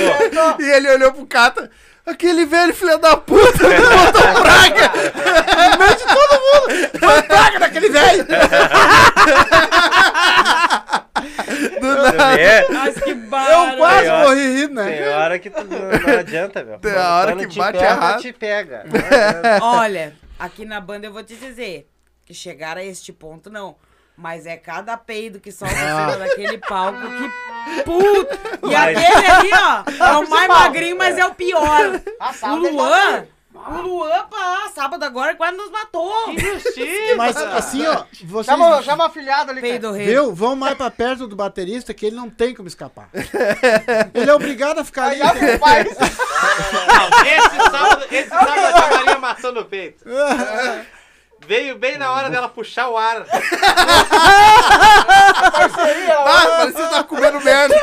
[SPEAKER 1] e ele olhou pro Cata. Aquele velho filho da puta me botou praga. No meio de todo mundo. Foi praga daquele velho. Do nada.
[SPEAKER 5] É,
[SPEAKER 3] Mas que
[SPEAKER 2] Eu quase
[SPEAKER 5] Tem hora-
[SPEAKER 2] morri rindo, né?
[SPEAKER 5] tem hora que tu não, adianta, meu.
[SPEAKER 1] Tem a hora que
[SPEAKER 5] te
[SPEAKER 1] bate
[SPEAKER 5] pega,
[SPEAKER 1] errado.
[SPEAKER 5] te pega.
[SPEAKER 3] Olha, aqui na banda eu vou te dizer que chegar a este ponto, não. Mas é cada peido que solta cima daquele palco que puta! E
[SPEAKER 5] Mas-
[SPEAKER 3] aquele ali, ó, é o mais magrinho, mas é o pior.
[SPEAKER 8] Ah,
[SPEAKER 3] O Luan, o Luan, pá, sábado agora quase nos matou.
[SPEAKER 2] Mas assim, ó, vocês
[SPEAKER 8] Chama, chama o afilhado ali.
[SPEAKER 3] Peido rei.
[SPEAKER 2] viu? Vão mais pra perto do baterista que ele não tem como escapar. Ele é obrigado a ficar ali.
[SPEAKER 6] Não, esse sábado, esse sábado a Maria matou no peito. Veio bem na hora dela puxar o ar.
[SPEAKER 1] Ah, parecia que tava comendo merda.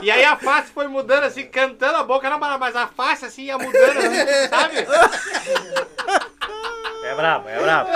[SPEAKER 6] E aí a face foi mudando assim, cantando a boca, não, mas a face assim ia mudando, assim, sabe?
[SPEAKER 5] É brabo, é brabo.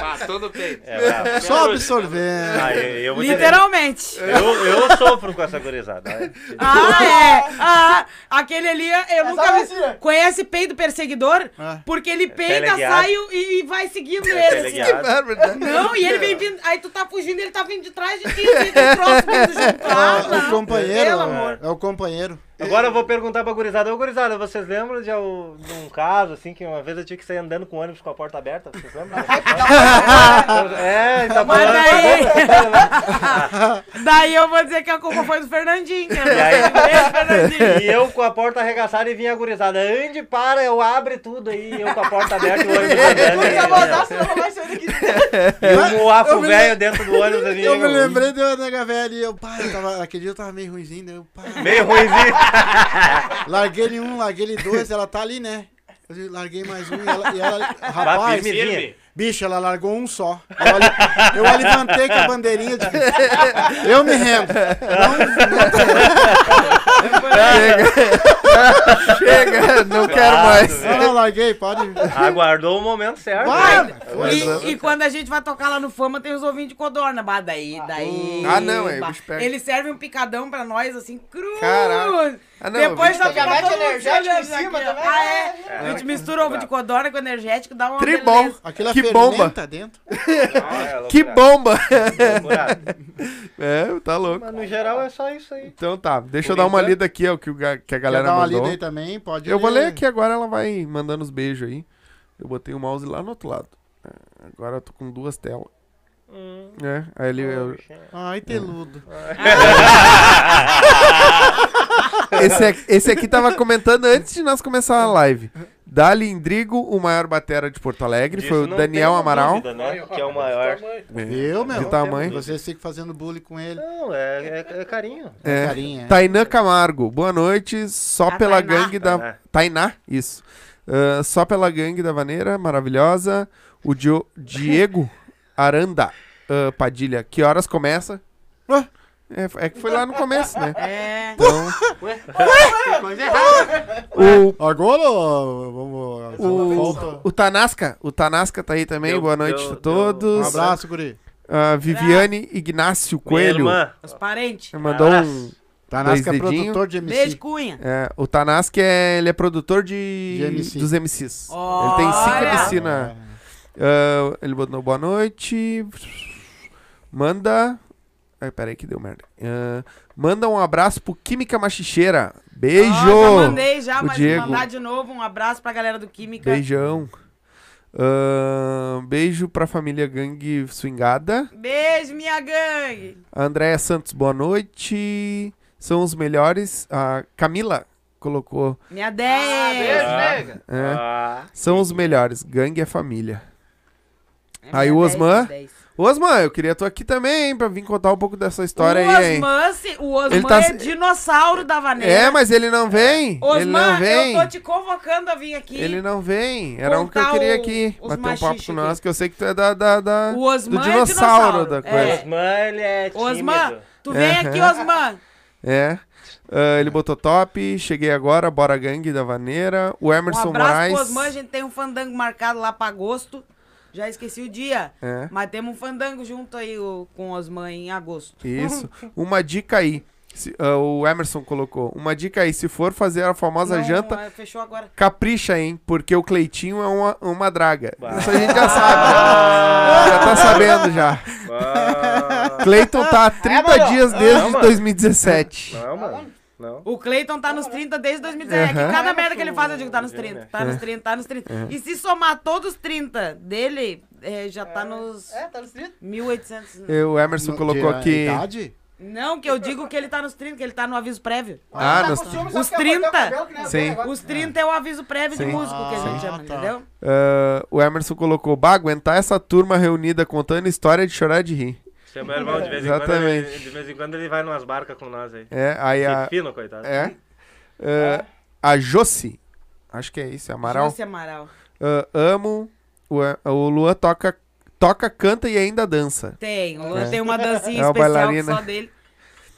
[SPEAKER 6] Matou no peito.
[SPEAKER 5] É brabo.
[SPEAKER 2] Só absorvendo.
[SPEAKER 5] Ah, eu, eu
[SPEAKER 3] Literalmente.
[SPEAKER 5] eu, eu sofro com essa gurizada. né?
[SPEAKER 3] Ah, é. Ah, aquele ali, eu nunca vi.
[SPEAKER 8] assim, né?
[SPEAKER 3] Conhece peido perseguidor?
[SPEAKER 2] Ah.
[SPEAKER 3] Porque ele peida,
[SPEAKER 5] teleguiado.
[SPEAKER 3] sai e, e vai seguindo
[SPEAKER 5] É
[SPEAKER 3] ele. assim.
[SPEAKER 5] teleguiado.
[SPEAKER 3] Não, e ele vem vindo. Aí tu tá fugindo, ele tá vindo de trás de ti. E vindo junto. Ah,
[SPEAKER 2] É o
[SPEAKER 3] não.
[SPEAKER 2] companheiro.
[SPEAKER 3] Pelo amor.
[SPEAKER 2] É o companheiro.
[SPEAKER 5] Agora eu vou perguntar pra gurizada. Ô, gurizada, vocês lembram de, de um caso, assim, que uma vez eu tinha que sair andando com o ônibus com a porta aberta? Vocês lembram? é, tá
[SPEAKER 3] Mas
[SPEAKER 5] falando.
[SPEAKER 3] daí. daí eu vou dizer que a culpa foi do Fernandinho. Que
[SPEAKER 5] E aí-
[SPEAKER 3] Fernandinho.
[SPEAKER 5] E eu com a porta arregaçada e vinha a gurizada. Ande, para, eu abre tudo aí. Eu com a porta aberta e o ônibus andando.
[SPEAKER 8] Eu vou mandar, senão não vai sair daqui.
[SPEAKER 5] E velho dentro do ônibus. Assim,
[SPEAKER 2] Eu me lembrei da nega velha e eu, pai, eu tava, aquele dia eu tava meio ruimzinho, daí eu, pai,
[SPEAKER 5] Meio ruimzinho.
[SPEAKER 2] larguei ele um, larguei ele dois, ela tá ali, né? Eu larguei mais um e ela, e ela rapaz,
[SPEAKER 5] firme.
[SPEAKER 2] Bicho, ela largou um só. Eu, ali- eu a levantei com a bandeirinha de, eu me rendo.
[SPEAKER 1] Chega, não quero mais.
[SPEAKER 2] Não, larguei, pode.
[SPEAKER 5] Aguardou o momento certo.
[SPEAKER 2] Vai,
[SPEAKER 5] né?
[SPEAKER 3] E, e quando a gente vai tocar lá no Fama, tem os ovinhos de codorna. Bah, daí, daí.
[SPEAKER 1] Ah, não, aí o
[SPEAKER 3] bah,
[SPEAKER 1] bicho pega.
[SPEAKER 3] Eles servem um picadão pra nós, assim, cru.
[SPEAKER 1] Caraca. Ah, não,
[SPEAKER 3] Depois já fica todo mundo
[SPEAKER 8] energético em cima
[SPEAKER 3] aqui,
[SPEAKER 8] também.
[SPEAKER 3] Ah, é? A gente mistura ovo de codorna com energético, dá uma
[SPEAKER 1] Tribom.
[SPEAKER 3] beleza.
[SPEAKER 2] Aquilo
[SPEAKER 1] Que
[SPEAKER 2] é
[SPEAKER 1] bomba.
[SPEAKER 2] fermenta dentro.
[SPEAKER 5] É,
[SPEAKER 1] Que bomba! É, tá louco.
[SPEAKER 5] Mas no geral é só isso aí.
[SPEAKER 1] Então tá, deixa
[SPEAKER 5] Por
[SPEAKER 1] eu dar uma lida aqui, ó, que, o que a galera
[SPEAKER 2] Quer dar uma
[SPEAKER 1] mandou.
[SPEAKER 2] lida aí também, pode
[SPEAKER 1] Eu vou ler aqui agora, ela vai mandando os beijos aí. Eu botei o mouse lá no outro lado. É, Agora eu tô com duas telas.
[SPEAKER 5] Hum,
[SPEAKER 1] É, aí ele. eu-
[SPEAKER 2] Ai, teludo.
[SPEAKER 1] esse, aqui, esse aqui tava comentando antes de nós começar a live. Dali Indrigo, o maior batera de Porto Alegre, foi
[SPEAKER 5] disso
[SPEAKER 1] o
[SPEAKER 5] não
[SPEAKER 1] Daniel Amaral.
[SPEAKER 5] dúvida, né? Que é o maior.
[SPEAKER 2] Viu, meu?
[SPEAKER 1] De tamanho.
[SPEAKER 2] Vocês ficam fazendo bullying com ele.
[SPEAKER 5] Não, é, é, é carinho.
[SPEAKER 1] É.
[SPEAKER 2] Carinha.
[SPEAKER 1] Tainã Camargo, boa noite. Só
[SPEAKER 3] A
[SPEAKER 1] pela
[SPEAKER 3] Tainá.
[SPEAKER 1] gangue da.
[SPEAKER 5] Tainá.
[SPEAKER 1] Tainá, isso. Ah, só pela gangue da Vaneira, maravilhosa. O Dio- Diego Aranda ah, Padilha, que horas começa? Ué, É, é que foi lá no começo, né?
[SPEAKER 3] É.
[SPEAKER 1] Então,
[SPEAKER 6] Coisa errada.
[SPEAKER 1] o,
[SPEAKER 2] Agora, vamos.
[SPEAKER 1] o, o Tanasca, o Tanasca tá aí também,
[SPEAKER 5] Deu-
[SPEAKER 1] boa noite
[SPEAKER 5] deu-
[SPEAKER 1] a
[SPEAKER 2] Um
[SPEAKER 1] todos.
[SPEAKER 2] abraço, guri.
[SPEAKER 1] Ah, Viviane Ignácio
[SPEAKER 5] Minha
[SPEAKER 1] Coelho
[SPEAKER 5] irmã.
[SPEAKER 3] Os parentes.
[SPEAKER 1] mandou um.
[SPEAKER 2] Tanasca é
[SPEAKER 1] Dois dedinho.
[SPEAKER 2] produtor de MC.
[SPEAKER 3] Beijo, Cunha.
[SPEAKER 1] É, o Tanasca é, ele é produtor de,
[SPEAKER 2] De MC.
[SPEAKER 1] dos MCs. Ele tem cinco
[SPEAKER 3] Olha!
[SPEAKER 1] MC na. Ah, ele botou boa noite. Manda. Ai, peraí que deu merda. Ah, manda um abraço pro Química Machicheira. Beijo!
[SPEAKER 3] Ó, já mandei já,
[SPEAKER 1] O
[SPEAKER 3] mas
[SPEAKER 1] Diego.
[SPEAKER 3] vou mandar de novo. Um abraço pra galera do Química.
[SPEAKER 1] Beijão. Ah, beijo pra família Gangue Swingada.
[SPEAKER 3] Beijo, minha gangue.
[SPEAKER 1] A Andréia Santos, boa noite. São os melhores. A Camila colocou.
[SPEAKER 3] Minha
[SPEAKER 6] Ah,
[SPEAKER 3] 10.
[SPEAKER 6] beijo,
[SPEAKER 5] Ah.
[SPEAKER 6] nega.
[SPEAKER 1] é,
[SPEAKER 5] Ah,
[SPEAKER 1] são os melhores. Gangue é família.
[SPEAKER 3] É
[SPEAKER 1] Aí o
[SPEAKER 3] 10,
[SPEAKER 1] Osman?
[SPEAKER 3] 10.
[SPEAKER 1] Osman, eu queria tu aqui também, hein, pra vir contar um pouco dessa história
[SPEAKER 3] o
[SPEAKER 1] aí, hein?
[SPEAKER 3] Osman, se- o Osman
[SPEAKER 1] Ele tá
[SPEAKER 3] é dinossauro da vaneira.
[SPEAKER 1] É, mas ele não vem. ele
[SPEAKER 3] Osman,
[SPEAKER 1] não vem.
[SPEAKER 3] eu tô te convocando a vir aqui.
[SPEAKER 1] Ele não vem. Era um que eu queria
[SPEAKER 3] o-
[SPEAKER 1] aqui.
[SPEAKER 3] os
[SPEAKER 1] Bater um papo com nós, que eu sei que tu é da, da, da-
[SPEAKER 3] O Osman
[SPEAKER 1] do
[SPEAKER 3] é
[SPEAKER 1] dinossauro,
[SPEAKER 3] dinossauro.
[SPEAKER 1] da
[SPEAKER 3] É.
[SPEAKER 1] coisa.
[SPEAKER 5] Osman, ele é tímido.
[SPEAKER 3] Osman, tu vem
[SPEAKER 1] É.
[SPEAKER 3] aqui, Osman.
[SPEAKER 1] É. Ah, ele botou top, cheguei agora, bora gangue da vaneira. O
[SPEAKER 3] Um
[SPEAKER 1] Emerson
[SPEAKER 3] abraço
[SPEAKER 1] Moraes.
[SPEAKER 3] pro Osman, a gente tem um fandango marcado lá pra agosto. Já esqueci o dia.
[SPEAKER 1] É.
[SPEAKER 3] Mas temos um fandango junto aí o- com o Osman em agosto.
[SPEAKER 1] Isso. Uma dica aí. Se- ah, o Emerson colocou. Uma dica aí, se for fazer a famosa
[SPEAKER 3] Não,
[SPEAKER 1] janta,
[SPEAKER 3] é, Fechou agora.
[SPEAKER 1] capricha, hein? Porque o Cleitinho é uma, uma draga.
[SPEAKER 5] Bah.
[SPEAKER 1] Isso a gente já sabe. Já, já tá sabendo já.
[SPEAKER 5] Ah,
[SPEAKER 1] Cleiton tá há 30
[SPEAKER 8] mano.
[SPEAKER 1] dias desde
[SPEAKER 5] Não, mano.
[SPEAKER 1] 2017.
[SPEAKER 5] não, mano. Não.
[SPEAKER 3] O Cleiton tá nos 30 desde 2017.
[SPEAKER 1] Aham.
[SPEAKER 3] Que cada merda que ele faz, eu digo, tá nos 30. Tá nos 30, tá nos 30. E se somar todos os 30 dele, é, já tá nos
[SPEAKER 8] É, tá no distrito.
[SPEAKER 3] 1800.
[SPEAKER 1] E o Emerson
[SPEAKER 2] No-
[SPEAKER 1] colocou
[SPEAKER 2] de
[SPEAKER 1] aqui.
[SPEAKER 2] idade?
[SPEAKER 3] Não, que eu digo que ele tá nos 30, que ele tá no aviso prévio.
[SPEAKER 1] Ah,
[SPEAKER 8] tá
[SPEAKER 1] nos-
[SPEAKER 8] só
[SPEAKER 3] os
[SPEAKER 8] porque eu cortei o
[SPEAKER 3] 30.
[SPEAKER 8] cabelo, que nem a
[SPEAKER 1] Sim.
[SPEAKER 8] agora.
[SPEAKER 3] Os 30 é o aviso prévio de
[SPEAKER 1] Sim.
[SPEAKER 3] músico que a gente
[SPEAKER 2] Ah,
[SPEAKER 3] chama,
[SPEAKER 2] tá.
[SPEAKER 3] entendeu?
[SPEAKER 1] ah, o Emerson colocou. Bah, aguentar essa turma reunida contando história de chorar de rir.
[SPEAKER 5] É meu irmão, de vez em quando,
[SPEAKER 1] Exatamente.
[SPEAKER 5] ele, de vez em quando ele vai numas barcas com nós aí.
[SPEAKER 1] É, aí a.
[SPEAKER 5] Fino, coitado.
[SPEAKER 1] É. Ah, a Josi. Acho que é isso, é Amaral.
[SPEAKER 3] José Amaral.
[SPEAKER 1] Ah, amo. O, o Luan toca, toca, canta e ainda dança.
[SPEAKER 3] Tem, o Luan
[SPEAKER 1] É.
[SPEAKER 3] tem uma dancinha
[SPEAKER 1] É
[SPEAKER 3] especial
[SPEAKER 1] bailarina.
[SPEAKER 3] só dele.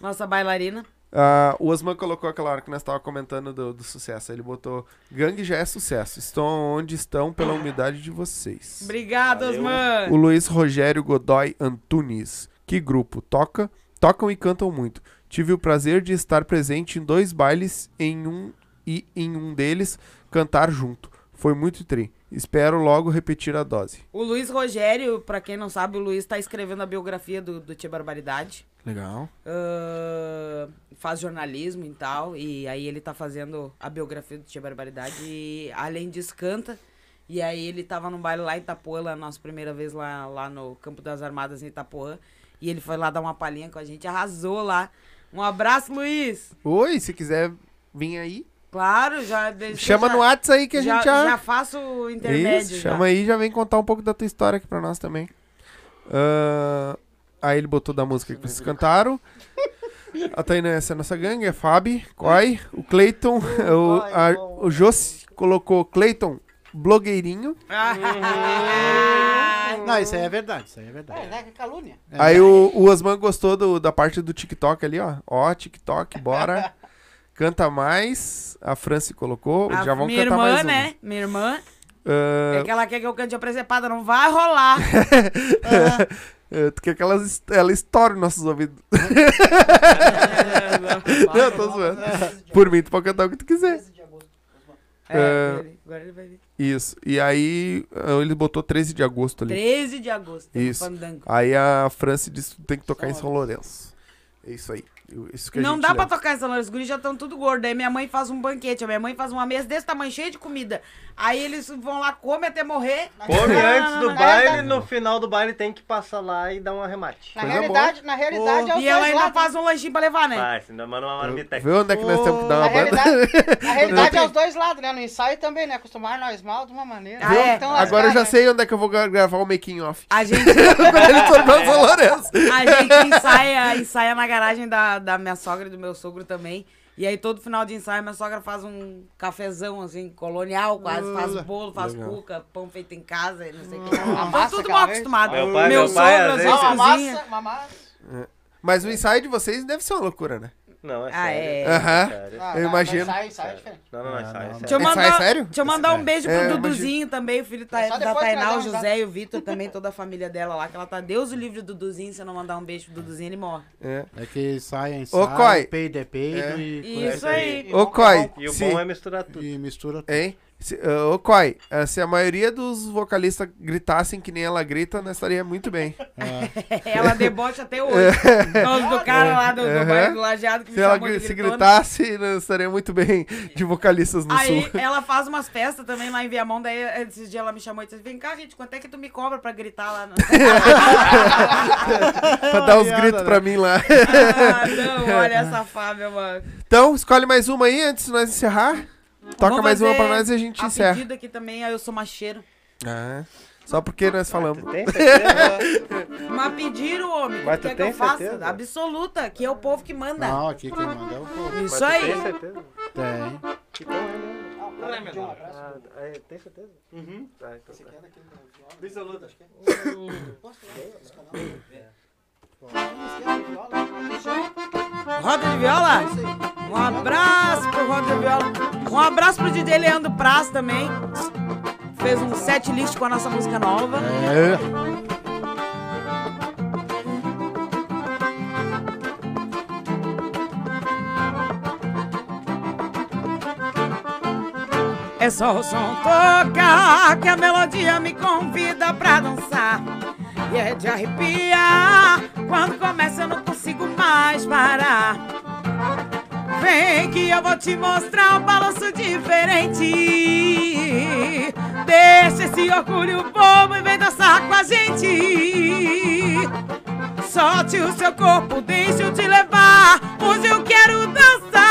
[SPEAKER 3] Nossa bailarina.
[SPEAKER 1] Ah, o Osman colocou aquela hora que nós estávamos comentando do, do sucesso. Ele botou: Gangue já é sucesso. Estão onde estão pela humildade de vocês.
[SPEAKER 3] Obrigado,
[SPEAKER 5] Valeu.
[SPEAKER 3] Osman.
[SPEAKER 1] O Luiz Rogério Godoy Antunes. Que grupo. Toca, tocam e cantam muito. Tive o prazer de estar presente em dois bailes em um, e em um deles cantar junto. Foi muito tri. Espero logo repetir a dose.
[SPEAKER 3] O Luiz Rogério, pra quem não sabe, o Luiz tá escrevendo a biografia do, do Tia Barbaridade.
[SPEAKER 1] Legal.
[SPEAKER 3] Ah, faz jornalismo e tal. E aí ele tá fazendo a biografia do Tia Barbaridade. E além disso, canta. E aí ele tava num baile lá em Itapuã, lá, nossa primeira vez lá, lá no Campo das Armadas em Itapuã. E ele foi lá dar uma palhinha com a gente, arrasou lá. Um abraço, Luiz!
[SPEAKER 1] Oi, se quiser vir aí,
[SPEAKER 3] Claro, já. deixa-
[SPEAKER 1] chama
[SPEAKER 3] já,
[SPEAKER 1] no WhatsApp aí que a
[SPEAKER 3] já,
[SPEAKER 1] gente já.
[SPEAKER 3] já faço o intermédio.
[SPEAKER 1] Isso,
[SPEAKER 3] já.
[SPEAKER 1] chama aí e já vem contar um pouco da tua história aqui pra nós também. Ah, aí ele botou da música que vocês cantaram. A Tainá, essa é a nossa gangue, é Fabi, Coy, o Cleiton, o, a- o Josi colocou Cleiton, blogueirinho.
[SPEAKER 2] Não, isso aí é verdade, isso aí é verdade.
[SPEAKER 8] É, né? que calúnia.
[SPEAKER 2] É
[SPEAKER 1] Aí o, o Osman gostou do- da parte do TikTok ali, ó. Ó, TikTok, bora. Canta mais. A Franci colocou.
[SPEAKER 3] A
[SPEAKER 1] já vão
[SPEAKER 3] minha
[SPEAKER 1] cantar
[SPEAKER 3] irmã,
[SPEAKER 1] mais uma.
[SPEAKER 3] né? Minha irmã.
[SPEAKER 1] Ah,
[SPEAKER 3] É que ela quer que eu cante a presepada, não vai rolar.
[SPEAKER 1] É, tu quer que ela, ela estoure nossos ouvidos. Não, tô zoando. Por mim, tu pode cantar o que tu quiser.
[SPEAKER 4] 13 de agosto.
[SPEAKER 3] É,
[SPEAKER 1] É.
[SPEAKER 3] agora ele vai vir.
[SPEAKER 1] Isso. E aí, ah, ele botou 13 de agosto ali.
[SPEAKER 3] 13 de agosto.
[SPEAKER 1] Isso. Aí a Franci disse que tem que tocar em São Lourenço. É isso aí. Isso que a
[SPEAKER 3] Não
[SPEAKER 1] gente
[SPEAKER 3] dá pra
[SPEAKER 1] leva.
[SPEAKER 3] tocar essa Os guris já estão tudo gordos. Aí minha mãe faz um banquete. A minha mãe faz uma mesa desse tamanho, cheia de comida. Aí eles vão lá, comem até morrer.
[SPEAKER 5] Come antes do baile, no final do baile tem que passar lá e dar um arremate.
[SPEAKER 8] Na
[SPEAKER 1] Coisa
[SPEAKER 8] realidade, na realidade é os
[SPEAKER 3] E ela ainda
[SPEAKER 8] lados.
[SPEAKER 3] faz um lanchinho pra levar, né?
[SPEAKER 5] Vai, ainda manda uma marmiteca.
[SPEAKER 1] Vê onde é que nós temos que dar
[SPEAKER 8] Na
[SPEAKER 1] uma banda?
[SPEAKER 8] realidade, na realidade é os dois lados, né? No ensaio também, né? Acostumar nós mal de uma maneira.
[SPEAKER 3] Ah, é?
[SPEAKER 8] Então,
[SPEAKER 1] Agora eu já
[SPEAKER 8] lascar,
[SPEAKER 1] sei onde é que eu vou gra- gravar o making off.
[SPEAKER 3] A gente,
[SPEAKER 1] Quando ele for pra São Lourenço.
[SPEAKER 3] a gente ensaia, ensaia na garagem da, da minha sogra e do meu sogro também. E aí todo final de ensaio minha sogra faz um cafezão assim, colonial, quase, faz
[SPEAKER 2] Olha,
[SPEAKER 3] bolo, faz
[SPEAKER 1] legal.
[SPEAKER 3] cuca, pão feito em casa, e não sei o que.
[SPEAKER 8] A
[SPEAKER 3] Estão
[SPEAKER 8] massa
[SPEAKER 3] tudo mal acostumado.
[SPEAKER 5] Meu pai-
[SPEAKER 3] meu
[SPEAKER 5] meu pai,
[SPEAKER 3] sogro,
[SPEAKER 5] às
[SPEAKER 3] às
[SPEAKER 5] vezes,
[SPEAKER 8] uma
[SPEAKER 3] cozinha.
[SPEAKER 8] massa, uma massa.
[SPEAKER 1] Mas o ensaio de vocês deve ser uma loucura, né?
[SPEAKER 5] Não, é
[SPEAKER 3] Ah,
[SPEAKER 5] sério.
[SPEAKER 3] é.
[SPEAKER 1] Aham.
[SPEAKER 5] sério.
[SPEAKER 8] Ah,
[SPEAKER 1] Eu
[SPEAKER 8] não,
[SPEAKER 1] imagino.
[SPEAKER 8] Ensaio, ensaio é diferente.
[SPEAKER 5] Não, não, não,
[SPEAKER 2] Ah,
[SPEAKER 5] sai,
[SPEAKER 2] não.
[SPEAKER 5] sai.
[SPEAKER 3] Deixa eu
[SPEAKER 1] É,
[SPEAKER 3] mandar,
[SPEAKER 1] sai, sério?
[SPEAKER 3] Deixa eu mandar um beijo pro
[SPEAKER 1] É,
[SPEAKER 3] Duduzinho também, o filho tá,
[SPEAKER 8] É
[SPEAKER 3] da
[SPEAKER 8] depois
[SPEAKER 3] Tainá, o José e o Vitor também, toda a família dela lá, que ela tá Deus o livre do Duduzinho, se eu não mandar um beijo pro Duduzinho, ele morre.
[SPEAKER 1] É.
[SPEAKER 2] É que sai, ensaio,
[SPEAKER 1] Coi.
[SPEAKER 2] peido é peido
[SPEAKER 1] É.
[SPEAKER 2] e...
[SPEAKER 3] Isso aí.
[SPEAKER 1] Ô, Coi,
[SPEAKER 5] E o bom é misturar tudo.
[SPEAKER 2] E mistura tudo.
[SPEAKER 1] hein? Se, ah, ô, Coi, ah, se a maioria dos vocalistas gritassem que nem ela grita, nós estaria muito bem.
[SPEAKER 3] Ela debocha até hoje. Por causa do cara lá do, do bairro do Lajeado que
[SPEAKER 1] Se
[SPEAKER 3] me
[SPEAKER 1] ela
[SPEAKER 3] de
[SPEAKER 1] se gritasse, nós estaríamos muito bem de vocalistas no
[SPEAKER 3] Aí
[SPEAKER 1] sul.
[SPEAKER 3] ela faz umas festas também lá em Viamão, daí esses dias ela me chamou e disse, vem cá, gente, quanto é que tu me cobra pra gritar lá? No...
[SPEAKER 1] pra dar uns gritos
[SPEAKER 2] né?
[SPEAKER 1] pra mim lá.
[SPEAKER 3] ah, não, olha essa Fábia, mano.
[SPEAKER 1] Então, escolhe mais uma aí antes de nós encerrar. Toca
[SPEAKER 3] Vamos
[SPEAKER 1] mais uma pra nós e a gente
[SPEAKER 3] A
[SPEAKER 1] encerra.
[SPEAKER 3] pedida aqui também, aí eu sou macheiro.
[SPEAKER 1] Ah, só porque nós falamos.
[SPEAKER 5] Tem certeza?
[SPEAKER 3] Mas pediram, homem,
[SPEAKER 5] Mas
[SPEAKER 3] que
[SPEAKER 5] tu
[SPEAKER 3] quer que eu
[SPEAKER 5] tem
[SPEAKER 3] faça?
[SPEAKER 5] certeza?
[SPEAKER 3] Absoluta, que é o povo que manda.
[SPEAKER 2] Não, aqui quem manda é o povo.
[SPEAKER 3] Isso aí.
[SPEAKER 5] Tem certeza?
[SPEAKER 2] Tem.
[SPEAKER 5] Então é mesmo.
[SPEAKER 4] Não é menor.
[SPEAKER 5] Ah, é, tem certeza?
[SPEAKER 4] Uhum.
[SPEAKER 5] Tá, então
[SPEAKER 4] Você
[SPEAKER 5] tá.
[SPEAKER 4] viola? Bisoluta, acho que é. Posso falar esse canal?
[SPEAKER 3] Roda de viola? Um abraço pro Roda de Viola. Um abraço pro DJ Leandro Praz também. Fez um set list com a nossa música nova.
[SPEAKER 2] É.
[SPEAKER 3] É só o som tocar que a melodia me convida pra dançar. E é de arrepiar. Quando começa eu não consigo mais parar. Vem que eu vou te mostrar um balanço diferente. Deixa esse orgulho bobo e vem dançar com a gente. Solte o seu corpo, deixa eu te levar. Hoje eu quero dançar.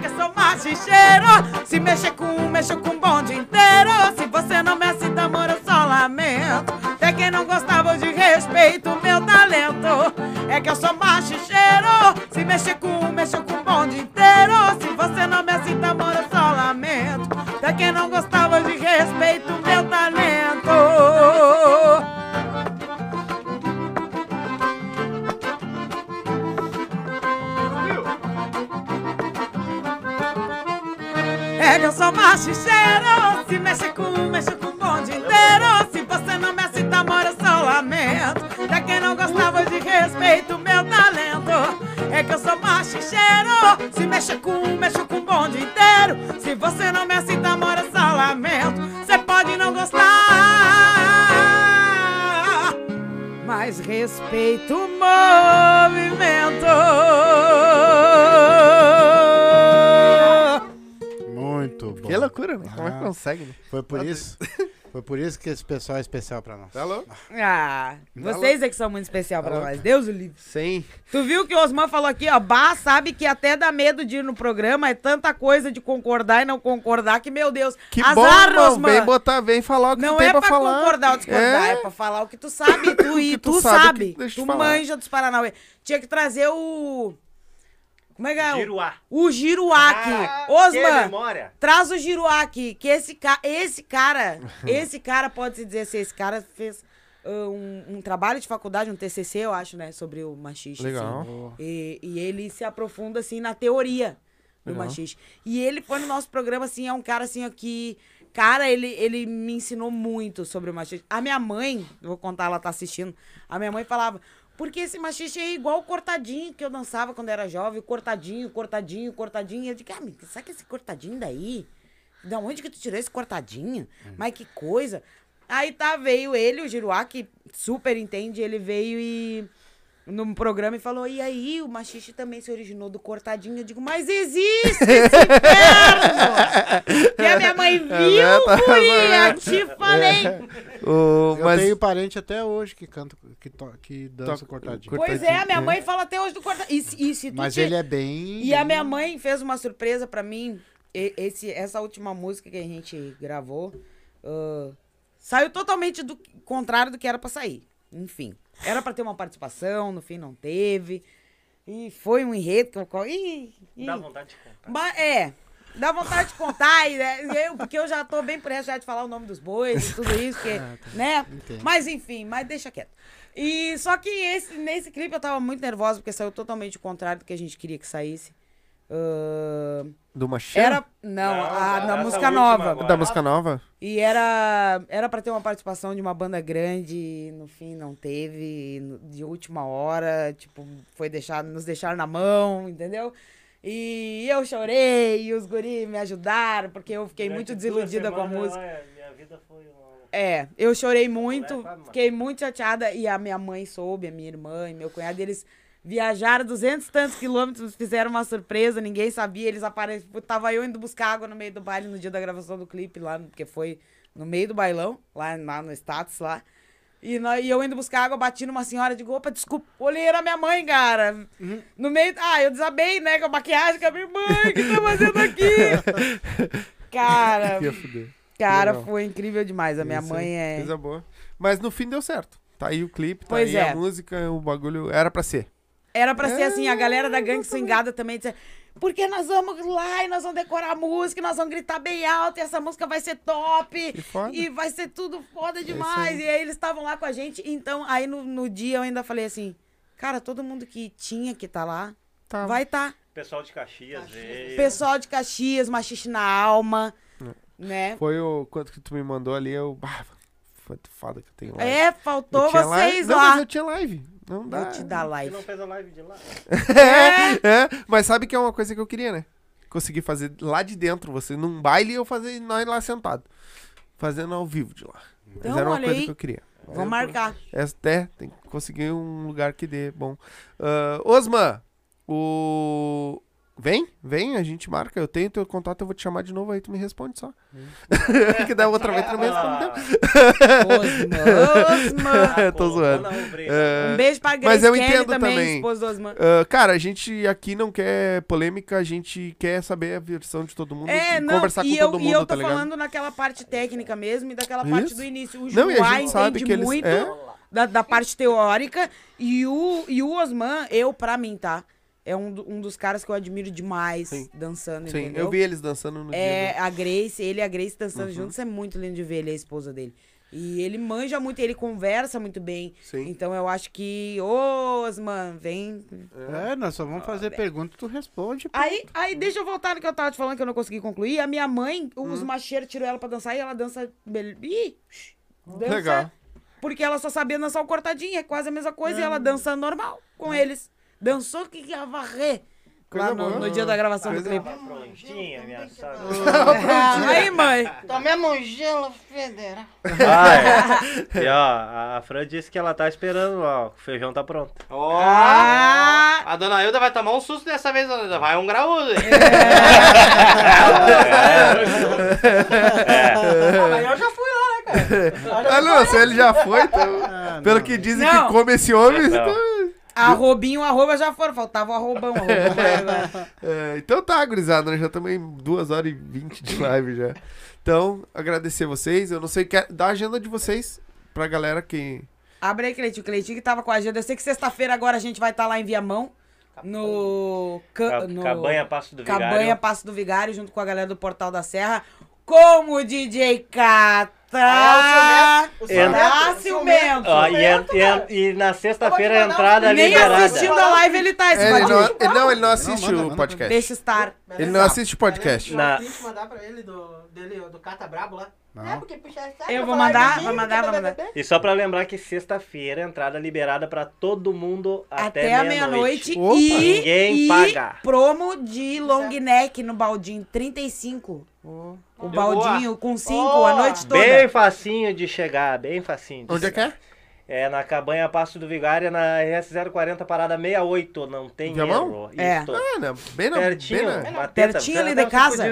[SPEAKER 3] Que eu sou machicheiro. Se mexer com, mexer com o bonde inteiro. Se você não me aceita, amor, eu só lamento. Até quem não gostava de respeito, meu talento. É que eu sou machicheiro. Se mexer com, mexer com o bonde inteiro. Se você não me aceita, amor, eu só lamento. Até quem não gostava de respeito, meu talento. É que eu sou machicheiro Se mexe com, machicheiro Se mexe com, mexe com o bonde inteiro Se você não me aceita, amor, eu só lamento Você pode não gostar Mas respeito o movimento
[SPEAKER 2] Muito bom.
[SPEAKER 1] Que loucura, né? Como é que
[SPEAKER 2] Ah.
[SPEAKER 1] consegue, né?
[SPEAKER 2] Foi por isso. Foi por isso que esse pessoal é especial pra nós.
[SPEAKER 1] Tá louco?
[SPEAKER 3] Ah, vocês é que são muito especial pra
[SPEAKER 1] Tá
[SPEAKER 3] nós. Deus o livre.
[SPEAKER 1] Sim.
[SPEAKER 3] Tu viu que o Osman falou aqui, ó. Bah, sabe que até dá medo de ir no programa. É tanta coisa de concordar e não concordar que, meu Deus.
[SPEAKER 1] Que
[SPEAKER 3] azar,
[SPEAKER 1] bom, irmão.
[SPEAKER 3] Osman.
[SPEAKER 1] Vem botar, vem falar o que
[SPEAKER 3] Não
[SPEAKER 1] tu tem
[SPEAKER 3] é
[SPEAKER 1] pra
[SPEAKER 3] pra
[SPEAKER 1] falar.
[SPEAKER 3] concordar ou discordar, é.
[SPEAKER 1] É.
[SPEAKER 3] pra falar o que tu sabe tu, e
[SPEAKER 1] que tu
[SPEAKER 3] tu,
[SPEAKER 1] sabe,
[SPEAKER 3] sabe.
[SPEAKER 1] que- deixa eu
[SPEAKER 3] tu
[SPEAKER 1] falar.
[SPEAKER 3] manja dos Paranauê. Tinha que trazer o. Como é que é? o-
[SPEAKER 5] Giruá.
[SPEAKER 3] O Giruaque.
[SPEAKER 5] Ah,
[SPEAKER 3] Osman, traz o Giruaque, que esse, ca... esse cara, esse cara pode se dizer assim, esse cara fez ah, um, um trabalho de faculdade, um TCC, eu acho, né, sobre o machixe.
[SPEAKER 1] Legal.
[SPEAKER 3] assim. E, e ele se aprofunda, assim, na teoria do
[SPEAKER 1] Legal.
[SPEAKER 3] machixe. E ele foi no nosso programa, assim, é um cara, assim, ó, que Cara, ele, ele me ensinou muito sobre o machiste. A minha mãe, vou contar, ela tá assistindo. A minha mãe falava, porque esse machiste é igual o cortadinho que eu dançava quando era jovem. Cortadinho, cortadinho, cortadinho. Eu digo, ah, amiga, sabe que esse cortadinho daí? Da onde que tu tirou esse cortadinho? Mas que coisa. Aí tá, veio ele, o Giruá, que super entende, ele veio e no programa e falou: e aí, o machiste também se originou do cortadinho. Eu digo, mas existe esse inferno! e a minha mãe viu, guria, te falei.
[SPEAKER 1] O-
[SPEAKER 2] Eu
[SPEAKER 1] mas
[SPEAKER 2] tenho parente até hoje que canta, que, to, que dança
[SPEAKER 1] Toca-
[SPEAKER 2] cortadinho.
[SPEAKER 1] cor-
[SPEAKER 3] Pois é, a minha mãe fala até hoje do cortadinho. E, e
[SPEAKER 2] Mas
[SPEAKER 3] te-
[SPEAKER 2] ele é bem.
[SPEAKER 3] E a minha mãe fez uma surpresa pra mim. E- esse, essa última música que a gente gravou ah, saiu totalmente do contrário do que era pra sair. Enfim, era pra ter uma participação, no fim não teve. E foi um enredo que eu. Ih, ih.
[SPEAKER 5] Dá vontade de contar.
[SPEAKER 3] Mas, é, dá vontade de contar, e, né, eu, porque eu já tô bem por essa já de falar o nome dos bois e tudo isso, porque, né?
[SPEAKER 2] Entendo.
[SPEAKER 3] Mas enfim, mas deixa quieto. E só que esse, nesse clipe eu tava muito nervosa, porque saiu totalmente o contrário do que a gente queria que saísse. Ah,
[SPEAKER 1] do Machê?
[SPEAKER 3] era. Não,
[SPEAKER 5] Não,
[SPEAKER 3] a, da música nova.
[SPEAKER 5] agora.
[SPEAKER 1] Da música nova?
[SPEAKER 3] E era, era pra ter uma participação de uma banda grande, e no fim não teve, de última hora, tipo, foi deixar, nos deixar na mão, entendeu? E eu chorei, e os guri me ajudaram, porque eu fiquei muito
[SPEAKER 5] Durante duas
[SPEAKER 3] desiludida com a música.
[SPEAKER 5] olha, Minha vida foi uma...
[SPEAKER 3] É, eu chorei muito, fiquei muito chateada, e a minha mãe soube, a minha irmã e meu cunhado, eles viajaram duzentos e tantos quilômetros, fizeram uma surpresa, ninguém sabia, eles apareceram, tava eu indo buscar água no meio do baile no dia da gravação do clipe lá, porque foi no meio do bailão, lá, lá no status lá, e, e eu indo buscar água, bati numa senhora, digo, opa, desculpa, olhei, era minha mãe, cara, no meio, ah, eu desabei, né, com a maquiagem, com a minha mãe, o que tá fazendo aqui? Cara, cara,
[SPEAKER 1] Legal.
[SPEAKER 3] foi incrível demais, a minha
[SPEAKER 1] Isso
[SPEAKER 3] mãe é...
[SPEAKER 1] Coisa boa. Mas no fim deu certo. Tá aí o clipe, tá
[SPEAKER 3] Pois
[SPEAKER 1] aí
[SPEAKER 3] é.
[SPEAKER 1] a música, o bagulho. Era pra ser.
[SPEAKER 3] Era pra ser
[SPEAKER 1] É,
[SPEAKER 3] assim, a galera da gangue swingada também disse, porque nós vamos lá e nós vamos decorar a música, nós vamos gritar bem alto, e essa música vai ser top, e vai ser tudo foda
[SPEAKER 1] isso
[SPEAKER 3] demais.
[SPEAKER 1] aí.
[SPEAKER 3] e aí eles estavam lá com a gente, então aí no, no dia eu ainda falei assim, cara, todo mundo que tinha que tá lá,
[SPEAKER 1] Tá.
[SPEAKER 3] vai tá.
[SPEAKER 5] Pessoal de Caxias veio.
[SPEAKER 3] Pessoal de Caxias, machiste na alma, né?
[SPEAKER 1] Foi o quanto que tu me mandou ali, eu. Ah, foi foda que eu tenho live.
[SPEAKER 3] É, faltou
[SPEAKER 1] Eu
[SPEAKER 3] vocês
[SPEAKER 1] Não,
[SPEAKER 3] lá.
[SPEAKER 1] mas eu tinha live. Não dá.
[SPEAKER 3] Vou te dar
[SPEAKER 5] Você
[SPEAKER 3] live.
[SPEAKER 5] não fez a live de lá?
[SPEAKER 1] É, mas sabe que é uma coisa que eu queria, né? Conseguir fazer lá de dentro, você num baile e eu fazer nós lá sentado. Fazendo ao vivo de lá. Mas
[SPEAKER 3] Então,
[SPEAKER 1] era uma coisa
[SPEAKER 3] aí.
[SPEAKER 1] que eu queria.
[SPEAKER 3] Vamos marcar.
[SPEAKER 1] É, é, tem que conseguir um lugar que dê bom. Ah, Osman, o. Vem, vem, a gente marca. Eu tenho teu contato, eu vou te chamar de novo aí, tu me responde só. que da outra vez tu não me respondeu.
[SPEAKER 3] Osman, Osman.
[SPEAKER 1] tô zoando. É,
[SPEAKER 3] Um beijo pra Grace
[SPEAKER 1] Mas eu
[SPEAKER 3] Kelly
[SPEAKER 1] entendo
[SPEAKER 3] também,
[SPEAKER 1] também.
[SPEAKER 3] esposa do Osman.
[SPEAKER 1] ah, cara, a gente aqui não quer polêmica, a gente quer saber a versão de todo mundo
[SPEAKER 3] É,
[SPEAKER 1] e
[SPEAKER 3] não,
[SPEAKER 1] conversar
[SPEAKER 3] e
[SPEAKER 1] com
[SPEAKER 3] eu,
[SPEAKER 1] todo
[SPEAKER 3] e
[SPEAKER 1] mundo,
[SPEAKER 3] eu tô
[SPEAKER 1] tá ligado?
[SPEAKER 3] falando naquela parte técnica mesmo e daquela parte
[SPEAKER 1] Isso.
[SPEAKER 3] do início. O
[SPEAKER 1] Não, e a
[SPEAKER 3] Juá
[SPEAKER 1] gente sabe
[SPEAKER 3] entende
[SPEAKER 1] que eles-
[SPEAKER 3] muito
[SPEAKER 1] é.
[SPEAKER 3] da, da parte teórica e o, e o Osman, eu, pra mim, tá? É um, do- um dos caras que eu admiro demais
[SPEAKER 1] Sim.
[SPEAKER 3] dançando,
[SPEAKER 1] Sim,
[SPEAKER 3] entendeu?
[SPEAKER 1] eu vi eles dançando no
[SPEAKER 3] É,
[SPEAKER 1] dia.
[SPEAKER 3] a Grace, ele e a Grace dançando
[SPEAKER 1] Uhum.
[SPEAKER 3] juntos é muito lindo de ver, ele é a esposa dele. E ele manja muito, ele conversa muito bem.
[SPEAKER 1] Sim.
[SPEAKER 3] Então eu acho que, ô, Osman, vem,
[SPEAKER 2] É, nós só vamos fazer pergunta tu responde. pô.
[SPEAKER 3] Aí, aí deixa eu voltar no que eu tava te falando que eu não consegui concluir. A minha mãe,
[SPEAKER 1] Hum.
[SPEAKER 3] os macheiros tirou ela pra dançar e ela dança. Ih, dança
[SPEAKER 1] Legal.
[SPEAKER 3] Porque ela só sabia dançar o cortadinho, é quase a mesma coisa, e ela dança normal com eles. Dançou que ia varrer. Lá no, no dia da gravação do clipe.
[SPEAKER 5] Prontinha, minha sogra.
[SPEAKER 3] aí, mãe.
[SPEAKER 8] Tomei um gelo federal.
[SPEAKER 5] Ah, é. E ó, a Fran disse que ela tá esperando lá, ó. O feijão tá pronto.
[SPEAKER 6] Ó,
[SPEAKER 3] Ah,
[SPEAKER 6] a dona Hilda vai tomar um susto dessa vez, dona Hilda. Vai um graúdo. hein?
[SPEAKER 8] Mas eu já fui lá, né, cara?
[SPEAKER 1] Ah, não, se ele já foi, então,
[SPEAKER 2] Ah,
[SPEAKER 1] pelo que dizem
[SPEAKER 3] Não.
[SPEAKER 1] que come esse homem, então...
[SPEAKER 3] arrobinho, arroba já foram. Faltava o arrobão. arrobão agora.
[SPEAKER 1] É, então tá, gurizada, nós já estamos em 2 horas e 20 de live já. Então, agradecer vocês. Eu não sei, quer dar a agenda de vocês pra galera que...
[SPEAKER 3] Abre aí, Cleitinho. Cleitinho que tava com a agenda. Eu sei que sexta-feira agora a gente vai estar lá em Viamão. No, Ca- no
[SPEAKER 5] Cabanha Passo do Vigário.
[SPEAKER 3] Cabanha Passo do Vigário, junto com a galera do Portal da Serra. Com o DJ Cata.
[SPEAKER 8] Ah, é o ciumento, o
[SPEAKER 3] Ah,
[SPEAKER 8] ciumento,
[SPEAKER 3] ciumento.
[SPEAKER 5] Ó, e, e- e na sexta-feira
[SPEAKER 8] Eu
[SPEAKER 5] a entrada
[SPEAKER 8] um-
[SPEAKER 3] Nem
[SPEAKER 5] liberada.
[SPEAKER 3] assistindo a live ele tá, esse
[SPEAKER 1] É, ele, não, ele não, ele não assiste
[SPEAKER 2] manda,
[SPEAKER 1] o
[SPEAKER 2] manda
[SPEAKER 1] podcast.
[SPEAKER 3] Deixa estar.
[SPEAKER 1] Ele não assiste o podcast.
[SPEAKER 5] Na-
[SPEAKER 4] Tem que mandar pra ele do, dele, do Cata Brabo lá.
[SPEAKER 8] É,
[SPEAKER 2] Não.
[SPEAKER 8] porque puxa saco,
[SPEAKER 3] Eu vou mandar, vou mandar, vou mandar.
[SPEAKER 5] E só pra lembrar que sexta-feira, entrada liberada pra todo mundo até,
[SPEAKER 3] Até a meia-noite
[SPEAKER 1] Opa.
[SPEAKER 3] e,
[SPEAKER 5] Ninguém
[SPEAKER 3] e
[SPEAKER 5] paga.
[SPEAKER 3] promo de long neck no baldinho, 35. O baldinho com 5 a noite toda.
[SPEAKER 5] Bem facinho de chegar, bem facinho. de
[SPEAKER 1] Onde é que
[SPEAKER 5] chegar.
[SPEAKER 1] é?
[SPEAKER 5] É na cabanha Passo do Vigária, na RS040, parada 68, não tem
[SPEAKER 1] Viamão?
[SPEAKER 5] erro.
[SPEAKER 3] É.
[SPEAKER 5] Isso.
[SPEAKER 1] Ah, não, bem na,
[SPEAKER 5] Pertinho,
[SPEAKER 1] bem
[SPEAKER 3] Pertinho
[SPEAKER 5] teta.
[SPEAKER 3] ali de casa.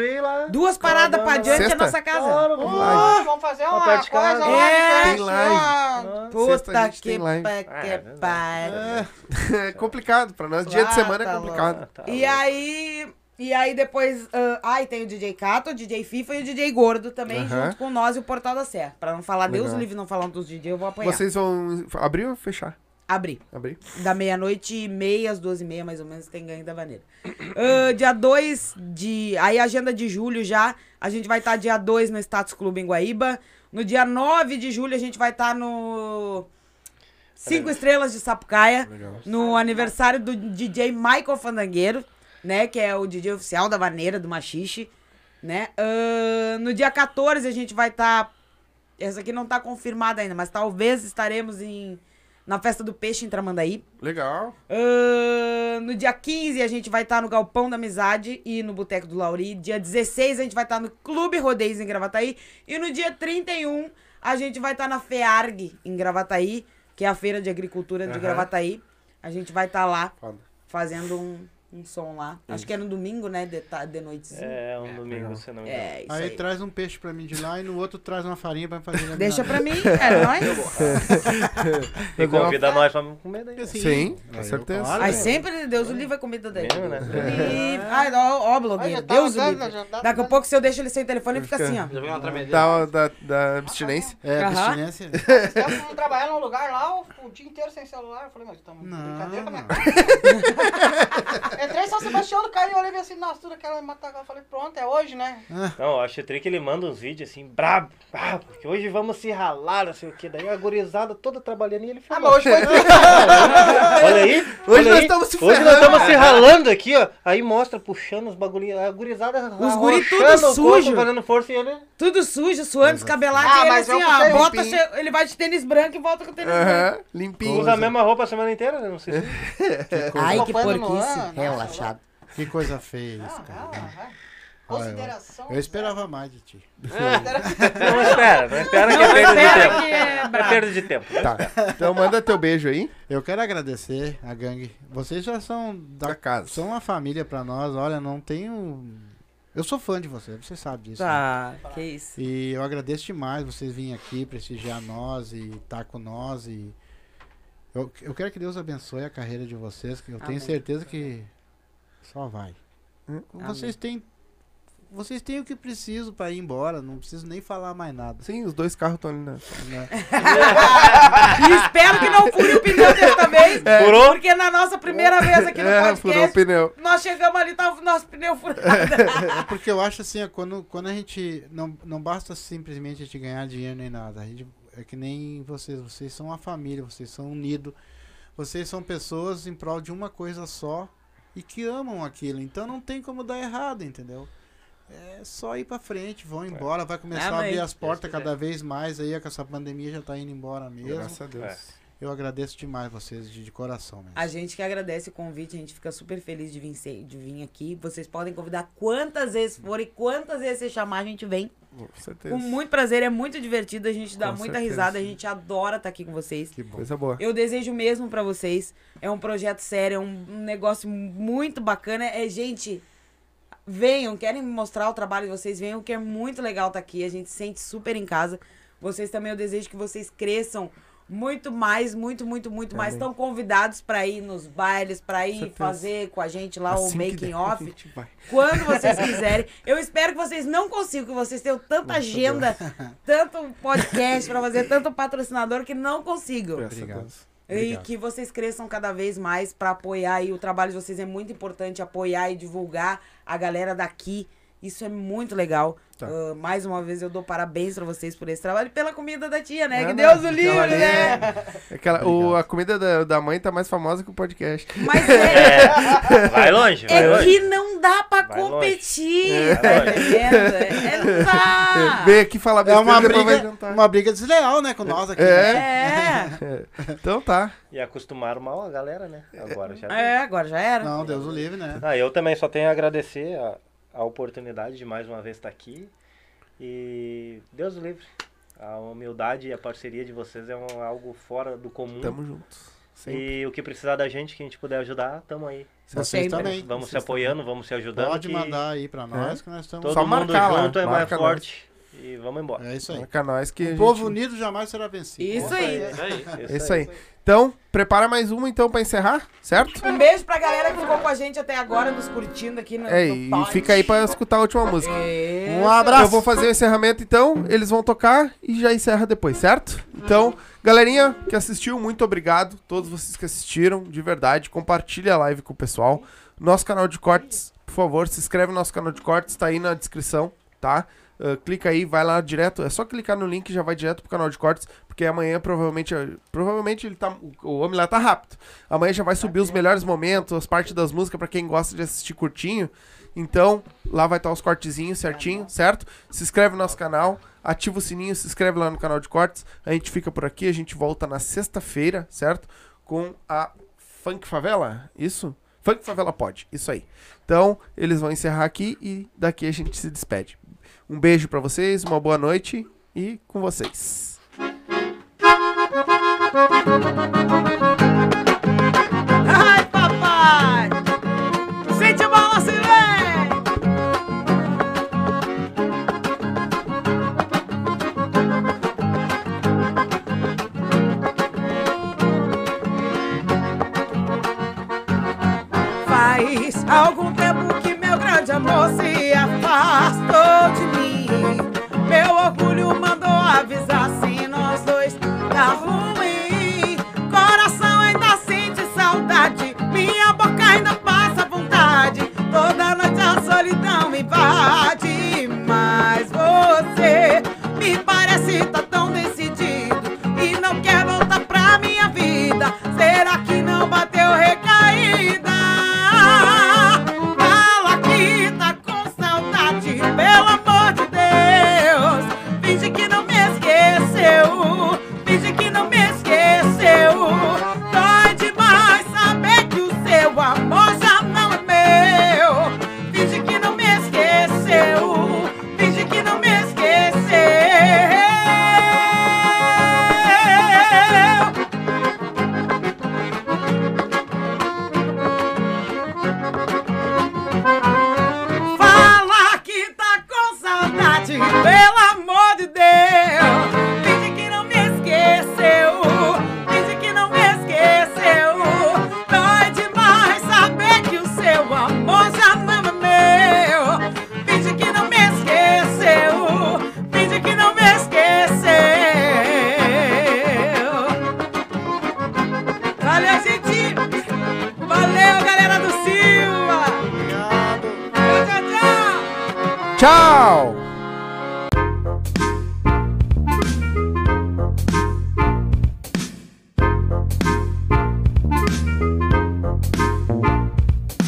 [SPEAKER 3] Duas paradas pra adiante
[SPEAKER 1] Sexta?
[SPEAKER 3] a nossa casa.
[SPEAKER 5] Claro,
[SPEAKER 8] Ô,
[SPEAKER 5] vamos.
[SPEAKER 8] vamos fazer
[SPEAKER 5] Uma de
[SPEAKER 8] coisa
[SPEAKER 5] casa.
[SPEAKER 8] lá
[SPEAKER 3] É.
[SPEAKER 1] Tem live.
[SPEAKER 3] Puta que,
[SPEAKER 1] tem live.
[SPEAKER 3] pa-
[SPEAKER 5] Ah, é
[SPEAKER 3] que
[SPEAKER 5] verdade.
[SPEAKER 3] pariu.
[SPEAKER 1] É complicado pra nós. Dia de
[SPEAKER 3] Ah,
[SPEAKER 1] semana é
[SPEAKER 3] tá
[SPEAKER 1] complicado.
[SPEAKER 5] Ah, tá
[SPEAKER 3] E aí, e aí depois, ah, ai, tem o DJ Cato, o DJ FIFA e o DJ Gordo também, junto com nós e o Portal da Serra. Pra não falar Deus
[SPEAKER 1] Legal.
[SPEAKER 3] livre não falando dos DJ, eu vou apanhar.
[SPEAKER 1] Vocês vão abrir ou fechar?
[SPEAKER 3] Abrir.
[SPEAKER 1] Abrir.
[SPEAKER 3] Da meia-noite e meia às duas e meia, mais ou menos, tem ganho da vaneira. Ah, dia 2 de. Aí, agenda de julho já. A gente vai estar dia 2 no Status Clube em Guaíba. No dia 9 de julho, a gente vai estar no. Cinco Estrelas de Sapucaia.
[SPEAKER 1] Legal.
[SPEAKER 3] No aniversário do DJ Michael Fandangueiro, né? Que é o DJ oficial da vaneira, do Machixe. Né? Ah, no dia 14 a gente vai estar. essa aqui não tá confirmada ainda, mas talvez estaremos em. Na festa do peixe em Tramandaí.
[SPEAKER 1] Legal.
[SPEAKER 3] Ahn, no dia 15 a gente vai estar no Galpão da Amizade e no Boteco do Lauri. Dia 16 a gente vai estar no Clube Rodeios em Gravataí. E no dia 31 a gente vai estar na FEARG em Gravataí, que é a Feira de Agricultura de
[SPEAKER 1] Aham.
[SPEAKER 3] Gravataí. A gente vai estar lá
[SPEAKER 1] Foda.
[SPEAKER 3] fazendo um, um som lá. Acho que é no domingo, né? De, de noitezinho.
[SPEAKER 5] É, um domingo, se não me engano.
[SPEAKER 3] É, isso
[SPEAKER 2] Aí
[SPEAKER 3] aí.
[SPEAKER 2] traz um peixe pra mim de lá e no outro traz uma farinha pra fazer
[SPEAKER 3] Deixa pra mim, é nóis.
[SPEAKER 5] E convida nós pra comer daí.
[SPEAKER 2] Assim,
[SPEAKER 1] Sim, com certeza.
[SPEAKER 2] claro,
[SPEAKER 3] Aí
[SPEAKER 2] né?
[SPEAKER 3] sempre Deus o livre a comida dele.
[SPEAKER 5] Mesmo, né?
[SPEAKER 3] Livre. Ai, ó, ó, blogueiro.
[SPEAKER 8] tá
[SPEAKER 3] Deus o livre.
[SPEAKER 8] tá
[SPEAKER 3] Daqui a pouco, se eu deixo ele sem telefone, ele fica assim, ó.
[SPEAKER 6] Já veio uma tremedeira.
[SPEAKER 1] Da, da, abstinência.
[SPEAKER 2] É, abstinência.
[SPEAKER 8] Tempo eu trabalhar num lugar lá, o, dia inteiro sem celular. Eu falei, mas estamos
[SPEAKER 2] Não.
[SPEAKER 8] brincadeira com a minha cara. Entrei em São Sebastião, caiu, eu olhei assim, nossa, tudo aquela matagal. Eu falei, pronto, é hoje, né?
[SPEAKER 5] Não, eu acho que ele manda uns vídeos assim, brabo, brabo, porque hoje vamos se ralar, não sei o que. Daí a gurizada toda trabalhando e ele
[SPEAKER 8] Ah,
[SPEAKER 5] filma.
[SPEAKER 8] mas hoje foi
[SPEAKER 5] Olha aí.
[SPEAKER 1] Hoje
[SPEAKER 5] olha
[SPEAKER 1] nós
[SPEAKER 5] aí.
[SPEAKER 1] estamos se
[SPEAKER 5] Hoje nós estamos se ralando aqui, ó. Aí mostra, puxando os bagulhinhos. A gurizada
[SPEAKER 3] Os guri tudo
[SPEAKER 5] corpo,
[SPEAKER 3] sujo.
[SPEAKER 5] fazendo força e ele...
[SPEAKER 3] Tudo sujo, suando, descabelado.
[SPEAKER 8] Ah,
[SPEAKER 3] e ele
[SPEAKER 8] mas
[SPEAKER 3] assim, ó, bota, ele vai de tênis branco e volta com o tênis branco.
[SPEAKER 1] Limpinho.
[SPEAKER 5] Usa a mesma roupa a semana inteira, né? Não sei se...
[SPEAKER 3] Ai, que
[SPEAKER 8] Roupando
[SPEAKER 3] Relaxado.
[SPEAKER 2] Que coisa feia isso, cara.
[SPEAKER 8] Consideração.
[SPEAKER 2] Eu esperava mais de ti.
[SPEAKER 5] Não espera, não espera que é perda de
[SPEAKER 3] espera
[SPEAKER 5] tempo.
[SPEAKER 3] que é
[SPEAKER 5] É
[SPEAKER 3] brabo.
[SPEAKER 5] perda de tempo.
[SPEAKER 1] Tá. Então manda teu beijo aí.
[SPEAKER 2] Eu quero agradecer a gangue. Vocês já são
[SPEAKER 1] Da
[SPEAKER 2] da
[SPEAKER 1] casa.
[SPEAKER 2] são uma família pra nós. Olha, não tenho. Eu sou fã de vocês, você sabe disso. né?
[SPEAKER 3] Tá, que isso.
[SPEAKER 2] E eu agradeço demais vocês virem aqui prestigiar nós e estar com nós. E eu, eu quero que Deus abençoe a carreira de vocês, que eu
[SPEAKER 3] Amém.
[SPEAKER 2] tenho certeza que só vai.
[SPEAKER 1] Hum,
[SPEAKER 2] Vocês têm. Vocês têm o que preciso pra ir embora, não preciso nem falar mais nada.
[SPEAKER 1] Sim, os dois carros estão ali na.
[SPEAKER 2] né?
[SPEAKER 3] E espero que não fure o pneu dessa vez.
[SPEAKER 5] Furou?
[SPEAKER 3] Porque na nossa primeira vez aqui no
[SPEAKER 1] É, furou o
[SPEAKER 3] podcast,
[SPEAKER 1] pneu.
[SPEAKER 3] nós chegamos ali e tava o nosso pneu furado.
[SPEAKER 2] É porque eu acho assim, quando, quando a gente. Não, não basta simplesmente a gente ganhar dinheiro nem nada. A gente, é que nem vocês. Vocês são uma família, vocês são unidos. Vocês são pessoas em prol de uma coisa só e que amam aquilo. Então não tem como dar errado, entendeu? É só ir pra frente, vão embora, vai começar a abrir as portas cada vez mais aí, com essa pandemia já tá indo embora mesmo.
[SPEAKER 1] Graças a Deus.
[SPEAKER 5] É.
[SPEAKER 2] Eu agradeço demais vocês de, de coração mesmo.
[SPEAKER 3] A gente que agradece o convite, a gente fica super feliz de vir, ser- de vir aqui. Vocês podem convidar quantas vezes forem, quantas vezes você chamar, a gente vem.
[SPEAKER 1] Com certeza.
[SPEAKER 3] Com muito prazer, é muito divertido, a gente dá
[SPEAKER 1] Com
[SPEAKER 3] muita
[SPEAKER 1] certeza.
[SPEAKER 3] risada, a gente adora estar aqui com vocês.
[SPEAKER 2] Que bom.
[SPEAKER 1] Coisa boa.
[SPEAKER 3] Eu desejo mesmo pra vocês. É um projeto sério, é um, um negócio muito bacana. É, gente, venham, querem mostrar o trabalho de vocês, venham, que é muito legal estar aqui. A gente se sente super em casa. Vocês também, eu desejo que vocês cresçam muito mais, muito, muito, muito mais.
[SPEAKER 1] Amém.
[SPEAKER 3] Estão convidados pra ir nos bailes, pra ir
[SPEAKER 1] certeza.
[SPEAKER 3] fazer com a gente lá o
[SPEAKER 1] Assim que
[SPEAKER 3] making
[SPEAKER 1] der,
[SPEAKER 3] off quando vocês quiserem. Eu espero que vocês não consigam, que vocês tenham tanta agenda, tanto podcast pra fazer, tanto patrocinador que não consigam.
[SPEAKER 2] Obrigado.
[SPEAKER 1] Deus.
[SPEAKER 3] E
[SPEAKER 2] Obrigado.
[SPEAKER 3] que vocês cresçam cada vez mais pra apoiar e o trabalho de vocês é muito importante apoiar e divulgar a galera daqui Isso é muito legal.
[SPEAKER 1] Tá.
[SPEAKER 3] Ah, mais uma vez eu dou parabéns pra vocês por esse trabalho e pela comida da tia, né?
[SPEAKER 1] Não,
[SPEAKER 3] que
[SPEAKER 1] não,
[SPEAKER 3] Deus o livre,
[SPEAKER 1] ali
[SPEAKER 3] né?
[SPEAKER 1] Aquela, o, a comida da, da mãe tá mais famosa que o podcast.
[SPEAKER 3] Mas é,
[SPEAKER 5] É, vai longe, vai
[SPEAKER 3] é
[SPEAKER 5] longe.
[SPEAKER 3] que não dá pra
[SPEAKER 5] Vai
[SPEAKER 3] competir,
[SPEAKER 5] Vai
[SPEAKER 3] tá? É, é, não dá.
[SPEAKER 1] Vem aqui falar
[SPEAKER 2] É
[SPEAKER 1] besteira,
[SPEAKER 2] uma
[SPEAKER 1] depois vai
[SPEAKER 2] briga,
[SPEAKER 1] jantar.
[SPEAKER 2] uma briga desleal, né, com nós aqui.
[SPEAKER 1] É.
[SPEAKER 2] né?
[SPEAKER 3] É,
[SPEAKER 1] Então tá.
[SPEAKER 5] E acostumaram mal a galera, né? Agora já.
[SPEAKER 3] é, agora já era.
[SPEAKER 2] Não, Deus o livre, né?
[SPEAKER 5] Ah, eu também só tenho a agradecer a, a oportunidade de mais uma vez estar aqui. E Deus o livre. A humildade e a parceria de vocês é um- algo fora do comum.
[SPEAKER 1] Tamo juntos. Sempre.
[SPEAKER 5] E o que precisar da gente, que a gente puder ajudar, tamo aí.
[SPEAKER 2] Vocês
[SPEAKER 3] Sempre.
[SPEAKER 2] também.
[SPEAKER 5] Vamos se
[SPEAKER 1] vocês
[SPEAKER 5] apoiando, vamos se ajudando.
[SPEAKER 2] Pode
[SPEAKER 5] que
[SPEAKER 2] mandar aí pra nós que nós estamos.
[SPEAKER 5] Todo
[SPEAKER 1] Só
[SPEAKER 5] mundo
[SPEAKER 1] marcar lá,
[SPEAKER 5] junto é mais
[SPEAKER 1] marca nós.
[SPEAKER 5] E vamos embora.
[SPEAKER 2] É isso aí.
[SPEAKER 1] Marca nós que a
[SPEAKER 2] O
[SPEAKER 1] gente...
[SPEAKER 2] povo unido jamais será vencido.
[SPEAKER 3] Isso aí.
[SPEAKER 6] Isso aí.
[SPEAKER 1] É isso aí. Então, prepara mais uma então pra encerrar, certo?
[SPEAKER 3] Um beijo pra galera que ficou com a gente até agora, nos curtindo aqui no,
[SPEAKER 1] É,
[SPEAKER 3] no
[SPEAKER 1] e fica aí pra escutar a última música.
[SPEAKER 3] Isso.
[SPEAKER 2] Um abraço.
[SPEAKER 1] Eu vou fazer o encerramento então, eles vão tocar e já encerra depois, certo? Então, galerinha que assistiu, muito obrigado. Todos vocês que assistiram, de verdade, compartilha a live com o pessoal. Nosso canal de cortes, por favor, se inscreve no nosso canal de cortes, tá aí na descrição, tá? Ah, clica aí, vai lá direto. É só clicar no link e já vai direto pro canal de cortes, porque amanhã provavelmente. Provavelmente ele tá. o- homem lá tá rápido. Amanhã já vai subir os melhores momentos, as partes das músicas pra quem gosta de assistir curtinho. Então, lá vai estar os cortezinhos certinho, certo? Se inscreve no nosso canal, ativa o sininho, se inscreve lá no canal de cortes. A gente fica por aqui, a gente volta na sexta-feira, certo? Com a Funk Favela, isso? Funk Favela pode, isso aí. Então, eles vão encerrar aqui e daqui a gente se despede. Um beijo pra vocês, uma boa noite e com vocês.
[SPEAKER 3] Ai, papai! Sente a bola, se! Faz algum tempo que meu grande amor se orgulho mandou